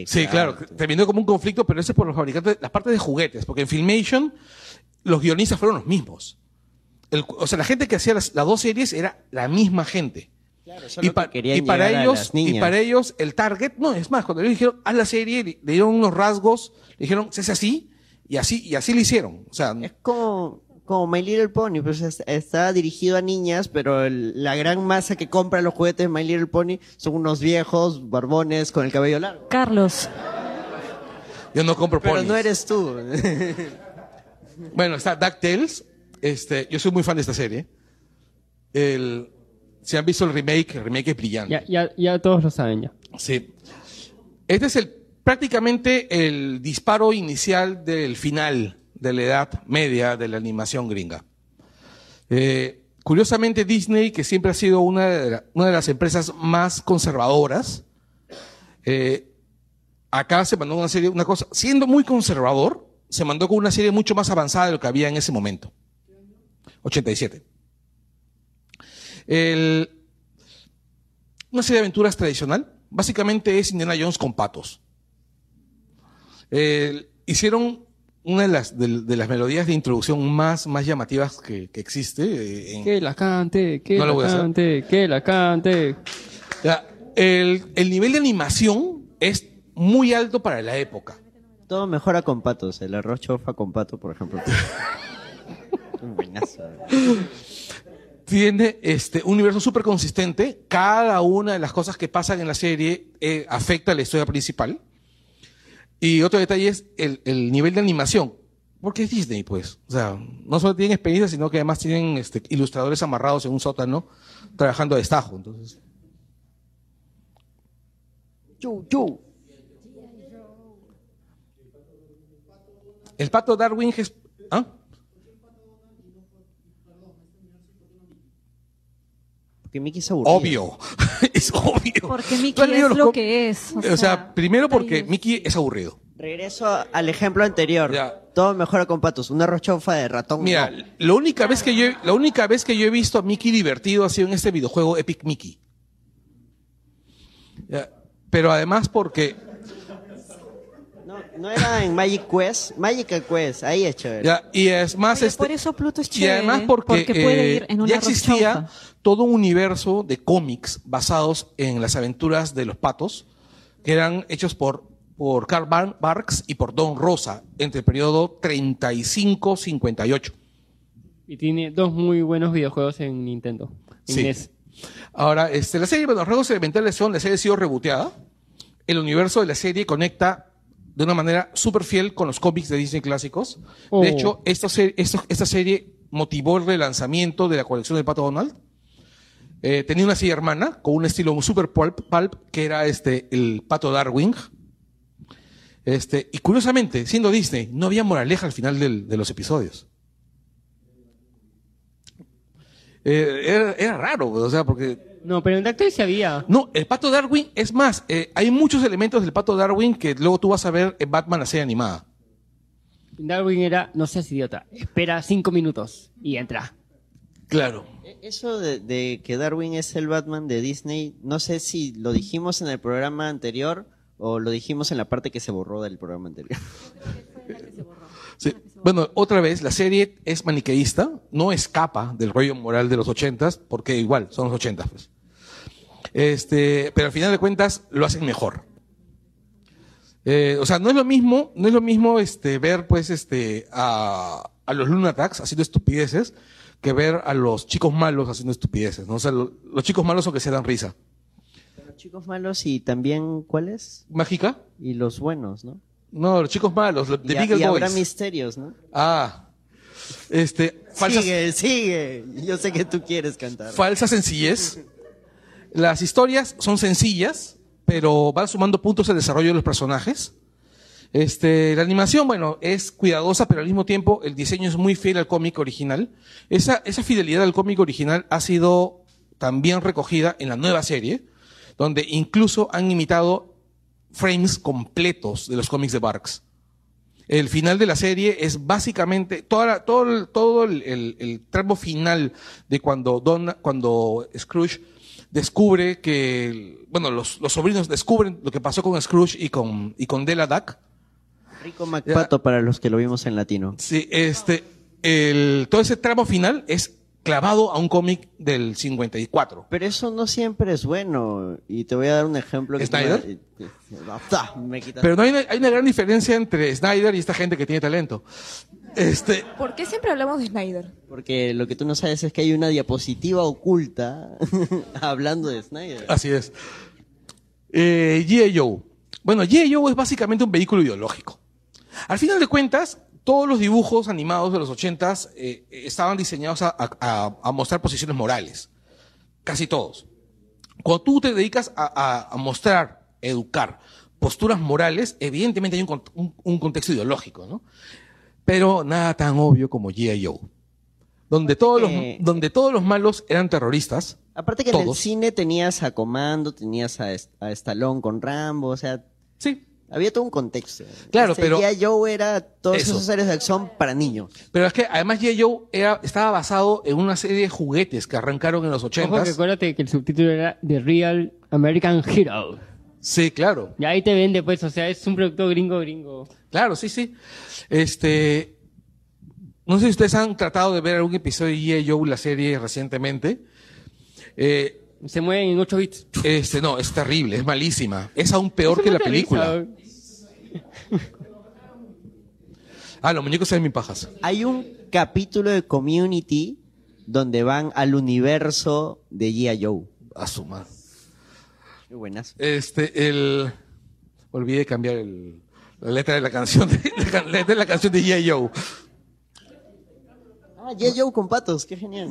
Sí, claro, terminó como un conflicto, pero ese es por los fabricantes, las partes de juguetes, porque en Filmation los guionistas fueron los mismos. El- o sea, la gente que hacía las, las dos series era la misma gente. solo y, pa- que querían y para ellos, y para ellos, el target, no, es más, cuando ellos dijeron, haz la serie, le dieron unos rasgos, le dijeron, se hace así, y así, y así lo hicieron. O sea, Como, como My Little Pony, pues es- estaba dirigido a niñas, pero el- la gran masa que compra los juguetes de My Little Pony son unos viejos barbones con el cabello largo. Carlos. yo no compro Pero ponis. no eres tú. Bueno, está DuckTales. Este, yo soy muy fan de esta serie. El, si han visto el remake, el remake es brillante. Ya, ya, ya todos lo saben ya. Sí. Este es el, prácticamente el disparo inicial del final de la edad media de la animación gringa. Eh, curiosamente, Disney, que siempre ha sido una de, una de las empresas más conservadoras, eh, acá se mandó una serie, una cosa, siendo muy conservador, se mandó con una serie mucho más avanzada de lo que había en ese momento. 87. El, una serie de aventuras tradicional. Básicamente es Indiana Jones con patos. Eh, hicieron una de las, de, de las melodías de introducción más, más llamativas que, que existe. eh, en- Que la cante, que No la cante, que la cante. Ya, el, el nivel de animación es muy alto para la época. Todo mejora con patos. El arroz chofa con pato, por ejemplo. Un buenazo. Tiene este, un universo súper consistente. Cada una de las cosas que pasan en la serie eh, afecta a la historia principal. Y otro detalle es el, el nivel de animación. Porque es Disney, pues. O sea, no solo tienen experiencia, sino que además tienen este, ilustradores amarrados en un sótano trabajando a destajo. Entonces, el pato Darwin es. ¿Ah? Porque Mickey es aburrido. Obvio. es obvio. Porque Mickey ¿Tú has leído es lo com- que es. O sea, primero porque Mickey es aburrido. Regreso al ejemplo anterior. Todo mejora con patos. Una rochofa de ratón. Mira, no. la única vez que yo, la única vez que yo he visto a Mickey divertido ha sido en este videojuego Epic Mickey. Ya, Pero además porque No, era en Magic Quest. Magic Quest, ahí es chévere. ya, y es más Oye, este, por eso Pluto es y chévere. además porque, puede eh, ir en una ya existía todo un universo de cómics basados en las aventuras de los patos que eran hechos por por Karl Bar- Barks y por Don Rosa entre el periodo 35-58. Y tiene dos muy buenos videojuegos en Nintendo. En Sí. NES. Ahora, este, la serie, bueno, los juegos elementales son, la serie ha sido reboteada. El universo de la serie conecta de una manera súper fiel con los cómics de Disney clásicos. Oh. De hecho, esta, serie- esto- esta serie motivó el relanzamiento de la colección del Pato Donald. Eh, tenía una serie hermana con un estilo super pulp, pulp, que era este, el Pato Darwin. Este, y curiosamente, siendo Disney, no había moraleja al final del- de los episodios. Eh, era, era raro, o sea, porque No, pero en DuckTales sí había. no, el pato Darwin, es más, eh, hay muchos elementos del pato Darwin que luego tú vas a ver en Batman la serie animada. Darwin era, no seas idiota, espera cinco minutos y entra. Claro. E- Eso de, de que Darwin es el Batman de Disney, no sé si lo dijimos en el programa anterior o lo dijimos en la parte que se borró del programa anterior. Sí. Bueno, otra vez, la serie es maniqueísta, no escapa del rollo moral de los ochentas, porque igual, son los ochentas, pues. Este, pero al final de cuentas lo hacen mejor. Eh, o sea, no es lo mismo, no es lo mismo este, ver pues este a, a los Lunatacs haciendo estupideces que ver a los chicos malos haciendo estupideces, ¿no? O sea, lo- los chicos malos son que se dan risa. Los chicos malos y también, ¿cuáles? ¿Mágica? Y los buenos, ¿no? No, los chicos malos, los- Y, y habrá misterios, ¿no? Ah. Este, falsas, Sigue, sigue. Yo sé que tú quieres cantar. falsa sencillez. Las historias son sencillas, pero van sumando puntos al desarrollo de los personajes. Este, la animación, bueno, es cuidadosa, pero al mismo tiempo el diseño es muy fiel al cómic original. Esa, esa fidelidad al cómic original ha sido también recogida en la nueva serie, donde incluso han imitado frames completos de los cómics de Barks. El final de la serie es básicamente todo el, el- el tramo final de cuando Don, cuando Scrooge descubre que, bueno, los, los sobrinos descubren lo que pasó con Scrooge y con, y con Della Duck. Rico MacPato para los que lo vimos en latino. Sí, este, el, todo ese tramo final es clavado a un cómic del 54. Pero eso no siempre es bueno. Y te voy a dar un ejemplo. Que ¿Snyder? me- Ah, me quitas- Pero no hay una, hay una gran diferencia entre Snyder y esta gente que tiene talento. Este, ¿Por qué siempre hablamos de Snyder? Porque lo que tú no sabes es que hay una diapositiva oculta hablando de Snyder. Así es. Eh, G.I. Joe. Bueno, G.I. Joe es básicamente un vehículo ideológico. Al final de cuentas, todos los dibujos animados de los ochentas eh, estaban diseñados a, a- a mostrar posiciones morales. Casi todos. Cuando tú te dedicas a, mostrar, educar posturas morales, evidentemente hay un, un- un contexto ideológico, ¿no? Pero nada tan obvio como G.I. Joe. Donde todos, los, que- donde todos los malos eran terroristas. Aparte que en el cine tenías a Comando, tenías a, a Stallone con Rambo, o sea... Sí. Había todo un contexto. Claro, Este, pero- Ya Joe era todos Eso. esos series de acción para niños. Pero es que además G.I. Joe era, estaba basado en una serie de juguetes que arrancaron en los Ojo que 80 acuérdate que el subtítulo era The Real American Hero. Sí, claro. Y ahí te vende, pues, o sea, es un producto gringo gringo. Claro, sí, sí. Este. No sé si ustedes han tratado de ver algún episodio de G.I. Joe, la serie, recientemente. Eh, Se mueven en 8 bits. este, no, es terrible, es malísima. Es aún peor Eso que la película. Ah, los muñecos se ven mi pajas. Hay un capítulo de Community donde van al universo de G.I. Joe. A su madre. Qué buenas. Este, el. Olvidé cambiar el, la letra de la canción de, la letra de la canción de G.I. Joe. Ah, G.I. Joe con patos, qué genial.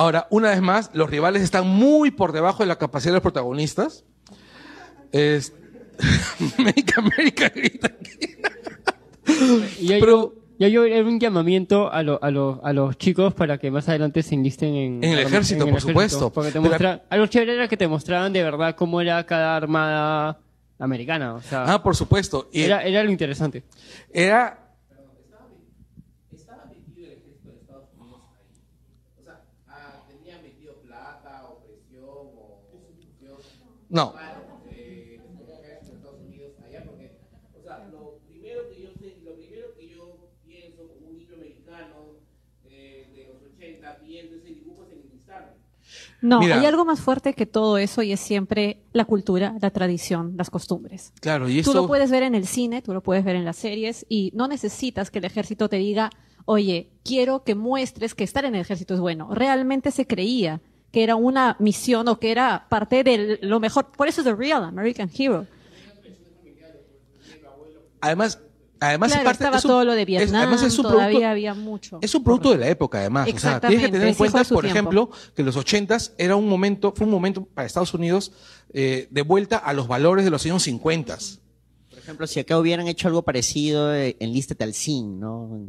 Ahora, una vez más, los rivales están muy por debajo de la capacidad de los protagonistas. Es... Make America Great Again. Y hay- Pero, yo era un llamamiento a, lo- a, lo- a los chicos para que más adelante se enlisten en, En el ejército, por supuesto. Porque te a los chévere era que te mostraban de verdad cómo era cada armada americana. O sea, Ah, por supuesto. Y era, era lo interesante. era No. No, Mira. hay algo más fuerte que todo eso y es siempre la cultura, la tradición, las costumbres. Claro, y Tú esto lo puedes ver en el cine, tú lo puedes ver en las series y no necesitas que el ejército te diga, oye, quiero que muestres que estar en el ejército es bueno. Realmente se creía que era una misión o que era parte de lo mejor. Por eso es The Real American Hero. además además claro, es parte estaba es un- todo lo de es- Vietnam, además es un todavía producto había mucho. Es un producto de la época, además. O sea, tienes que tener en es cuenta, por tiempo. ejemplo, que los ochentas era un momento, fue un momento para Estados Unidos eh, de vuelta a los valores de los años 50. Por ejemplo, si acá hubieran hecho algo parecido, eh, enlístate al CIN, ¿no?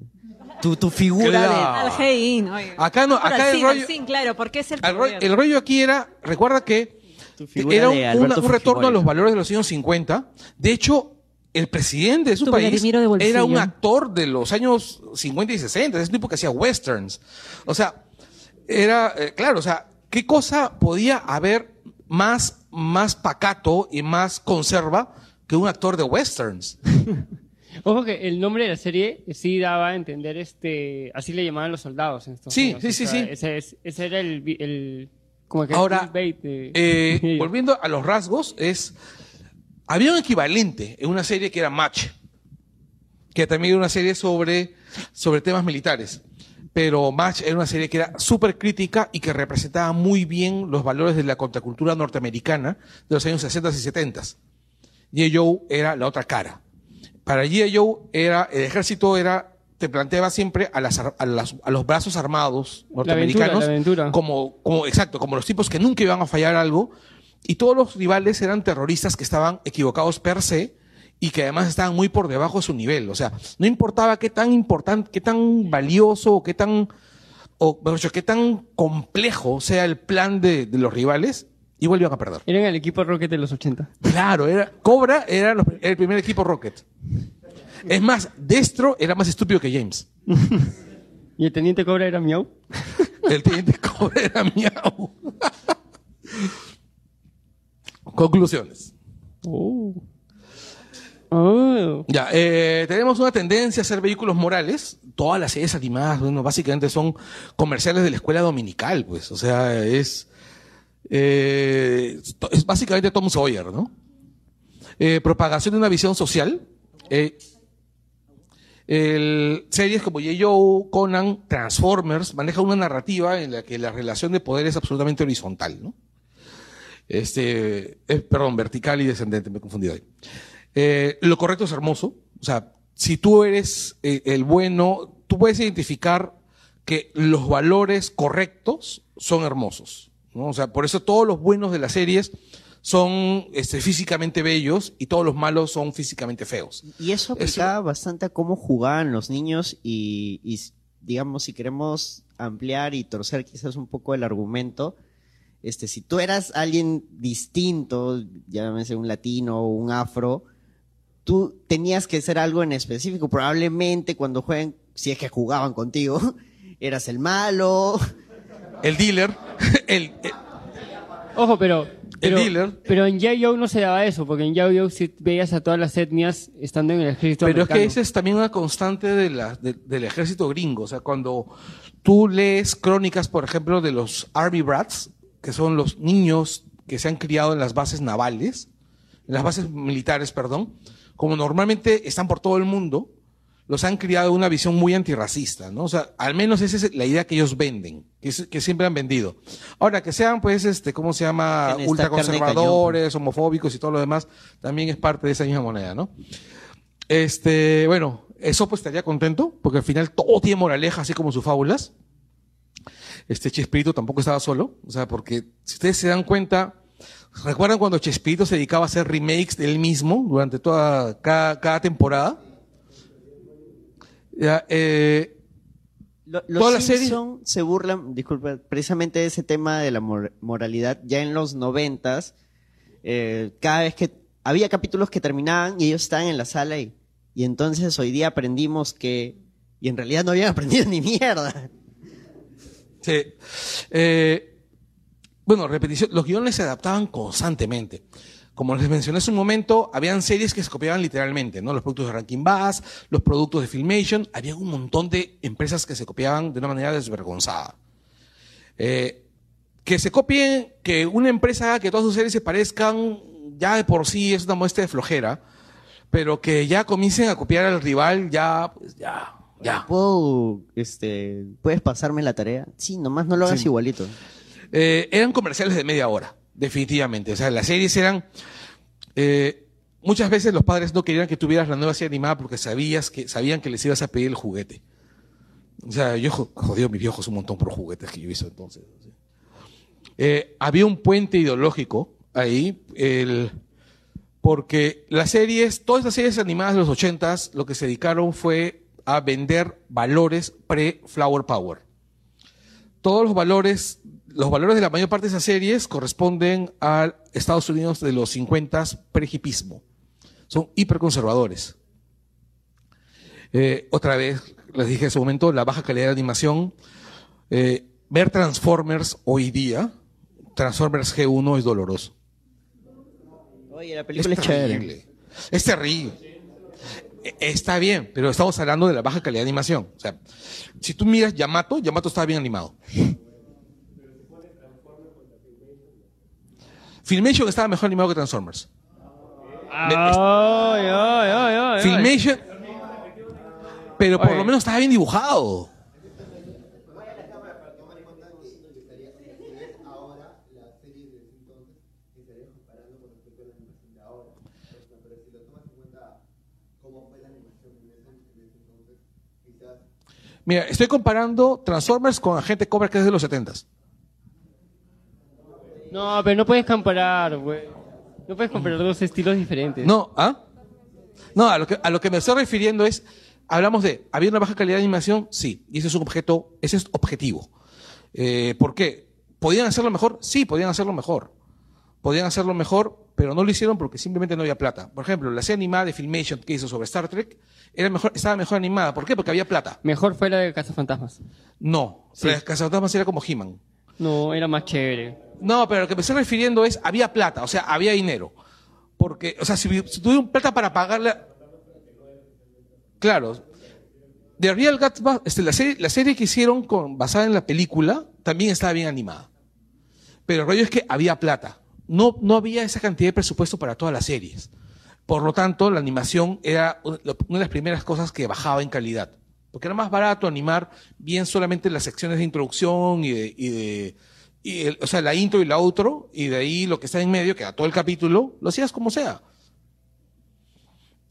Tu, tu figura Claro. Al GI, ¿no? Oye. Acá no, acá el rollo, cine, claro, porque es el el, rollo, el rollo aquí era, recuerda que de, tu figura era un, una- un retorno a los valores de los años 50. De hecho, el presidente de su Tu país de bolsillo. era un actor de los años 50 y 60. Es un tipo que hacía westerns. O sea, era, eh, claro, o sea, ¿qué cosa podía haber más, más pacato y más conserva que un actor de westerns? Ojo que el nombre de la serie sí daba a entender, este, así le llamaban los soldados en Estados Sí, Unidos. sí, O sí, sea, sí. Ese, es- ese era el, el como que Ahora, el de- Eh, volviendo a los rasgos, es. Había un equivalente en una serie que era Match, que también era una serie sobre, sobre temas militares. Pero Match era una serie que era súper crítica y que representaba muy bien los valores de la contracultura norteamericana de los años 60 y 70. G.I. Joe era la otra cara. Para G.I. Joe era, el ejército era, te planteaba siempre a, las, a, las- a los brazos armados La aventura, norteamericanos la aventura. como, como, exacto, como los tipos que nunca iban a fallar algo, y todos los rivales eran terroristas que estaban equivocados per se y que además estaban muy por debajo de su nivel. O sea, no importaba qué tan importante, qué tan valioso o qué tan, o mejor dicho, qué tan complejo sea el plan de, de los rivales, igual iban a perder. Eran el equipo Rocket de los 80. Claro, era, Cobra era, los- era el primer equipo Rocket. Es más, Destro era más estúpido que James. ¿Y el teniente Cobra era Miau? El teniente Cobra era miau. Conclusiones. Oh. Oh. Ya, eh, tenemos una tendencia a hacer vehículos morales. Todas las series animadas, bueno, básicamente son comerciales de la escuela dominical, pues. O sea, es, eh, es básicamente Tom Sawyer, ¿no? Eh, propagación de una visión social. Eh, series como J. Joe, Conan, Transformers manejan una narrativa en la que la relación de poder es absolutamente horizontal, ¿no? Este, perdón, vertical y descendente, me he confundido ahí. Lo correcto es hermoso. O sea, si tú eres el bueno, tú puedes identificar que los valores correctos son hermosos. ¿No? O sea, por eso todos los buenos de las series son este, físicamente bellos y todos los malos son físicamente feos. Y eso aplicaba bastante a cómo jugaban los niños y, y, digamos, si queremos ampliar y torcer quizás un poco el argumento, este, si tú eras alguien distinto, llámese un latino o un afro, tú tenías que ser algo en específico. Probablemente cuando jueguen, si es que jugaban contigo, eras el malo. El dealer, el, el- Ojo, pero. pero dealer. Pero en Yao no se daba eso, porque en Yao sí veías a todas las etnias estando en el ejército Pero es que esa es también una constante de la- de- del ejército gringo. O sea, cuando tú lees crónicas, por ejemplo, de los Army Brats, que son los niños que se han criado en las bases navales, en las bases militares, perdón, como normalmente están por todo el mundo, los han criado una visión muy antirracista, ¿no? O sea, al menos esa es la idea que ellos venden, que, es- que siempre han vendido. Ahora, que sean, pues, este, ¿cómo se llama? Ultraconservadores, homofóbicos y todo lo demás, también es parte de esa misma moneda, ¿no? Este, bueno, eso pues estaría contento, porque al final todo tiene moraleja, así como sus fábulas. Este Chespirito tampoco estaba solo, o sea, porque si ustedes se dan cuenta, ¿recuerdan cuando Chespirito se dedicaba a hacer remakes de él mismo durante toda, cada, cada temporada? Ya, eh, Lo- los Simpson se burlan, disculpa, precisamente de ese tema de la mor- moralidad. Ya en los noventas, eh, cada vez que había capítulos que terminaban y ellos estaban en la sala y, y entonces hoy día aprendimos que, y en realidad no habían aprendido ni mierda. Sí. Eh, bueno, repetición, los guiones se adaptaban constantemente. Como les mencioné hace un momento, habían series que se copiaban literalmente, ¿no? Los productos de Rankin Bass, los productos de Filmation, había un montón de empresas que se copiaban de una manera desvergonzada. Eh, que se copien, que una empresa haga que todas sus series se parezcan, ya de por sí es una muestra de flojera, pero que ya comiencen a copiar al rival, ya, pues ya, ya. ¿Puedo, este, ¿Puedes pasarme la tarea? Sí, nomás no lo hagas Sí. igualito. Eh, eran comerciales de media hora, definitivamente. O sea, las series eran. eh, muchas veces los padres no querían que tuvieras la nueva serie animada porque sabías que, sabían que les ibas a pedir el juguete. O sea, yo jo- jodido mis viejos un montón por juguetes que yo hice entonces. Eh, había un puente ideológico ahí, el, porque las series, todas las series animadas de los ochentas, lo que se dedicaron fue a vender valores pre-Flower Power todos los valores, los valores de la mayor parte de esas series corresponden a Estados Unidos de los 50 pre-hipismo. Son hiperconservadores. Eh, otra vez, les dije en su momento, la baja calidad de animación. Eh, ver Transformers hoy día, Transformers G1 es doloroso. Oye, la película es, chévere. terrible. Es terrible. E- Está bien, pero estamos hablando de la baja calidad de animación. O sea, si tú miras Yamato, Yamato está bien animado. Filmation estaba mejor animado que Transformers. Ay, ay, ay. Filmation, pero por lo menos estaba bien dibujado. Mira, estoy comparando Transformers con Agente Cobra que es de los 70s. No, pero no puedes comparar, güey. No puedes comparar dos estilos diferentes. No, ¿ah? No, a lo, que, a lo que me estoy refiriendo es, hablamos de, ¿había una baja calidad de animación? Sí, y ese es un objeto, ese es objetivo. Eh, ¿Por qué? ¿Podían hacerlo mejor? Sí, podían hacerlo mejor. Podían hacerlo mejor, pero no lo hicieron porque simplemente no había plata. Por ejemplo, la serie animada de Filmation que hizo sobre Star Trek era mejor, estaba mejor animada. ¿Por qué? Porque había plata. Mejor fue la de Cazafantasmas. No, Sí. la de Cazafantasmas era como He-Man. No, era más chévere. No, pero lo que me estoy refiriendo es, había plata, o sea, había dinero. Porque, o sea, si, si tuvieron plata para pagarle... Claro. The Real Gatsby, la, serie, que hicieron con, basada en la película, también estaba bien animada. Pero el rollo es que había plata. No, no había esa cantidad de presupuesto para todas las series. Por lo tanto, la animación era una de las primeras cosas que bajaba en calidad. Porque era más barato animar bien solamente las secciones de introducción y y de y el- o sea, la intro y la outro, y de ahí lo que está en medio, que era todo el capítulo, lo hacías como sea.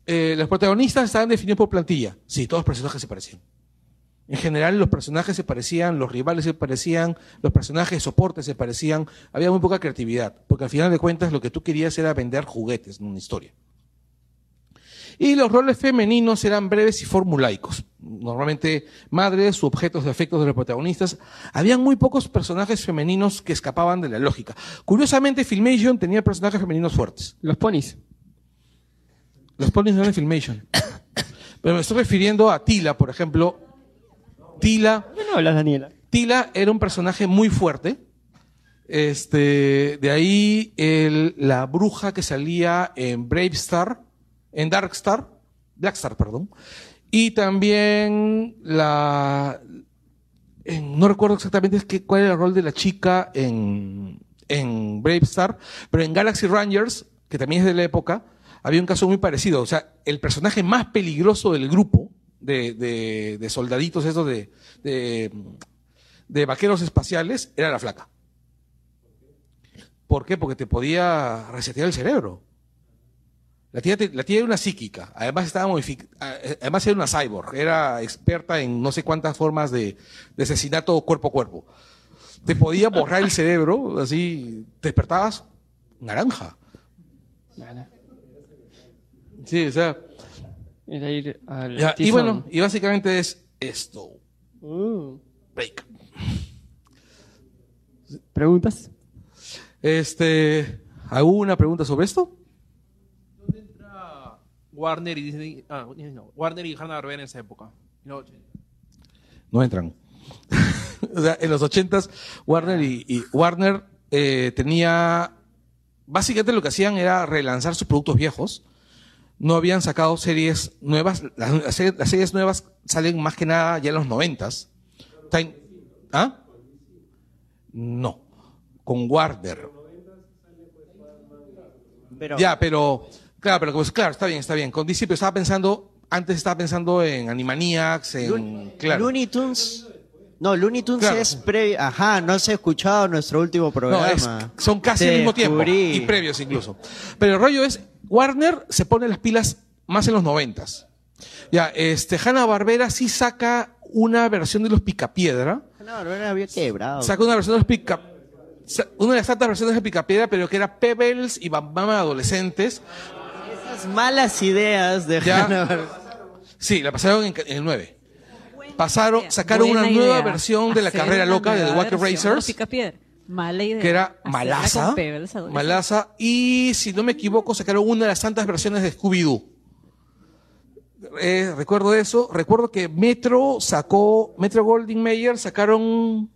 Eh, los protagonistas estaban definidos por plantilla. Sí, todos los personajes se parecían. En general, los personajes se parecían, los rivales se parecían, los personajes de soporte se parecían. Había muy poca creatividad, porque al final de cuentas lo que tú querías era vender juguetes, no una historia. Y los roles femeninos eran breves y formulaicos. Normalmente madres u objetos de afectos de los protagonistas. Habían muy pocos personajes femeninos que escapaban de la lógica. Curiosamente, Filmation tenía personajes femeninos fuertes. Los ponis. Los ponis no eran Filmation. Pero me estoy refiriendo a Tila, por ejemplo. Tila. ¿Por qué no hablas, Daniela? Tila era un personaje muy fuerte. Este, de ahí el- la bruja que salía en Brave Star, en Dark Star, Black Star, perdón. Y también la, en- no recuerdo exactamente es cuál era el rol de la chica en, en Brave Star, pero en Galaxy Rangers, que también es de la época, había un caso muy parecido. O sea, el personaje más peligroso del grupo de, de- de soldaditos, esos de, de, de vaqueros espaciales, era la flaca. ¿Por qué? Porque te podía resetear el cerebro. La tía, te- la tía era una psíquica, además estaba además era una cyborg, era experta en no sé cuántas formas de, de asesinato cuerpo a cuerpo. Te podía borrar el cerebro, así, te despertabas naranja. Sí, o sea, Era ir al Ya, y bueno, y básicamente es esto. Mm. Break. ¿Preguntas? Este, ¿alguna pregunta sobre esto? Warner y Disney, ah, no, Warner y Hanna Barbera en esa época. No, No entran. o sea, en los ochentas, Warner y, y Warner eh, tenía, básicamente lo que hacían era relanzar sus productos viejos. No habían sacado series nuevas. Las, las series, las series nuevas salen más que nada ya en los noventas. ¿Ah? No. Con Warner. Pero, Ya, pero, claro, pero pues, claro, está bien, está bien. Con DC, pero estaba pensando, antes estaba pensando en Animaniacs, en, claro. Looney Tunes. No, Looney Tunes Claro. es previo. Ajá, no se ha escuchado nuestro último No, programa. es- son casi al mismo tiempo. descubrí. Y previos incluso. Pero el rollo es, Warner se pone las pilas más en los noventas. Ya, este, Hanna Barbera sí saca una versión de los Picapiedra. Hanna Barbera había quebrado. Saca una versión de los Pica, sa- una de las tantas versiones de Picapiedra, pero que era Pebbles y Bam Bam adolescentes. Malas ideas de Ya. Hanna. Sí, la pasaron en, en el 9. Pasaron, sacaron Buena una nueva versión de la Hacer carrera una loca de The Wacker versión Racers. Picapiedra. Mala idea. que era Hacerla Malaza. con Pebbles adolescentes. Malaza. Y si no me equivoco, sacaron una de las tantas versiones de Scooby-Doo. Eh, recuerdo eso. Recuerdo que Metro sacó, Metro Goldwyn Mayer sacaron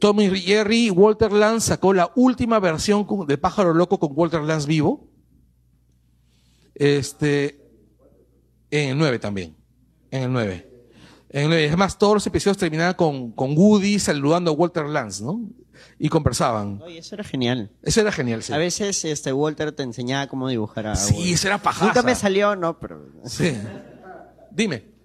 Tommy Jerry, Walter Lance sacó la última versión con- de Pájaro Loco con Walter Lance vivo. Este, en el 9 también. En el 9. En el 9. Es más, todos los episodios terminaban con, con Woody saludando a Walter Lance, ¿no? Y conversaban. Oye, eso era genial. Eso era genial, sí. A veces este Walter te enseñaba cómo dibujar a Sí, eso era pajaza. Nunca me salió, no, pero. Sí. Dime.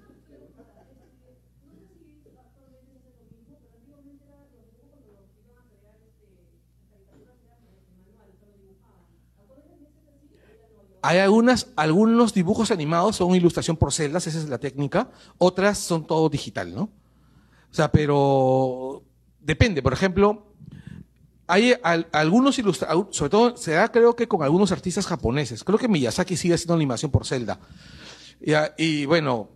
Hay algunas, algunos dibujos animados son ilustración por celdas, esa es la técnica. Otras son todo digital, ¿no? O sea, pero depende. Por ejemplo, hay al- algunos ilustradores, sobre todo se da creo que con algunos artistas japoneses. Creo que Miyazaki sigue haciendo animación por celda. Y bueno,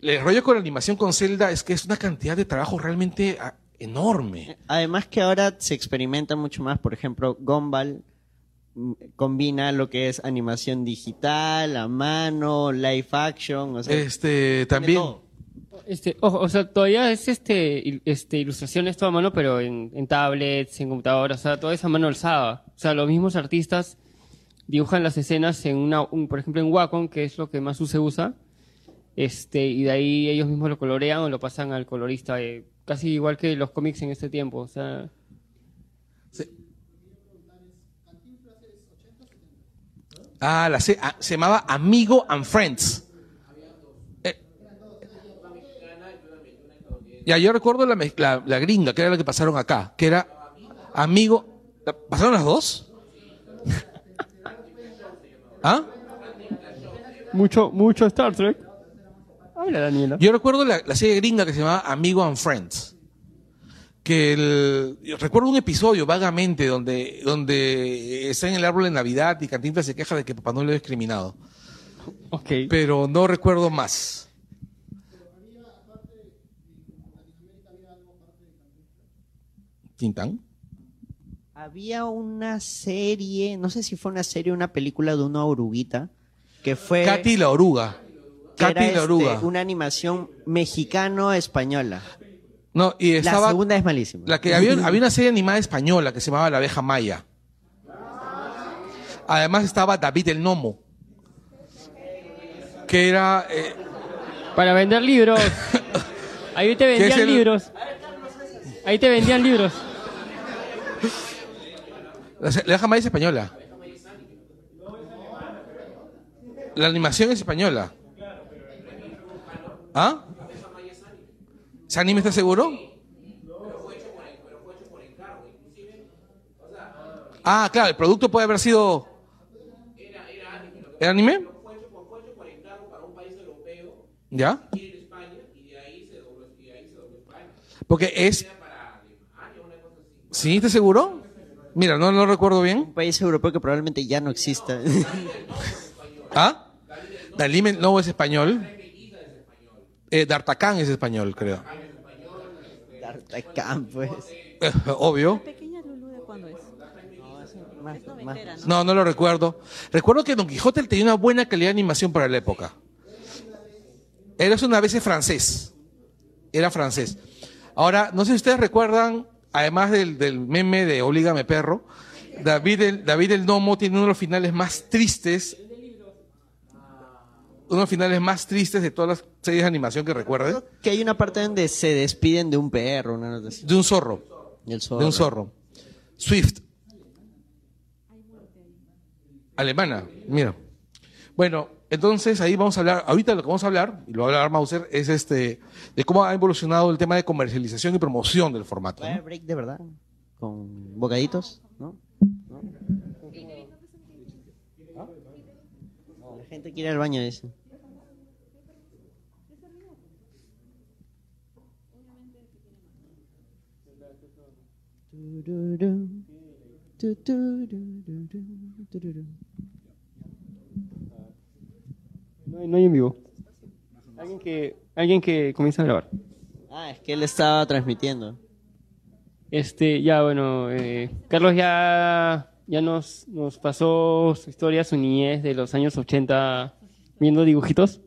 el rollo con la animación con celda es que es una cantidad de trabajo realmente ah, enorme. Además que ahora se experimenta mucho más. Por ejemplo, Gumball combina lo que es animación digital, a mano, live action. O sea, Este, también. todo. Este, ojo, o sea, todavía es este, il- este ilustraciones todo a mano, pero en, en tablets, en computadoras, o sea, todo es a mano alzada. O sea, los mismos artistas dibujan las escenas en una, un- por ejemplo, en Wacom, que es lo que más se usa, este, y de ahí ellos mismos lo colorean o lo pasan al colorista, eh, casi igual que los cómics en este tiempo, o sea, Ah, la se, ah, se llamaba Amigo and Friends. Eh, ya, yo recuerdo la, la, la gringa, que era la que pasaron acá, que era Amigo. ¿la- ¿Pasaron las dos? ¿Ah? mucho, mucho Star Trek. Habla Daniela. Yo recuerdo la, la serie gringa que se llamaba Amigo and Friends. Que el, yo recuerdo un episodio vagamente donde, donde está en el árbol de Navidad y Cantinflas se queja de que Papá Noel lo ha discriminado. Ok. Pero no recuerdo más. ¿Tintán? Había una serie, no sé si fue una serie o una película de una oruguita, que fue... Katy la oruga. Katy la este, oruga. una animación mexicano-española. No, y La estaba. segunda es malísima. La que había, había una serie animada española que se llamaba La abeja maya. Además estaba David el Nomo. Que era. eh, Para vender libros. Ahí te ¿Qué es vendían el- libros. Ahí te vendían libros. la, la abeja maya es española. La animación es española. ¿Ah? ¿Ese anime está seguro? Ah, claro, el producto puede haber sido. ¿Era anime? ¿Ya? Porque es. ¿Sí? ¿Estás seguro? Mira, no lo recuerdo bien. Un país europeo que probablemente ya no exista. ¿Ah? Dalí Lobo es español. Eh, D'Artagnan es español, creo. D'Artagnan, pues. Eh, obvio. ¿Pequeña Lulú de cuándo es? No, no lo recuerdo. Recuerdo que Don Quijote tenía una buena calidad de animación para la época. Era una vez francés. Era francés. Ahora, no sé si ustedes recuerdan, además del, del meme de Oblígame Perro, David el, David el Nomo tiene uno de los finales más tristes. Uno de los finales más tristes de todas las series de animación que recuerden. Que hay una parte donde se despiden de un perro, una cosa así. De un zorro. Y el zorro. De un zorro. Swift. Alemana, mira. Bueno, entonces ahí vamos a hablar, ahorita lo que vamos a hablar, y lo va a hablar Mauser, es este, de cómo ha evolucionado el tema de comercialización y promoción del formato. ¿Va a ¿no? break de verdad? Con bocaditos, ¿no? ¿No? La gente quiere ir al baño, dice. No hay, no hay en vivo. Alguien que, alguien que comienza a grabar. Ah, es que él estaba transmitiendo. Este, ya bueno, eh, Carlos ya, ya nos, nos pasó su historia, su niñez de los años 80 viendo dibujitos.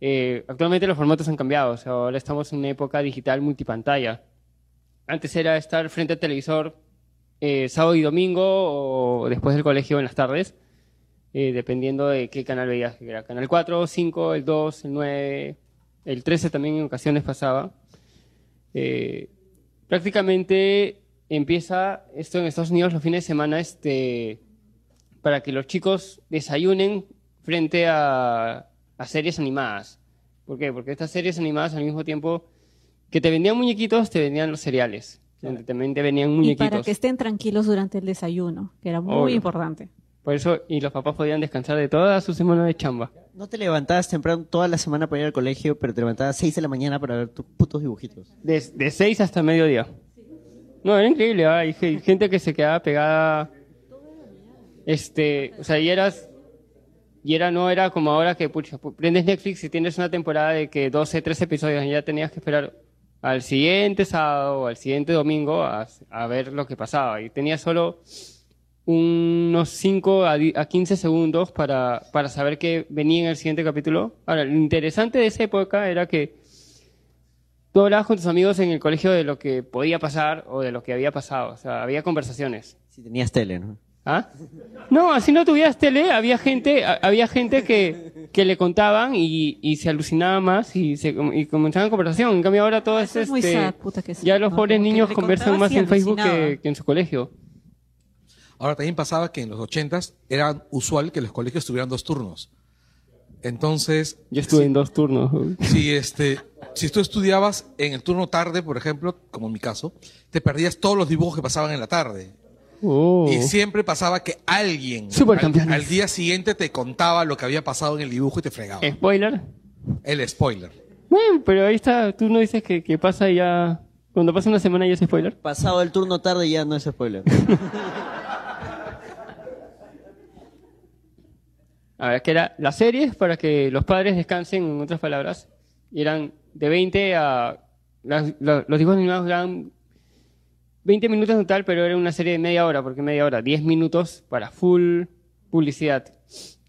Eh, actualmente los formatos han cambiado, o sea, ahora estamos en una época digital multipantalla. Antes era estar frente al televisor eh, sábado y domingo o después del colegio en las tardes, eh, dependiendo de qué canal veías, que era Canal 4, 5, el 2, el 9, el 13 también en ocasiones pasaba. Eh, prácticamente empieza esto en Estados Unidos los fines de semana este, para que los chicos desayunen frente a, a series animadas. ¿Por qué? Porque estas series animadas al mismo tiempo que te vendían muñequitos, te vendían los cereales. donde También te venían Y muñequitos. para que estén tranquilos durante el desayuno, que era muy Obvio. importante. Por eso, y los papás podían descansar de toda su semana de chamba. No te levantabas temprano toda la semana para ir al colegio, pero te levantabas a 6 de la mañana para ver tus putos dibujitos. De, de 6 hasta mediodía. No, era increíble. ¿ah? Hay ge- gente que se quedaba pegada. Este, o sea, y eras. Y era, no era como ahora que pucha, pu- prendes Netflix y tienes una temporada de que 12, 13 episodios y ya tenías que esperar al siguiente sábado o al siguiente domingo a, a ver lo que pasaba. Y tenías solo unos 5 a, a 15 segundos para, para saber qué venía en el siguiente capítulo. Ahora, lo interesante de esa época era que tú hablabas con tus amigos en el colegio de lo que podía pasar o de lo que había pasado. O sea, había conversaciones. Si tenías tele, ¿no? ¿Ah? No, así no tuvieras tele, había gente, había gente que, que le contaban y, y se alucinaba más y, se, y comenzaban conversación. En cambio ahora todo es, Eso es muy este, sad, puta que sí, ya los ¿no? pobres niños conversan más en Facebook que, en su colegio. Ahora también pasaba que en los ochentas era usual que los colegios tuvieran dos turnos. Entonces, Yo estuve en dos turnos. si este, si tú estudiabas en el turno tarde, por ejemplo, como en mi caso, te perdías todos los dibujos que pasaban en la tarde. Oh. Y siempre pasaba que alguien al, día siguiente te contaba lo que había pasado en el dibujo y te fregaba. Spoiler. El spoiler. Bueno, pero ahí está, tú no dices que, que pasa ya, cuando pasa una semana ya es spoiler. Pasado el turno tarde ya no es spoiler. A ver, que era las series para que los padres descansen, en otras palabras, y eran de 20 a... las- la- los dibujos animados eran 20 minutos total, pero era una serie de media hora, porque media hora, 10 minutos para full publicidad,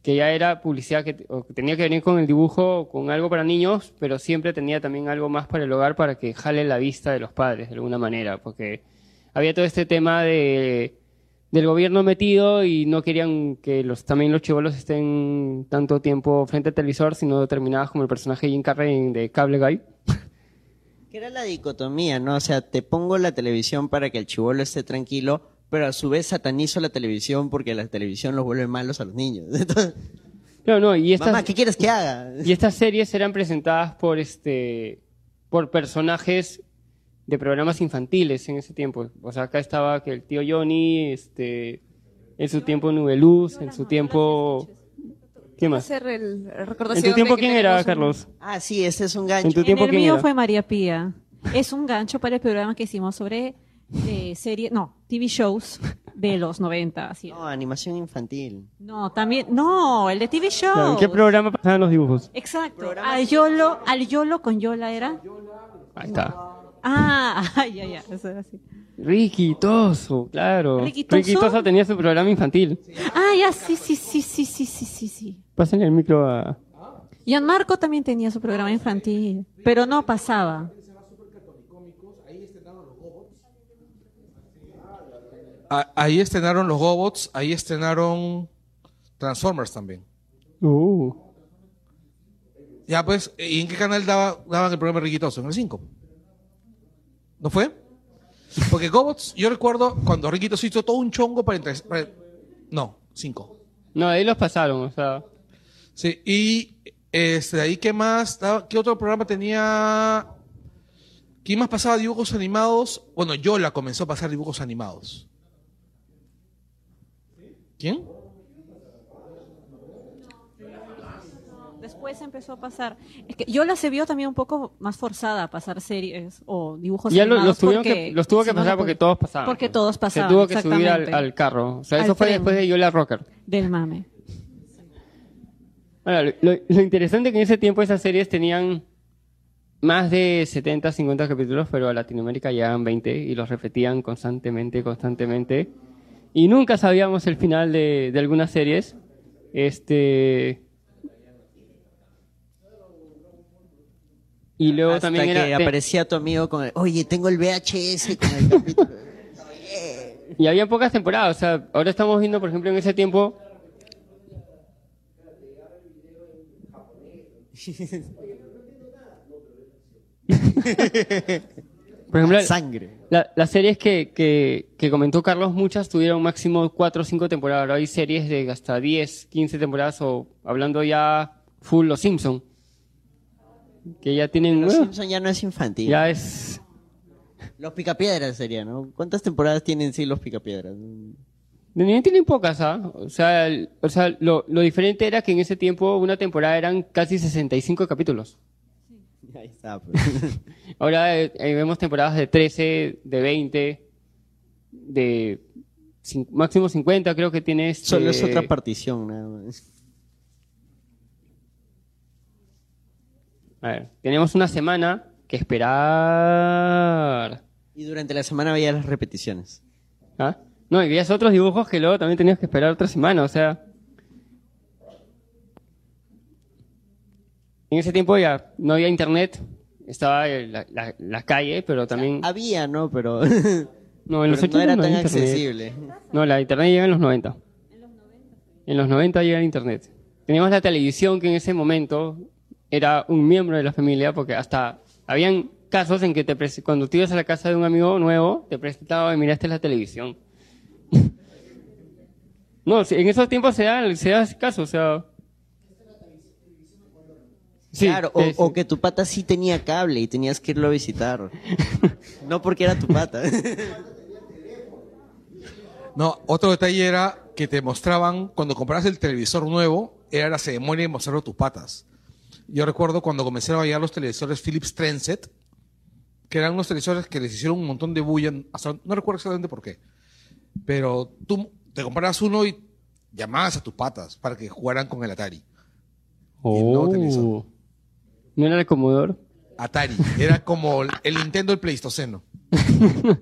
que ya era publicidad que, tenía que venir con el dibujo, con algo para niños, pero siempre tenía también algo más para el hogar para que jale la vista de los padres, de alguna manera, porque había todo este tema de del gobierno metido y no querían que los también los chivolos estén tanto tiempo frente al televisor, sino determinadas como el personaje Jim Carrey de Cable Guy. Que era la dicotomía, ¿no? O sea, te pongo la televisión para que el chivolo esté tranquilo, pero a su vez satanizo la televisión porque la televisión los vuelve malos a los niños. Entonces, No, no, y estas, Mamá, ¿qué quieres que haga? y estas series eran presentadas por este por personajes de programas infantiles en ese tiempo. O sea, acá estaba que el tío Johnny, este, en su tiempo Nubeluz, en su tiempo... ¿Qué más? hacer el, ¿En tu tiempo quién era, Carlos? Ah, sí, ese es un En gancho. tu tiempo en el quién mío era? fue María Pía. Es un gancho para el programa que hicimos sobre eh, serie, no, TV shows de los 90. Así. No, animación infantil. No, también, no, el de TV Show. Claro, ¿En qué programa pasaban los dibujos? Exacto. Al Yolo, al Yolo con Yola era. Ahí está. Ah, ya, ya, eso era así. Ricky Toso, claro. ¿Ricky Toso? Toso tenía su programa infantil. Ah, ya, sí, sí, sí, sí, sí, sí, sí, sí. Pasen el micro a... Gianmarco también tenía su programa infantil, pero no pasaba. Ah, ahí estrenaron los Gobots, ahí estrenaron Transformers también. Uh. Ya pues, ¿y en qué canal daba, daban el programa Riquitoso? En el 5. ¿No fue? Porque Gobots, yo recuerdo cuando Riquitoso hizo todo un chongo para entrar. para- No, 5. No, ahí los pasaron, o sea... Sí, y este, de ahí, ¿qué más? daba- ¿Qué otro programa tenía? ¿Quién más pasaba dibujos animados? Bueno, Yola comenzó a pasar dibujos animados. ¿Quién? Después empezó a pasar. Es que Yola se vio también un poco más forzada a pasar series o dibujos Ya animados. los, tuvieron porque que, los tuvo que si pasar no porque todos pasaban. Porque todos pasaban. Se tuvo que subir al, al carro. O sea, Al eso fue después de Yola Rocker. Del mame. Ahora, lo, lo interesante es que en ese tiempo esas series tenían más de 70, 50 capítulos, pero a Latinoamérica llegaban 20 y los repetían constantemente, constantemente. Y nunca sabíamos el final de, de algunas series. Este. Y luego Hasta también que era. aparecía tu amigo con el, oye, tengo el VHS con el capítulo. Y había pocas temporadas. O sea, ahora estamos viendo, por ejemplo, en ese tiempo. Por ejemplo, Sangre. la- las series que, que, que comentó Carlos, muchas tuvieron máximo 4 o 5 temporadas. Ahora hay series de hasta 10, 15 temporadas o hablando ya full Los Simpson Que ya tienen... Los bueno, Simpson ya no es infantil. ya es... Los Picapiedras sería, ¿no? ¿Cuántas temporadas tienen sí los Picapiedras? Tienen pocas, ¿ah? O sea, el- o sea lo, lo diferente era que en ese tiempo una temporada eran casi 65 capítulos. Ahí está. pues. Ahora eh, eh, vemos temporadas de 13, de 20, de máximo 50 creo que tiene este... Solo es otra partición, nada más. A ver, tenemos una semana que esperar. Y durante la semana veía las repeticiones. ¿Ah? No, y veías otros dibujos que luego también tenías que esperar otra semana, o sea... En ese tiempo ya no había internet, estaba la, la- la calle, pero también... Había, ¿no? Pero No, en los pero 80 no era tan había internet. accesible. No, la internet llega en los 90. En los 90 llega el internet. Teníamos la televisión que en ese momento era un miembro de la familia porque hasta habían casos en que te pres- cuando te ibas a la casa de un amigo nuevo te presentaba y miraste la televisión. no, en esos tiempos se da, se da caso, o sea... Sí, claro, o, que tu pata sí tenía cable y tenías que irlo a visitar. no porque era tu pata. No, otro detalle era que te mostraban, cuando comprabas el televisor nuevo, era la ceremonia de mostrarlo a tus patas. Yo recuerdo cuando comenzaron a llegar los televisores Philips Transit, que eran unos televisores que les hicieron un montón de bulla, hasta- no recuerdo exactamente por qué, pero tú te comprabas uno y llamabas a tus patas para que jugaran con el Atari. Y el. Oh. ¿No era el Commodore? Atari, era como el el Nintendo del Pleistoceno.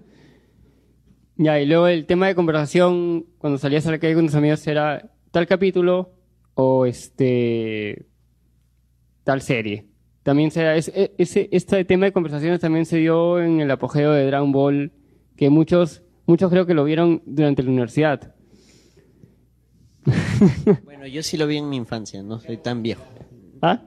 Ya, y luego el tema de conversación cuando salías a la calle con tus amigos era tal capítulo o este tal serie. También se es- e- ese este tema de conversaciones también se dio en el apogeo de Dragon Ball que muchos muchos creo que lo vieron durante la universidad. bueno, yo sí lo vi en mi infancia, no soy tan viejo. ¿Ah?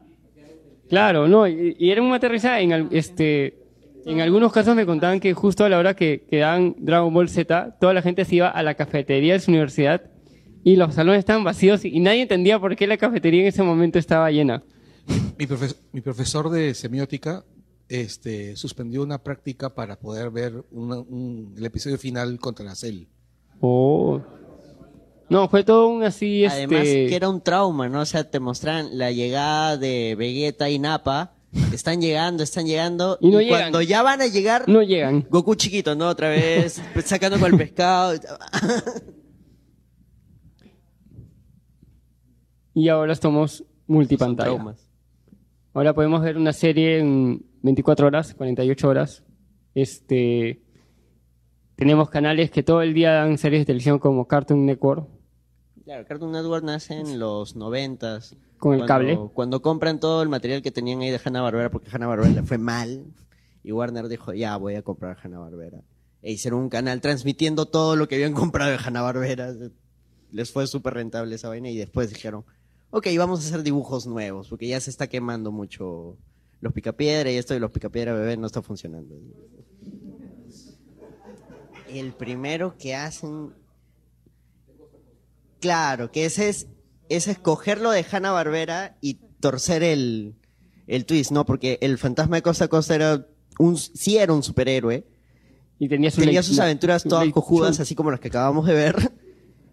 Claro, no, y, y era un aterrizaje en este en algunos casos me contaban que justo a la hora que, que daban Dragon Ball Z, toda la gente se iba a la cafetería de su universidad y los salones estaban vacíos y nadie entendía por qué la cafetería en ese momento estaba llena. Mi, profe- mi profesor de semiótica este, suspendió una práctica para poder ver una- un- el episodio final contra la CEL. Oh. No, fue todo un así, Además este... que era un trauma, ¿no? O sea, te mostraban la llegada de Vegeta y Nappa Están llegando, están llegando. Y no llegan. cuando ya van a llegar, No llegan. Goku chiquito, ¿no? Otra vez, sacando con el pescado. Y ahora estamos multipantalla. Ahora podemos ver una serie en 24 horas, 48 horas. Este, tenemos canales que todo el día dan series de televisión como Cartoon Network. Claro, Cartoon Network nace en los noventas. Con el cuando- cable. Cuando compran todo el material que tenían ahí de Hanna-Barbera, porque Hanna-Barbera le fue mal. Y Warner dijo, ya, voy a comprar Hanna-Barbera. E hicieron un canal transmitiendo todo lo que habían comprado de Hanna-Barbera. Les fue súper rentable esa vaina y después dijeron, ok, vamos a hacer dibujos nuevos, porque ya se está quemando mucho los picapiedra y esto de los picapiedra bebé no está funcionando. El primero que hacen Claro, que ese es, es cogerlo de Hanna Barbera y torcer el, el twist, ¿no? Porque el fantasma de Costa a Costa era un, sí era un superhéroe. Y tenía, su Tenía sus aventuras todas cojudas, así como las que acabamos de ver.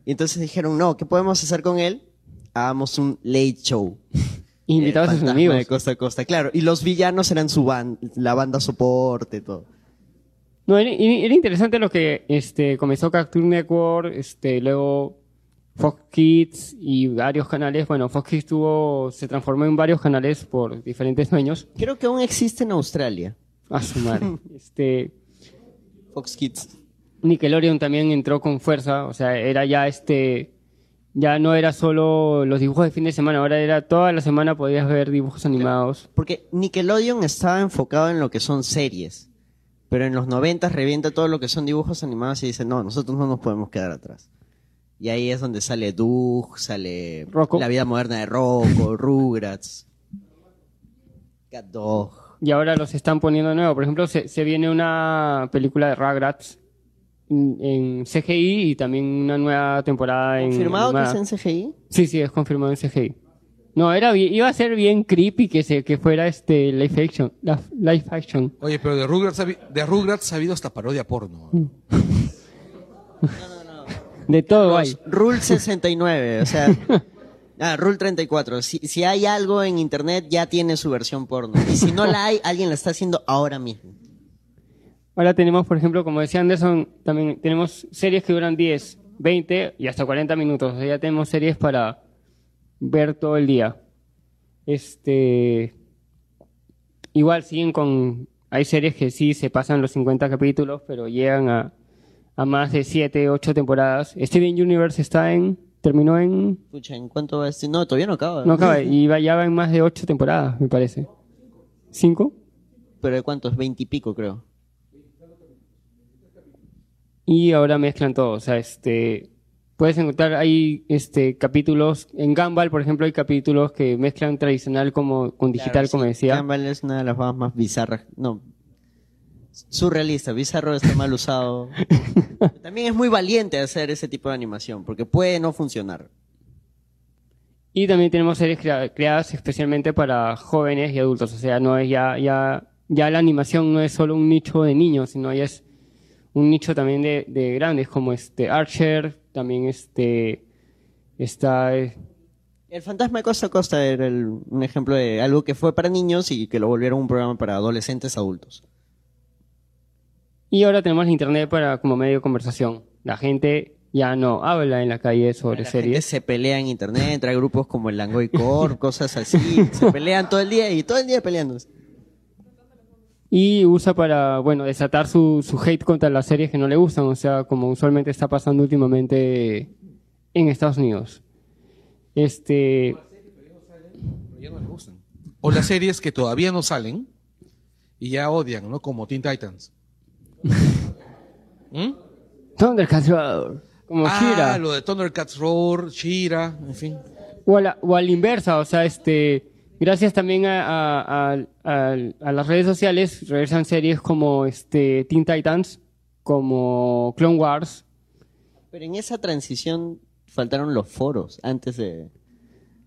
Y entonces dijeron, no, ¿qué podemos hacer con él? Hagamos un late show. Y invitados El a sus amigos. de Costa a Costa, claro. Y los villanos eran su ban- la banda soporte, todo. No, era, era interesante lo que este, comenzó Cartoon Network, este, luego Fox Kids y varios canales. Bueno, Fox Kids tuvo, se transformó en varios canales por diferentes dueños. Creo que aún existe en Australia. A su madre. este, Fox Kids. Nickelodeon también entró con fuerza, o sea, era ya este, ya no era solo los dibujos de fin de semana, ahora era toda la semana podías ver dibujos animados. Porque Nickelodeon estaba enfocado en lo que son series. Pero en los 90 revienta todo lo que son dibujos animados y dice, no, nosotros no nos podemos quedar atrás. Y ahí es donde sale Doug, sale Rocco. La vida moderna de Rocco, Rugrats, Cat Dog. Y ahora los están poniendo de nuevo. Por ejemplo, se, se viene una película de Rugrats en, en CGI y también una nueva temporada en ¿Confirmado que es en CGI? Sí, sí, es confirmado en CGI. No, era iba a ser bien creepy que se que fuera este live action, la- live action. Oye, pero de Rugrats, de Rugrats ha habido hasta parodia porno. De todo hay. Rule 69, o sea... Ah, Rule 34. Si, si hay algo en internet, ya tiene su versión porno. Y si no la hay, alguien la está haciendo ahora mismo. Ahora tenemos, por ejemplo, como decía Anderson, también tenemos series que duran 10, 20 y hasta 40 minutos. O sea, ya tenemos series para ver todo el día. Este. Igual siguen con. Hay series que sí se pasan los 50 capítulos, pero llegan a, a más de 7, 8 temporadas. Steven Universe está en. Terminó en. Pucha, ¿en cuánto va este? No, todavía no acaba. No acaba, y va, ya va en más de 8 temporadas, me parece. ¿Cinco? ¿Pero de cuántos? Veintipico, creo. Y ahora mezclan todo. O sea, este, puedes encontrar ahí este, capítulos, en Gumball, por ejemplo, hay capítulos que mezclan tradicional como, con digital, Claro, como sí. decía. Gumball es una de las más, más bizarras. No. Surrealista. Bizarro está mal usado. También es muy valiente hacer ese tipo de animación, porque puede no funcionar. Y también tenemos series crea- creadas especialmente para jóvenes y adultos. O sea, no es ya, ya, ya la animación no es solo un nicho de niños, sino ya es un nicho también de, de grandes, como este Archer, también este, está, eh, El fantasma de Costa a Costa era el- un ejemplo de algo que fue para niños y que lo volvieron un programa para adolescentes adultos. Y ahora tenemos internet para como medio de conversación. La gente ya no habla en la calle sobre La gente series. se pelea en internet, entra a grupos como el Langoy Core, cosas así. Se pelean todo el día y todo el día peleándose. Y usa para, bueno, desatar su, su hate contra las series que no le gustan. O sea, como usualmente está pasando últimamente en Estados Unidos. Este. O las series que todavía no salen y ya odian, ¿no? Como Teen Titans. ¿Mm? Thundercats Roar, como ah, She-Ra. lo de Thundercats Roar, Shira, en fin. O a, la, o a la inversa, o sea, este, gracias también a, a- a- a- a las redes sociales, regresan series como este, Teen Titans, como Clone Wars. Pero en esa transición faltaron los foros antes de...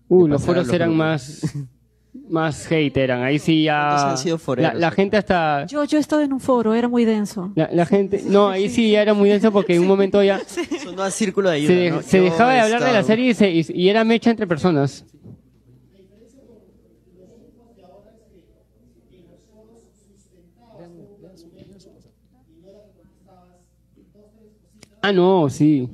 Uh, de los foros eran grupos. más, más hate, eran. Ahí sí ¿Cuántos ya. han sido La, foreros la aquí? gente hasta. Yo, yo he estado en un foro, era muy denso. La, la gente. No, ahí sí ya era muy denso porque en un momento ya. Sonó a círculo de ayuda, Se, ¿no? se dejaba de hablar de la estado- serie y, se- y- y era mecha entre personas. Ah, no, sí.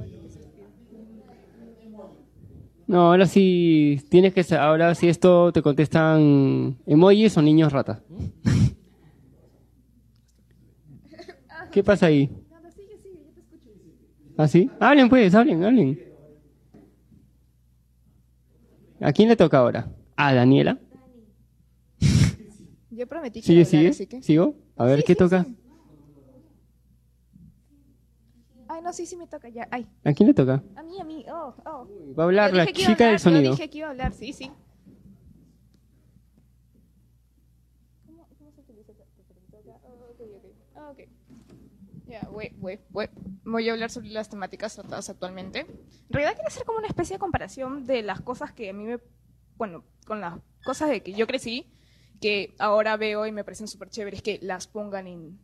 No, ahora sí tienes que ahora sí esto te contestan emojis o niños ratas. ¿Qué pasa ahí? ¿Ah, sí? Hablen pues, hablen, hablen. ¿A quién le toca ahora? ¿A Daniela? Yo prometí que ¿Sigue, sigue? así que... ¿Sigo? A ver, ¿qué toca? Ay, no, sí, sí me toca ya. Ay, ¿A quién le toca? a mí, a mí. Oh, oh. Va a hablar Yo la chica del hablar, yo sonido. dije que iba a hablar, sí, sí. ¿Cómo, cómo se utiliza Oh. Ya, voy, voy, voy. Voy a hablar sobre las temáticas tratadas actualmente. En realidad quiero hacer como una especie de comparación de las cosas que a mí me... Bueno, con las cosas de que yo crecí, que ahora veo y me parecen súper chéveres que las pongan en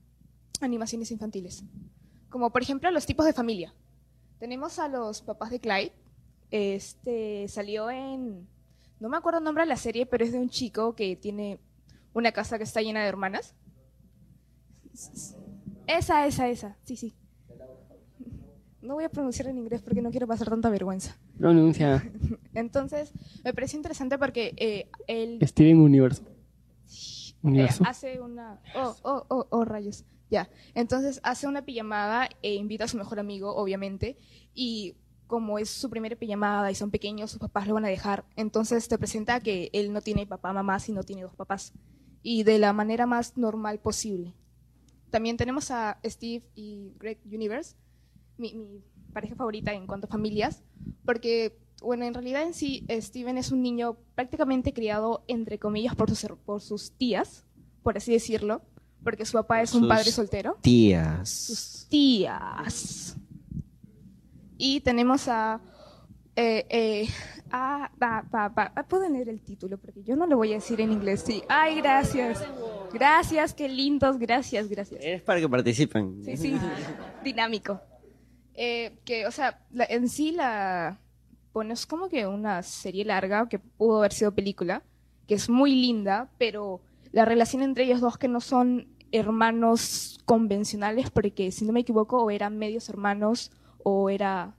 animaciones infantiles. Como por ejemplo los tipos de familia. Tenemos a los papás de Clyde. Este salió en. No me acuerdo el nombre de la serie, pero es de un chico que tiene una casa que está llena de hermanas. Esa, esa, esa. Sí, sí. No voy a pronunciar en inglés porque no quiero pasar tanta vergüenza. Pronuncia Entonces, me pareció interesante porque eh, él Steven Universo. eh, Universo. hace una... Oh, oh, oh, oh, rayos. Ya. Entonces hace una pijamada e invita a su mejor amigo, obviamente. Y como es su primera pijamada y son pequeños, sus papás lo van a dejar. Entonces te presenta que él no tiene papá, mamá, sino tiene dos papás. Y de la manera más normal posible. También tenemos a Steve y Greg Universe, mi, mi pareja favorita en cuanto a familias, porque, bueno, en realidad en sí, Steven es un niño prácticamente criado, entre comillas, por sus, por sus tías, por así decirlo, porque su papá es un Sus padre soltero. Tías. Sus tías. Y tenemos a... Eh, eh, Pueden leer el título, porque yo no lo voy a decir en inglés. Sí. Ay, gracias. Gracias, qué lindos, gracias, gracias. Es para que participen. Sí, sí, dinámico. Eh, que, o sea, la- en sí la pones como que una serie larga que pudo haber sido película, que es muy linda, pero la relación entre ellos dos que no son hermanos convencionales, porque si no me equivoco, o eran medios hermanos o era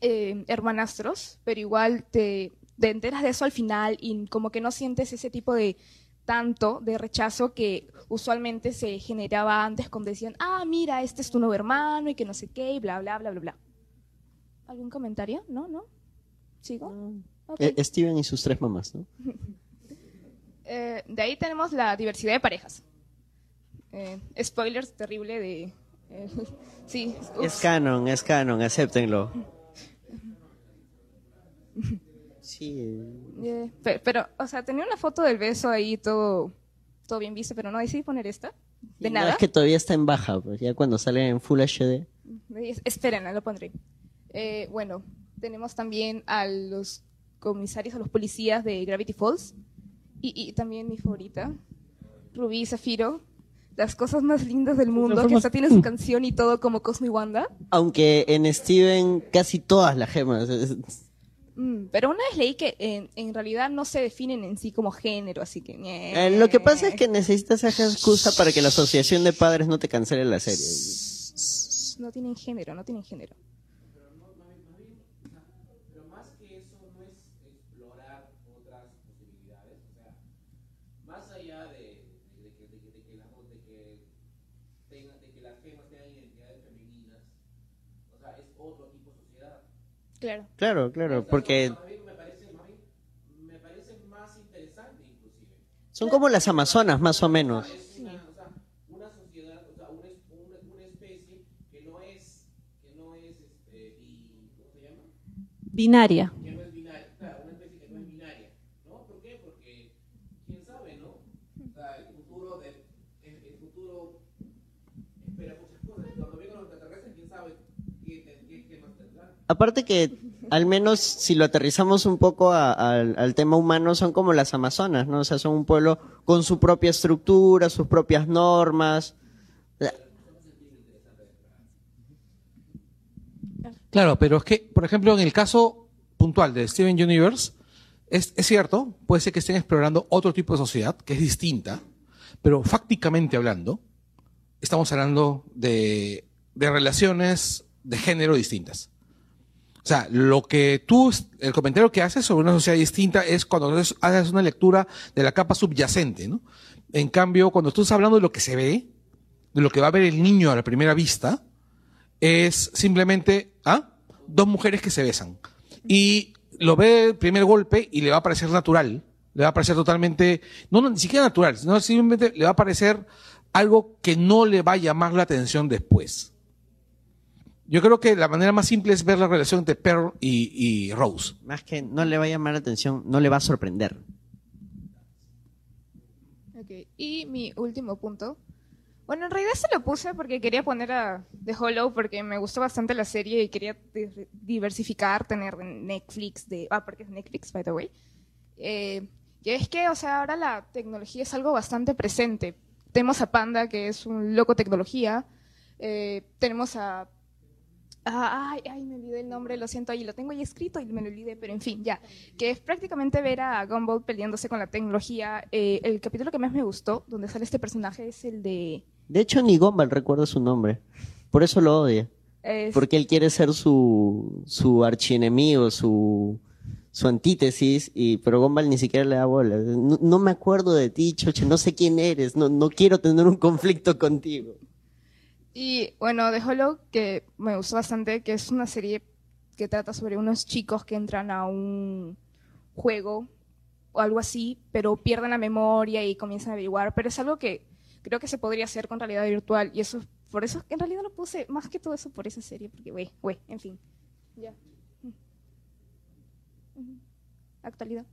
eh, hermanastros, pero igual te, te enteras de eso al final y como que no sientes ese tipo de tanto de rechazo que usualmente se generaba antes cuando decían, ah, mira, este es tu nuevo hermano y que no sé qué, y bla, bla, bla, bla, bla. ¿Algún comentario? ¿No? ¿No? ¿Sigo? Eh, Steven y sus tres mamás, ¿no? Eh, de ahí tenemos la diversidad de parejas. Eh, spoilers terrible de... eh, sí. Es canon, es canon, acéptenlo. Sí. Eh, pe- pero, o sea, tenía una foto del beso ahí todo, todo bien visto, pero no decidí poner esta. De No, nada. es que todavía está en baja, pues ya cuando sale en Full HD. Es- Espérenla, lo pondré. Eh, bueno, tenemos también a los comisarios, a los policías de Gravity Falls. Y, y también mi favorita, Rubí y Zafiro. Las cosas más lindas del mundo, que hasta tiene su canción y todo como Cosmo y Wanda. Aunque en Steven casi todas las gemas. Mm, pero una vez leí que en, en realidad no se definen en sí como género, así que... Eh, lo que pasa es que necesitas esa excusa para que la asociación de padres no te cancele la serie. No tienen género, no tienen género. Pero más que eso no es explorar otras posibilidades, o sea, más allá de, de que, de que, de que, la- de que tenga- de que las gemas tengan identidades femeninas, o sea, es otro tipo de sociedad. Claro. Claro, claro, porque A mí me parece, más bien, me parece más interesante inclusive. son como las amazonas, más o menos. Es una, o sea, una sociedad, o sea, una, es- una, una especie que no es, que no es, este, bi- ¿cómo se llama? Binaria. que no es binaria, claro, una especie que no es binaria, ¿no? ¿Por qué? Porque quién sabe, ¿no? O sea, el futuro de, el, el futuro espera muchas cosas. Cuando vengan los extraterrestres, quién sabe qué, qué, qué, qué más tendrán. Aparte que, al menos si lo aterrizamos un poco al- tema humano, son como las amazonas, ¿no? O sea, son un pueblo con su propia estructura, sus propias normas. Claro, pero es que, por ejemplo, en el caso puntual de Steven Universe, es, cierto, puede ser que estén explorando otro tipo de sociedad que es distinta, pero fácticamente hablando, estamos hablando de relaciones de género distintas. O sea, lo que tú, el comentario que haces sobre una sociedad distinta es cuando haces- una lectura de la capa subyacente, ¿no? En cambio, cuando tú estás hablando de lo que se ve, de lo que va a ver el niño a la primera vista, es simplemente, ¿ah? Dos mujeres que se besan. Y lo ve el primer golpe y le va a parecer natural. Le va a parecer totalmente, no, no, ni siquiera natural, sino simplemente le va a parecer algo que no le va a llamar la atención después. Yo creo que la manera más simple es ver la relación entre Pearl y, y Rose. Más que no le va a llamar la atención, no le va a sorprender. Ok, Y mi último punto. Bueno, en realidad se lo puse porque quería poner a The Hollow porque me gustó bastante la serie y quería di- diversificar, tener Netflix de... Ah, porque es Netflix, by the way. Eh, y es que, o sea, ahora la tecnología es algo bastante presente. Tenemos a Panda, que es un loco tecnología. Eh, tenemos a... ah, ay, ay, me olvidé el nombre, lo siento, ahí lo tengo ahí escrito y me lo olvidé, pero en fin, ya. Que es prácticamente ver a Gumball peleándose con la tecnología. Eh, el capítulo que más me gustó, donde sale este personaje, es el de... De hecho, ni Gumball recuerda su nombre. Por eso lo odia. es- Porque él quiere ser su, su archienemigo, su, su antítesis, y, pero Gumball ni siquiera le da bola. No, no me acuerdo de ti, Choche, no sé quién eres, no, no quiero tener un conflicto contigo. Y bueno, The Hollow, que me gustó bastante, que es una serie que trata sobre unos chicos que entran a un juego o algo así, pero pierden la memoria y comienzan a averiguar. Pero es algo que creo que se podría hacer con realidad virtual. Y eso, por eso, en realidad lo puse más que todo eso por esa serie, porque, güey, güey, en fin. Ya. Actualidad.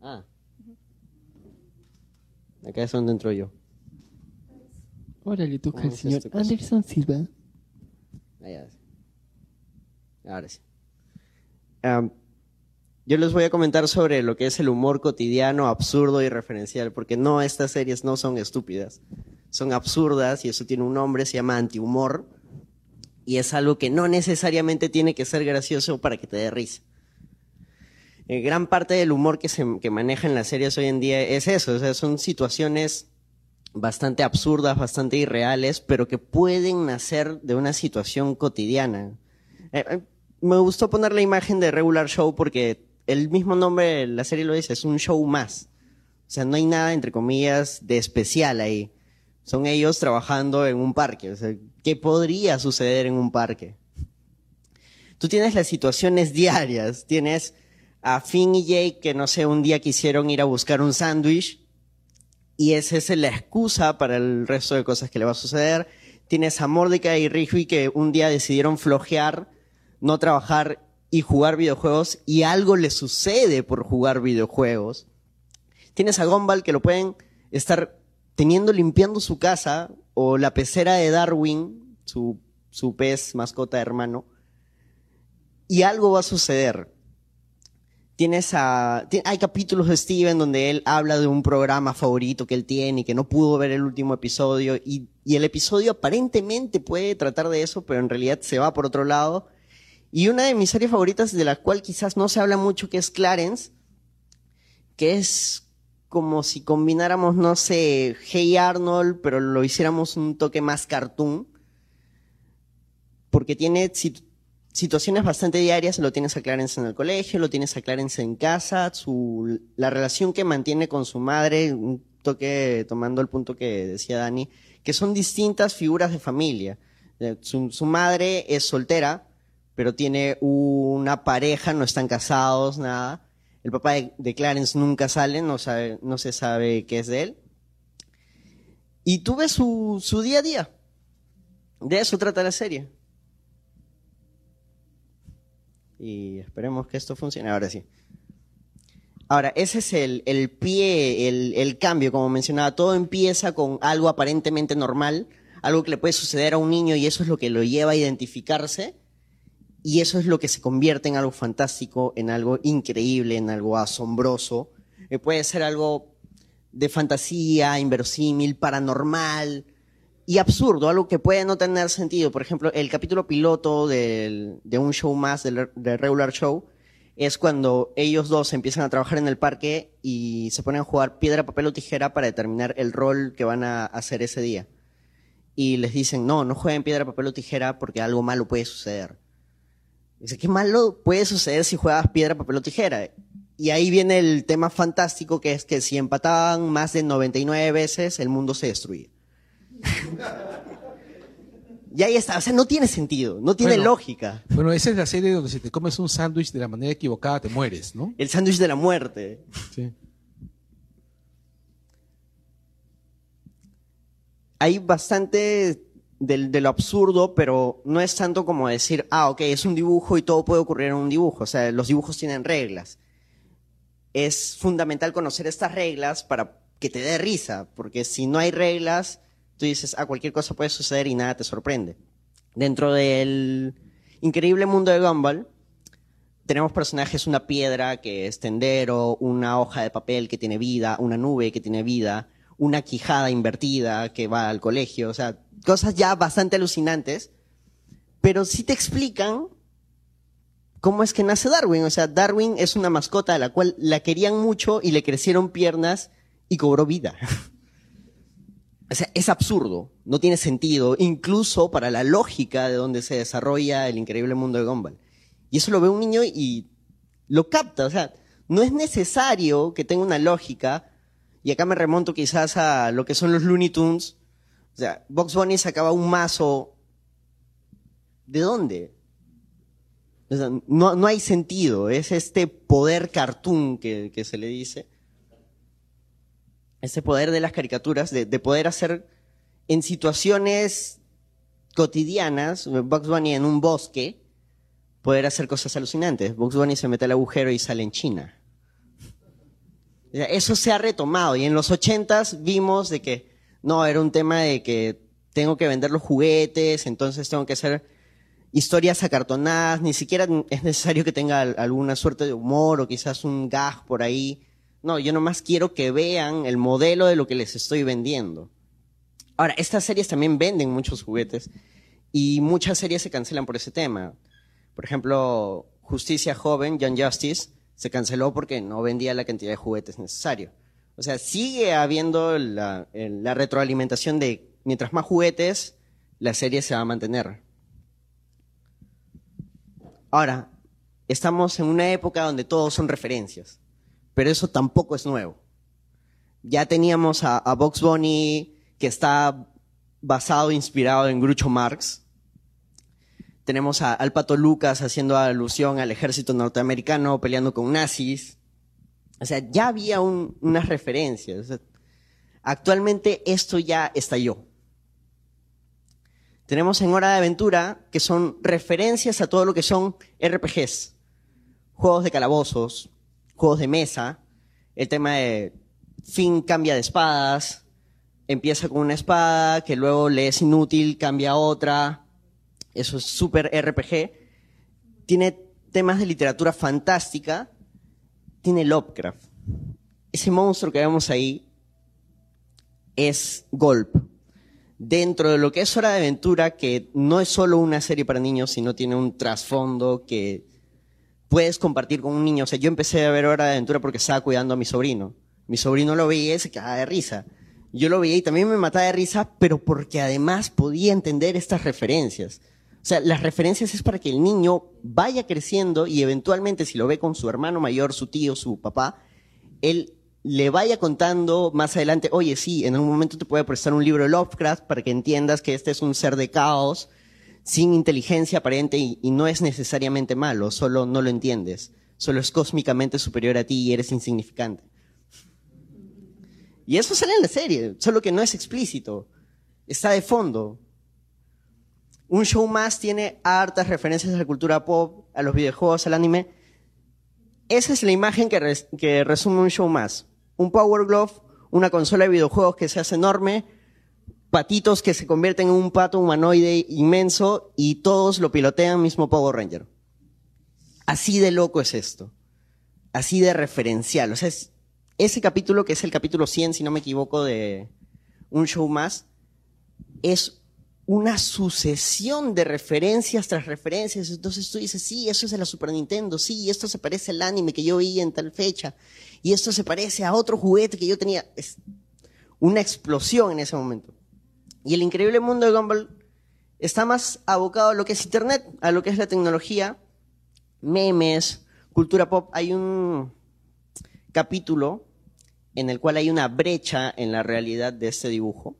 Ah. Acá es donde entro yo. Ahora le toca ¿Cómo al señor este? Anderson Silva. Ahí, ahora sí. Yo les voy a comentar sobre lo que es el humor cotidiano, absurdo y referencial, porque no, estas series no son estúpidas. Son absurdas y eso tiene un nombre, se llama antihumor. Y es algo que no necesariamente tiene que ser gracioso para que te dé risa. Eh, gran parte del humor que se que maneja en las series hoy en día es eso, o sea, son situaciones bastante absurdas, bastante irreales, pero que pueden nacer de una situación cotidiana. Eh, eh, me gustó poner la imagen de Regular Show porque el mismo nombre de la serie lo dice, es un show más. O sea, no hay nada, entre comillas, de especial ahí. Son ellos trabajando en un parque. O sea, ¿qué podría suceder en un parque? Tú tienes las situaciones diarias. Tienes a Finn y Jake que, no sé, un día quisieron ir a buscar un sándwich y esa es la excusa para el resto de cosas que le va a suceder. Tienes a Mordecai y Rigby que un día decidieron flojear, no trabajar y jugar videojuegos y algo le sucede por jugar videojuegos. Tienes a Gumball que lo pueden estar teniendo limpiando su casa o la pecera de Darwin, su, su pez mascota hermano, y algo va a suceder tienes a hay capítulos de Steven donde él habla de un programa favorito que él tiene y que no pudo ver el último episodio y, el episodio aparentemente puede tratar de eso pero en realidad se va por otro lado. Y una de mis series favoritas de la cual quizás no se habla mucho que es Clarence que es como si combináramos no sé Hey Arnold pero lo hiciéramos un toque más cartoon porque tiene situaciones bastante diarias, lo tienes a Clarence en el colegio, lo tienes a Clarence en casa, su, la relación que mantiene con su madre, un toque tomando el punto que decía Dani, que son distintas figuras de familia. Eh, Su, madre es soltera, pero tiene una pareja, no están casados, nada. El papá de, Clarence nunca sale, no, no se sabe qué es de él. Y tú ves su, su día a día. De eso trata la serie. Y esperemos que esto funcione. Ahora sí. Ahora, ese es el, el pie, el, el cambio, como mencionaba. Todo empieza con algo aparentemente normal, algo que le puede suceder a un niño y eso es lo que lo lleva a identificarse. Y eso es lo que se convierte en algo fantástico, en algo increíble, en algo asombroso. Eh, puede ser algo de fantasía, inverosímil, paranormal y absurdo, algo que puede no tener sentido. Por ejemplo, el capítulo piloto de un show más del de regular show es cuando ellos dos empiezan a trabajar en el parque y se ponen a jugar piedra, papel o tijera para determinar el rol que van a hacer ese día. y les dicen, no, no jueguen piedra, papel o tijera porque algo malo puede suceder. Dice, ¿qué malo puede suceder si juegas piedra, papel o tijera? Y ahí viene el tema fantástico que es que si empataban más de 99 veces, el mundo se destruía. y ahí está, o sea, no tiene sentido, no tiene Bueno. lógica. Bueno, esa es la serie donde si te comes un sándwich de la manera equivocada te mueres, ¿no? El sándwich de la muerte. Sí. hay bastante del- de, lo absurdo, pero no es tanto como decir, ah, ok, es un dibujo y todo puede ocurrir en un dibujo. O sea, los dibujos tienen reglas. Es fundamental conocer estas reglas para que te dé risa, porque si no hay reglas, tú dices, ah, cualquier cosa puede suceder y nada te sorprende. Dentro del increíble mundo de Gumball, tenemos personajes, una piedra que es tendero, una hoja de papel que tiene vida, una nube que tiene vida, una quijada invertida que va al colegio, o sea, cosas ya bastante alucinantes, pero sí te explican cómo es que nace Darwin. O sea, Darwin es una mascota a la cual la querían mucho y le crecieron piernas y cobró vida. O sea, es absurdo, no tiene sentido, incluso para la lógica de donde se desarrolla el increíble mundo de Gumball. Y eso lo ve un niño y lo capta. O sea, no es necesario que tenga una lógica. Y acá me remonto quizás a lo que son los Looney Tunes. O sea, Box Bunny sacaba un mazo. ¿De dónde? O sea, no, no hay sentido. Es este poder cartoon que, que se le dice. Ese poder de las caricaturas, de, de poder hacer en situaciones cotidianas, Bugs Bunny en un bosque, poder hacer cosas alucinantes. Bugs Bunny se mete al agujero y sale en China. Eso se ha retomado y en los ochentas vimos de que no, era un tema de que tengo que vender los juguetes, entonces tengo que hacer historias acartonadas, ni siquiera es necesario que tenga al- alguna suerte de humor o quizás un gag por ahí. No, yo nomás quiero que vean el modelo de lo que les estoy vendiendo. Ahora, estas series también venden muchos juguetes y muchas series se cancelan por ese tema. Por ejemplo, Justicia Joven, Young Justice, se canceló porque no vendía la cantidad de juguetes necesario. O sea, sigue habiendo la, la retroalimentación de mientras más juguetes, la serie se va a mantener. Ahora, estamos en una época donde todos son referencias, pero eso tampoco es nuevo. Ya teníamos a, a Box Bunny, que está basado, inspirado en Groucho Marx. Tenemos a, al Pato Lucas haciendo alusión al ejército norteamericano peleando con nazis. O sea, ya había un- unas referencias. Actualmente esto ya estalló. Tenemos en Hora de Aventura que son referencias a todo lo que son RPGs, juegos de calabozos, juegos de mesa, el tema de Finn cambia de espadas, empieza con una espada que luego le es inútil, cambia a otra, eso es súper RPG. Tiene temas de literatura fantástica, tiene Lovecraft. Ese monstruo que vemos ahí es Golp. Dentro de lo que es Hora de Aventura, que no es solo una serie para niños, sino tiene un trasfondo que puedes compartir con un niño. O sea, yo empecé a ver Hora de Aventura porque estaba cuidando a mi sobrino. Mi sobrino lo veía y se cagaba de risa. Yo lo veía y también me mataba de risa, pero porque además podía entender estas referencias. O sea, las referencias es para que el niño vaya creciendo y eventualmente si lo ve con su hermano mayor, su tío, su papá, él le vaya contando más adelante, oye, sí, en algún momento te puede prestar un libro de Lovecraft para que entiendas que este es un ser de caos, sin inteligencia aparente y, no es necesariamente malo, solo no lo entiendes, solo es cósmicamente superior a ti y eres insignificante. Y eso sale en la serie, solo que no es explícito, está de fondo. Un show más tiene hartas referencias a la cultura pop, a los videojuegos, al anime. Esa es la imagen que resume un show más. Un Power Glove, una consola de videojuegos que se hace enorme, patitos que se convierten en un pato humanoide inmenso y todos lo pilotean mismo Power Ranger. Así de loco es esto. Así de referencial. O sea, es- ese capítulo, que es el capítulo 100, si no me equivoco, de un show más, es una sucesión de referencias tras referencias. Entonces tú dices, sí, eso es de la Super Nintendo, sí, esto se parece al anime que yo vi en tal fecha, y esto se parece a otro juguete que yo tenía. Es una explosión en ese momento. Y el increíble mundo de Gumball está más abocado a lo que es Internet, a lo que es la tecnología, memes, cultura pop. Hay un capítulo en el cual hay una brecha en la realidad de este dibujo,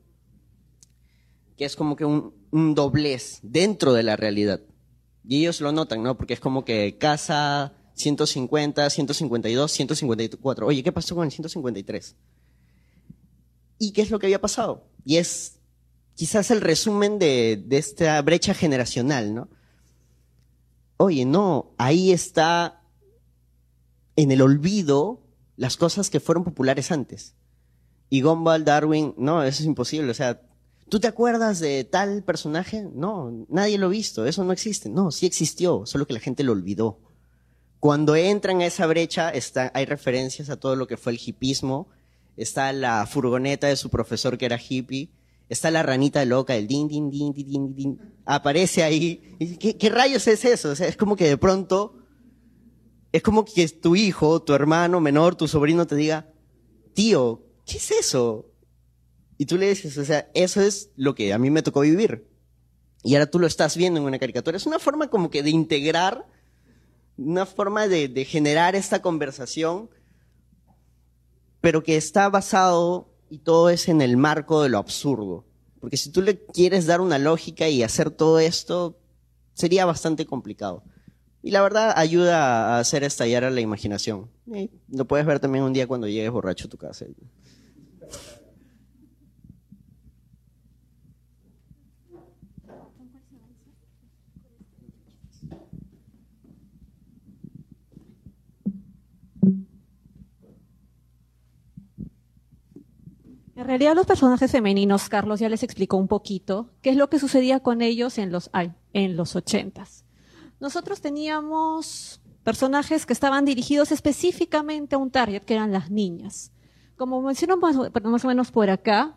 que es como que un, doblez dentro de la realidad. Y ellos lo notan, ¿no? Porque es como que casa 150, 152, 154. Oye, ¿qué pasó con el 153? ¿Y qué es lo que había pasado? Y es quizás el resumen de, de esta brecha generacional, ¿no? Oye, no, ahí está en el olvido las cosas que fueron populares antes. Y Gumball, Darwin, no, eso es imposible. O sea, ¿tú te acuerdas de tal personaje? No, nadie lo ha visto, eso no existe. No, sí existió, solo que la gente lo olvidó. Cuando entran a esa brecha, está, hay referencias a todo lo que fue el hipismo. Está la furgoneta de su profesor que era hippie. Está la ranita loca, el din, din, din, din, din, din. Aparece ahí. ¿Qué, ¿Qué rayos es eso? O sea, es como que de pronto es como que tu hijo, tu hermano menor, tu sobrino te diga, tío, ¿qué es eso? Y tú le dices, o sea, eso es lo que a mí me tocó vivir. Y ahora tú lo estás viendo en una caricatura. Es una forma como que de integrar, una forma de, de generar esta conversación, pero que está basado y todo es en el marco de lo absurdo. Porque si tú le quieres dar una lógica y hacer todo esto, sería bastante complicado. Y la verdad ayuda a hacer estallar a la imaginación. Lo puedes ver también un día cuando llegues borracho a tu casa. En realidad los personajes femeninos, Carlos ya les explicó un poquito qué es lo que sucedía con ellos en los, ay, en los ochentas. Nosotros teníamos personajes que estaban dirigidos específicamente a un target, que eran las niñas. Como menciono más, más o menos por acá,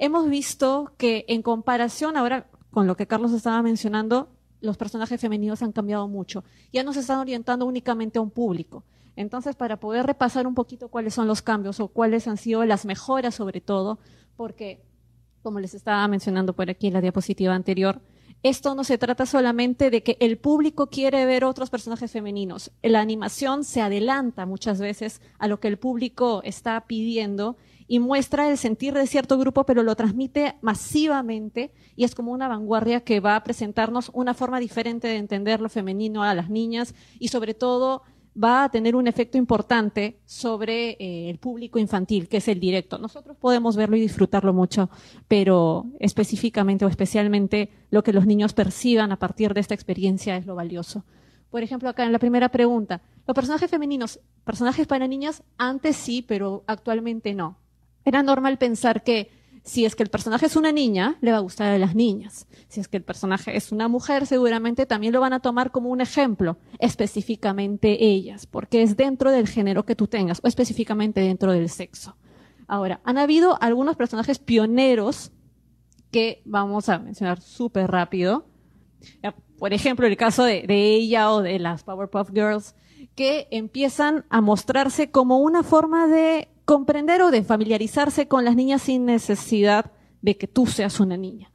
hemos visto que en comparación ahora con lo que Carlos estaba mencionando, los personajes femeninos han cambiado mucho. Ya no se están orientando únicamente a un público. Entonces, para poder repasar un poquito cuáles son los cambios o cuáles han sido las mejoras sobre todo, porque, como les estaba mencionando por aquí en la diapositiva anterior, esto no se trata solamente de que el público quiere ver otros personajes femeninos. La animación se adelanta muchas veces a lo que el público está pidiendo y muestra el sentir de cierto grupo, pero lo transmite masivamente y es como una vanguardia que va a presentarnos una forma diferente de entender lo femenino a las niñas y sobre todo va a tener un efecto importante sobre eh, el público infantil, que es el directo. Nosotros podemos verlo y disfrutarlo mucho, pero específicamente o especialmente lo que los niños perciban a partir de esta experiencia es lo valioso. Por ejemplo, acá en la primera pregunta, los personajes femeninos, personajes para niñas, antes sí, pero actualmente no. Era normal pensar que si es que el personaje es una niña, le va a gustar a las niñas. Si es que el personaje es una mujer, seguramente también lo van a tomar como un ejemplo, específicamente ellas, porque es dentro del género que tú tengas, o específicamente dentro del sexo. Ahora, han habido algunos personajes pioneros que vamos a mencionar súper rápido. Por ejemplo, el caso de, de ella o de las Powerpuff Girls, que empiezan a mostrarse como una forma de comprender o de familiarizarse con las niñas sin necesidad de que tú seas una niña.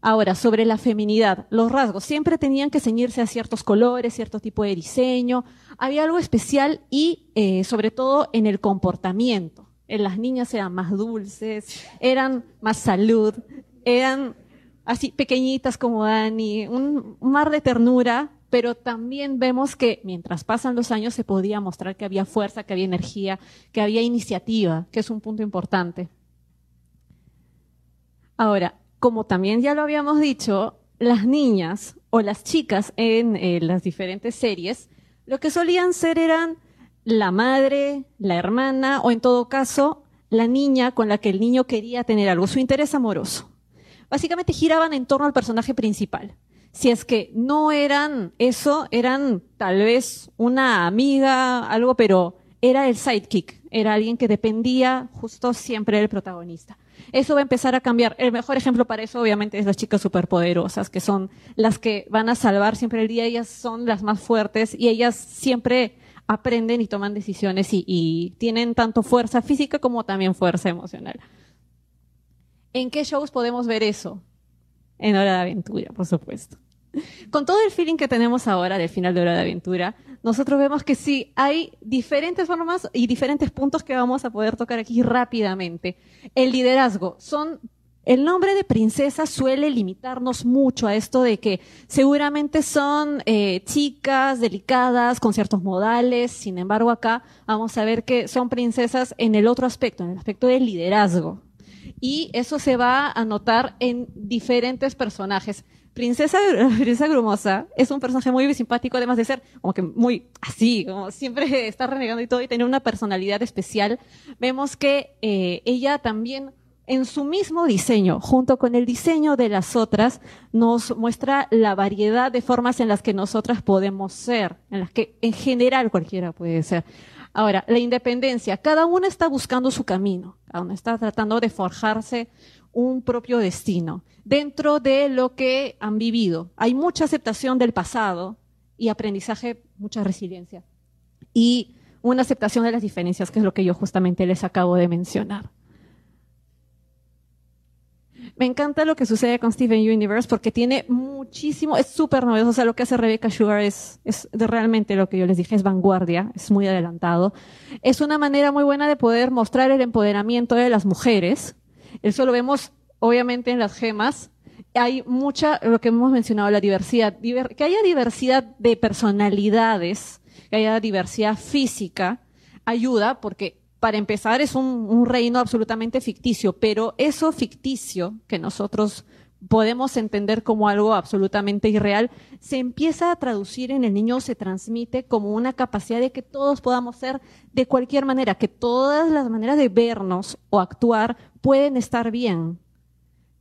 Ahora, sobre la feminidad, los rasgos siempre tenían que ceñirse a ciertos colores, cierto tipo de diseño. Había algo especial y, eh, sobre todo, en el comportamiento. En las niñas eran más dulces, eran más salud, eran así pequeñitas como Dani, un, un mar de ternura, pero también vemos que mientras pasan los años se podía mostrar que había fuerza, que había energía, que había iniciativa, que es un punto importante. Ahora, como también ya lo habíamos dicho, las niñas o las chicas en eh, las diferentes series, lo que solían ser eran la madre, la hermana o en todo caso la niña con la que el niño quería tener algo, su interés amoroso. Básicamente giraban en torno al personaje principal. Si es que no eran eso, eran tal vez una amiga, algo, pero era el sidekick, era alguien que dependía justo siempre del protagonista. Eso va a empezar a cambiar. El mejor ejemplo para eso, obviamente, es las chicas superpoderosas, que son las que van a salvar siempre el día. Ellas son las más fuertes y ellas siempre aprenden y toman decisiones y, y tienen tanto fuerza física como también fuerza emocional. ¿En qué shows podemos ver eso? En Hora de Aventura, por supuesto. Con todo el feeling que tenemos ahora del final de Hora de Aventura, nosotros vemos que sí, hay diferentes formas y diferentes puntos que vamos a poder tocar aquí rápidamente. El liderazgo. Son el nombre de princesa suele limitarnos mucho a esto de que seguramente son eh, chicas delicadas, con ciertos modales, sin embargo acá vamos a ver que son princesas en el otro aspecto, en el aspecto del liderazgo. Y eso se va a notar en diferentes personajes. Princesa, Grumosa es un personaje muy simpático, además de ser como que muy así, como siempre está renegando y todo, y tener una personalidad especial. Vemos que eh, ella también en su mismo diseño, junto con el diseño de las otras, nos muestra la variedad de formas en las que nosotras podemos ser, en las que en general cualquiera puede ser. Ahora, la independencia, cada una está buscando su camino, cada una está tratando de forjarse un propio destino dentro de lo que han vivido. Hay mucha aceptación del pasado y aprendizaje, mucha resiliencia. Y una aceptación de las diferencias, que es lo que yo justamente les acabo de mencionar. Me encanta lo que sucede con Steven Universe porque tiene muchísimo, es súper novedoso. O sea, lo que hace Rebecca Sugar es, es realmente lo que yo les dije, es vanguardia, es muy adelantado. Es una manera muy buena de poder mostrar el empoderamiento de las mujeres. Eso lo vemos, obviamente, en las gemas. Hay mucha, lo que hemos mencionado, la diversidad. que haya diversidad de personalidades, que haya diversidad física, ayuda porque para empezar, es un, reino absolutamente ficticio, pero eso ficticio que nosotros podemos entender como algo absolutamente irreal, se empieza a traducir en el niño, se transmite como una capacidad de que todos podamos ser de cualquier manera, que todas las maneras de vernos o actuar pueden estar bien.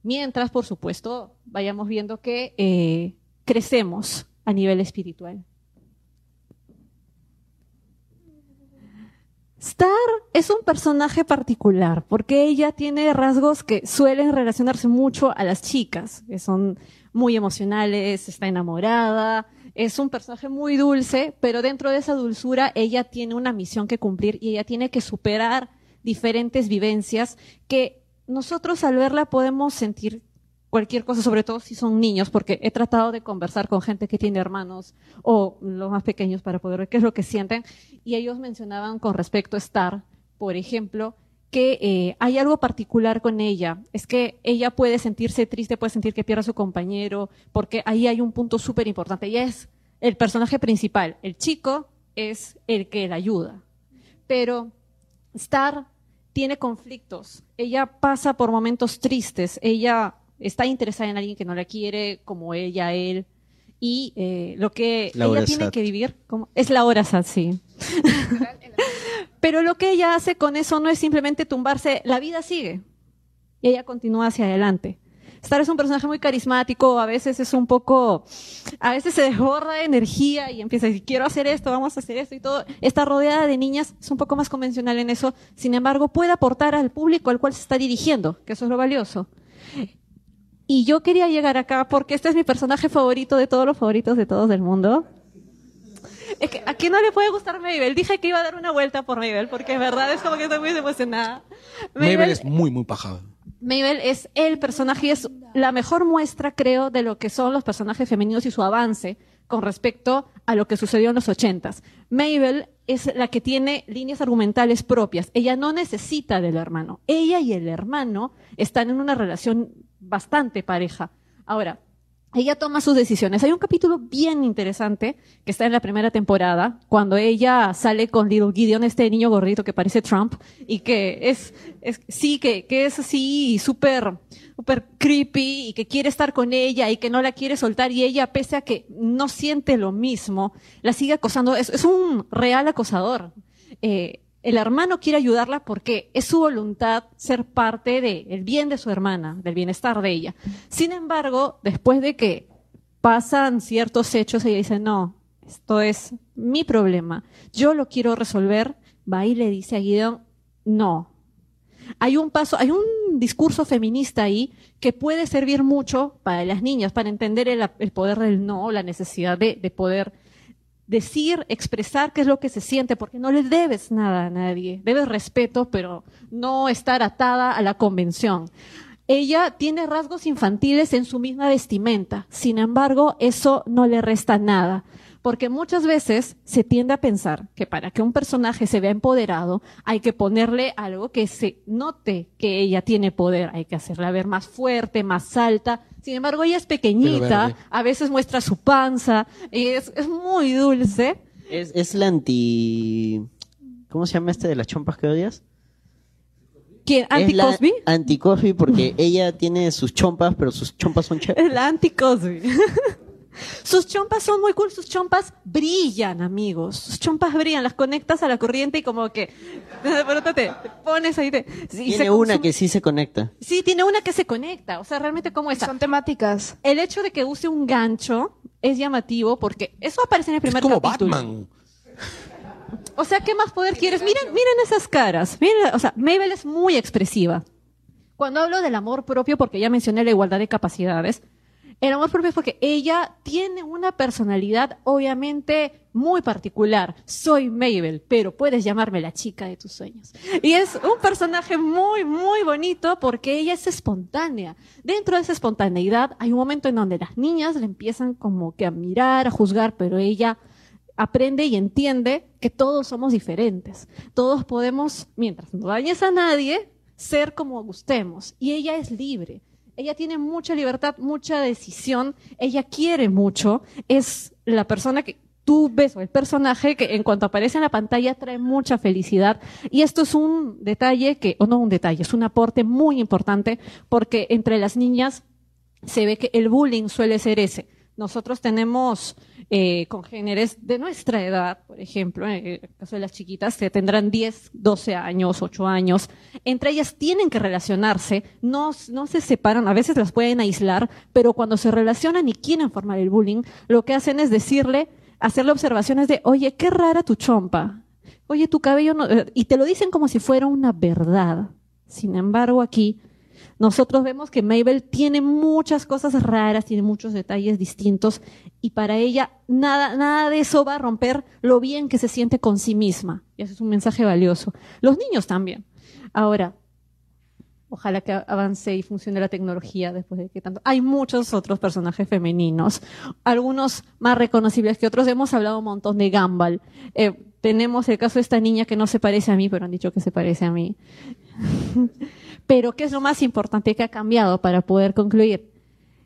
Mientras, por supuesto, vayamos viendo que eh, crecemos a nivel espiritual. Star es un personaje particular porque ella tiene rasgos que suelen relacionarse mucho a las chicas, que son muy emocionales, está enamorada, es un personaje muy dulce, pero dentro de esa dulzura ella tiene una misión que cumplir y ella tiene que superar diferentes vivencias que nosotros al verla podemos sentir cualquier cosa, sobre todo si son niños, porque he tratado de conversar con gente que tiene hermanos o los más pequeños para poder ver qué es lo que sienten. Y ellos mencionaban con respecto a Star, por ejemplo, que eh, hay algo particular con ella. Es que ella puede sentirse triste, puede sentir que pierde a su compañero, porque ahí hay un punto súper importante. Ella es el personaje principal. El chico es el que la ayuda. Pero Star tiene conflictos. Ella pasa por momentos tristes. Ella está interesada en alguien que no la quiere, como ella, él. Y eh, lo que ella tiene que vivir como, es la hora sad, sí. Pero lo que ella hace con eso no es simplemente tumbarse, la vida sigue. Y ella continúa hacia adelante. Star es un personaje muy carismático, a veces es un poco, a veces se desborda de energía y empieza a decir, quiero hacer esto, vamos a hacer esto y todo. Está rodeada de niñas, es un poco más convencional en eso, sin embargo puede aportar al público al cual se está dirigiendo, que eso es lo valioso. Y yo quería llegar acá porque este es mi personaje favorito de todos los favoritos de todos del mundo. Es que a quién no le puede gustar Mabel. Dije que iba a dar una vuelta por Mabel porque es verdad es como que estoy muy emocionada. Mabel, es muy, muy pajada. Mabel es el personaje y es la mejor muestra, creo, de lo que son los personajes femeninos y su avance con respecto a lo que sucedió en los ochentas. Mabel es la que tiene líneas argumentales propias. Ella no necesita del hermano. Ella y el hermano están en una relación bastante pareja. Ahora, ella toma sus decisiones. Hay un capítulo bien interesante que está en la primera temporada, cuando ella sale con Little Gideon, este niño gordito que parece Trump, y que es, es sí, que, que es así súper, súper creepy, y que quiere estar con ella, y que no la quiere soltar, y ella, pese a que no siente lo mismo, la sigue acosando. Es, es un real acosador. Eh, el hermano quiere ayudarla porque es su voluntad ser parte del bien de su hermana, del bienestar de ella. Sin embargo, después de que pasan ciertos hechos, ella dice, no, esto es mi problema, yo lo quiero resolver, va y le dice a Gideon, no. Hay un paso, hay un discurso feminista ahí que puede servir mucho para las niñas, para entender el, poder del no, la necesidad de, de poder decir, expresar qué es lo que se siente, porque no le debes nada a nadie. Debes respeto, pero no estar atada a la convención. Ella tiene rasgos infantiles en su misma vestimenta. Sin embargo, eso no le resta nada. Porque muchas veces se tiende a pensar que para que un personaje se vea empoderado, hay que ponerle algo que se note que ella tiene poder. Hay que hacerla ver más fuerte, más alta. Sin embargo, ella es pequeñita, a veces muestra su panza, y es, es muy dulce. Es, es la anti... ¿Cómo se llama este de las chompas que odias? ¿Quién? ¿Anti-Cosby? Anti-Cosby porque ella tiene sus chompas, pero sus chompas son chéveres. Es la anti-Cosby. Sus chompas son muy cool, sus chompas brillan, amigos. Sus chompas brillan, las conectas a la corriente y como que de pronto te, te pones ahí. Te, y Tiene se una que sí se conecta. Sí, tiene una que se conecta. O sea, realmente cómo está. Son temáticas. El hecho de que use un gancho es llamativo porque eso aparece en el primer como capítulo. Batman. O sea, ¿qué más poder quieres? Miren, miren esas caras. Miren, o sea, Mabel es muy expresiva. Cuando hablo del amor propio, porque ya mencioné la igualdad de capacidades, el amor propio es porque ella tiene una personalidad obviamente muy particular. Soy Mabel, pero puedes llamarme la chica de tus sueños. Y es un personaje muy, muy bonito porque ella es espontánea. Dentro de esa espontaneidad hay un momento en donde las niñas le empiezan como que a mirar, a juzgar, pero ella aprende y entiende que todos somos diferentes. Todos podemos, mientras no dañes a nadie, ser como gustemos. Y ella es libre. Ella tiene mucha libertad, mucha decisión. Ella quiere mucho. Es la persona que tú ves o el personaje que en cuanto aparece en la pantalla trae mucha felicidad. Y esto es un detalle que, o no un detalle, es un aporte muy importante porque entre las niñas se ve que el bullying suele ser ese. Nosotros tenemos eh, congéneres de nuestra edad, por ejemplo, en el caso de las chiquitas, que tendrán 10, 12 años, 8 años. Entre ellas tienen que relacionarse, no, no se separan, a veces las pueden aislar, pero cuando se relacionan y quieren formar el bullying, lo que hacen es decirle, hacerle observaciones de, oye, qué rara tu chompa. Oye, tu cabello no... eh", Y te lo dicen como si fuera una verdad. Sin embargo, aquí nosotros vemos que Mabel tiene muchas cosas raras, tiene muchos detalles distintos y para ella nada, nada de eso va a romper lo bien que se siente con sí misma. Y ese es un mensaje valioso. Los niños también. Ahora, ojalá que avance y funcione la tecnología después de que tanto. Hay muchos otros personajes femeninos, algunos más reconocibles que otros. Hemos hablado un montón de Gumball. Eh, tenemos el caso de esta niña que no se parece a mí, pero han dicho que se parece a mí. Pero ¿qué es lo más importante que ha cambiado para poder concluir?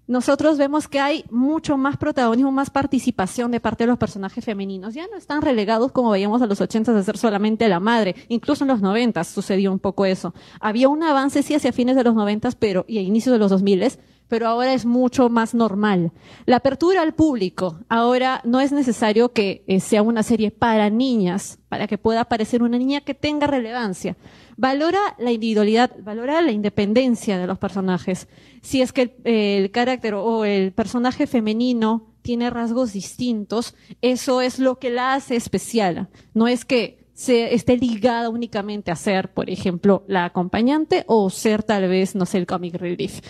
Nosotros vemos que hay mucho más protagonismo, más participación de parte de los personajes femeninos. Ya no están relegados como veíamos a los 80 de ser solamente la madre. Incluso en los 90 sucedió un poco eso. Había un avance sí hacia fines de los 90 pero, y a inicios de los 2000 pero ahora es mucho más normal. La apertura al público. Ahora no es necesario que eh, sea una serie para niñas, para que pueda aparecer una niña que tenga relevancia. Valora la individualidad, valora la independencia de los personajes. Si es que el, el carácter o el personaje femenino tiene rasgos distintos, eso es lo que la hace especial. No es que se esté ligada únicamente a ser, por ejemplo, la acompañante o ser tal vez, no sé, el comic relief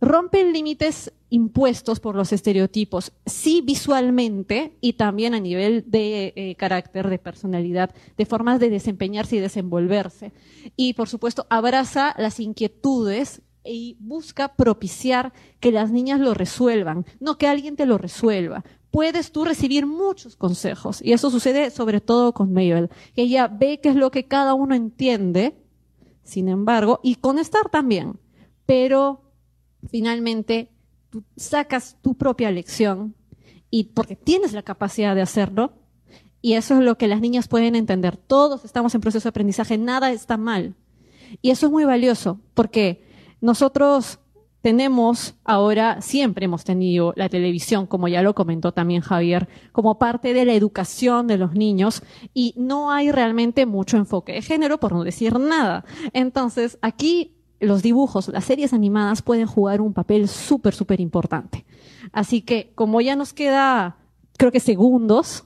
rompen límites impuestos por los estereotipos, sí visualmente y también a nivel de eh, carácter, de personalidad, de formas de desempeñarse y desenvolverse. Y por supuesto abraza las inquietudes y busca propiciar que las niñas lo resuelvan, no que alguien te lo resuelva. Puedes tú recibir muchos consejos y eso sucede sobre todo con Mabel, que ella ve qué es lo que cada uno entiende, sin embargo, y con Star también, pero finalmente tú sacas tu propia lección y porque tienes la capacidad de hacerlo y eso es lo que las niñas pueden entender. Todos estamos en proceso de aprendizaje, nada está mal. Y eso es muy valioso porque nosotros tenemos ahora, siempre hemos tenido la televisión, como ya lo comentó también Javier, como parte de la educación de los niños y no hay realmente mucho enfoque de género, por no decir nada. Entonces, aquí los dibujos, las series animadas pueden jugar un papel súper, súper importante. Así que como ya nos queda, creo que segundos,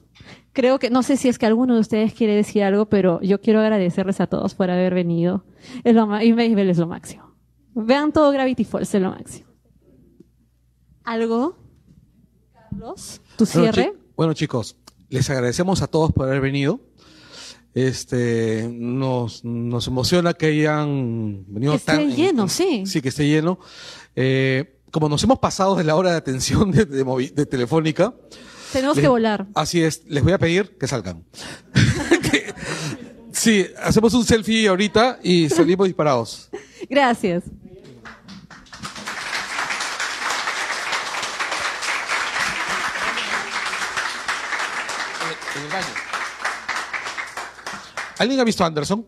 creo que, no sé si es que alguno de ustedes quiere decir algo, pero yo quiero agradecerles a todos por haber venido. Es lo, es lo máximo. Vean todo Gravity Falls, es lo máximo. ¿Algo? Carlos, tu Bueno, cierre. chi- Bueno, chicos, les agradecemos a todos por haber venido. Este, nos, nos emociona que hayan venido Que esté tan. lleno, sí. Sí, que esté lleno. Eh, como nos hemos pasado de la hora de atención de, de movi- de Telefónica. Tenemos les- que volar. Así es, les voy a pedir que salgan. Que- sí, hacemos un selfie ahorita y salimos disparados. Gracias. ¿Alguien ha visto Anderson?